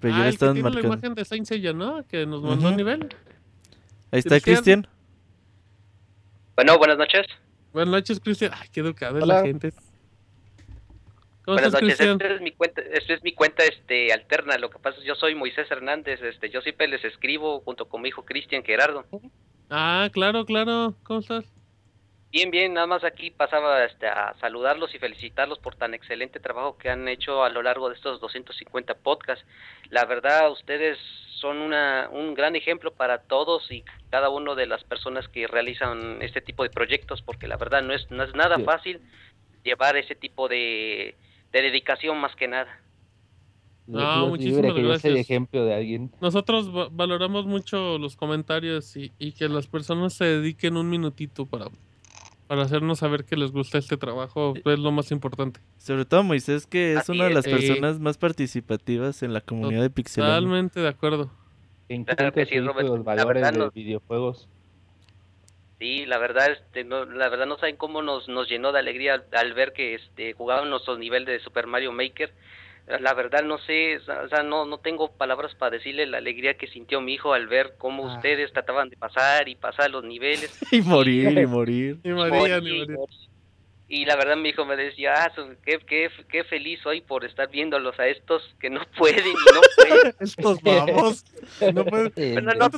Pero ya Ah, lo el que estaban tiene la imagen de Saint Seiya, ¿no? Que nos mandó a Ujú. nivel. Ahí está Cristian. Bueno, buenas noches. Buenas noches, Cristian. Ay, qué educada es Hola. la gente. ¿Cómo Buenas estás, noches. Cristian? Esta es mi cuenta, esta es mi cuenta este alterna. Lo que pasa es que yo soy Moisés Hernández, este, yo siempre les escribo junto con mi hijo Cristian Gerardo. Ah, claro, claro. ¿Cómo estás? Bien, bien, nada más aquí pasaba este, a saludarlos y felicitarlos por tan excelente trabajo que han hecho a lo largo de estos 250 podcasts. La verdad, ustedes son una, un gran ejemplo para todos y cada uno de las personas que realizan este tipo de proyectos, porque la verdad no es, no es nada Sí. fácil llevar ese tipo de, de dedicación más que nada. No, muchísimas que yo sea el gracias. ejemplo de alguien. Nosotros va- valoramos mucho los comentarios y, y que las personas se dediquen un minutito para, para hacernos saber que les gusta este trabajo. Es lo más importante. Sobre todo Moisés, que es Así una de las es. personas más participativas en la comunidad de Pixelania. Totalmente de acuerdo. Claro que sí, Robert. los valores verdad de no- videojuegos. Sí, la verdad, este, no, la verdad no saben cómo nos, nos llenó de alegría al, al ver que este, jugaban nuestro nivel de Super Mario Maker. La verdad no sé, o sea, no, no tengo palabras para decirle la alegría que sintió mi hijo al ver cómo Ah. ustedes trataban de pasar y pasar los niveles. <laughs> Y morir, y morir. Y Morir, ni María. Y la verdad mi hijo me decía, ah, qué, qué, qué feliz soy por estar viéndolos a estos que no pueden y no <laughs> pueden. Estos vamos. No pueden- <laughs> Pero no.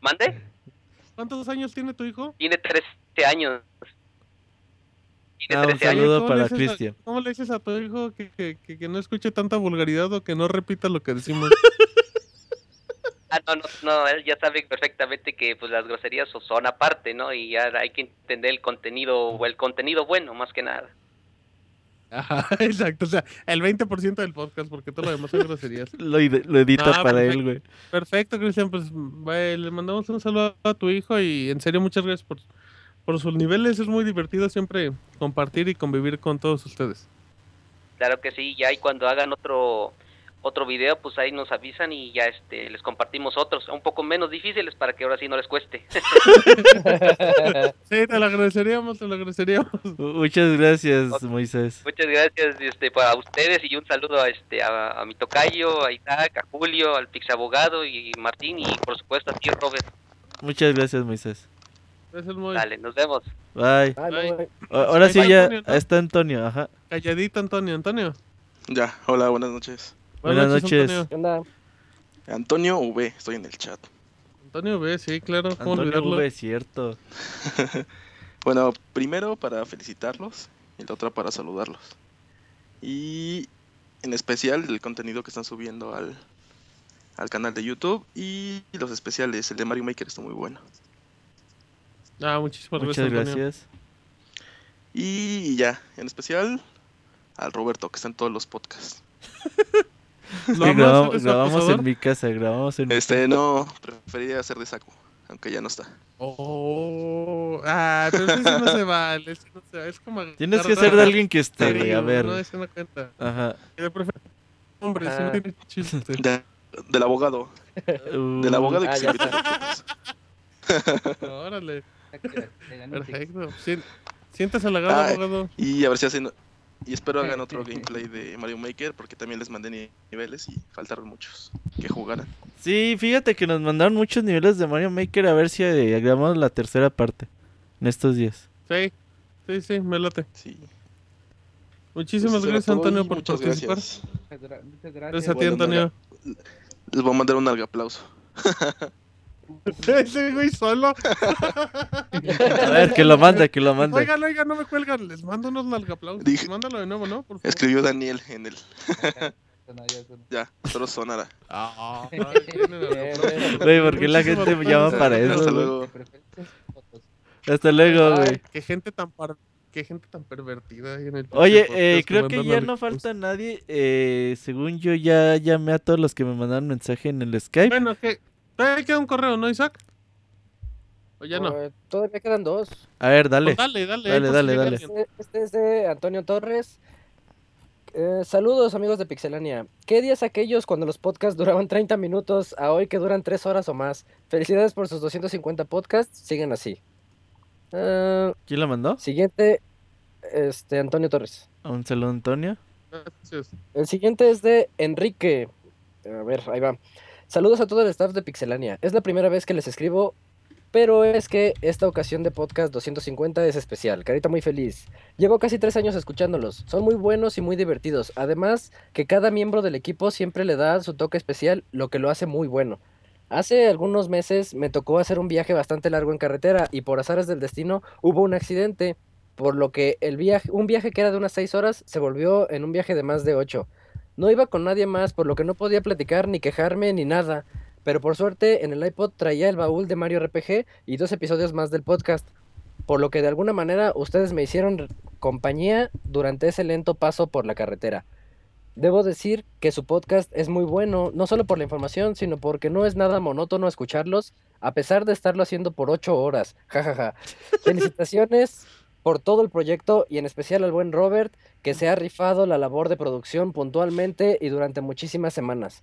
¿Mande? ¿Cuántos años tiene tu hijo? Tiene 13 años. Tiene Ah, un 13 años. saludo ¿Cómo para le dices a- Cristian. ¿Cómo le dices a tu hijo que, que, que, que no escuche tanta vulgaridad o que no repita lo que decimos? Ah, no, no, no, él ya sabe perfectamente que pues las groserías so- son aparte, ¿no? Y ya hay que entender el contenido, o el contenido bueno, más que nada. Ajá, <laughs> exacto. O sea, el 20% del podcast, porque todo lo demás son groserías. <laughs> Lo, ide- lo edita Ah, para perfecto. él, güey. Perfecto, Cristian. Pues le mandamos un saludo a tu hijo y en serio muchas gracias por, por sus niveles. Es muy divertido siempre compartir y convivir con todos ustedes. Claro que sí, ya y cuando hagan otro otro video, pues ahí nos avisan y ya este les compartimos otros, un poco menos difíciles para que ahora sí no les cueste. <laughs> Sí, te lo agradeceríamos, te lo agradeceríamos. <laughs> Muchas gracias, Moisés. Muchas gracias este para ustedes y un saludo a este a, a mi tocayo, a Isaac, a Julio, al Pixabogado y Martín y por supuesto a ti Robert. Muchas gracias, Moisés. Gracias, muy Dale, nos vemos. Bye. Bye. A- Ahora sí Bye, ya Antonio, ¿no? está Antonio, ajá. calladito, Antonio. Antonio. Ya, hola, buenas noches. Buenas noches. Antonio. ¿Qué onda? Antonio V, estoy en el chat. Antonio B, sí, claro. ¿Cómo Antonio olvidarlo? V, cierto. <laughs> Bueno, primero para felicitarlos y la otra para saludarlos. Y en especial el contenido que están subiendo al, al canal de YouTube y los especiales, el de Mario Maker está muy bueno. Ah, muchísimas Muchas gracias, gracias. Y ya, en especial al Roberto, que está en todos los podcasts. <laughs> Sí, grabamos, grabamos en mi casa, grabamos en mi Este, no, preferiría hacer de saco, aunque ya no está. Oh, ah, pero eso no se vale. eso no se vale, Es como Tienes que ser de alguien que <laughs> esté, güey, a ver. No, eso no cuenta. Ajá. Que de preferencia, Hombre, eso no Ah. tiene chiste. De- del abogado. Del abogado que Ah, se al podcast. Órale. Perfecto. Siéntase halagado, Ah, abogado. y a ver si hacen. Y espero hagan otro gameplay de Mario Maker, porque también les mandé ni- niveles y faltaron muchos que jugaran. Sí, fíjate que nos mandaron muchos niveles de Mario Maker a ver si eh, grabamos la tercera parte en estos días. Sí, sí, sí, me late. Sí. Muchísimas Pues gracias, Antonio, por muchas participar. gracias. Muchas gra- muchas Gracias a ti, Antonio. Les voy a mandar un alga aplauso. <laughs> <laughs> Ese güey solo. A ver, que lo mande, que lo mande. Oigan, oigan, no me cuelgan. Les mando unos nalgaplausos. Dije- Mándalo de nuevo, ¿no? Por favor. Escribió Daniel en el. <laughs> Ya solo sonara. Ah, Güey, ¿por qué la gente me llama para eso? Hasta luego. Hasta luego, güey. Qué gente tan par... qué gente tan pervertida ahí en el Oye, eh, creo que ya no falta nadie. Eh, según yo, ya llamé a todos los que me mandaron mensaje en el Skype. Bueno, que todavía queda un correo, ¿no, Isaac? ¿O ya no? Eh, todavía quedan dos. A ver, dale. Pues dale, dale, Dale, dale, dale. Este, este es de Antonio Torres. Eh, saludos amigos de Pixelania. ¿Qué días aquellos cuando los podcasts duraban 30 minutos a hoy que duran 3 horas o más? Felicidades por sus 250 podcasts. Sigan así. Eh, ¿Quién lo mandó? siguiente, este Antonio Torres. Un saludo, Antonio. Gracias. El siguiente es de Enrique. A ver, ahí va. Saludos a todo el staff de Pixelania. Es la primera vez que les escribo, pero es que esta ocasión de podcast 250 es especial. Carita muy feliz. Llevo casi tres años escuchándolos. Son muy buenos y muy divertidos. Además, que cada miembro del equipo siempre le da su toque especial, lo que lo hace muy bueno. Hace algunos meses me tocó hacer un viaje bastante largo en carretera y por azares del destino hubo un accidente, por lo que el viaje, un viaje que era de unas 6 horas se volvió en un viaje de más de 8. No iba con nadie más, por lo que no podía platicar ni quejarme ni nada, pero por suerte en el iPod traía el baúl de Mario RPG y dos episodios más del podcast, por lo que de alguna manera ustedes me hicieron compañía durante ese lento paso por la carretera. Debo decir que su podcast es muy bueno, no solo por la información, sino porque no es nada monótono escucharlos, a pesar de estarlo haciendo por ocho horas. Jajaja. <laughs> Felicitaciones por todo el proyecto y en especial al buen Robert, que se ha rifado la labor de producción puntualmente y durante muchísimas semanas.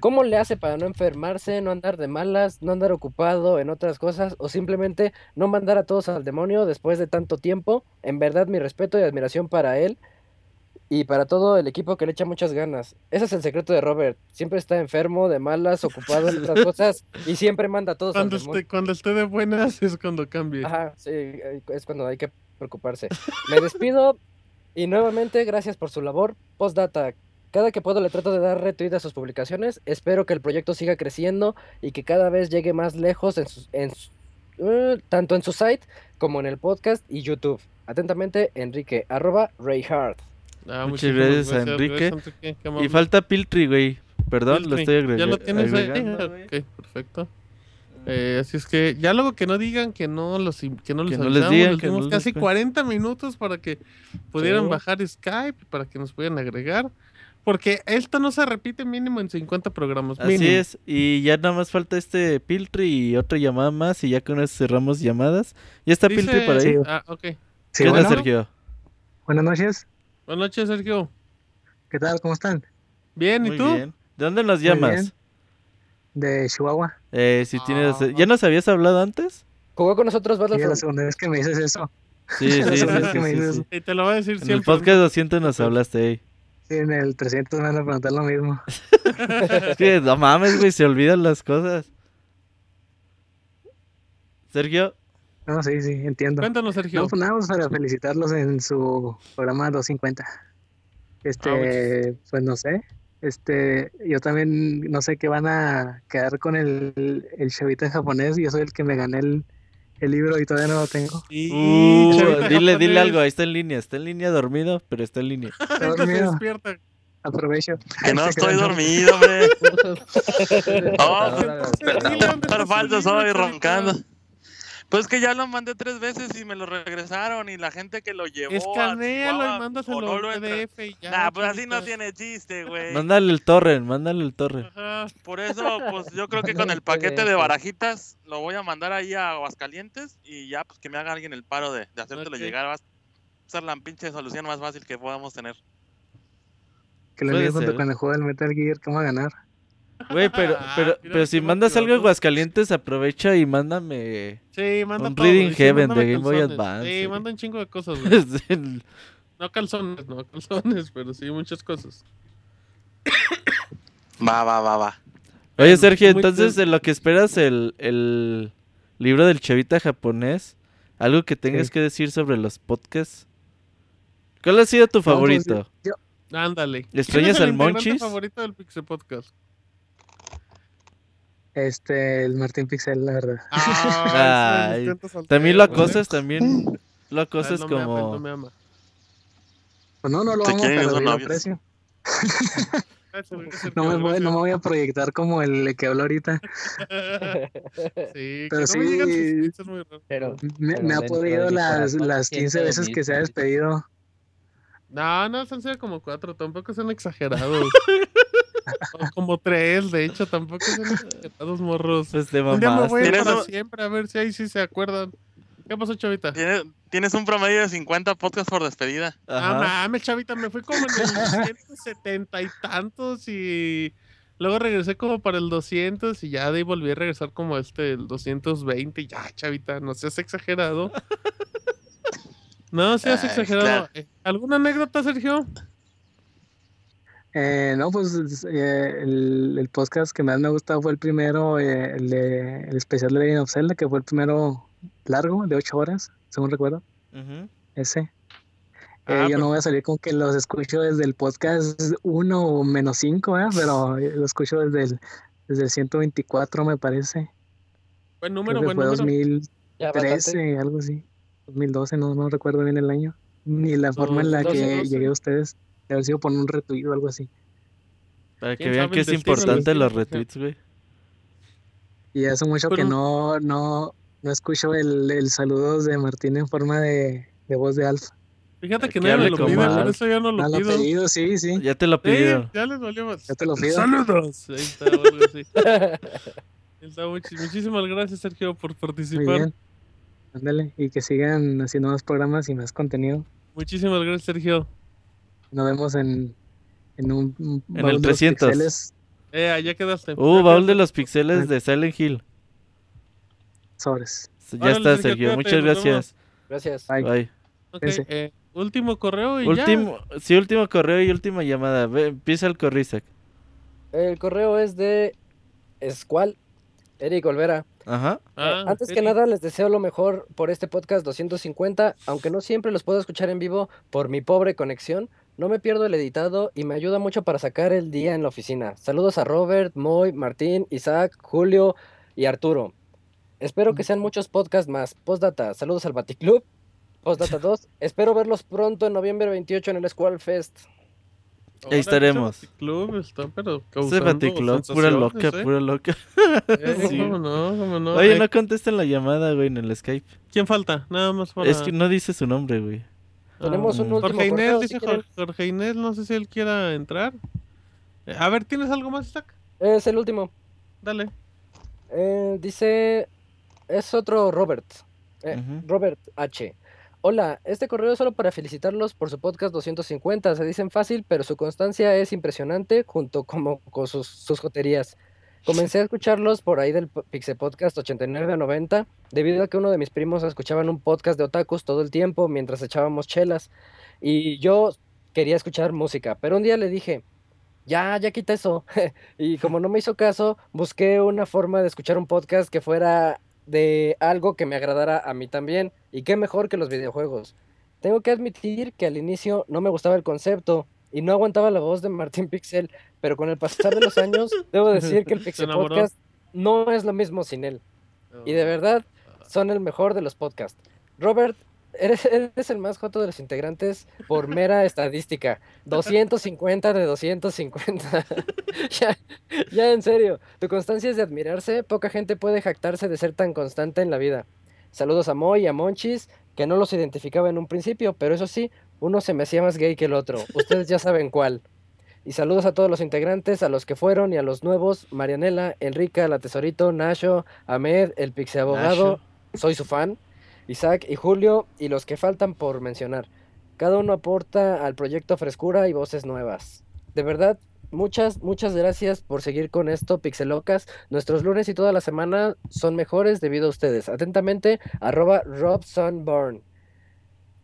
¿Cómo le hace para no enfermarse, no andar de malas, no andar ocupado en otras cosas o simplemente no mandar a todos al demonio después de tanto tiempo? En verdad mi respeto y admiración para él y para todo el equipo que le echa muchas ganas. Ese es el secreto de Robert. Siempre está enfermo, de malas, ocupado en otras cosas y siempre manda a todos al Cuando demonio. esté, cuando esté de buenas es cuando cambie. Ajá, sí, es cuando hay que preocuparse. Me despido y nuevamente gracias por su labor. Postdata. Cada que puedo le trato de dar retweet a sus publicaciones. Espero que el proyecto siga creciendo y que cada vez llegue más lejos en sus- en su- eh, tanto en su site como en el podcast y YouTube. Atentamente, Enrique, arroba Rayhard. Ah, Muchas gracias, a Enrique. gracias. Y falta Piltri, güey. Perdón, lo estoy agregando. ¿Ya lo tienes ahí? Ok, perfecto. Eh, así es que ya luego que no digan que no los que no los no les digan, les que no dimos les casi cuenten. 40 minutos para que pudieran Sí. bajar Skype para que nos pudieran agregar porque esto no se repite mínimo en 50 programas Así es, y ya nada más falta este Piltri y otra llamada más y ya con eso cerramos llamadas. ¿Ya está Dice- Piltri por ahí? Sí. Ah, ok. ¿Qué onda, bueno. Sergio? Buenas noches. Buenas noches, Sergio. ¿Qué tal? ¿Cómo están? Bien, ¿y Muy tú? bien. ¿De dónde nos Muy llamas? De Chihuahua. Eh, si tienes... Ah. ¿Ya nos habías hablado antes? Jugó con nosotros Sí, es la Battlefront. segunda vez que me dices eso. Sí, <laughs> sí, sí, sí, sí, sí. Y te lo voy a decir En el siempre. podcast 200 nos hablaste, ey. Sí, en el 300 me van a preguntar lo mismo. <laughs> Es que no mames, güey, se olvidan las cosas. Sergio, No, sí, sí, entiendo. Cuéntanos, Sergio. No, pues nada, pues para felicitarlos en su programa 250. Este, pues no sé. Este, yo también no sé qué van a quedar con el, el chavito en japonés. Yo soy el que me gané el, el libro y todavía no lo tengo. Uh, dile, dile algo, ahí está en línea, está en línea dormido, pero está en línea. <laughs> Está dormido. despierta. Aprovecho. Que no Se estoy dormido, hombre. <laughs> Oh, su falso soy roncando. Pues que ya lo mandé tres veces y me lo regresaron y la gente que lo llevó. a Escanéalo y mándaselo o no en lo PDF y ya. Nah, pues así no tiene chiste, güey. Mándale el torrent, mándale el torrent. Ajá. Por eso, pues yo creo que con el paquete de barajitas lo voy a mandar ahí a Aguascalientes y ya, pues que me haga alguien el paro de, de hacértelo llegar. Va a ser la pinche solución más fácil que podamos tener. Que Puede envíe junto ser. con el juego del Metal Gear, ¿cómo va a ganar? Güey, pero, Ah, pero, pero si mandas algo a. Aguascalientes, aprovecha y mándame Sí, manda un todo, Reading sí, Heaven de Game Boy. Advance. Sí, manda un chingo de cosas, güey. <laughs> Es el- No calzones, no calzones, pero sí muchas cosas. Va, va, va, va. Oye, Sergio, entonces de lo que esperas el, el libro del chavita japonés, algo que tengas Sí. que decir sobre los podcasts. ¿Cuál ha sido tu favorito? Ándale. ¿Quién ¿Extrañas al Monchis? favorito del Pixel Podcast? Este, el Martín Pixel, la verdad. Ah, <laughs> Ay, también lo acosas, también lo Ah, acosas no me ama, él como... no me ama. Pues no, no lo amo, pero sí lo aprecio. Gracias, No me, voy, no me voy a proyectar como el que habló ahorita. Sí, Pero que no me sus sí- tweets, es muy raro. Pero, Me, pero me ha podido las, las siento 15 lo veces que se ha despedido. No, no, son sido como cuatro, tampoco son exagerados. <laughs> O como tres, de hecho, tampoco son <laughs> exagerados, morros. Pues te Un día me voy a ir ¿Tienes para un- siempre, a ver si ahí sí se acuerdan. ¿Qué pasó, chavita? Tienes, tienes un promedio de 50 podcasts por despedida. Ah, Ajá. mames, chavita, me fui como en el 170 y tantos y luego regresé como para el 200 y ya de ahí volví a regresar como este, el 220 y ya, chavita, no seas exagerado. <laughs> No seas Ay, exagerado. claro. Eh, ¿Alguna anécdota, Sergio? Eh, no, pues eh, el, el podcast que más me ha gustado fue el primero, eh, el, de- el especial de Legend of Zelda, que fue el primero largo, de 8 horas, según recuerdo. Ese. Eh, Ah, yo no voy a salir con que los escucho desde el podcast 1 o menos 5, pero lo escucho desde el, desde el 124, me parece. Buen número, buen fue número. Ya bastante. 2013, algo así. 2012, no, no recuerdo bien el año. Ni la forma en la 2012, que 12. llegué a ustedes. De haber sido por un retweet o algo así. Para que ¿Quién vean que es importante los retweets, güey. Y hace mucho que Pero- no, no, no escucho el, el saludo de Martín en forma de, de voz de Alfa. Fíjate que Que nadie lo pide, por eso ya no lo No lo he pido. pedido, sí, sí. Ya te lo Sí, pidió. ya les valió más. Ya te lo pido. Saludos. Ahí está, algo así. <laughs> Ahí está, muchi- muchísimas gracias, Sergio, por Muy participar. bien. Ándale. Y que sigan haciendo más programas y más contenido. Muchísimas gracias, Sergio. Nos vemos en, en un, un En baúl el de los 300. pixeles. Eh, allá quedaste. Uh, Ya baúl de los pixeles de Silent Hill. Sobres. Ya Órale, está, Sergio, cuídate, Muchas gracias. Gracias. Bye. Eh, último correo y Último, sí, último correo y última llamada. Ve, empieza el corrizac. El correo es de Escual, Eric Olvera. Ajá. ya. Ah, Antes que nada, les deseo lo mejor por este podcast 250, aunque no siempre los puedo escuchar en vivo por mi pobre conexión. No me pierdo el editado y me ayuda mucho para sacar el día en la oficina. Saludos a Robert, Moy, Martín, Isaac, Julio y Arturo. Espero que sean muchos podcasts más. Postdata, saludos al Baticlub. Postdata <laughs> 2, espero verlos pronto en noviembre 28 en el Squall Fest. Órale, estaremos. ese Baticlub está, pero causando Baticlub, pura loca, ¿eh? pura loca. <laughs> <laughs> Eh, Sí. ¿Cómo no? ¿Cómo no? Oye, Eh, no contesten la llamada, güey, en el Skype. ¿Quién falta? Nada más para... Es que no dice su nombre, güey. Tenemos un Ah. último Jorge Inés, correo, dice si. Jorge, Jorge Inés, no sé si él quiera entrar. Eh, a ver, ¿tienes algo más, Isaac? Es el último. Dale. Eh, dice, es otro Robert. Eh. Robert H. Hola, este correo es solo para felicitarlos por su podcast 250. Se dicen fácil, pero su constancia es impresionante junto como con sus, sus joterías. Comencé a escucharlos por ahí del Pixel Podcast 89 a 90, debido a que uno de mis primos escuchaban un podcast de otakus todo el tiempo mientras echábamos chelas. Y yo quería escuchar música, pero un día le dije, ya, ya quita eso. <laughs> y como no me hizo caso, busqué una forma de escuchar un podcast que fuera de algo que me agradara a mí también. Y qué mejor que los videojuegos. Tengo que admitir que al inicio no me gustaba el concepto y no aguantaba la voz de Martín Pixel, pero con el pasar de los años <laughs> debo decir que el Pixel. Podcast no es lo mismo sin él. Y de verdad son el mejor de los podcasts. Robert, eres, eres el más joto de los integrantes por mera estadística. <laughs> 250 de 250. <laughs> ya, ya en serio, tu constancia es de admirarse. Poca gente puede jactarse de ser tan constante en la vida. Saludos a Moy y a Monchis, que no los identificaba en un principio, pero eso sí, uno se me hacía más gay que el otro. Ustedes ya saben cuál. Y saludos a todos los integrantes, a los que fueron y a los nuevos, Marianela, Enrica, la Tesorito, Nasho, Ahmed, el Pixie Abogado, soy su fan, Isaac y Julio, y los que faltan por mencionar. Cada uno aporta al proyecto frescura y voces nuevas. De verdad, muchas, muchas gracias por seguir con esto, Pixelocas. Nuestros lunes y toda la semana son mejores debido a ustedes. Atentamente, arroba Rob Sunburn.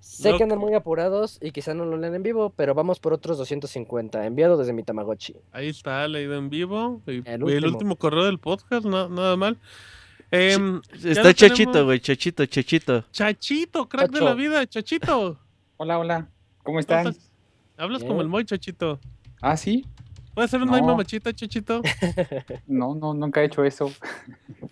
Sé que andan muy apurados y quizá no lo leen en vivo, pero vamos por otros 250, enviado desde mi Tamagotchi. Ahí está, leído en vivo. y- El y el último. correo del podcast, na- nada mal. Em, Está Chachito, güey, Chachito, Chachito. Chachito, crack de la vida, Chachito. Hola, hola. ¿Cómo están? estás? Hablas como el Moy, Chachito. Ah, sí. ¿Puedes hacer una No. misma machita, Chachito? <laughs> No, no, nunca he hecho eso.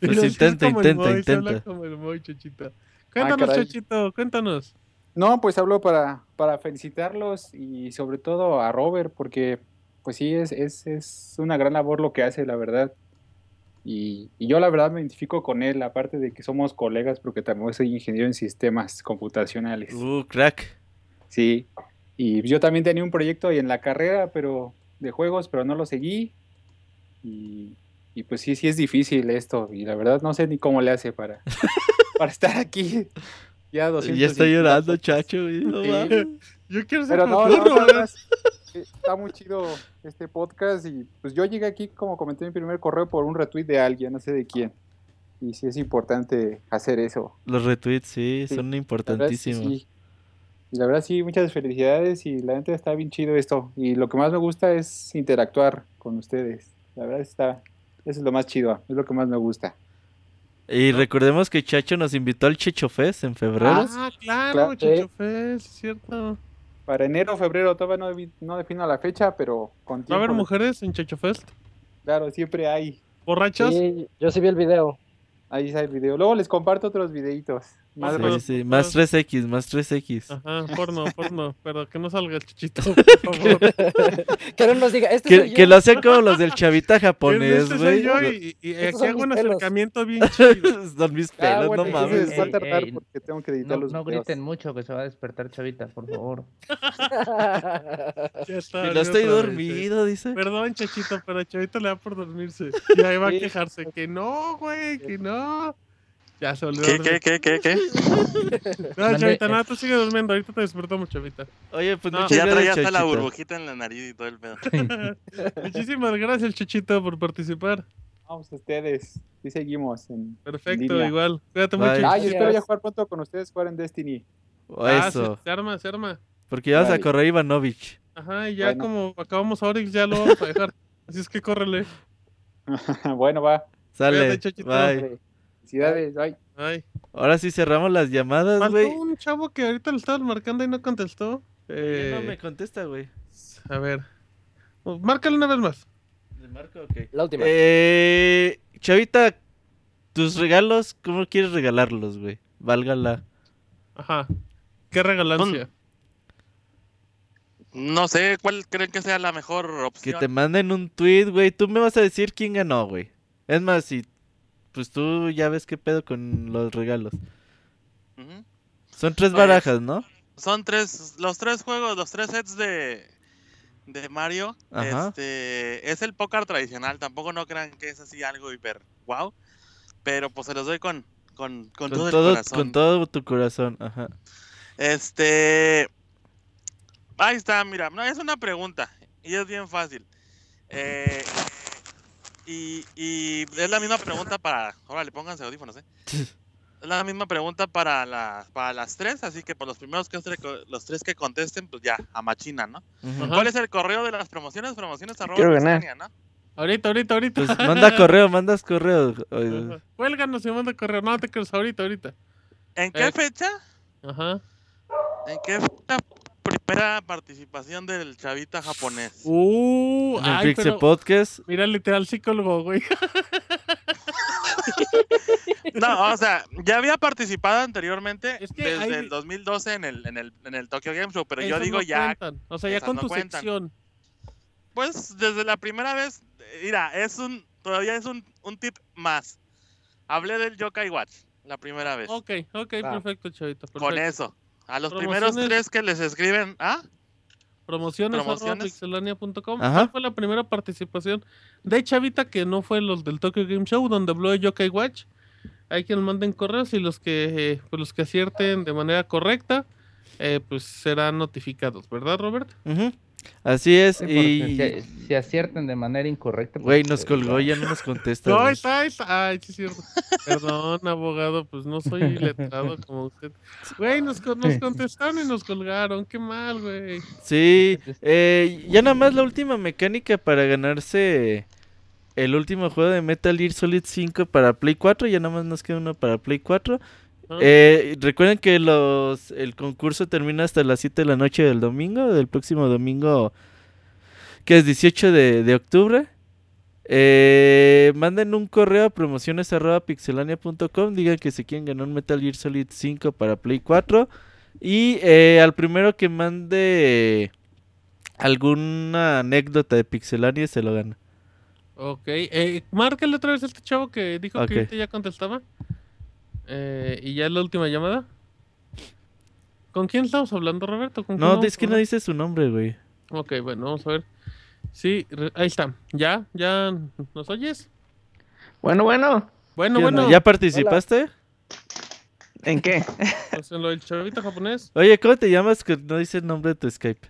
Pues intenta, intenta, Moy, se habla intenta. como el Moy, Chachito. Cuéntanos, caray. Chachito, cuéntanos. No, pues hablo para, para felicitarlos y sobre todo a Robert, porque pues sí, es, es, es una gran labor lo que hace, la verdad. Y, y yo la verdad me identifico con él, aparte de que somos colegas, porque también soy ingeniero en sistemas computacionales. Uh, crack. Sí, y yo también tenía un proyecto ahí en la carrera, pero de juegos, pero no lo seguí. Y, y pues sí, sí es difícil esto, y la verdad no sé ni cómo le hace para, <laughs> para estar aquí. Ya, 200 Ya está llorando, Chacho, güey. no Sí. Yo quiero ser Pero no, no, eh, está muy chido este podcast y pues yo llegué aquí, como comenté en mi primer correo, por un retweet de alguien, no sé de quién. Y sí es importante hacer eso. Los retweets, sí, Sí, son La verdad importantísimos. sí. Y la verdad sí, muchas felicidades y la neta está bien chido esto. Y lo que más me gusta es interactuar con ustedes. La verdad está, eso es lo más chido, es lo que más me gusta. Y recordemos que Chacho nos invitó al Checho Fest en febrero. Ah, claro, Claro. Chacho Fest, es cierto. Para enero, febrero, todavía no, no defino la fecha, pero con ¿Va a haber mujeres en Chacho Fest? Claro, siempre hay. ¿Borrachas? Sí, yo sí vi el video. Ahí está el video. Luego les comparto otros videitos. Más Sí, sí, más 3X, más 3X. Ajá, porno, porno, <laughs> pero que no salga el chichito, por favor. <laughs> que no nos diga, este Que, soy que yo. lo hacen como los del chavita japonés, Este soy güey. yo y, y Estos aquí hago un pelos. acercamiento bien <laughs> chido. Son mis Ah, pelos, bueno, no mames. va a tardar ey, porque tengo que editar No, los no videos. griten mucho que se va a despertar Chavita, por favor. Ya está, Y no estoy otra vez, dormido, dice. Perdón, Chachito, pero Chavito le da por dormirse. Y ahí va a Sí. quejarse que no, güey, que no. Ya se olvidó. ¿Qué, qué, qué, qué, qué? <laughs> No, Chavita, nada, tú sigue durmiendo. Ahorita te despertamos, Chavita. Oye, pues No. Ya traía hasta la burbujita en la nariz y todo el pedo. <laughs> Muchísimas gracias, Chachito, por participar. Vamos, ustedes. Sí seguimos en Perfecto, igual. Cuídate Bye. mucho. Ah, yo espero ya jugar pronto con ustedes, jugar en Destiny. Ah, sí, Eso. se arma, se arma. Porque ya vas a correr Ivanovich. Ajá, y ya Bueno. como acabamos Oryx, ya lo vamos a dejar. <laughs> Así es que córrele. bueno, va. Sale. Cuídate. Bye. Felicidades, bye. Ay. Ahora sí cerramos las llamadas, güey. un chavo que ahorita lo estaban marcando y no contestó. Ya Eh, No me contesta, güey. A ver. Oh, Márcalo una vez más. ¿Le marco? Ok. La última. Eh, Chavita, tus regalos, ¿cómo quieres regalarlos, güey? Válgala. Ajá. ¿Qué regalancia? No sé cuál creen que sea la mejor Que opción. te manden un tweet, güey. Tú me vas a decir quién ganó, güey. Es más, si. Pues tú ya ves qué pedo con los regalos. Son tres Pues, barajas, ¿no? Son tres, los tres juegos, los tres sets de, de Mario. Ajá. Este, es el póker tradicional, tampoco no crean que es así algo hiper wow. Pero pues se los doy con, con, con, todo, el corazón. con todo tu corazón, ajá. Este. Ahí está, mira, no, es una pregunta y es bien fácil. Eh, y, y es la misma pregunta para. Órale, pónganse audífonos, ¿eh? <laughs> Es la misma pregunta para, la, para las tres, así que por los primeros que los tres que contesten, pues ya, a machina, ¿no? ¿Cuál es el correo de las promociones? Promociones arroba Quiero ganar. ¿no? Ahorita, ahorita, ahorita. Pues manda <laughs> correo, mandas correo. Cuélganos y manda correo. No te crees ahorita, ahorita. ¿En qué Eh. fecha? Ajá. ¿En qué fecha primera participación del chavita japonés? Uh, En el ay, Pixel pero Podcast. mira, literal psicólogo, güey. <laughs> No, o sea, ya había participado anteriormente Es que desde hay- el 2012 en el, en el, en el Tokyo Game Show, pero yo digo no ya, cuentan. O sea, ya con no tu cuentan. sección. pues desde la primera vez, mira, es un, todavía es un, un tip más. Hablé del Yokai Watch. La primera vez. Ok, ok, perfecto, chavita. Con perfecto. eso. A los primeros tres que les escriben, ¿ah? Promociones, Promociones. ¿Cuál fue la primera participación de Chavita que no fue los del Tokyo Game Show donde habló de Yokai Watch? Hay quien manden correos y los que eh, pues los que acierten de manera correcta eh, pues serán notificados, ¿verdad, Robert? Ujú. Así es, Sí, y... si, si aciertan de manera incorrecta. pues, Güey, nos eh, colgó, ya no nos contesta. No, está, está. Ay, sí es cierto. Perdón, abogado, pues no soy letrado como usted. Güey, nos, con- nos <laughs> contestaron y nos colgaron. Qué mal, güey. Sí, eh, ya nada más la última mecánica para ganarse el último juego de Metal Gear Solid 5 para Play 4, ya nada más nos queda uno para Play 4. Ah. Eh, recuerden que los el concurso termina hasta las 7 de la noche del domingo, del próximo domingo, que es 18 de, de octubre. Eh, manden un correo a promociones.pixelania.com, digan que se quieren ganar un Metal Gear Solid 5 para Play 4. Y eh, al primero que mande alguna anécdota de Pixelania se lo gana. Ok, eh, márcale otra vez a este chavo que dijo que ya contestaba. Eh, y ya es la última llamada. ¿Con quién estamos hablando, Roberto? ¿Con quién No, es que no dice su nombre, güey. Ok, bueno, vamos a ver. Sí, re- ahí está. ¿Ya? ¿Ya nos oyes? Bueno, bueno. Bueno, bueno. ¿Ya participaste? ¿En qué? Pues en lo del chavito japonés. Oye, ¿cómo te llamas? Que no dice el nombre de tu Skype.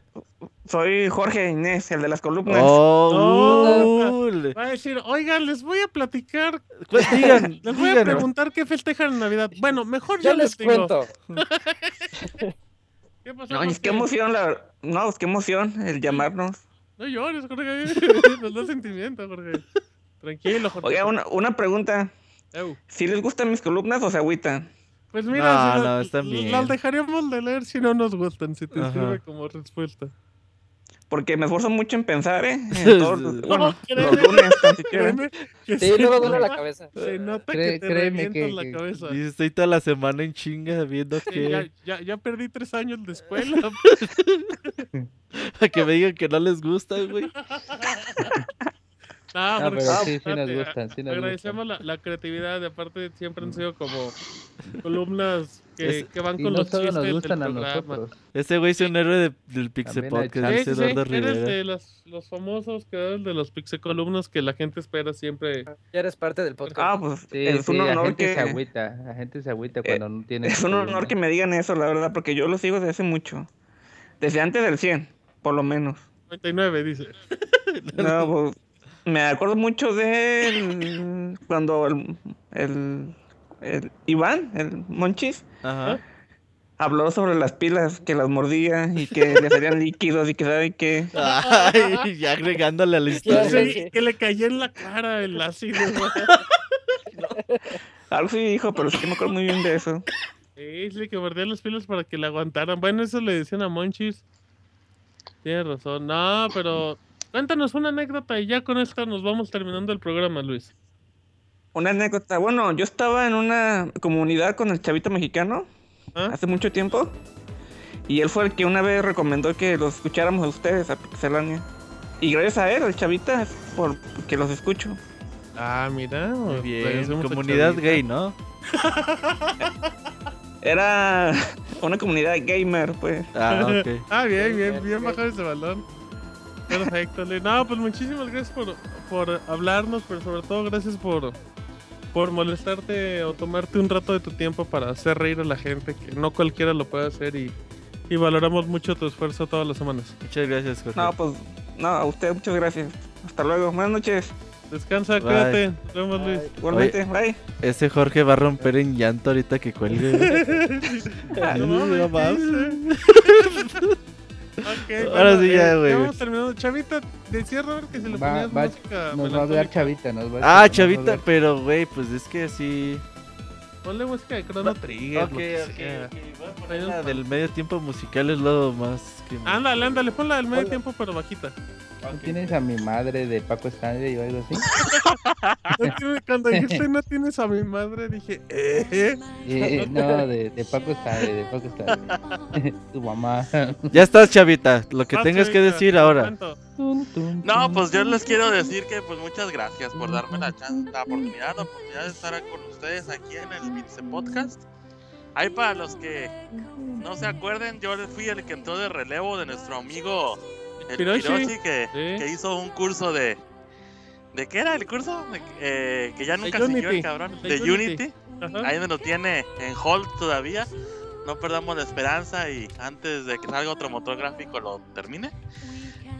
Soy Jorge Inés, el de las columnas. Oh, le- Va a decir, oigan, les voy a platicar. Pues <laughs> digan, les voy a preguntar qué festejan en Navidad. Bueno, mejor Ya yo les digo. cuento. <laughs> ¿Qué pasó? No, es qué emoción, la... No, es qué emoción el llamarnos. No llores, Jorge. <laughs> Nos da sentimiento, Jorge. Tranquilo, Jorge. Oiga, una, una pregunta. ¿Si les gustan mis columnas o se agüitan? Pues mira, No, si la- no, están bien. las dejaríamos de leer si no nos gustan, si te Ajá. sirve como respuesta. Porque me esforzo mucho en pensar, ¿eh? <laughs> En todos los- No, bueno, créeme, los lunes, siquiera. <laughs> créeme que Sí, luego duele la cabeza. Se nota Cree- que te revientas que- la que- cabeza. Dice, estoy toda la semana en chinga viendo Sí, ya, que... ya, ya perdí tres años de escuela. <laughs> A que me digan que no les gusta, güey. No, No, Jorge, pero sí, sí nos gustan, sí nos Agradecemos la, la creatividad, de aparte siempre han sido como columnas que, Es- que van Y con no los chistes nos del gustan a programa. nosotros. Ese güey es un héroe de- del a Podcast, Sí, dice sí, sí, Eduardo eres de los, los famosos creadores de los pixecolumnos que la gente espera siempre. Ya eres parte del podcast. Ah, pues Sí, es sí, un la honor gente que... se agüita, la gente se agüita cuando no tiene Es un honor que me digan eso, la verdad, porque yo lo sigo desde hace mucho. Desde antes del 100, por lo menos. 99, dice. No, pues, me acuerdo mucho de el- <laughs> cuando el, el, el Iván, el Monchis, Ajá. habló sobre las pilas, que las mordía y que le salían líquidos y que sabe que... Ay, ya agregándole a la historia. Sí, que le cayó en la cara el ácido. <laughs> Algo sí dijo, pero sí que me acuerdo muy bien de eso. Sí, sí, que mordía las pilas para que le aguantaran. Bueno, eso le decían a Monchis. Tienes razón. No, pero cuéntanos una anécdota y ya con esta nos vamos terminando el programa, Luis. Una anécdota, bueno, yo estaba en una comunidad con el chavito mexicano ¿Ah? hace mucho tiempo y él fue el que una vez recomendó que los escucháramos a ustedes, a Pixelania. Y gracias a él, el chavita, es por que los escucho. Ah, mira. Muy pues, bien, comunidad gay, ¿no? <laughs> Era una comunidad gamer, pues. Ah, ok. <laughs> Ah, bien, bien, bien bajado ese balón. Perfecto, Luis. No, pues muchísimas gracias por, por hablarnos, pero sobre todo gracias por, por molestarte o tomarte un rato de tu tiempo para hacer reír a la gente, que no cualquiera lo puede hacer y, y valoramos mucho tu esfuerzo todas las semanas. Muchas gracias, Jorge. No, pues, no, a usted muchas gracias. Hasta luego, buenas noches. Descansa, Bye. cuídate. Nos vemos, Luis. Igualmente, bye. Ese Jorge va a romper en llanto ahorita que cuelgue. güey. <laughs> <laughs> No mames, No <laughs> mames. ¿qué dice? Ok, Ahora bueno, sí ya, eh, güey. Vamos terminando. Chavita, decía Robert que se le Va, ponías va- música nos va a hablar. Chavita, nos va a Ah, chavita, pero güey, pues es que sí. Ponle música de Chrono Trigger. Ok, lo que ok, sea. ok, voy a poner La del medio tiempo musical es lo más me- Ándale, ándale, ponla del medio tiempo, pero bajita. ¿No tienes a mi madre de Paco Stanley o algo así? <laughs> No tiene- Cuando dijiste no tienes a mi madre, dije, ¿eh? Eh, <laughs> no, de, de Paco Stanley, de Paco Stanley. <laughs> tu mamá. Ya estás, chavita. Lo que Ah, tengas que decir ahora. No, pues yo les quiero decir que pues muchas gracias por darme la, chan- la oportunidad, la oportunidad de estar con ustedes aquí en el Pixel Podcast. Ahí para los que no se acuerden, yo fui el que entró de relevo de nuestro amigo el Piroshi. Piroshi, que, que hizo un curso de... ¿De qué era el curso? De- eh, que ya nunca siguió Unity, el cabrón. de De, Unity. Unity. Ahí me lo tiene en hold todavía. No perdamos la esperanza y antes de que salga otro motor gráfico lo termine.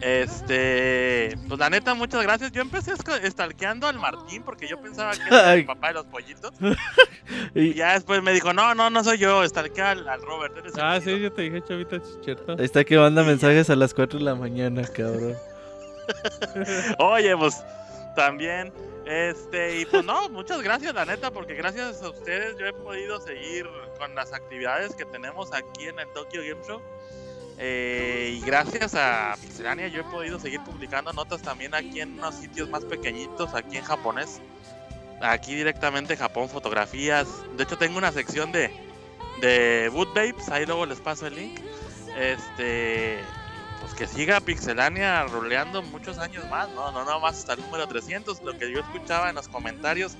Este, pues la neta, muchas gracias. Yo empecé stalkeando al Martín porque yo pensaba que era el papá de los pollitos. <laughs> Y ya después me dijo, no, no, no soy yo, stalkea al, al Robert. eres Ah, chido". sí, yo te dije, chavita chicherta. Ahí está que manda mensajes a las 4 de la mañana, cabrón. <laughs> Oye, pues también, este, y pues no, muchas gracias, la neta, porque gracias a ustedes yo he podido seguir con las actividades que tenemos aquí en el Tokyo Game Show. Eh, y gracias a Pixelania yo he podido seguir publicando notas también aquí en unos sitios más pequeñitos, aquí en japonés. Aquí directamente Japón Fotografías. De hecho tengo una sección de, de Babes, ahí luego les paso el link. Este, pues que siga Pixelania roleando muchos años más, no, no, no más hasta el número 300. Lo que yo escuchaba en los comentarios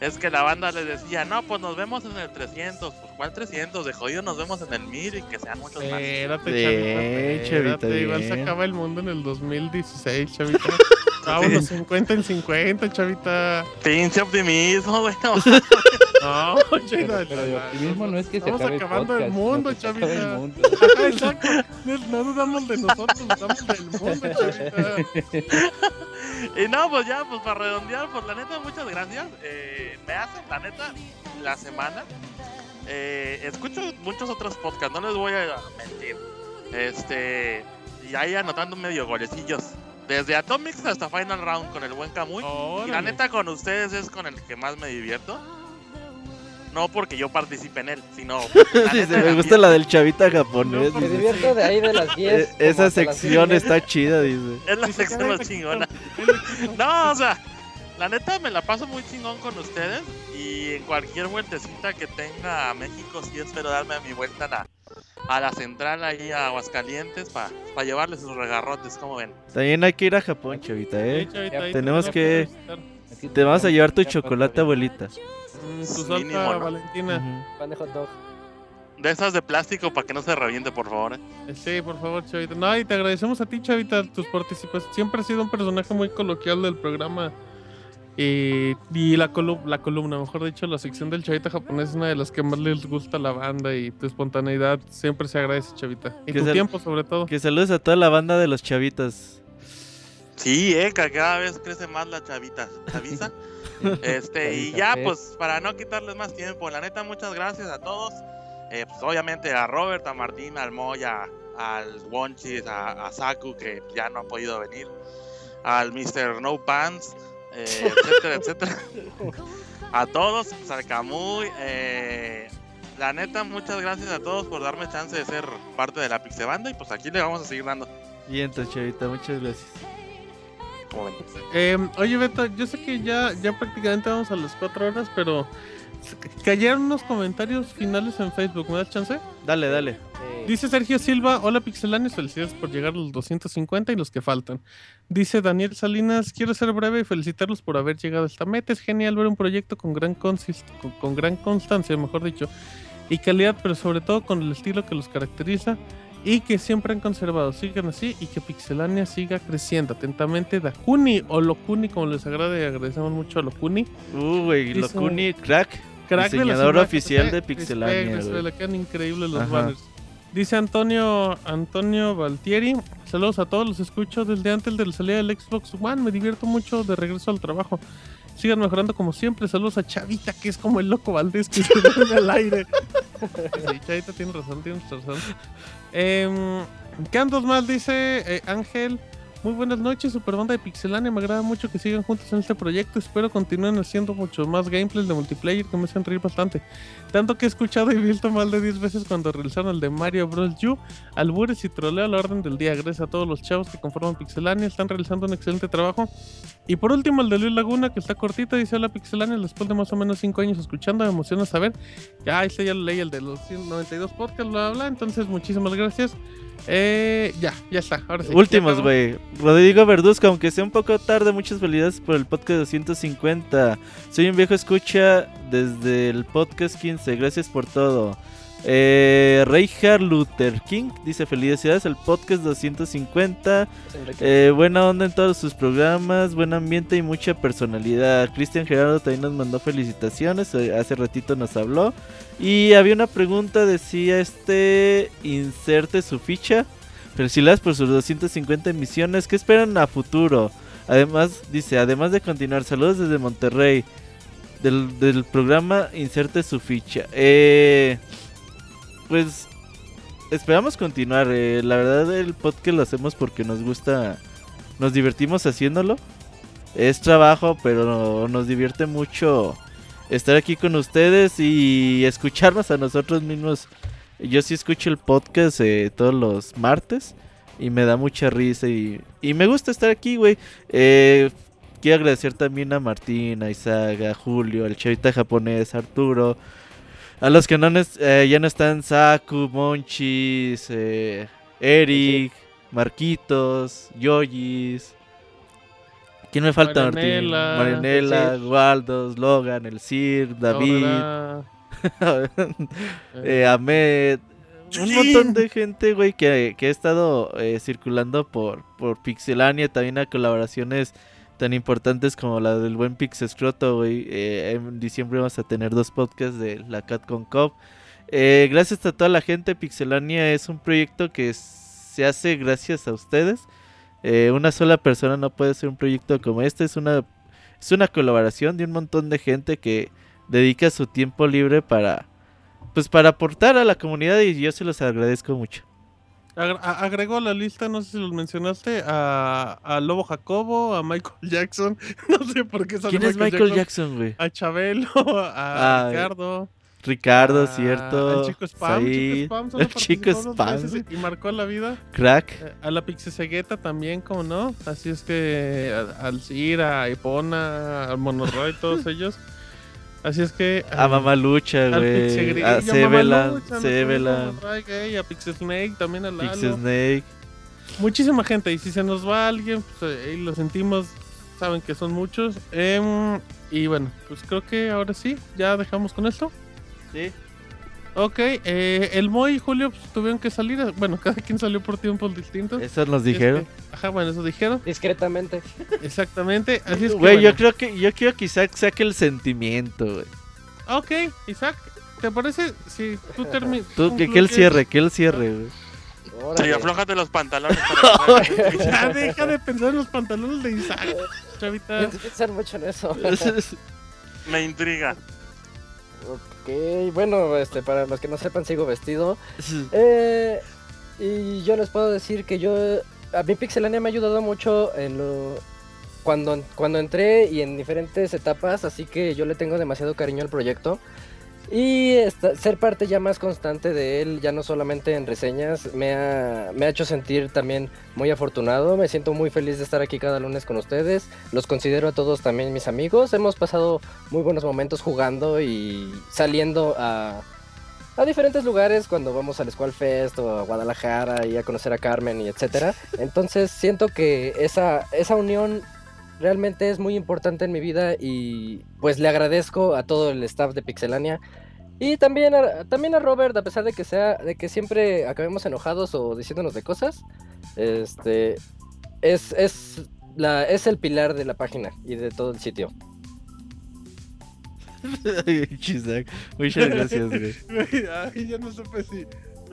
es que la banda les decía, no, pues nos vemos en el 300. ¿Cuál 300? De jodido nos vemos en el 1000 y que sean muchos más. Espérate, chavita, chavita, espérate, Igual se acaba el mundo en el 2016, chavita. <laughs> Vámonos 50 en 50, chavita. Pinche optimismo, güey. no. <laughs> No, <laughs> chavita. Pero el optimismo no es que se Estamos acabe el acabando el podcast, mundo, que se acabe chavita. el mundo. Exacto. No, no dudamos de nosotros, dudamos del mundo, chavita. Y no, pues ya, pues para redondear, pues la neta, muchas gracias. Eh, me hacen, la neta, la semana. Eh, escucho muchos otros podcasts, no les voy a mentir. Este, y ahí anotando medio golecillos. Desde Atomics hasta Final Round con el buen Kamui. y la neta, con ustedes es con el que más me divierto. No porque yo participe en él, sino. <laughs> Dice, neta, me gusta la del chavita japonés. Me dice. divierto de ahí de las 10. Eh, como Esa las sección 10. está chida, dice. Es la sección más chingona. <laughs> No, o sea, la neta me la paso muy chingón con ustedes. Y en cualquier vueltecita que tenga a México, sí espero darme mi vuelta a la, a la central ahí a Aguascalientes para llevarles sus regarrotes, como ven. También hay que ir a Japón, chavita, ¿eh? Sí, chavita, ahí Tenemos te que... a. Te vamos a llevar tu chocolate, abuelita. Mm, Tu salsa Mínimo, ¿no? Valentina. Pan de hot dog. De esas de plástico para que no se reviente, por favor. Eh, Sí, por favor, Chavita. No, y te agradecemos a ti, Chavita, tus participaciones. Siempre has sido un personaje muy coloquial del programa. Y, y la, colu- la columna, mejor dicho, la sección del Chavita japonés es una de las que más les gusta a la banda y tu espontaneidad siempre se agradece, Chavita. Y Que tu tiempo, sobre todo. Que saludes a toda la banda de los chavitas. Sí, eh, que cada vez crece más la chavita. ¿Chaviza? <laughs> Este, y ya, pues, para no quitarles más tiempo, la neta, muchas gracias a todos. Eh, pues, obviamente a Robert, a Martín, al Moya, al Wonchis, a, a Saku, que ya no ha podido venir, al Mr. No Pants, eh, etcétera, etcétera. A todos, pues, al Camuy. eh, la neta, muchas gracias a todos por darme chance de ser parte de la Pixebanda y pues aquí le vamos a seguir dando. Y entonces, chavita, muchas gracias. Eh, oye, Beto, yo sé que ya, ya prácticamente vamos a las cuatro horas, pero cayeron unos comentarios finales en Facebook. ¿Me das chance? Dale, dale. Dice Sergio Silva, hola pixelanes, felicidades por llegar a los 250 y los que faltan. Dice Daniel Salinas, quiero ser breve y felicitarlos por haber llegado a esta meta. Es genial ver un proyecto con gran, consist- con, con gran constancia, mejor dicho, y calidad, pero sobre todo con el estilo que los caracteriza y que siempre han conservado. Sigan así y que Pixelania siga creciendo. Atentamente, Dakuni o Lokuni, como les agrade, agradecemos mucho a Lokuni. Uh, güey, Dice- Locuni, crack. Crack de diseñador imágenes, oficial eh, de Pixelania. respect, güey. respect, le quedan increíbles los Ajá. banners. Dice Antonio Antonio Valtieri, saludos a todos, los escucho desde antes de la salida del Xbox One, me divierto mucho de regreso al trabajo. Sigan mejorando como siempre, saludos a Chavita, que es como el loco Valdés que se <laughs> duerme al aire. <laughs> Sí, Chavita tiene razón, tiene razón. ¿Qué dos más? Dice eh, Ángel. Muy buenas noches, Super Banda de Pixelania. Me agrada mucho que sigan juntos en este proyecto. Espero continúen haciendo muchos más gameplays de multiplayer que me hacen reír bastante. Tanto que he escuchado y visto mal de 10 veces cuando realizaron el de Mario Bros. U. Albures y troleo a la orden del día. Gracias a todos los chavos que conforman Pixelania. Están realizando un excelente trabajo. Y por último, el de Luis Laguna, que está cortito, dice: Hola Pixelania, después de más o menos 5 años escuchando, me emociona saber. Ya, ese ya lo leí, el de los 192 podcasts, bla, bla, bla. Entonces, muchísimas gracias. Eh, ya, ya está. Ahora sí. Últimos, güey. Rodrigo Verduzco, aunque sea un poco tarde, muchas felicidades por el podcast 250. Soy un viejo escucha desde el podcast 15. Gracias por todo. Eh, Reinhard Luther King dice felicidades al podcast 250. Eh, buena onda en todos sus programas, buen ambiente y mucha personalidad. Cristian Gerardo también nos mandó felicitaciones, eh, hace ratito nos habló. Y había una pregunta, decía este, inserte su ficha. Felicidades por sus 250 emisiones, ¿qué esperan a futuro? Además, dice, además de continuar, saludos desde Monterrey. Del, del programa Inserte su ficha. Eh, pues esperamos continuar. eh, la verdad, el podcast lo hacemos porque nos gusta, nos divertimos haciéndolo. Es trabajo, pero nos divierte mucho estar aquí con ustedes y escucharnos a nosotros mismos. Yo sí escucho el podcast eh, todos los martes y me da mucha risa y, me gusta estar aquí, güey. Eh, quiero agradecer también a Martín, a Isaac, a Julio, al chavita japonés, a Arturo. A los que no eh, ya no están, Saku, Monchis, eh, Eric, Marquitos, Yoyis. ¿Quién me falta, Martín? Marianela, Marianela, el Sir. Waldos, Logan, el Sir, David, <laughs> eh, Ahmed. Un montón de gente, güey, que, que ha estado eh, circulando por, por Pixelania. También a colaboraciones tan importantes como la del buen Pixescroto, güey. Eh, en diciembre vamos a tener dos podcasts de la CatCon Cop. Eh, gracias a toda la gente, Pixelania es un proyecto que se hace gracias a ustedes. Eh, una sola persona no puede hacer un proyecto como este. Es una, es una colaboración de un montón de gente que dedica su tiempo libre para, pues para aportar a la comunidad y yo se los agradezco mucho. Agregó a la lista, no sé si los mencionaste, a, a Lobo Jacobo, a Michael Jackson. <laughs> No sé por qué ¿Quién es Michael Jackson, güey? A Chabelo, <laughs> a Ah, Ricardo. Ricardo, a- cierto. Al chico Spam. Said, chico Spam el chico Spam. veces y marcó la vida. Crack. Eh, A la Pixesegueta también, como no. Así es que al Cir, a Epona, al Monoroy, todos <laughs> ellos. Así es que. A Mamalucha, al güey. A Sevelan, Mamalucha, Sevelan. a Pixesnake, también a Lalo. Pixesnake. Muchísima gente. Y si se nos va alguien, pues eh, ahí lo sentimos. Saben que son muchos. Em, y bueno, pues creo que ahora sí, ya dejamos con esto. Sí. Ok, eh, el Moy y Julio pues, tuvieron que salir. <laughs> Bueno, cada quien salió por tiempos distintos. Eso nos es dijeron. que- ajá, bueno, eso dijeron. Discretamente. Exactamente. Así es que. Güey, yo creo que yo quiero que Isaac saque el sentimiento, güey. Ok, Isaac, ¿te parece si tú terminas? Tú, que, que él cierre, que él cierre, güey. Sí, aflójate los pantalones. <laughs> ya deja de pensar en los pantalones de Isaac, chavita. Pensar mucho en eso. <laughs> Me intriga. Ok, bueno, este, para los que no sepan, sigo vestido. Eh, y yo les puedo decir que yo, a mí Pixelania me ha ayudado mucho en lo, cuando, cuando entré y en diferentes etapas, así que yo le tengo demasiado cariño al proyecto. Y ser parte ya más constante de él, ya no solamente en reseñas, me ha, me ha hecho sentir también muy afortunado. Me siento muy feliz de estar aquí cada lunes con ustedes. Los considero a todos también mis amigos. Hemos pasado muy buenos momentos jugando y saliendo a, a diferentes lugares cuando vamos al Squall Fest o a Guadalajara y a conocer a Carmen y etcétera. Entonces siento que esa, esa unión realmente es muy importante en mi vida y pues le agradezco a todo el staff de Pixelania y también a, también a Robert, a pesar de que sea de que siempre acabemos enojados o diciéndonos de cosas, este es es la es el pilar de la página y de todo el sitio. <laughs> Muchas gracias. Güey, <laughs> Ay, ya no supe si.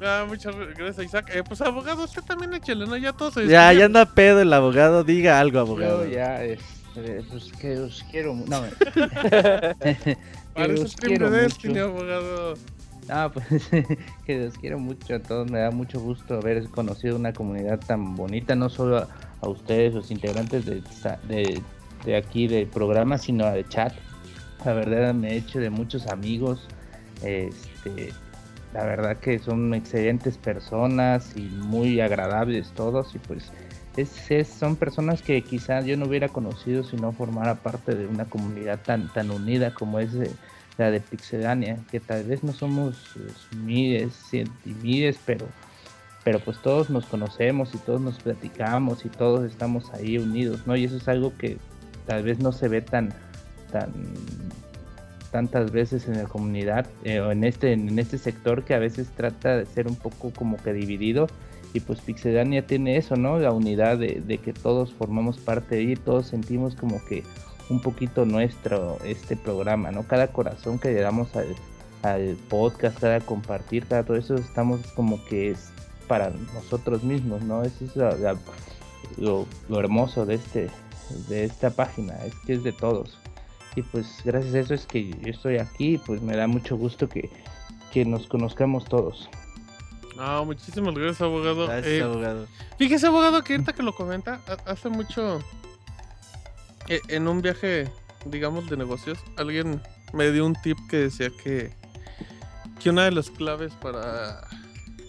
Ah, muchas gracias, Isaac. Eh, pues abogado, usted también échale, ¿no? Ya todos se Ya, ya anda pedo el abogado, diga algo, abogado. Yo ya, este, pues que os quiero. No, Parece stream de Destiny, mucho. abogado. Ah, pues <laughs> que los quiero mucho a todos. Me da mucho gusto haber conocido una comunidad tan bonita, no solo a, a ustedes, los integrantes de, de, de aquí del programa, sino de chat. La verdad me he hecho de muchos amigos. Este, la verdad que son excelentes personas y muy agradables todos. Y pues es, son personas que quizá yo no hubiera conocido si no formara parte de una comunidad tan, tan unida como es eh, la de Pixelania, que tal vez no somos eh, miles, miles, pero, pero pues todos nos conocemos y todos nos platicamos y todos estamos ahí unidos, ¿no? Y eso es algo que tal vez no se ve tan, tan tantas veces en la comunidad eh, o en este en este sector que a veces trata de ser un poco como que dividido y pues Pixelania tiene eso, ¿no? La unidad de, que todos formamos parte de ahí, todos sentimos como que un poquito nuestro este programa, ¿no? Cada corazón que le damos al, podcast, cada compartir, cada todo eso, estamos como que es para nosotros mismos, ¿no? Eso es la- lo, lo hermoso de este de esta página, es que es de todos. Y pues gracias a eso es que yo estoy aquí, pues me da mucho gusto que, que nos conozcamos todos. Ah, muchísimas gracias, abogado. Gracias, Eh, abogado. Fíjese, abogado, que ahorita que lo comenta, ha- hace mucho. eh, En un viaje, digamos, de negocios, alguien me dio un tip que decía que. Que una de las claves para.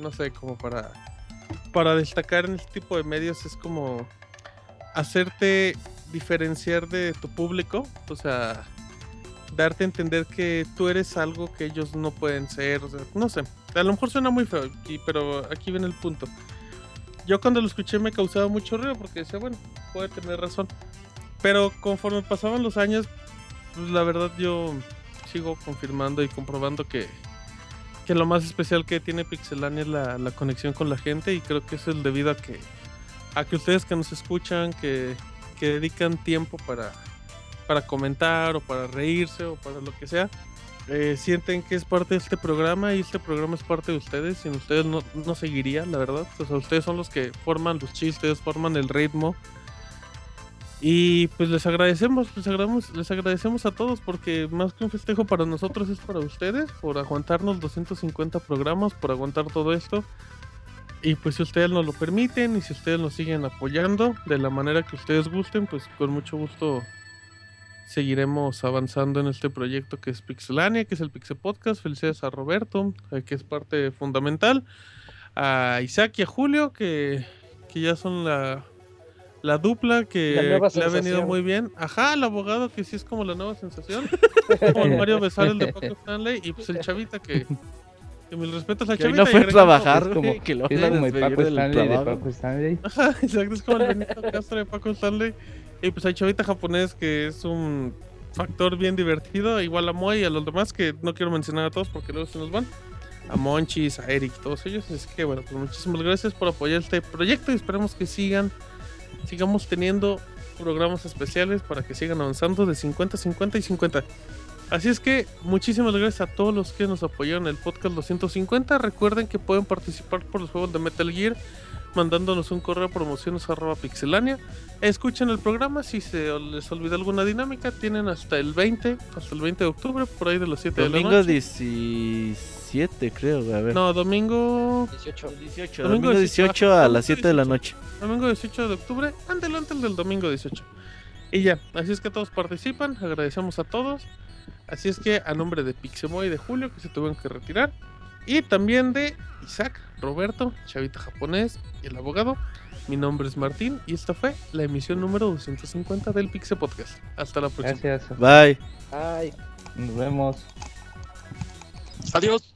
No sé, como para. Para destacar en este tipo de medios es como. Hacerte diferenciar de tu público. O sea. Darte a entender que tú eres algo que ellos no pueden ser. No sé. A lo mejor suena muy feo, aquí, pero aquí viene el punto. Yo cuando lo escuché me causaba mucho ruido porque decía, bueno, puede tener razón. Pero conforme pasaban los años, pues la verdad yo sigo confirmando y comprobando que, que lo más especial que tiene Pixelania es la, la conexión con la gente y creo que eso es debido a que, a que ustedes que nos escuchan, que, que dedican tiempo para, para comentar o para reírse o para lo que sea, eh, sienten que es parte de este programa y este programa es parte de ustedes. Sin ustedes no, no seguiría, la verdad. O sea, ustedes son los que forman los chistes, forman el ritmo. Y pues les agradecemos, les agradecemos, les agradecemos a todos porque más que un festejo para nosotros es para ustedes, por aguantarnos 250 programas, por aguantar todo esto. Y pues si ustedes nos lo permiten y si ustedes nos siguen apoyando de la manera que ustedes gusten, pues con mucho gusto seguiremos avanzando en este proyecto que es Pixelania, que es el Pixel Podcast. Felicidades a Roberto, eh, que es parte fundamental. A Isaac y a Julio, que, que ya son la, la dupla que, La le ha venido muy bien. Ajá, el abogado que sí es como la nueva sensación. <laughs> como el Mario Besar, el de Paco Stanley. Y pues el chavita que... Que mis respetos al Que hoy no y fue a trabajar, Es como, que lo es a como el Paco Stanley de. Paco Stanley. Ajá, exacto, es como el Benito Castro de Paco Stanley. Y pues hay chavita japonés que es un factor bien divertido, igual a Moy y a los demás que no quiero mencionar a todos porque luego se nos van. A Monchis, a Eric, todos ellos. Así que bueno, pues muchísimas gracias por apoyar este proyecto y esperemos que sigan, sigamos teniendo programas especiales para que sigan avanzando de 50, 50 y 50. Así es que muchísimas gracias a todos los que nos apoyaron en el podcast 250. Recuerden que pueden participar por los juegos de Metal Gear mandándonos un correo a promociones arroba pixelania. Escuchen el programa, si se les olvidó alguna dinámica, tienen hasta el 20, hasta el 20 de octubre, por ahí de las 7 de la Domingo noche. 17, creo, a ver. No, domingo 18. 18, domingo 18 a las 7 de la noche. Domingo 18 de octubre, adelante el del domingo 18. Y ya, así es que todos participan, agradecemos a todos. Así es que a nombre de Pixemoy y de Julio, que se tuvieron que retirar, y también de Isaac, Roberto, Chavita Japonés y el abogado, mi nombre es Martín y esta fue la emisión número 250 del Pixel Podcast. Hasta la próxima. Gracias. Bye. Ay. Nos vemos. Adiós.